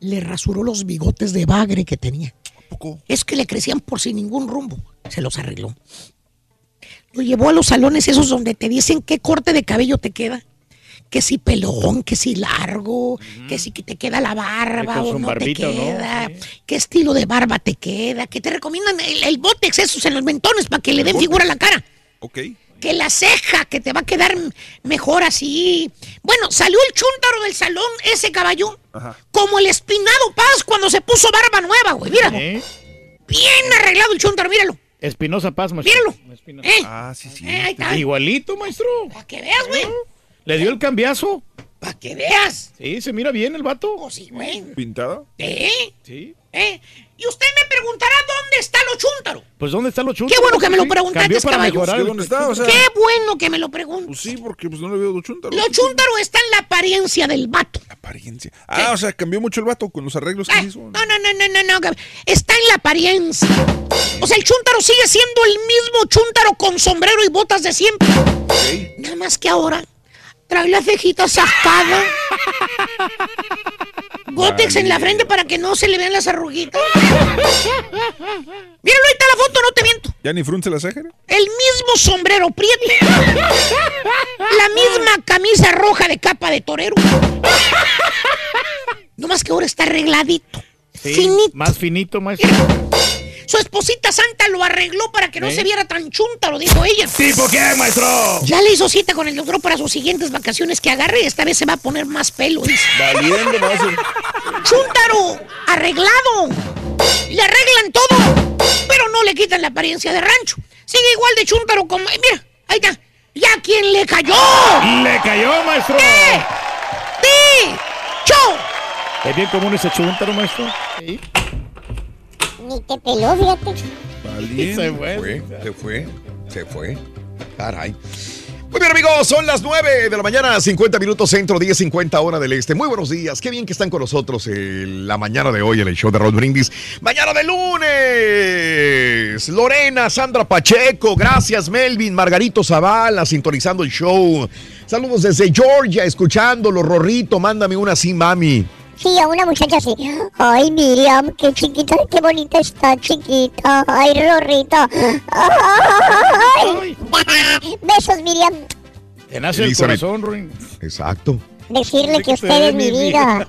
Le rasuró los bigotes de bagre que tenía. poco? Es que le crecían por sin ningún rumbo. Se los arregló. Lo llevó a los salones esos donde te dicen qué corte de cabello te queda. Que si pelón, que si largo, que si que te queda la barba o no te no, queda, qué estilo de barba te queda, que te recomiendan el, el botex esos en los mentones para que le den figura a la cara. Ok. Que la ceja, que te va a quedar mejor así. Bueno, salió el chúntaro del salón, ese caballo, Ajá. como el espinado Paz cuando se puso barba nueva, güey. Mira, ¿Eh? bien arreglado el chúntaro, míralo. Espinosa Paz, maestro. Míralo. Espinosa. ¿Eh? Ah, sí, sí. Eh, ahí está. Igualito, maestro. Para que veas, güey. Le dio el cambiazo. Para que veas. Sí, se mira bien el vato. Oh, sí, güey. ¿Pintada? ¿Eh? Sí. ¿Eh? Y usted me preguntará dónde está lo chúntaro. Pues ¿dónde están los chuntos? Qué bueno que me lo preguntaste, caballo. mejorar. ¿Qué, ¿Dónde está? O sea, Qué bueno que me lo preguntas. pues sí, porque pues no le veo dos chúntaros. Lo chúntaro está en la apariencia del vato. Apariencia. Ah, o sea, cambió mucho el vato con los arreglos que Ah, hizo. No, no, no, no, no, no. Está en la apariencia. O sea, el chúntaro sigue siendo el mismo chúntaro con sombrero y botas de siempre. Nada más que ahora trae la cejita sacada. Gótex en la frente para que no se le vean las arruguitas. Míralo, ahí está la foto, no te miento. ¿Ya ni frunce la ceja? El mismo sombrero prieto. La misma camisa roja de capa de torero. No más que ahora está arregladito. Sí, Finito. Más finito, maestro. Su esposita santa lo arregló para que no ¿Eh? se viera tan chunta, lo dijo ella. ¿Tipo quién, maestro? Ya le hizo cita con el doctor para sus siguientes vacaciones que agarre. Esta vez se va a poner más pelo. dice. Valiendo, no ¡Chúntaro! ¡Arreglado! Le arreglan todo, pero no le quitan la apariencia de rancho. Sigue igual de chúntaro como... Mira, ahí está. ¡Ya quien le cayó! Le cayó, maestro. ¡Eh! ¡Sí! ¡Cho! Es bien común ese chuntaro, maestro. Sí. Ni te peló, fíjate. Se fue. fue, se fue, se fue. Caray. Muy bien, amigos, son las 9 de la mañana, 50 minutos centro, 10, 50 hora del este. Muy buenos días, qué bien que están con nosotros en la mañana de hoy en el show de Raúl Brindis. Mañana de lunes. Lorena, Sandra Pacheco, gracias Melvin, Margarito Zavala, sintonizando el show. Saludos desde Georgia, escuchándolo, Rorrito, mándame una así, mami. Sí, a una muchacha así. Ay, Miriam, qué chiquita, qué bonita está, chiquita. Ay, Rorrito. Ay. Besos, Miriam. Te nace el corazón, Ruin. Exacto. Decirle que usted es mi vida.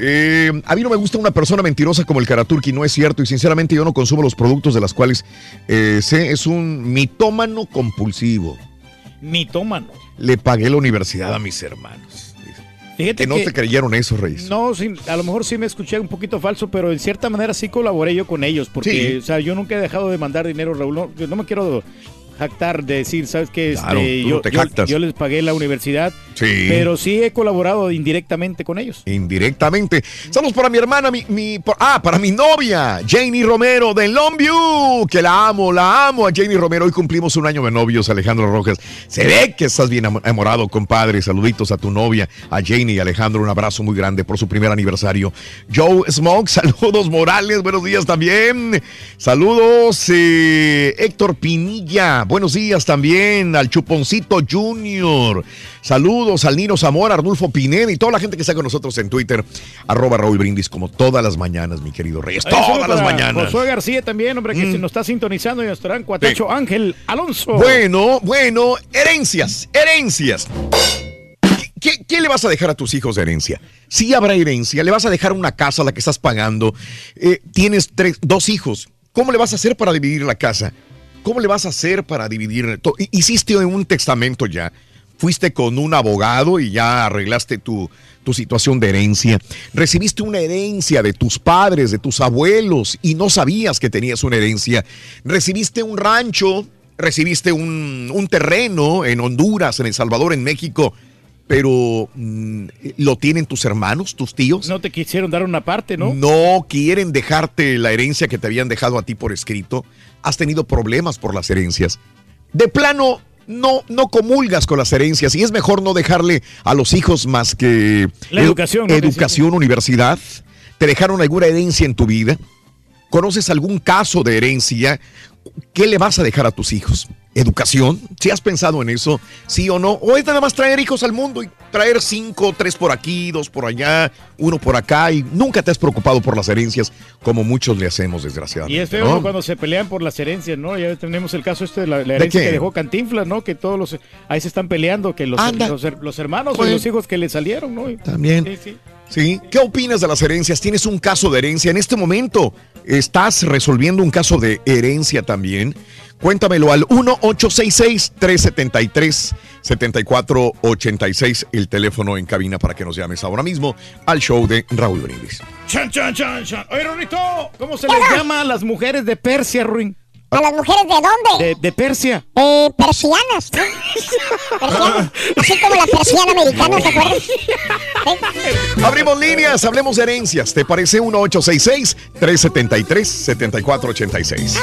Eh, a mí no me gusta una persona mentirosa como el Karaturki, no es cierto. Y sinceramente yo no consumo los productos de las cuales eh, sé, es un mitómano compulsivo. Mitómano. Le pagué la universidad a mis hermanos. Fíjate Que no te creyeron eso, Reyes. No, sí, a lo mejor sí me escuché un poquito falso, pero en cierta manera sí colaboré yo con ellos, porque, Sí. o sea, yo nunca he dejado de mandar dinero, Raúl. No, yo no me quiero jactar de decir, ¿sabes qué? Este, yo, les pagué la universidad, Sí. pero sí he colaborado indirectamente con ellos. Indirectamente. Saludos para mi hermana, mi, mi- por- ah, para mi novia, Janie Romero de Longview, que la amo, la amo a Janie Romero. Hoy cumplimos un año de novios, Alejandro Rojas. Se ve que estás bien am- enamorado, compadre. Saluditos a tu novia, a Janie y Alejandro. Un abrazo muy grande por su primer aniversario. Joe Smoke, saludos Morales, buenos días también. Saludos eh, Héctor Pinilla, buenos días también al Chuponcito Junior. Saludos al Nino Zamora, Arnulfo Pineda y toda la gente que está con nosotros en Twitter. Arroba Raúl Brindis, como todas las mañanas, mi querido Reyes. Ahí Todas las mañanas. Josué García también, hombre, que Mm. se nos está sintonizando y nuestro gran cuatacho Ángel Alonso. Bueno, bueno, herencias, herencias. ¿Qué, qué le vas a dejar a tus hijos de herencia? Si habrá herencia, le vas a dejar una casa a la que estás pagando. Eh, tienes tres, dos hijos. ¿Cómo le vas a hacer para dividir la casa? ¿Cómo le vas a hacer para dividir? ¿Hiciste un testamento ya? ¿Fuiste con un abogado y ya arreglaste tu, tu situación de herencia? ¿Recibiste una herencia de tus padres, de tus abuelos y no sabías que tenías una herencia? ¿Recibiste un rancho recibiste un, un terreno en Honduras, en El Salvador, en México, pero mm, ¿lo tienen tus hermanos, tus tíos? No te quisieron dar una parte, ¿no? No quieren dejarte la herencia que te habían dejado a ti por escrito. Has tenido problemas por las herencias. De plano, no, no comulgas con las herencias y es mejor no dejarle a los hijos más que La edu- educación, ¿no? educación, universidad. ¿Te dejaron alguna herencia en tu vida? ¿Conoces algún caso de herencia? ¿Qué le vas a dejar a tus hijos? ¿Educación? ¿Si has pensado en eso? ¿Sí o no? ¿O es nada más traer hijos al mundo y traer cinco, tres por aquí, dos por allá, uno por acá y nunca te has preocupado por las herencias como muchos le hacemos desgraciadamente? Y es feo cuando se pelean por las herencias, ¿no? Ya tenemos el caso este de la, la herencia que dejó Cantinflas, ¿no? Que todos los ahí se están peleando, que los, los, her- los hermanos Pues- y los hijos que le salieron, ¿no? También. Sí, sí. ¿Sí? ¿Qué opinas de las herencias? ¿Tienes un caso de herencia en este momento? ¿Estás resolviendo un caso de herencia también? Cuéntamelo al 1-866-373-7486, el teléfono en cabina para que nos llames ahora mismo al show de Raúl Brindis. Chan, chan, chan, chan. Oye, Rorrito, ¿cómo se les llama a las mujeres de Persia, Ruin? ¿A las mujeres de dónde? De, de Persia. Eh, persianas, ¿no? Persianas. Así como la persiana americana, ¿te acuerdas? Abrimos líneas, hablemos de herencias. ¿Te parece 1-866-373-7486? Y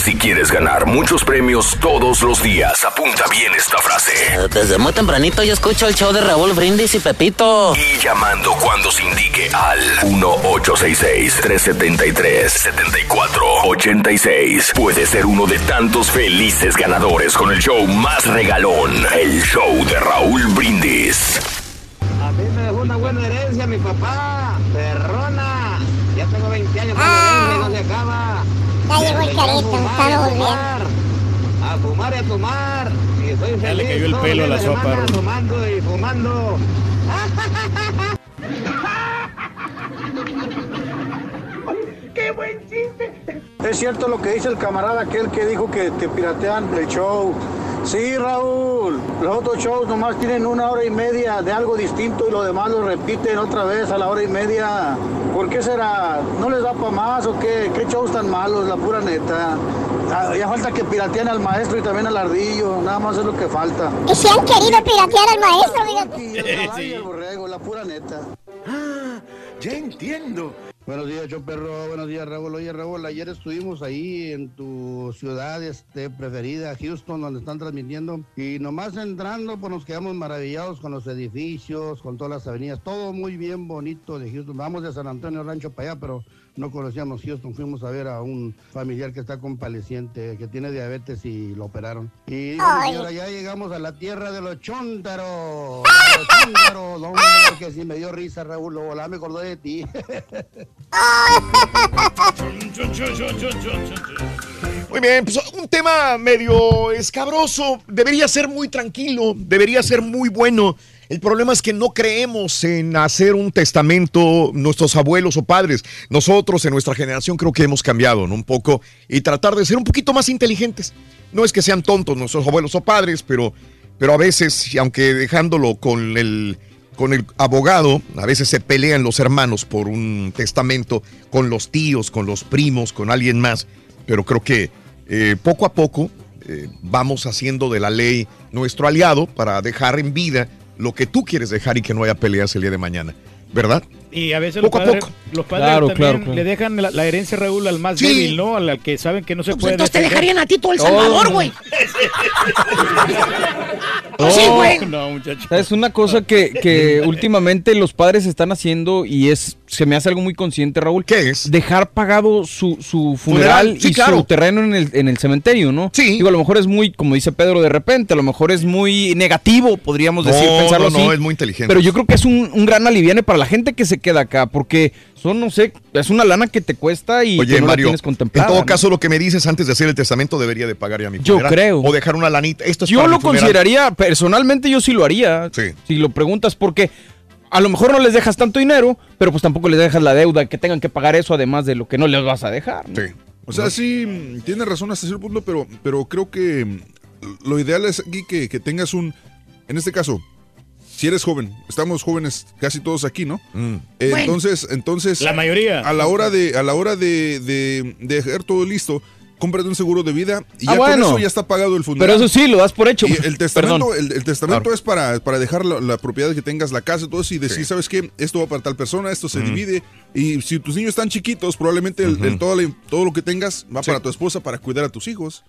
si quieres ganar muchos premios todos los días, apunta bien esta frase. Desde muy tempranito yo escucho el show de Raúl Brindis y Pepito. Y llamando cuando se indique al 1-866-373-7486. Puedes ser uno de tantos felices ganadores con el show más regalón, el show de Raúl Brindis. A mí me dejó una buena herencia mi papá, perrona. Ya tengo 20 años y no se acaba. Ya llegó el carito, estamos bien. A fumar y a tomar. Y soy feliz. Ya le cayó el pelo a la sopa. Tomando y fumando. ¡Qué buen chiste! Es cierto lo que dice el camarada aquel que dijo que te piratean el show. Sí, Raúl, los otros shows nomás tienen una hora y media de algo distinto y lo demás lo repiten otra vez a la hora y media. ¿Por qué será? ¿No les da para más o qué? ¿Qué shows tan malos, la pura neta? Ah, Ya falta que pirateen al maestro y también al ardillo, nada más es lo que falta. Y si han querido piratear al maestro, fíjate. Sí. el borrego, la pura neta. Ah, ya entiendo. Buenos días, yo perro. Buenos días, Raúl. Oye, Raúl, ayer estuvimos ahí en tu ciudad este, preferida, Houston, donde están transmitiendo. Y nomás entrando, pues nos quedamos maravillados con los edificios, con todas las avenidas. Todo muy bien bonito de Houston. Vamos de San Antonio Rancho para allá, pero no conocíamos Houston. Fuimos a ver a un familiar que está convaleciente, que tiene diabetes y lo operaron. Y señora, ya llegamos a la tierra de los chóntaros. de los chóntaros, hombre, que sí me dio risa, Raúl. Lo volá, me acordé de ti. Muy bien, pues un tema medio escabroso. Debería ser muy tranquilo, debería ser muy bueno. El problema es que no creemos en hacer un testamento nuestros abuelos o padres. Nosotros en nuestra generación creo que hemos cambiado un poco y tratar de ser un poquito más inteligentes. No es que sean tontos nuestros abuelos o padres, pero, pero a veces, aunque dejándolo con el, con el abogado, a veces se pelean los hermanos por un testamento con los tíos, con los primos, con alguien más. Pero creo que eh, poco a poco eh, vamos haciendo de la ley nuestro aliado para dejar en vida lo que tú quieres dejar y que no haya peleas el día de mañana, ¿verdad? Y a veces Poco a los padres, poco. los padres Claro, también claro, claro. le dejan la, la herencia Raúl al más Sí. débil, ¿no? Al, al que saben que no se Pues puede. entonces te dejarían a ti todo El Oh. Salvador, güey. No, Sí, güey. No, muchacho. Es una cosa que, que últimamente los padres están haciendo y es se me hace algo muy consciente, Raúl. ¿Qué es? Dejar pagado su, su funeral, Funeral, sí, y claro. su terreno en el, en el cementerio, ¿no? Sí. Digo, a lo mejor es muy, como dice Pedro de repente, a lo mejor es muy negativo, podríamos decir, No, pensarlo no, así. no, es muy inteligente. Pero yo creo que es un, un gran aliviane para la gente que se queda acá, porque son, no sé, es una lana que te cuesta y Oye, que no la Mario, tienes en contemplada. todo ¿no? caso, lo que me dices antes de hacer el testamento debería de pagar ya mi Yo funeral. creo. O dejar una lanita. Esto es Yo para lo mi consideraría, personalmente yo sí lo haría. Sí. Si lo preguntas, porque a lo mejor no les dejas tanto dinero, pero pues tampoco les dejas la deuda, que tengan que pagar eso además de lo que no les vas a dejar. ¿no? Sí. O sea, sí, tiene razón hasta cierto punto, pero, pero creo que mm, lo ideal es aquí que, que tengas un, en este caso, si eres joven, estamos jóvenes casi todos aquí, ¿no? Mm. Eh, Entonces, entonces. La mayoría. A la hora de, a la hora de, de, de dejar todo listo, cómprate un seguro de vida y Ah, ya bueno. con eso ya está pagado el funeral. Pero eso sí, lo das por hecho. Y el testamento, el, el testamento es para, para dejar la, la propiedad que tengas, la casa, todo eso, y decir, ¿sabes qué? Esto va para tal persona, esto se divide. Y si tus niños están chiquitos, probablemente el- el- todo, todo lo que tengas va para tu esposa para cuidar a tus hijos.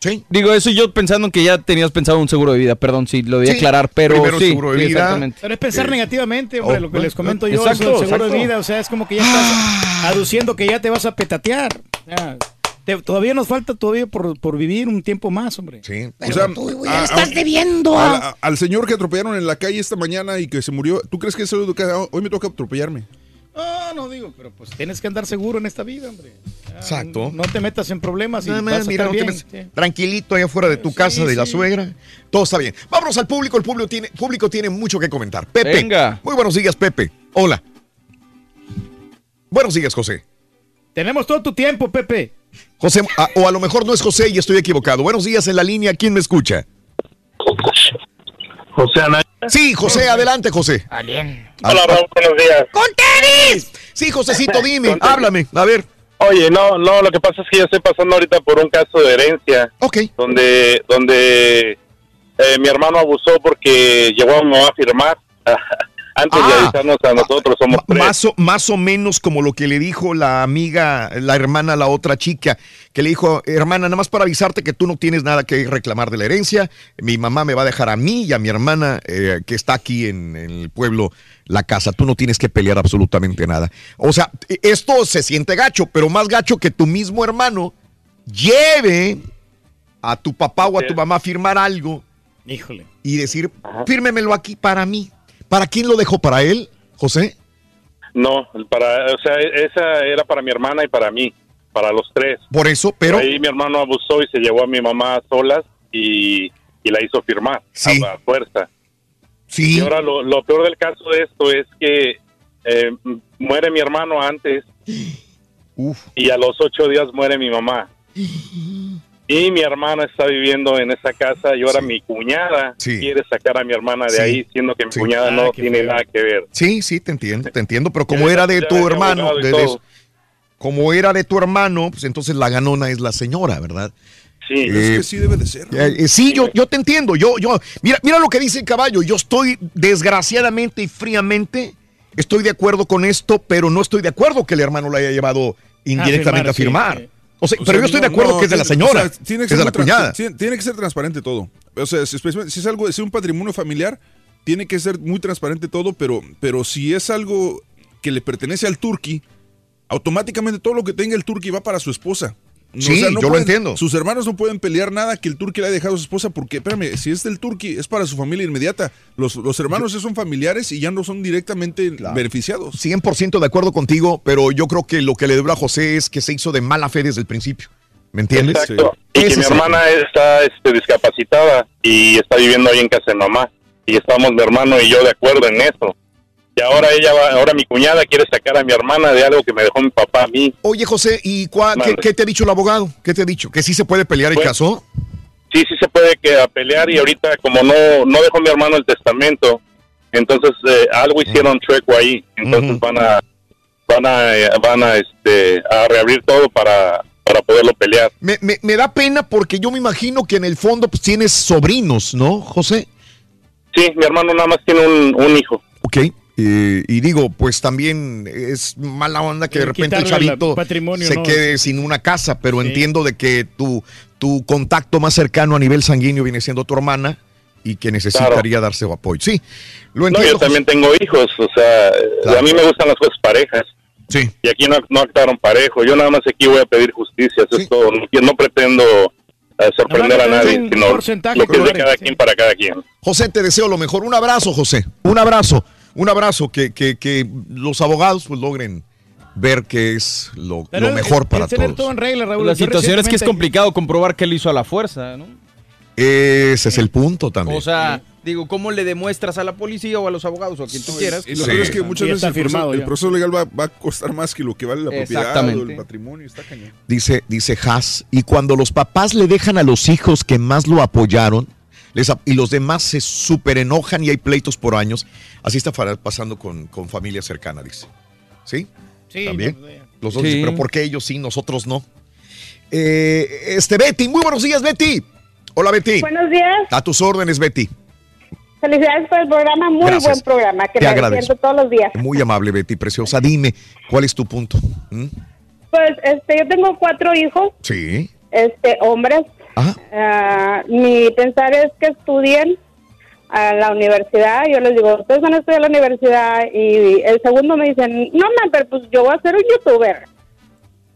Sí. Digo, eso yo pensando en que ya tenías pensado un seguro de vida, perdón, sí, lo debía Sí, aclarar, pero primero sí, seguro de vida. exactamente. Pero es pensar Eh, negativamente, hombre, oh, lo que eh, les comento yo, exacto, eso del seguro de vida, o sea, es como que ya estás aduciendo que ya te vas a petatear. Ya, te- todavía nos falta todavía por, por vivir un tiempo más, hombre. Sí. O sea, Tú, ya a- estás a- debiendo. al, a- a- al señor que atropellaron en la calle esta mañana y que se murió, ¿tú crees que eso hoy me toca atropellarme? No, no digo, pero pues tienes que andar seguro en esta vida, hombre. Ya, Exacto. No te metas en problemas y vas a estar no bien. sí. tranquilito allá afuera de tu casa, de la suegra. Todo está bien. Vámonos al público. El público tiene, público tiene mucho que comentar. Pepe. Venga. Muy buenos días, Pepe. Hola. Buenos días, José. Tenemos todo tu tiempo, Pepe. José, a- o a lo mejor no es José y estoy equivocado. Buenos días en la línea. ¿Quién me escucha? José Anaya. Sí, José, adelante, José. Hola, Raúl, buenos días. ¡Con tenis! Sí, Josecito, dime, háblame. A ver. Oye, no, no, lo que pasa es que yo estoy pasando ahorita por un caso de herencia. Ok. Donde, donde eh, mi hermano abusó porque llegó a mi mamá a firmar. Antes de Ah. avisarnos a nosotros, somos tres. Más o, más o menos como lo que le dijo la amiga, la hermana la otra chica, que le dijo, hermana, nada más para avisarte que tú no tienes nada que reclamar de la herencia, mi mamá me va a dejar a mí y a mi hermana eh, que está aquí en, en el pueblo la casa, tú no tienes que pelear absolutamente nada. O sea, esto se siente gacho, pero más gacho que tu mismo hermano lleve a tu papá o a tu mamá a firmar algo Híjole. y decir, fírmemelo aquí para mí. ¿Para quién lo dejó? ¿Para él, José? No, para, o sea, esa era para mi hermana y para mí, para los tres. Por eso, pero... Ahí mi hermano abusó y se llevó a mi mamá a solas y, y la hizo firmar Sí. a la fuerza. Sí. Y ahora lo, lo peor del caso de esto es que eh, muere mi hermano antes y a los ocho días muere mi mamá. Y mi hermana está viviendo en esa casa y ahora mi cuñada Sí. quiere sacar a mi hermana de Sí. ahí, siendo que mi Sí. cuñada Ah, no tiene feo. nada que ver. Sí, sí, te entiendo, te entiendo, pero como era de tu es hermano, de- de- como era de tu hermano, pues entonces la ganona es la señora, ¿verdad? Sí, Eh, sí debe de ser. Eh, eh, sí, yo, yo te entiendo. Yo, yo, mira, mira lo que dice el caballo. Yo estoy desgraciadamente y fríamente, estoy de acuerdo con esto, pero no estoy de acuerdo que el hermano lo haya llevado indirectamente a firmar. sí. O sea, O pero sea, yo estoy no, de acuerdo no, que es de la señora, o sea, tiene que es ser de la cuñada. Tiene, que ser transparente todo. O sea, si, si es algo, si es un patrimonio familiar, tiene que ser muy transparente todo, pero, pero si es algo que le pertenece al turqui, automáticamente todo lo que tenga el turqui va para su esposa. No, Sí, yo lo entiendo. Sus hermanos no pueden pelear nada que el turqui le haya dejado a su esposa porque, espérame, si es del turqui, es para su familia inmediata. Los, los hermanos ya son familiares y ya no son directamente beneficiados. 100% de acuerdo contigo, pero yo creo que lo que le debe a José es que se hizo de mala fe desde el principio. ¿Me entiendes? Exacto. Y que mi hermana está este, discapacitada y está viviendo ahí en casa de mamá. Y estamos mi hermano y yo de acuerdo en eso. Y ahora ella va, ahora mi cuñada quiere sacar a mi hermana de algo que me dejó mi papá a mí. Oye, José, ¿y cuál- qué, te ha dicho el abogado? ¿Qué te ha dicho? ¿Que sí se puede pelear el Pues, caso? Sí, sí se puede que a pelear y ahorita como no no dejó mi hermano el testamento, entonces eh, algo hicieron chueco ahí. Entonces van a van a eh, van a este a reabrir todo para para poderlo pelear. Me, me- me da pena porque yo me imagino que en el fondo pues, tienes sobrinos, ¿no, José? Sí, mi hermano nada más tiene un, un hijo. Ok. Eh, y digo, pues también es mala onda que de Eh, repente el chavito patrimonio, se ¿no? quede sin una casa, pero entiendo de que tu, tu contacto más cercano a nivel sanguíneo viene siendo tu hermana y que necesitaría darse apoyo. Sí, lo No, entiendo. yo también tengo hijos, o sea, eh, a mí me gustan las cosas parejas. Sí. Y aquí no, no actuaron parejo. Yo nada más aquí voy a pedir justicia, eso es todo. No, no pretendo eh, sorprender a nadie, sino porcentaje lo que es de cada sí. quien para cada quien. José, te deseo lo mejor. Un abrazo, José. Un abrazo. Un abrazo. Que, que, que los abogados pues logren ver que es lo, Pero lo el- mejor para tener todos. todo en regla, Raúl. La Yo situación es que es complicado comprobar que él hizo a la fuerza, ¿no? Ese es el punto también. O sea, digo, ¿cómo le demuestras a la policía o a los abogados o a quien tú quieras? Y lo peor es que muchas veces el proceso, el proceso legal va, va a costar más que lo que vale la propiedad o el patrimonio. Está cañón. Dice, dice Haas, y cuando los papás le dejan a los hijos que más lo apoyaron, les ap- y los demás se súper enojan y hay pleitos por años. Así está pasando con, con familia cercana, dice. ¿Sí? Sí, También. Los dos Sí. dicen, pero ¿por qué ellos sí, nosotros no? Eh, este, Betty, muy buenos días, Betty. Hola, Betty. Buenos días. A tus órdenes, Betty. Felicidades por el programa, muy Gracias. buen programa, que Te agradezco. todos los días. Muy amable, Betty, preciosa. Dime, ¿cuál es tu punto? ¿Mm? Pues este, yo tengo cuatro hijos, Sí. este, hombres. Ah, mi pensar es que estudien a la universidad. Yo les digo, ustedes van a estudiar a la universidad. Y el segundo me dicen, no, ma, pero pues yo voy a ser un youtuber.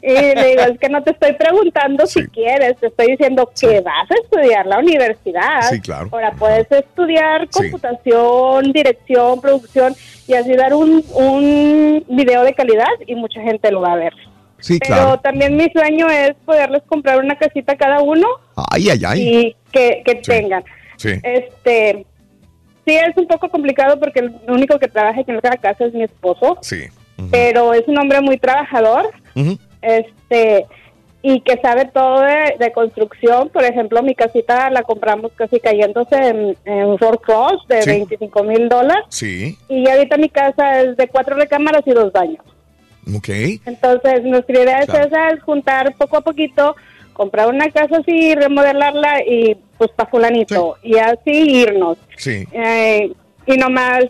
Y le digo, es que no te estoy preguntando si quieres, te estoy diciendo que vas a estudiar la universidad. Sí, claro. Ahora puedes estudiar computación, dirección, producción y así dar un, un video de calidad y mucha gente lo va a ver. Sí, Pero claro. también mi sueño es poderles comprar una casita a cada uno Ay, ay, ay. y que, que tengan. Sí. Este, sí es un poco complicado porque el único que trabaja aquí en la casa es mi esposo, Sí. pero es un hombre muy trabajador, este, y que sabe todo de, de construcción. Por ejemplo, mi casita la compramos casi cayéndose en, en Fort Cross de Sí. 25 mil dólares. Sí. Y ahorita mi casa es de cuatro recámaras y dos baños. Ok. Entonces, nuestra idea Claro. es esa, es juntar poco a poquito, comprar una casa así, remodelarla y pues para fulanito. Y así irnos. Sí. Eh, y nomás,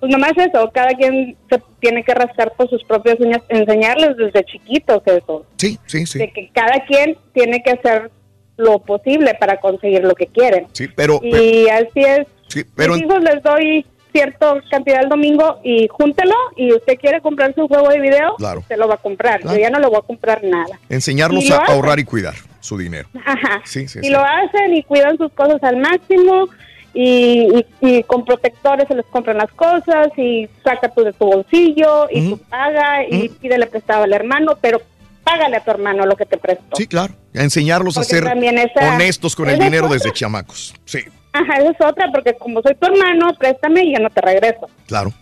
pues nomás eso, cada quien se tiene que rascar por sus propias uñas, enseñarles desde chiquitos eso. Sí, sí, sí. De que cada quien tiene que hacer lo posible para conseguir lo que quieren. Sí, pero, y así es. sí, pero Mis hijos les doy cierta cantidad el domingo y júntelo y usted quiere comprarse un juego de video, Claro. se lo va a comprar. Claro. Yo ya no le voy a comprar nada. enseñarlos lo a ahorrar y cuidar su dinero. Ajá. Sí, sí, y sí. lo hacen y cuidan sus cosas al máximo y, y- y con protectores se les compran las cosas y saca tú de tu bolsillo y tú paga y pídele prestado al hermano, pero págale a tu hermano lo que te prestó. Sí, claro. A enseñarlos a ser esa- honestos con el dinero otra. desde chamacos. Sí, Ajá, esa es otra, porque como soy tu hermano, préstame y yo no te regreso. claro.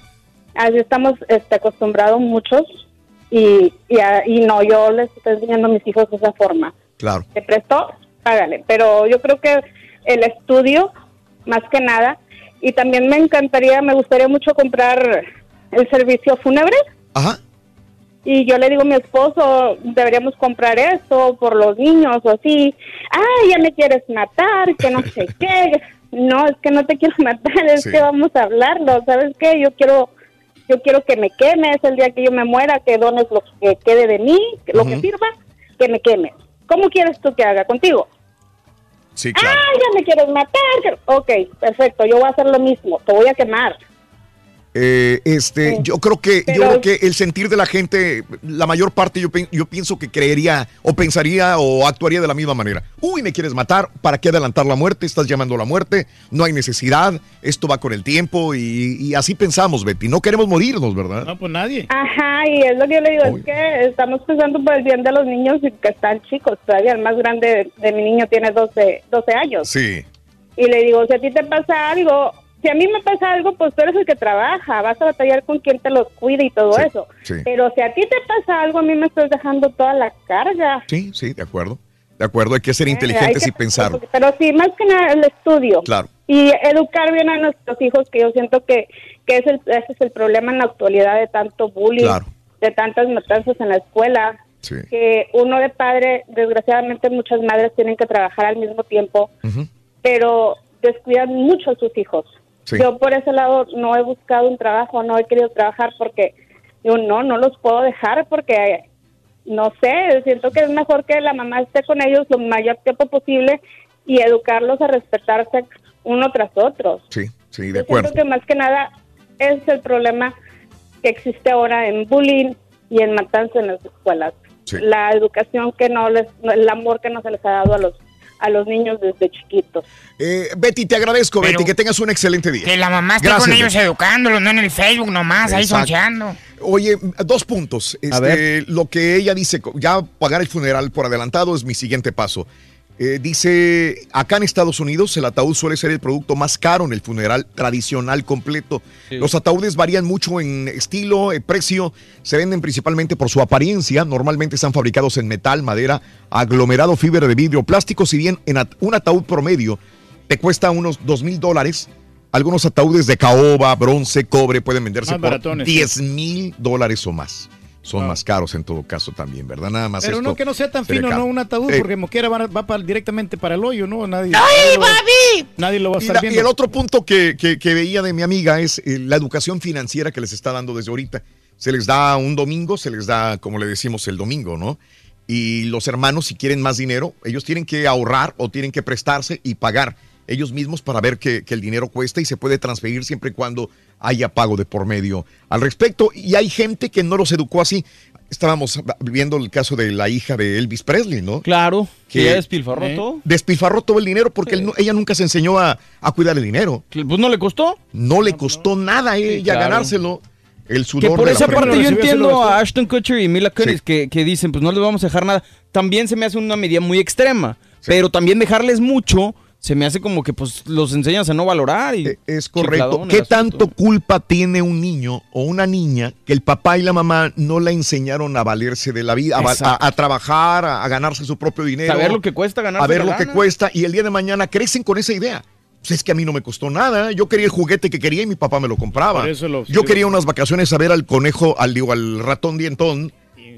Así estamos este, acostumbrados muchos y, y, a- y no, yo les estoy enseñando a mis hijos de esa forma. Claro. Te prestó, págale. Pero yo creo que el estudio, más que nada, y también me encantaría, me gustaría mucho comprar el servicio fúnebre. Ajá. Y yo le digo a mi esposo, deberíamos comprar eso por los niños o así. Ay, ya me quieres matar, que no sé qué. No, es que no te quiero matar, es Sí. que vamos a hablarlo. ¿Sabes qué? Yo quiero yo quiero que me quemes el día que yo me muera, que dones lo que quede de mí, lo que sirva, que me quemes. ¿Cómo quieres tú que haga contigo? Sí, claro. Ah, ya me quieres matar. Ok, perfecto, yo voy a hacer lo mismo, te voy a quemar. Eh, este, yo creo que, yo creo que el sentir de la gente, la mayor parte, yo, yo pienso que creería o pensaría o actuaría de la misma manera. Uy, me quieres matar, ¿para qué adelantar la muerte? Estás llamando a la muerte, no hay necesidad, esto va con el tiempo y, y así pensamos, Betty. No queremos morirnos, ¿verdad? No, pues nadie. Ajá, y es lo que yo le digo, es que estamos pensando por el bien de los niños y que están chicos. Todavía el más grande de, de mi niño tiene 12, 12 años. Sí. Y le digo, si a ti te pasa algo, si a mí me pasa algo, pues tú eres el que trabaja, vas a batallar con quien te los cuide y todo eso. sí. Pero si a ti te pasa algo, a mí me estás dejando toda la carga. Sí, sí, de acuerdo. De acuerdo, hay que ser Eh, inteligentes y pensar. Pero sí, más que nada el estudio. Claro. Y educar bien a nuestros hijos, que yo siento que, que es el, ese es el problema en la actualidad de tanto bullying, Claro. de tantas matanzas en la escuela. Sí. Que uno de padre, desgraciadamente muchas madres tienen que trabajar al mismo tiempo, pero descuidan mucho a sus hijos. Sí. Yo por ese lado no he buscado un trabajo, no he querido trabajar porque yo no, no los puedo dejar porque no sé, siento que es mejor que la mamá esté con ellos lo mayor tiempo posible y educarlos a respetarse uno tras otro. Sí, sí, de Yo acuerdo. siento que más que nada es el problema que existe ahora en bullying y en matanza en las escuelas. Sí. La educación que no les, el amor que no se les ha dado a los a los niños desde chiquitos. Eh, Betty, te agradezco, Betty, que tengas un excelente día. Que la mamá esté Gracias, con ellos Betty. educándolos, no en el Facebook nomás, ahí Exacto. soncheando. Oye, dos puntos. Este, ver. Lo que ella dice, ya pagar el funeral por adelantado es mi siguiente paso. Eh, dice, acá en Estados Unidos el ataúd suele ser el producto más caro en el funeral tradicional completo. Sí. Los ataúdes varían mucho en estilo, eh, precio, se venden principalmente por su apariencia. Normalmente están fabricados en metal, madera, aglomerado, fibra de vidrio, plástico, si bien en at- un ataúd promedio te cuesta unos dos mil dólares. Algunos ataúdes de caoba, bronce, cobre pueden venderse Más por baratones, sí. 10 mil dólares o más. Son más caros en todo caso también, ¿verdad? Nada más Pero esto no que no sea tan fino, caro. no un ataúd, Eh, porque como quiera va, va para- directamente para el hoyo, ¿no? Nadie, ¡Ay, Babi! Nadie lo va a Y, estar la- viendo. y el otro punto que, que- que veía de mi amiga es eh, la educación financiera que les está dando desde ahorita. Se les da un domingo, se les da, como le decimos, el domingo, ¿no? Y los hermanos, si quieren más dinero, ellos tienen que ahorrar o tienen que prestarse y pagar ellos mismos para ver que, que el dinero cuesta y se puede transferir siempre y cuando haya pago de por medio al respecto. Y hay gente que no los educó así. Estábamos viendo el caso de la hija de Elvis Presley, ¿no? Claro, que Que- ya despilfarró ¿Eh? todo. Despilfarró todo el dinero porque él ella nunca se enseñó a, a cuidar el dinero. Pues no le costó. No le costó nada a ella claro. ganárselo. El Que sudor por de esa la parte yo entiendo a Ashton Kutcher y Mila Kunis que, que dicen, pues no les vamos a dejar nada. También se me hace una medida muy extrema. Pero también dejarles mucho se me hace como que pues los enseñas a no valorar. Y Eh, Es correcto. ¿Qué tanto culpa tiene un niño o una niña que el papá y la mamá no la enseñaron a valerse de la vida, a, a- a trabajar, a, a ganarse su propio dinero? Saber lo que cuesta ganarse A ver la lo que cuesta y el día de mañana crecen con esa idea. Pues es que a mí no me costó nada. Yo quería el juguete que quería y mi papá me lo compraba. Por eso lo- Yo quería unas vacaciones a ver al conejo, al, digo, al ratón dientón,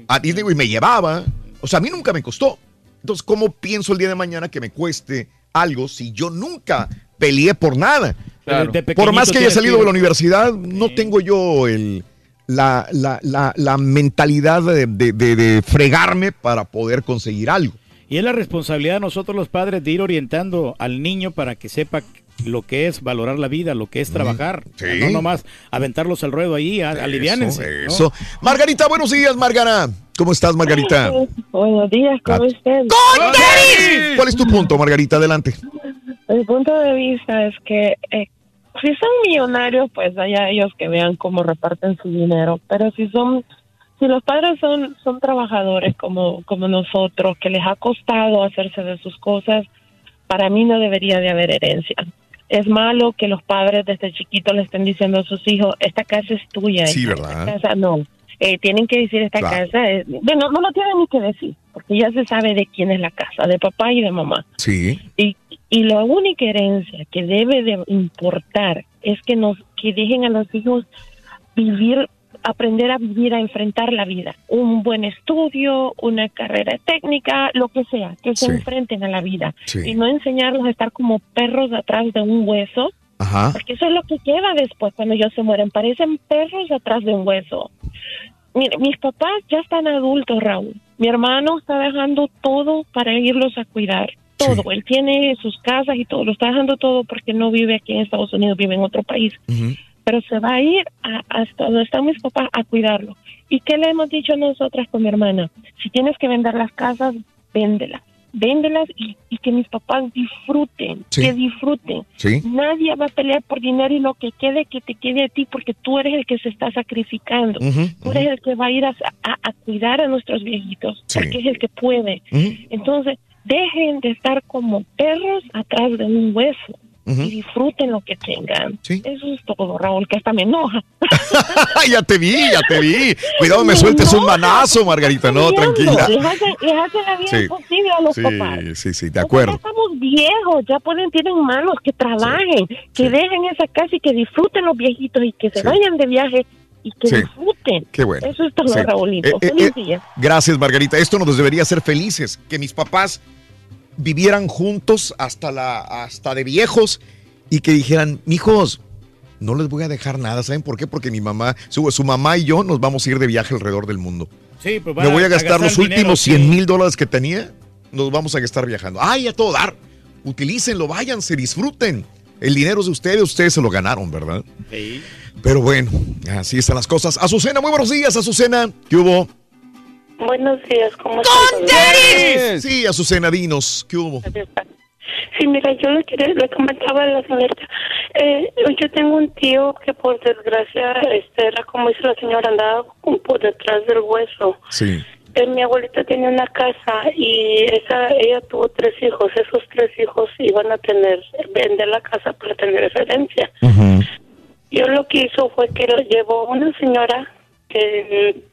a Disney y me llevaba. O sea, a mí nunca me costó. Entonces, ¿cómo pienso el día de mañana que me cueste algo si yo nunca peleé por nada? Claro. Por más que haya salido de la universidad, no tengo yo el, la, la- la- la mentalidad de, de- de- de fregarme para poder conseguir algo. Y es la responsabilidad de nosotros los padres de ir orientando al niño para que sepa lo que es valorar la vida, lo que es trabajar. sí. No nomás aventarlos al ruedo ahí, a- aliviánense. Eso. Margarita, buenos días, Margara. ¿Cómo estás, Margarita? Buenos días, ¿cómo están? ¿Cuál es tu punto, Margarita? Adelante. Mi punto de vista es que eh, si son millonarios, pues allá ellos que vean cómo reparten su dinero. Pero si son, si los padres son, son trabajadores como, como nosotros, que les ha costado hacerse de sus cosas, para mí no debería de haber herencia. Es malo que los padres desde chiquitos le estén diciendo a sus hijos, esta casa es tuya. Sí, esta ¿verdad? casa no. Eh, tienen que decir esta Claro. casa, es- bueno, no lo tienen ni que decir, porque ya se sabe de quién es la casa, de papá y de mamá. Sí. Y, y la única herencia que debe de importar es que nos que dejen a los hijos vivir, aprender a vivir, a enfrentar la vida. Un buen estudio, una carrera técnica, lo que sea, que se Sí. enfrenten a la vida. Sí. Y no enseñarlos a estar como perros atrás de un hueso, Ajá. porque eso es lo que queda después cuando ellos se mueren. Parecen perros atrás de un hueso. Mire, mis papás ya están adultos, Raúl. Mi hermano está dejando todo para irlos a cuidar. Todo. Él tiene sus casas y todo. Lo está dejando todo porque no vive aquí en Estados Unidos, vive en otro país. Pero se va a ir a- hasta donde están mis papás a cuidarlo. ¿Y qué le hemos dicho nosotras con mi hermana? Si tienes que vender las casas, véndelas. Véndelas y, y que mis papás disfruten, Sí. que disfruten. Sí. Nadie va a pelear por dinero y lo que quede, que te quede a ti, porque tú eres el que se está sacrificando. Ujú, Tú eres el que va a ir a, a- a cuidar a nuestros viejitos, Sí. porque es el que puede. Entonces, dejen de estar como perros atrás de un hueso Y disfruten lo que tengan. Eso es todo, Raúl, que hasta me enoja. ya te vi, ya te vi. Cuidado, me sueltes un manazo, Margarita. No, tranquila. Les hacen, les hacen la vida Sí. imposible a los Sí, papás. sí, sí, de O sea, ya acuerdo. estamos viejos, ya pueden, tienen manos, que trabajen, que dejen esa casa y que disfruten los viejitos y que se vayan de viaje y que Sí. disfruten. Qué bueno. Eso es todo, Sí. Raúlito. Eh, eh, eh. Gracias, Margarita. Esto nos debería hacer felices, que mis papás vivieran juntos hasta la hasta de viejos y que dijeran, mijos, no les voy a dejar nada. ¿Saben por qué? Porque mi mamá, su, su mamá y yo nos vamos a ir de viaje alrededor del mundo. Sí, pues Me voy a gastar los dinero, últimos sí. 100 mil dólares que tenía, nos vamos a gastar viajando. ¡Ay, a todo dar! Utilícenlo, váyanse, disfruten. El dinero es de ustedes, ustedes se lo ganaron, ¿verdad? Sí. Pero bueno, así están las cosas. Azucena, muy buenos días, Azucena. ¿Qué hubo? Buenos días, ¿cómo estás? Sí, Azucena, dinos, ¿qué hubo? Sí, mira, yo le, quería, le comentaba a la señorita, eh, yo tengo un tío que por desgracia, este, era como dice la señora, andaba por detrás del hueso. Sí. Eh, mi abuelita tenía una casa y esa, ella tuvo tres hijos. Esos tres hijos iban a tener, vender la casa para tener esa herencia. Yo lo que hizo fue que lo llevó una señora que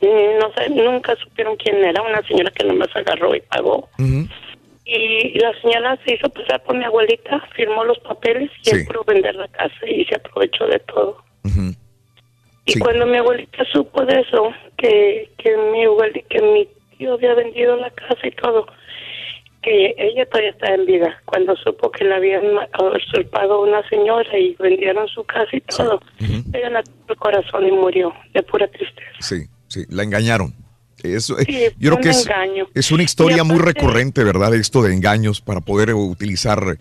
no sé, nunca supieron quién era, una señora que nomás agarró y pagó. Y la señora se hizo pasar por mi abuelita, firmó los papeles y él pudo vender la casa y se aprovechó de todo. Y cuando mi abuelita supo de eso, que, que mi abuelita, que mi tío había vendido la casa y todo, que ella todavía está en vida. Cuando supo que la habían usurpado una señora y vendieron su casa y todo, ella la tuvo el corazón y murió de pura tristeza. Sí, sí, la engañaron. Eso, eh, Sí, yo creo que es, es una historia muy recurrente, ¿verdad? Esto de engaños para poder utilizar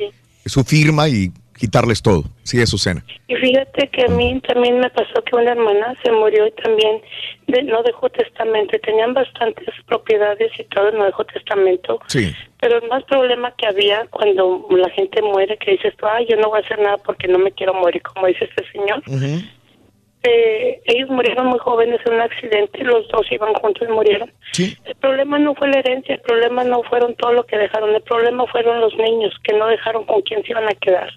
su firma y quitarles todo. Sí, es Susana. Y fíjate que a mí también me pasó que una hermana se murió y también de- no dejó testamento. Tenían bastantes propiedades y todo, no dejó testamento. Sí. Pero el más problema que había cuando la gente muere, que dices tú, ay, yo no voy a hacer nada porque no me quiero morir, como dice este señor. Eh, ellos murieron muy jóvenes en un accidente, los dos iban juntos y murieron. El problema no fue la herencia, el problema no fueron todo lo que dejaron, el problema fueron los niños que no dejaron con quién se iban a quedar.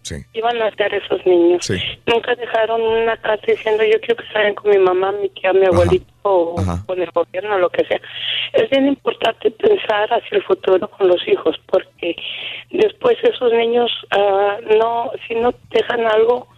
sí. Iban a ser esos niños. Sí. Nunca dejaron una carta diciendo yo quiero que salgan con mi mamá, mi tía, mi abuelito o con el gobierno, lo que sea. Es bien importante pensar hacia el futuro con los hijos porque después esos niños ah, no, si no dejan algo,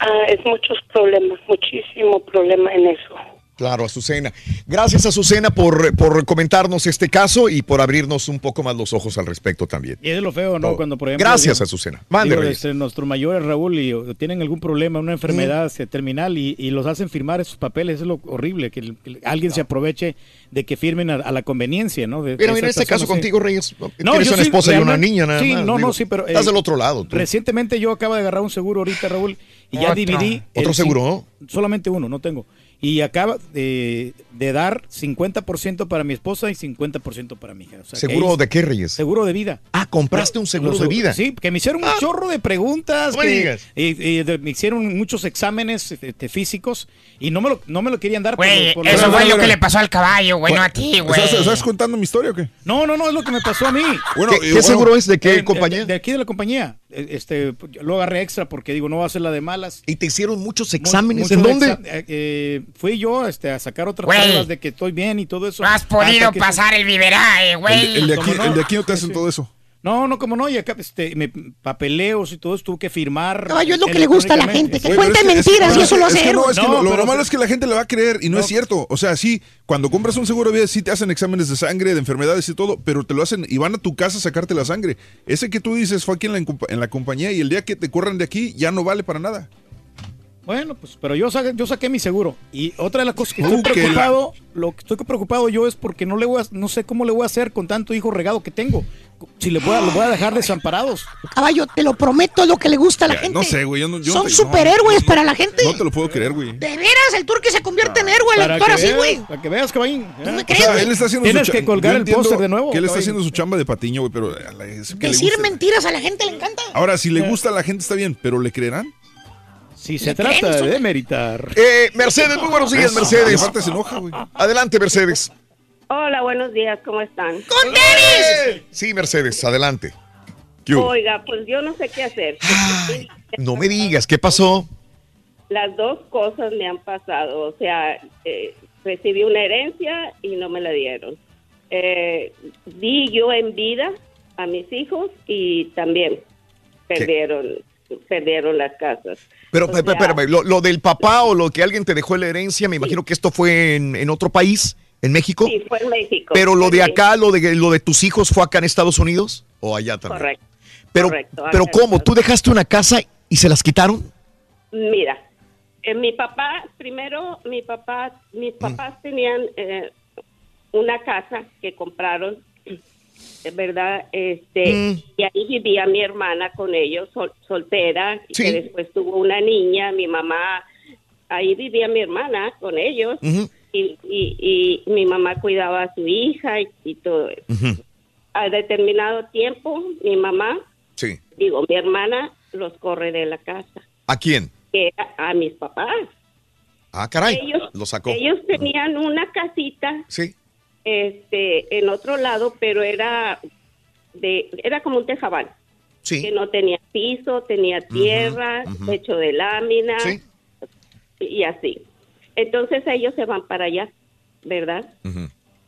ah, es muchos problemas, muchísimo problema en eso. Claro, Azucena. Gracias, Azucena, por, por comentarnos este caso y por abrirnos un poco más los ojos al respecto también. Y es lo feo, ¿no? Cuando, por ejemplo. Gracias, digo- Azucena. Mande, digo, Reyes. este, nuestros mayores, Raúl, y tienen algún problema, una enfermedad este, terminal y, y los hacen firmar esos papeles. Es lo horrible, que, el- que alguien se aproveche de que firmen a, a la conveniencia, ¿no? De- Pero de en este caso contigo, Reyes, tienes yo una sí, esposa y una niña nada sí, más, no, digo, no, sí, pero... estás del otro lado, tú. Recientemente yo acabo de agarrar un seguro ahorita, Raúl, y ya dividí... ¿Otro seguro? Solamente uno, no tengo. Y acaba de, de dar 50% para mi esposa y 50% para mi hija. O sea, que ¿Seguro de qué, Reyes? Seguro de vida. Ah, compraste un seguro de vida. Sí, que me hicieron un chorro de preguntas. No me que- digas. y- y de- me hicieron muchos exámenes este, físicos y no me lo, no me lo querían dar. Güey, por- eso fue lo que le pasó al caballo, güey, no a ti, güey. ¿Estás, estás contando mi historia o qué? No, no, no, es lo que me pasó a mí. Bueno, ¿Qué- y qué bueno, seguro es? ¿De qué compañía? De, de aquí de la compañía. Eh, Este, lo agarré extra porque digo, no va a ser la de malas. ¿Y te hicieron muchos Mu- exámenes? muchos ¿En dónde? exa- eh, eh, fui yo este, a sacar otras Güey. pruebas de que estoy bien y todo eso. No has podido pasar el viverae, güey. El de, aquí, ¿Cómo no? el de aquí no te hacen todo eso. No, no, como no, y acá este, me, papeleos y todo eso tuve que firmar. Caballo, es lo que le gusta a la gente, que Oye, cuente pero es que- mentiras es y eso lo hace que no, héroe. es que lo, malo es que la gente le va a creer y no, es cierto. O sea, sí, cuando compras un seguro de vida, sí te hacen exámenes de sangre, de enfermedades y todo, pero te lo hacen y van a tu casa a sacarte la sangre. Ese que tú dices fue aquí en la, compa- en la compañía y el día que te corran de aquí ya no vale para nada. Bueno, pues, pero yo saqué, yo saqué mi seguro. Y otra de las cosas que Uh, estoy que preocupado, lo que estoy preocupado yo es porque no le voy a, no sé cómo le voy a hacer con tanto hijo regado que tengo. Si le voy a, lo voy a dejar desamparados. Caballo, te lo prometo, es lo que le gusta a la gente. No sé, güey. yo no- yo Son te- superhéroes no, para la gente. No te lo puedo creer, güey. De veras, el turque se convierte en héroe, el Para actor que así, güey. Para que veas, caballín. ¿Tú me O crees, sea, güey? él está haciendo Tienes su que colgar el póster de nuevo, Que él está caballín. haciendo su chamba de patiño, güey, pero a la- es que le Decir gusta. mentiras a la gente le encanta. Ahora, si le gusta a la gente está bien, pero ¿le creerán? Si se trata de demeritar. Eh, Mercedes, muy buenos días, Mercedes. aparte se enoja, güey. Adelante, Mercedes. Hola, buenos días, ¿cómo están? ¡Con tenis! Sí, Mercedes, adelante. Oiga, pues yo no sé qué hacer. No me digas, ¿qué pasó? Las dos cosas me han pasado. O sea, eh, recibí una herencia y no me la dieron. Eh, di yo en vida a mis hijos y también perdieron, perdieron las casas. Pero, O sea, espérame, lo, lo del papá o lo que alguien te dejó en la herencia, me imagino que esto fue en, en otro país, en México. Sí, fue en México. Pero lo de acá, lo de, lo de tus hijos, ¿fue acá en Estados Unidos? ¿O allá también? Correcto. Pero, correcto, pero. ¿cómo? ¿Tú dejaste una casa y se las quitaron? Mira, eh, mi papá, primero, mi papá, mis papás tenían eh, una casa que compraron, verdad, este, Mm. y ahí vivía mi hermana con ellos, sol- soltera, y Sí. que después tuvo una niña, mi mamá, ahí vivía mi hermana con ellos, y, y, y mi mamá cuidaba a su hija y, y todo eso. A determinado tiempo, mi mamá, Sí. digo, mi hermana los corre de la casa, ¿A quién? que a, a mis papás. Ah, caray. Ellos- lo sacó. Ellos tenían una casita Sí. Este, en otro lado, pero era de era como un tejabán. Sí. Que no tenía piso, tenía tierra, ujú. hecho de lámina Sí. y así. Entonces ellos se van para allá, ¿verdad?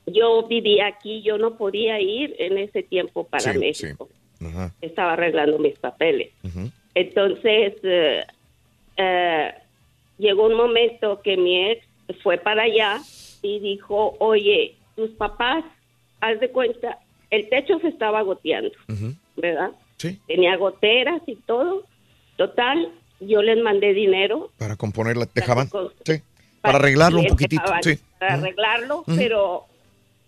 yo vivía aquí, yo no podía ir en ese tiempo para Sí, México. Estaba arreglando mis papeles. Entonces, eh, eh, llegó un momento que mi ex fue para allá y dijo, oye, tus papás, haz de cuenta, el techo se estaba goteando, ¿verdad? Sí. Tenía goteras y todo. Total, yo les mandé dinero Para componerla, dejaban. con- Sí. Para arreglarlo un poquitito. Sí. Para arreglarlo, pero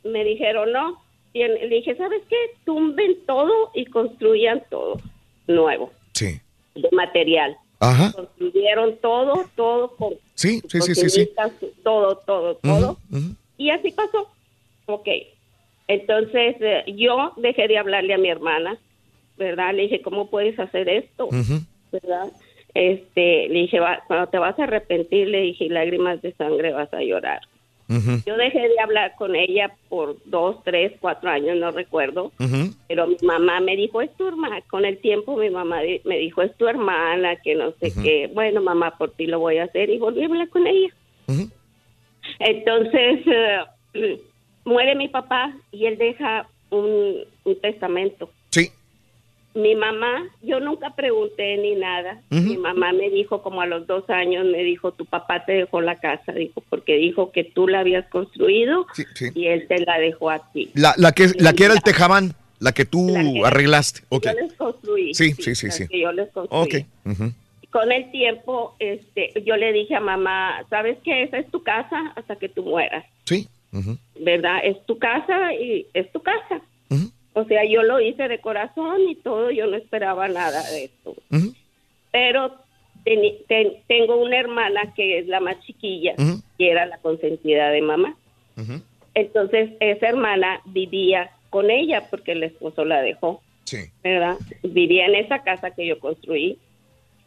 me dijeron no. Y le dije, ¿sabes qué? Tumben todo y construyan todo nuevo, Sí. de material. Ajá. Construyeron todo, todo con Sí, sí, sí, sí, sí. todo, todo, todo. Y así pasó. Ok. Entonces eh, yo dejé de hablarle a mi hermana, ¿verdad? Le dije, ¿cómo puedes hacer esto? ¿Verdad? Este, le dije, "Va- cuando te vas a arrepentir, le dije, lágrimas de sangre vas a llorar. Yo dejé de hablar con ella por dos, tres, cuatro años, no recuerdo. Pero mi mamá me dijo, es tu hermana. Con el tiempo mi mamá me dijo, es tu hermana, que no sé qué. Bueno, mamá, por ti lo voy a hacer. Y volví a hablar con ella. Entonces, eh, muere mi papá y él deja un, un testamento. Sí. Mi mamá, yo nunca pregunté ni nada. Mi mamá me dijo como a los dos años, me dijo, tu papá te dejó la casa, dijo, porque dijo que tú la habías construido Sí, sí. y él te la dejó a ti. La, la, que, la que era el tejabán, la que tú La que- arreglaste. Ok. Yo les construí. Sí, sí, sí, sí. que yo les construí. Ok. Ujú. Con el tiempo, este, yo le dije a mamá, ¿sabes qué? Esa es tu casa hasta que tú mueras, Sí. Ujú. ¿Verdad? Es tu casa y es tu casa. O sea, yo lo hice de corazón y todo, yo no esperaba nada de esto. Pero ten- tengo una hermana que es la más chiquilla, Ujú. que era la consentida de mamá. Entonces, esa hermana vivía con ella porque el esposo la dejó. Sí. ¿verdad? Vivía en esa casa que yo construí.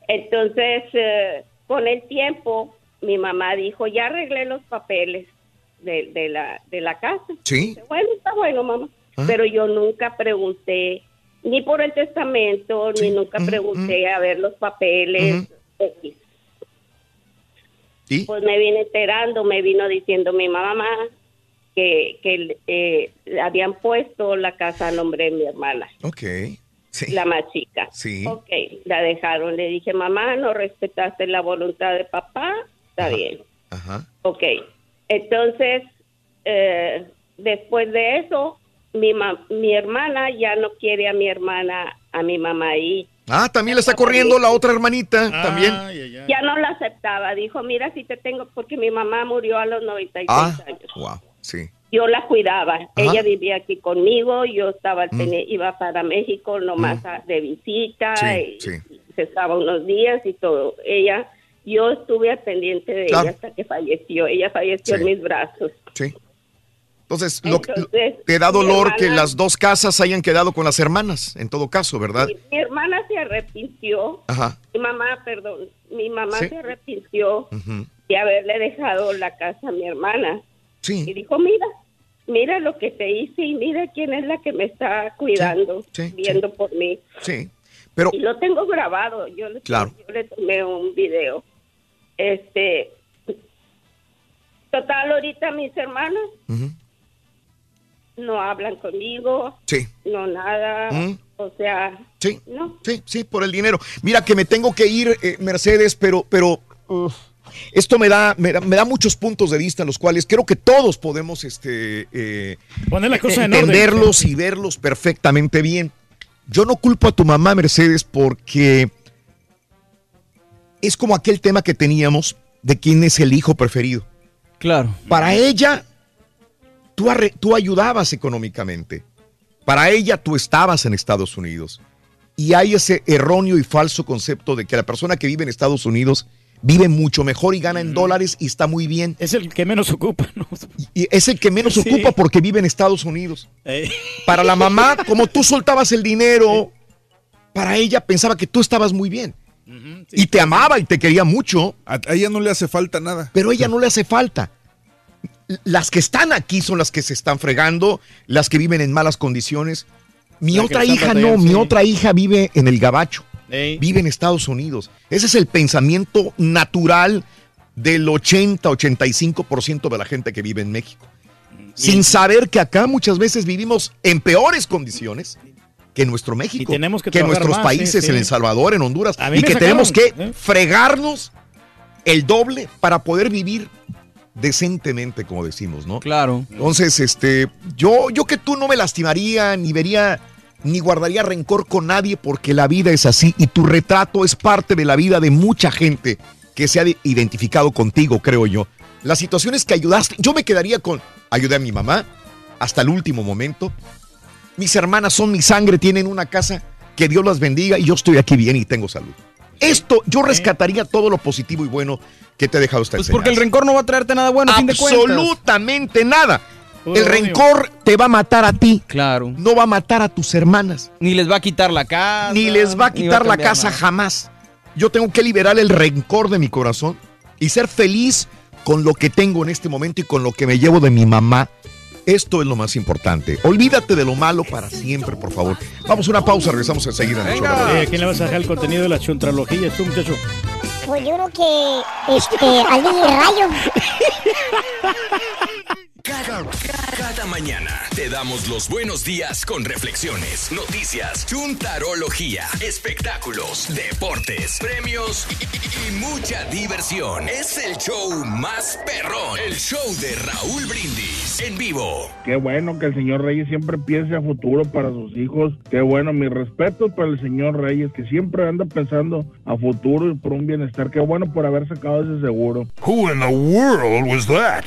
Entonces, eh, con el tiempo, mi mamá dijo, ya arreglé los papeles de, de la, de la casa. Sí. Bueno, está bueno, mamá. Ah. Pero yo nunca pregunté ni por el testamento, ni nunca pregunté a ver los papeles. X. ¿Y? Pues me vine enterando, me vino diciendo mi mamá que, que eh, habían puesto la casa a nombre de mi hermana Ok. Sí. la más chica. Sí. Ok, la dejaron. Le dije, mamá, no respetaste la voluntad de papá. Está bien. Ajá. Ok. Entonces, eh, después de eso, mi, ma- mi hermana ya no quiere a mi hermana, a mi mamá ahí. Ah, también le está corriendo la otra hermanita. También. Ya no la aceptaba. Dijo, mira, si te tengo, porque mi mamá murió a los 96 Ah, años. wow. Sí. Yo la cuidaba. Ella vivía aquí conmigo. Yo estaba, Mm. iba para México nomás a- de visita. Sí, y, sí. se estaba unos días y todo. Ella, yo estuve al pendiente de Claro. ella hasta que falleció. Ella falleció Sí. en mis brazos. Sí. Entonces, lo, que- te da dolor que las dos casas hayan quedado con las hermanas, en todo caso, ¿verdad? Mi hermana se arrepintió. Ajá. Mi mamá, perdón, mi mamá Sí. se arrepintió Ujú. de haberle dejado la casa a mi hermana. Sí. Y dijo, mira, mira lo que te hice y mira quién es la que me está cuidando, sí, viendo por mí. Sí. Pero, Y lo tengo grabado. Yo le, Claro. yo le tomé un video. Este, total, ahorita mis hermanos no hablan conmigo, sí. no nada. O sea, Sí. no. Sí, sí, por el dinero. Mira que me tengo que ir, eh, Mercedes, pero, pero esto me da, me da, me da muchos puntos de vista, los cuales creo que todos podemos este, eh, Poner la cosa en orden. entenderlos y verlos perfectamente bien. Yo no culpo a tu mamá, Mercedes, porque es como aquel tema que teníamos de quién es el hijo preferido. Claro. Para ella, tú, arre- tú ayudabas económicamente. Para ella, tú estabas en Estados Unidos. Y hay ese erróneo y falso concepto de que la persona que vive en Estados Unidos vive mucho mejor y gana en dólares y está muy bien. Es el que menos ocupa, ¿no? Y es el que menos Sí. ocupa porque vive en Estados Unidos. Eh, Para la mamá, como tú soltabas el dinero, para ella pensaba que tú estabas muy bien. Y te amaba y te quería mucho. A, ella no le hace falta nada. Pero a ella no le hace falta. Las que están aquí son las que se están fregando, las que viven en malas condiciones. Mi La otra hija no, mi otra hija vive en el Gabacho, Ey. vive en Estados Unidos. Ese es el pensamiento natural del 80-85% de la gente que vive en México. sin saber que acá muchas veces vivimos en peores condiciones que en nuestro México, tenemos que en nuestros más, países, sí, en. El Salvador, en Honduras, y que sacaron, tenemos que ¿eh? fregarnos el doble para poder vivir decentemente, como decimos, ¿no? Claro. Entonces, este, yo, yo que tú no me lastimaría, ni vería, ni guardaría rencor con nadie, porque la vida es así y tu retrato es parte de la vida de mucha gente que se ha de- identificado contigo, creo yo. Las situaciones que ayudaste, yo me quedaría con, ayudé a mi mamá hasta el último momento. Mis hermanas son mi sangre, tienen una casa, que Dios las bendiga y yo estoy aquí bien y tengo salud. Esto, yo rescataría todo lo positivo y bueno que te ha dejado esta Pues porque el rencor no va a traerte nada bueno, a fin de cuentas. Absolutamente nada. El rencor te va a matar a ti. Claro. No va a matar a tus hermanas. Ni les va a quitar la casa. Ni les va a quitar la casa nada. jamás. Yo tengo que liberar el rencor de mi corazón y ser feliz con lo que tengo en este momento y con lo que me llevo de mi mamá. Esto es lo más importante. Olvídate de lo malo para siempre, por favor. Vamos a una pausa, regresamos enseguida. en Raúl. Eh, ¿A quién le vas a dejar el contenido de la chontralogía, tú, muchacho? Pues yo creo que este, al Rayo. Cada, cada mañana damos los buenos días con reflexiones, noticias, chuntarología, espectáculos, deportes, premios y, y- y mucha diversión. Es el show más perrón, el show de Raúl Brindis en vivo. Qué bueno que el señor Reyes siempre piense a futuro para sus hijos. Qué bueno, mi respeto para el señor Reyes, que siempre anda pensando a futuro y por un bienestar. Qué bueno por haber sacado ese seguro. Who in the world was that?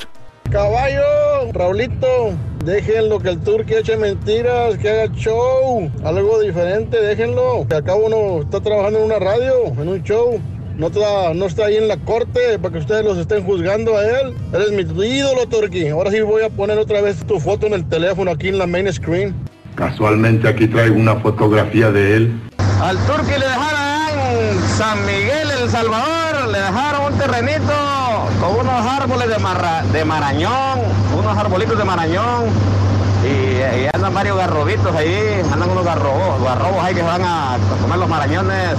Caballo, Raulito, déjenlo que el turque eche mentiras, que haga show, algo diferente, déjenlo. Que acá uno está trabajando en una radio, en un show. No está, no está ahí en la corte para que ustedes los estén juzgando a él. Eres mi ídolo, Turqui. Ahora sí voy a poner otra vez tu foto en el teléfono aquí en la main screen. Casualmente aquí traigo una fotografía de él. Al Turqui le dejaron San Miguel, El Salvador, le dejaron un terrenito con unos árboles de, marra- de marañón, unos arbolitos de marañón. Y, andan varios garrobitos ahí, andan unos garrobos, garrobos ahí que van a comer los marañones.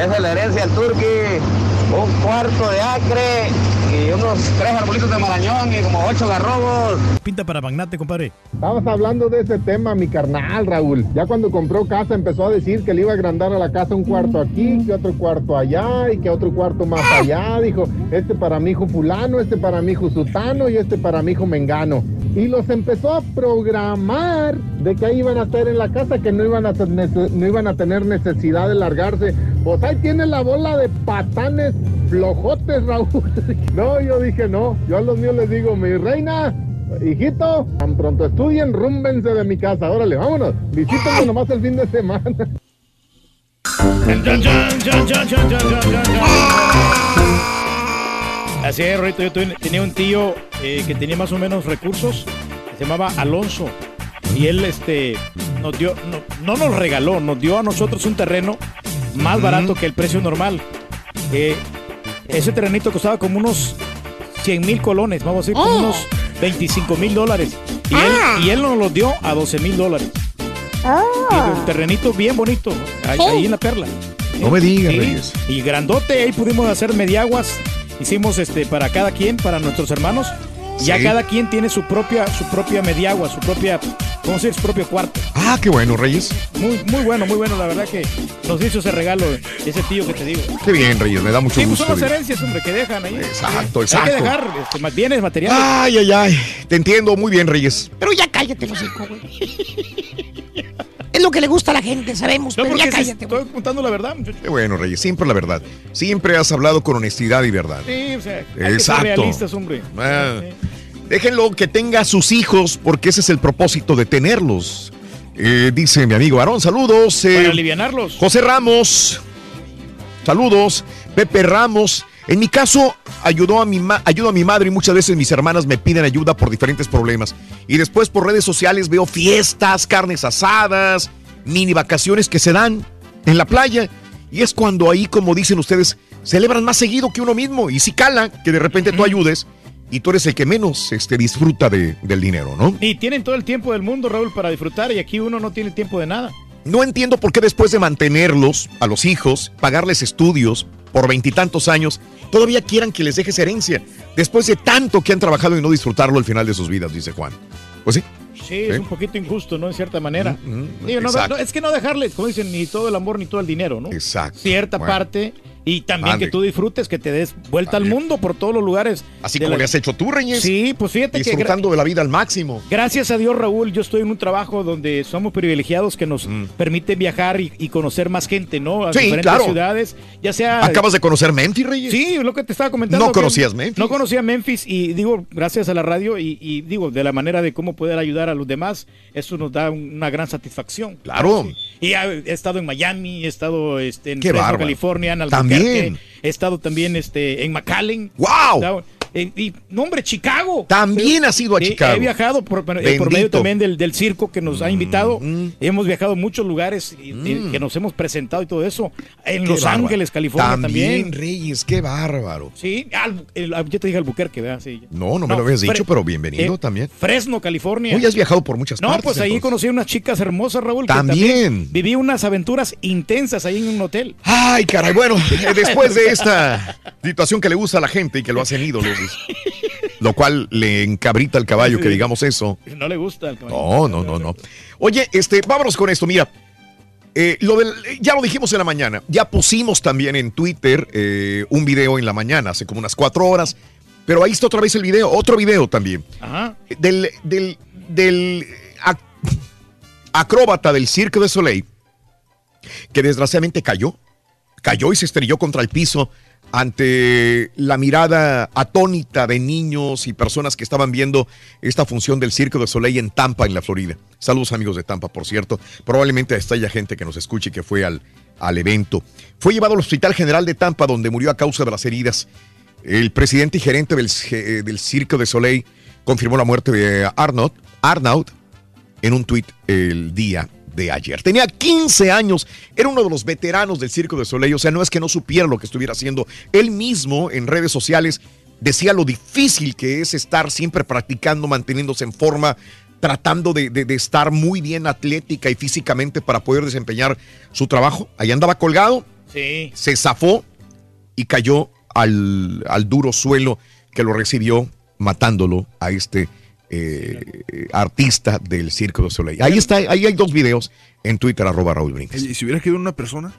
Es la herencia del Turqui, un cuarto de acre y unos tres arbolitos de marañón y como ocho garrobos. Pinta para magnate, compadre. Estabas hablando de ese tema, mi carnal, Raúl. Ya cuando compró casa empezó a decir que le iba a agrandar a la casa un cuarto aquí, que otro cuarto allá y que otro cuarto más allá. Dijo, este para mi hijo fulano, este para mi hijo sutano y este para mi hijo mengano. Y los empezó a programar de que ahí iban a estar en la casa, que no iban a, tener- no iban a tener necesidad de largarse. Pues ahí tiene la bola de patanes flojotes, Raúl. No, yo dije no. Yo a los míos les digo, mi reina, hijito, tan pronto estudien, rúmbense de mi casa. Órale, vámonos. Visítenme nomás el fin de semana. Así es, Rorito, yo tenía un tío eh, que tenía más o menos recursos, se llamaba Alonso, y él este, nos dio, no, no nos regaló, nos dio a nosotros un terreno más barato que el precio normal. Eh, ese terrenito costaba como unos 100 mil colones, vamos a decir, como Oh. unos 25 mil dólares. Y, Ah. él, y él nos lo dio a 12 mil dólares. Y un terrenito bien bonito, ahí, ahí en la perla. No me digas, Sí, Reyes. Y grandote, ahí pudimos hacer mediaguas. Hicimos este para cada quien, para nuestros hermanos. Ya Sí. cada quien tiene su propia, su propia mediagua, su propia, ¿cómo se dice? Su propio cuarto. Ah, qué bueno, Reyes. Muy, muy bueno, muy bueno. La verdad que nos hizo ese regalo, ese tío que te digo. Qué bien, Reyes, me da mucho Sí, pues gusto. son las herencias, hombre, que dejan ahí. Exacto, Hay exacto. que dejar este, bienes materiales. Ay, ay, ay. Te entiendo muy bien, Reyes. Pero ya cállate, los güey. Es lo que le gusta a la gente, sabemos, No, pero ya cállate, estoy contando la verdad, muchacho. Qué bueno, Reyes. Siempre la verdad. Siempre has hablado con honestidad y verdad. Sí, o sea, hay que ser Exacto. realistas, hombre. Ah, déjenlo que tenga sus hijos, porque ese es el propósito de tenerlos. Eh, dice mi amigo Aarón, saludos. eh, Para alivianarlos. José Ramos, saludos. Pepe Ramos. En mi caso, ayudó a mi ma- ayudo a mi madre y muchas veces mis hermanas me piden ayuda por diferentes problemas. Y después por redes sociales veo fiestas, carnes asadas, mini vacaciones que se dan en la playa. Y es cuando ahí, como dicen ustedes, celebran más seguido que uno mismo. Y si cala, que de repente tú ayudes y tú eres el que menos este, disfruta de- del dinero, ¿no? Y tienen todo el tiempo del mundo, Raúl, para disfrutar, y aquí uno no tiene tiempo de nada. No entiendo por qué después de mantenerlos a los hijos, pagarles estudios por veintitantos años, todavía quieran que les dejes herencia, después de tanto que han trabajado y no disfrutarlo al final de sus vidas, dice Juan. Pues sí. Sí, es un poquito injusto, ¿no? En cierta manera. Digo, no, exacto. no, es que no dejarle, como dicen, ni todo el amor ni todo el dinero, ¿no? Exacto. Cierta Bueno. parte y también que tú disfrutes, que te des vuelta al mundo por todos los lugares. Así como la- le has hecho tú, Reyes. Sí, pues fíjate que Disfrutando de la vida al máximo. Gracias a Dios, Raúl, yo estoy en un trabajo donde somos privilegiados que nos permite viajar y, y conocer más gente, ¿no? A Mm. Sí, diferentes claro. ciudades, ya sea... ¿Acabas de conocer Memphis, Reyes? Sí, lo que te estaba comentando. No que conocías Memphis. No conocía Memphis y digo, gracias a la radio y, y digo, de la manera de cómo poder ayudar a los demás, eso nos da un- una gran satisfacción. Claro. Sí. Y he, estado en Miami, he estado este, en Fresno. California, en Albuquerque, También. He estado también este, en McAllen. ¡Wow! En- y, no, hombre, Chicago. También has ido a Sí, Chicago. He viajado por, por- eh. Mm, medio también del, del circo que nos ha invitado. Hemos viajado a muchos lugares y- y que nos hemos presentado y todo eso. En Qué Los bárbaro. Ángeles, California también. También, Reyes, qué bárbaro. Sí, al- el- yo te dije Albuquerque, ¿verdad? Sí. No, no me lo habías dicho, pero bienvenido eh, también. Fresno, California. Hoy has viajado por muchas No, partes. pues ahí entonces. conocí unas chicas hermosas, Raúl. que También. viví unas aventuras intensas ahí en un hotel. Ay, caray, bueno, eh, después de esta situación que le gusta a la gente y que lo hacen ídolos, lo cual le encabrita al caballo que digamos eso. No le gusta el caballo. No, no, no, no. Oye, este, vámonos con esto, mira. Eh, lo del- ya lo dijimos en la mañana, ya pusimos también en Twitter eh, un video en la mañana, hace como unas cuatro horas, pero ahí está otra vez el video, otro video también, Ajá. del, del, del ac- acróbata del Cirque de Soleil, que desgraciadamente cayó, cayó y se estrelló contra el piso ante la mirada atónita de niños y personas que estaban viendo esta función del Circo de Soleil en Tampa, en la Florida. Saludos amigos de Tampa, por cierto. Probablemente hasta haya gente que nos escuche que fue al, al evento. Fue llevado al Hospital General de Tampa, donde murió a causa de las heridas. El presidente y gerente del, eh, del Circo de Soleil confirmó la muerte de Arnaud, Arnaud en un tuit el día de ayer. Tenía 15 años, era uno de los veteranos del Circo de Soleil, o sea, no es que no supiera lo que estuviera haciendo. Él mismo en redes sociales decía lo difícil que es estar siempre practicando, manteniéndose en forma, tratando de, de- de estar muy bien atlética y físicamente para poder desempeñar su trabajo. Ahí andaba colgado, Sí. se zafó y cayó al, al duro suelo que lo recibió matándolo a este eh, artista del Circo de Soleil. Ahí está, ahí hay dos videos en Twitter, arroba Raúl. Oye, ¿y si hubiera caído en una persona?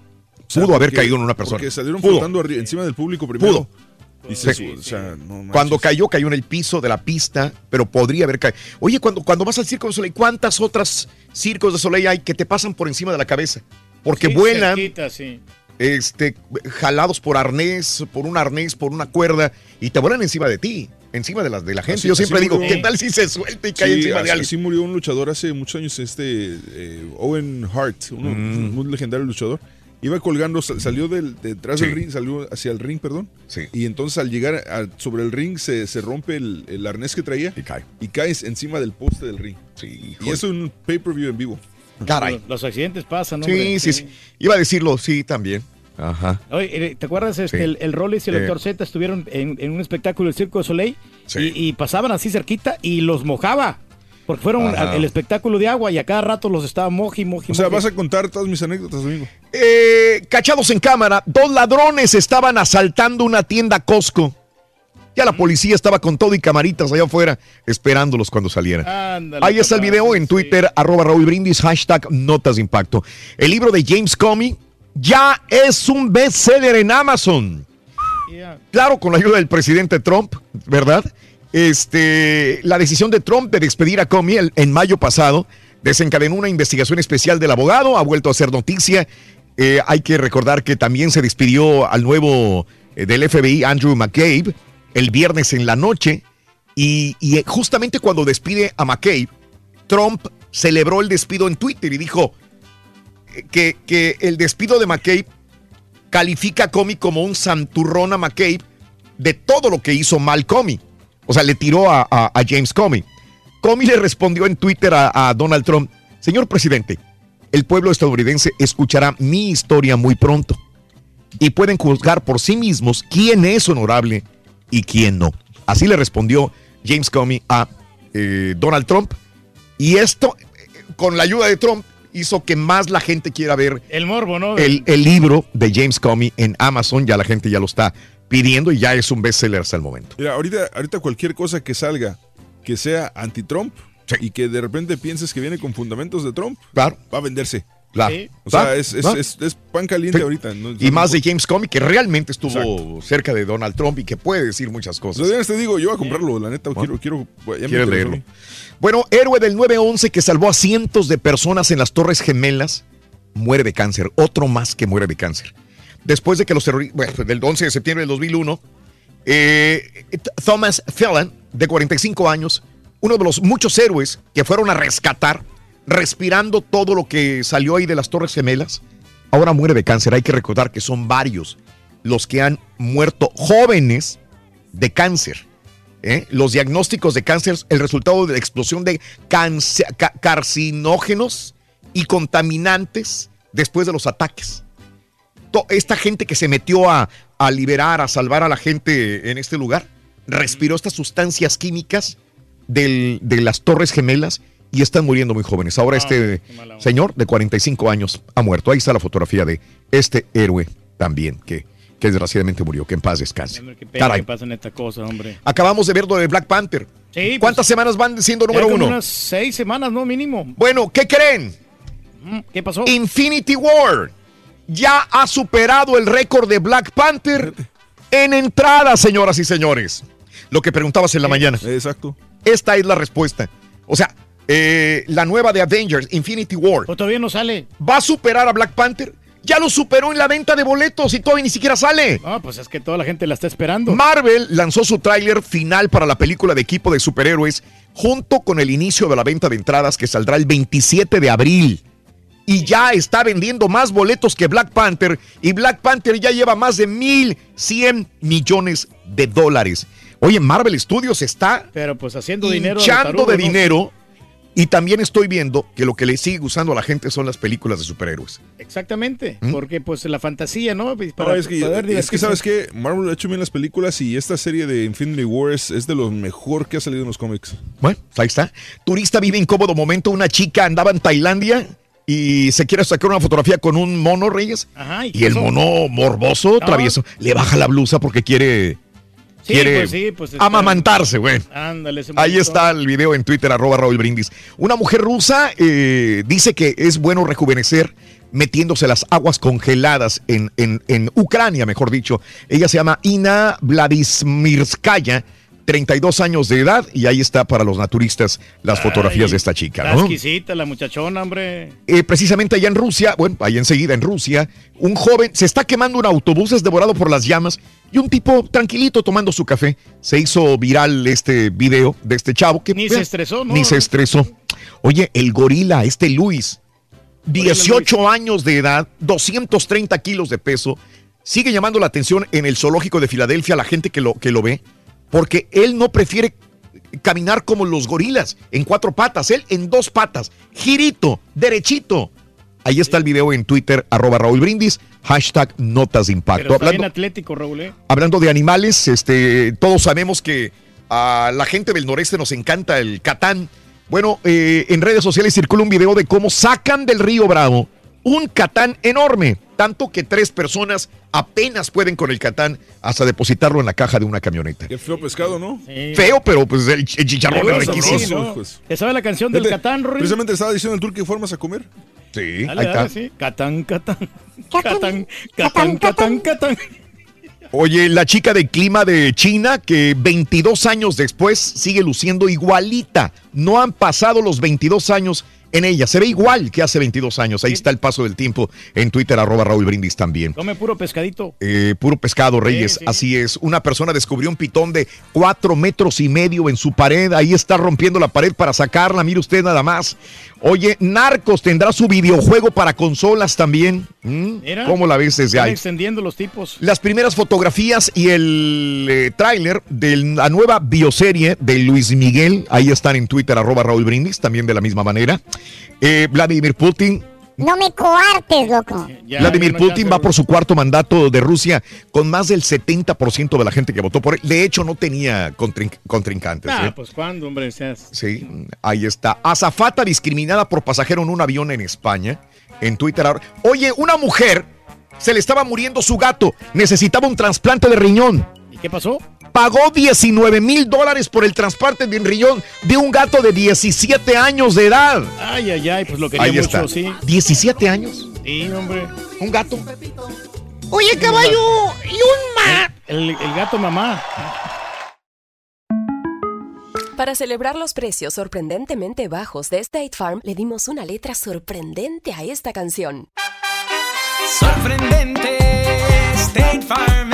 Pudo haber caído en una persona. Porque salieron Pudo. flotando encima del público primero. Pudo. Y se Sí. su- o sea, no manches. Cuando cayó, cayó en el piso de la pista, pero podría haber caído. Oye, cuando, cuando vas al Circo de Soleil, ¿cuántas otras circos de Soleil hay que te pasan por encima de la cabeza? Porque Sí, vuelan, cerquita, sí. este, jalados por arnés, por un arnés, por una cuerda, y te vuelan encima de ti, encima de la, de la gente. Así- Yo siempre digo, murió- ¿qué tal si se suelta y cae Sí, encima de alguien? así murió un luchador hace muchos años, este eh, Owen Hart, uno- Mm. un legendario luchador. Iba colgando, sal- salió del, detrás del Sí. ring, salió hacia el ring, perdón. Sí. Y entonces al llegar a- sobre el ring se, se rompe el, el arnés que traía Y cae. y caes encima del poste del ring. Sí, Y eso es un pay-per-view en vivo. Caray. Los, los accidentes pasan, ¿no? Sí, sí, sí. Iba a decirlo, sí, también. Ajá. Oye, eh, ¿te acuerdas? Este, Sí. el, el Rollins y el Eh. Dr. Z estuvieron en, en un espectáculo del Circo de Soleil Sí. y, y pasaban así cerquita y los mojaba. Porque fueron Ajá. el espectáculo de agua y a cada rato los estaba moji, moji, O sea, moji. vas a contar todas mis anécdotas, amigo. Eh, cachados en cámara, dos ladrones estaban asaltando una tienda Costco. Ya la policía estaba con todo y camaritas allá afuera esperándolos cuando salieran. Ándale, Ahí está el video en Twitter, arroba Raúl Brindis, hashtag Notas de Impacto. El libro de James Comey ya es un bestseller en Amazon. Yeah. Claro, con la ayuda del presidente Trump, ¿verdad? Este, la decisión de Trump de despedir a Comey en mayo pasado desencadenó una investigación especial del abogado, ha vuelto a ser noticia. Eh, hay que recordar que también se despidió al nuevo eh, del FBI, Andrew McCabe, el viernes en la noche. Y, y, eh, justamente cuando despide a McCabe, Trump celebró el despido en Twitter y dijo que, el despido de McCabe califica a Comey como un santurrón a McCabe de todo lo que hizo mal Comey. O sea, le tiró a, James Comey. Comey le respondió en Twitter a, a Donald Trump, señor presidente, el pueblo estadounidense escuchará mi historia muy pronto y pueden juzgar por sí mismos quién es honorable y quién no. Así le respondió James Comey a eh, Donald Trump. Y esto, eh, con la ayuda de Trump, hizo que más la gente quiera ver El morbo, ¿no? el, el libro de James Comey en Amazon. Ya la gente ya lo está pidiendo y ya es un bestseller hasta el momento. Mira, ahorita, ahorita cualquier cosa que salga que sea anti-Trump, y que de repente pienses que viene con fundamentos de Trump, claro. va a venderse. Claro. O sea, es, es- ¿Va? es- es pan caliente Sí. ahorita. ¿no? Y más de James Comey, que realmente estuvo cerca de Donald Trump y que puede decir muchas cosas. Días te digo, yo voy a comprarlo, la neta, quiero, quiero, ya me ¿Quieres interesó. leerlo? Bueno, héroe del 911 que salvó a cientos de personas en las Torres Gemelas, muere de cáncer. Otro más que muere de cáncer. Después de que los terroristas, bueno, del 11 de septiembre del 2001, eh, Thomas Phelan, de 45 años, uno de los muchos héroes que fueron a rescatar, respirando todo lo que salió ahí de las Torres Gemelas, ahora muere de cáncer. Hay que recordar que son varios los que han muerto jóvenes de cáncer. ¿eh? Los diagnósticos de cáncer, el resultado de la explosión de ca- carcinógenos y contaminantes después de los ataques. To- Esta gente que se metió a, a liberar, a salvar a la gente en este lugar, respiró estas sustancias químicas del- de las Torres Gemelas y están muriendo muy jóvenes. Ahora este señor de 45 años ha muerto. Ahí está la fotografía de este héroe también, que, que desgraciadamente murió. Que en paz descanse. Qué pena Caray. que esta cosa, hombre. Acabamos de ver lo de Black Panther. Sí, ¿Cuántas semanas van siendo número uno? unas seis semanas, ¿no? Mínimo. Bueno, ¿qué creen? ¿Qué pasó? Infinity War ya ha superado el récord de Black Panther en entrada, señoras y señores. Lo que preguntabas en la mañana. Exacto. Esta es la respuesta. O sea, eh, la nueva de Avengers, Infinity War. Pues todavía no sale. ¿Va a superar a Black Panther? Ya lo superó en la venta de boletos y todavía ni siquiera sale. No, pues es que toda la gente la está esperando. Marvel lanzó su tráiler final para la película de equipo de superhéroes junto con el inicio de la venta de entradas que saldrá el 27 de abril. Y ya está vendiendo más boletos que Black Panther y Black Panther ya lleva más de 1.100 millones de dólares. Oye, Marvel Studios está Pero pues haciendo dinero. hinchando tarugo, de ¿no? dinero y también estoy viendo que lo que le sigue gustando a la gente son las películas de superhéroes. Exactamente. ¿Mm? Porque pues la fantasía, ¿no? Pues, No, Para es, que, poder es que. ¿sabes qué? Marvel ha hecho bien las películas y esta serie de Infinity War es, es de lo mejor que ha salido en los cómics. Bueno, ahí está. Turista vive incómodo momento. Una chica andaba en Tailandia y se quiere sacar una fotografía con un mono, Reyes. Ajá, ¿y el mono morboso, No. travieso, le baja la blusa porque quiere, quiere pues sí, pues está- amamantarse, güey. Ándale, ese Ahí está el video en Twitter, arroba Raúl Brindis. Una mujer rusa eh, dice que es bueno rejuvenecer metiéndose las aguas congeladas en, en- en Ucrania, mejor dicho. Ella se llama Ina Vladismirskaya, 32 años de edad, y ahí está para los naturistas las fotografías de esta chica. ¿no? exquisita la muchachona, hombre. Eh, precisamente allá en Rusia, bueno, ahí enseguida en Rusia, un joven se está quemando un autobús, es devorado por las llamas y un tipo tranquilito tomando su café. Se hizo viral este video de este chavo que Ni se estresó, ¿no? Ni se estresó. Oye, el gorila, este Luis, 18 años de edad, 230 kilos de peso, sigue llamando la atención en el zoológico de Filadelfia a la gente que lo, que lo ve, porque él no prefiere caminar como los gorilas, en cuatro patas, él en dos patas, girito, derechito. Ahí está el video en Twitter, arroba Raúl Brindis, hashtag notas de impacto. Pero está bien Hablando, atlético, Raúl. ¿eh? hablando de animales, este, todos sabemos que a la gente del noreste nos encanta el catán. Bueno, eh, en redes sociales circula un video de cómo sacan del río Bravo un catán enorme, tanto que tres personas apenas pueden con el catán hasta depositarlo en la caja de una camioneta. Qué feo pescado, ¿no? Feo, pero pues el, ch- el chicharrón es riquísimo. hijos. ¿Te sabe la canción del Catán, Rory? Precisamente estaba diciendo el tour que formas a comer. Sí, Dale, ahí dale, está. sí. Catán, Catán. Catán, Catán, Catán, Catán. Oye, la chica de clima de China que 22 años después sigue luciendo igualita. No han pasado los 22 años en ella. Se ve igual que hace 22 años. Ahí está el paso del tiempo en Twitter, arroba Raúl Brindis también. Come puro pescadito. Eh, puro pescado, Reyes. sí. Así es. Una persona descubrió un pitón de cuatro metros y medio en su pared. Ahí está rompiendo la pared para sacarla. Mire usted nada más. Oye, Narcos tendrá su videojuego para consolas también. ¿Mm? Mira. ¿Cómo la ves desde ahí? extendiendo los tipos. Las primeras fotografías y el eh, tráiler de la nueva bioserie de Luis Miguel, ahí están en Twitter, arroba Raúl Brindis, también de la misma manera. Eh, Vladimir Putin. No me coartes, loco. Vladimir Putin va por su cuarto mandato de Rusia con más del 70% de la gente que votó por él. De hecho, no tenía contrin- contrincantes. Ah, ¿eh? pues cuándo, hombre, seas. Sí, ahí está. Azafata discriminada por pasajero en un avión en España. En Twitter ahora. Oye, una mujer se le estaba muriendo su gato. Necesitaba un trasplante de riñón. ¿Y qué pasó? Pagó 19 mil dólares por el transporte de un riñón de un gato de 17 años de edad. Ay, ay, ay, pues lo quería Ahí mucho, está. sí. 17 años. Sí, hombre. Un gato. Oye, caballo, y un ma... El, el gato mamá. Para celebrar los precios sorprendentemente bajos de State Farm, le dimos una letra sorprendente a esta canción. Sorprendente, State Farm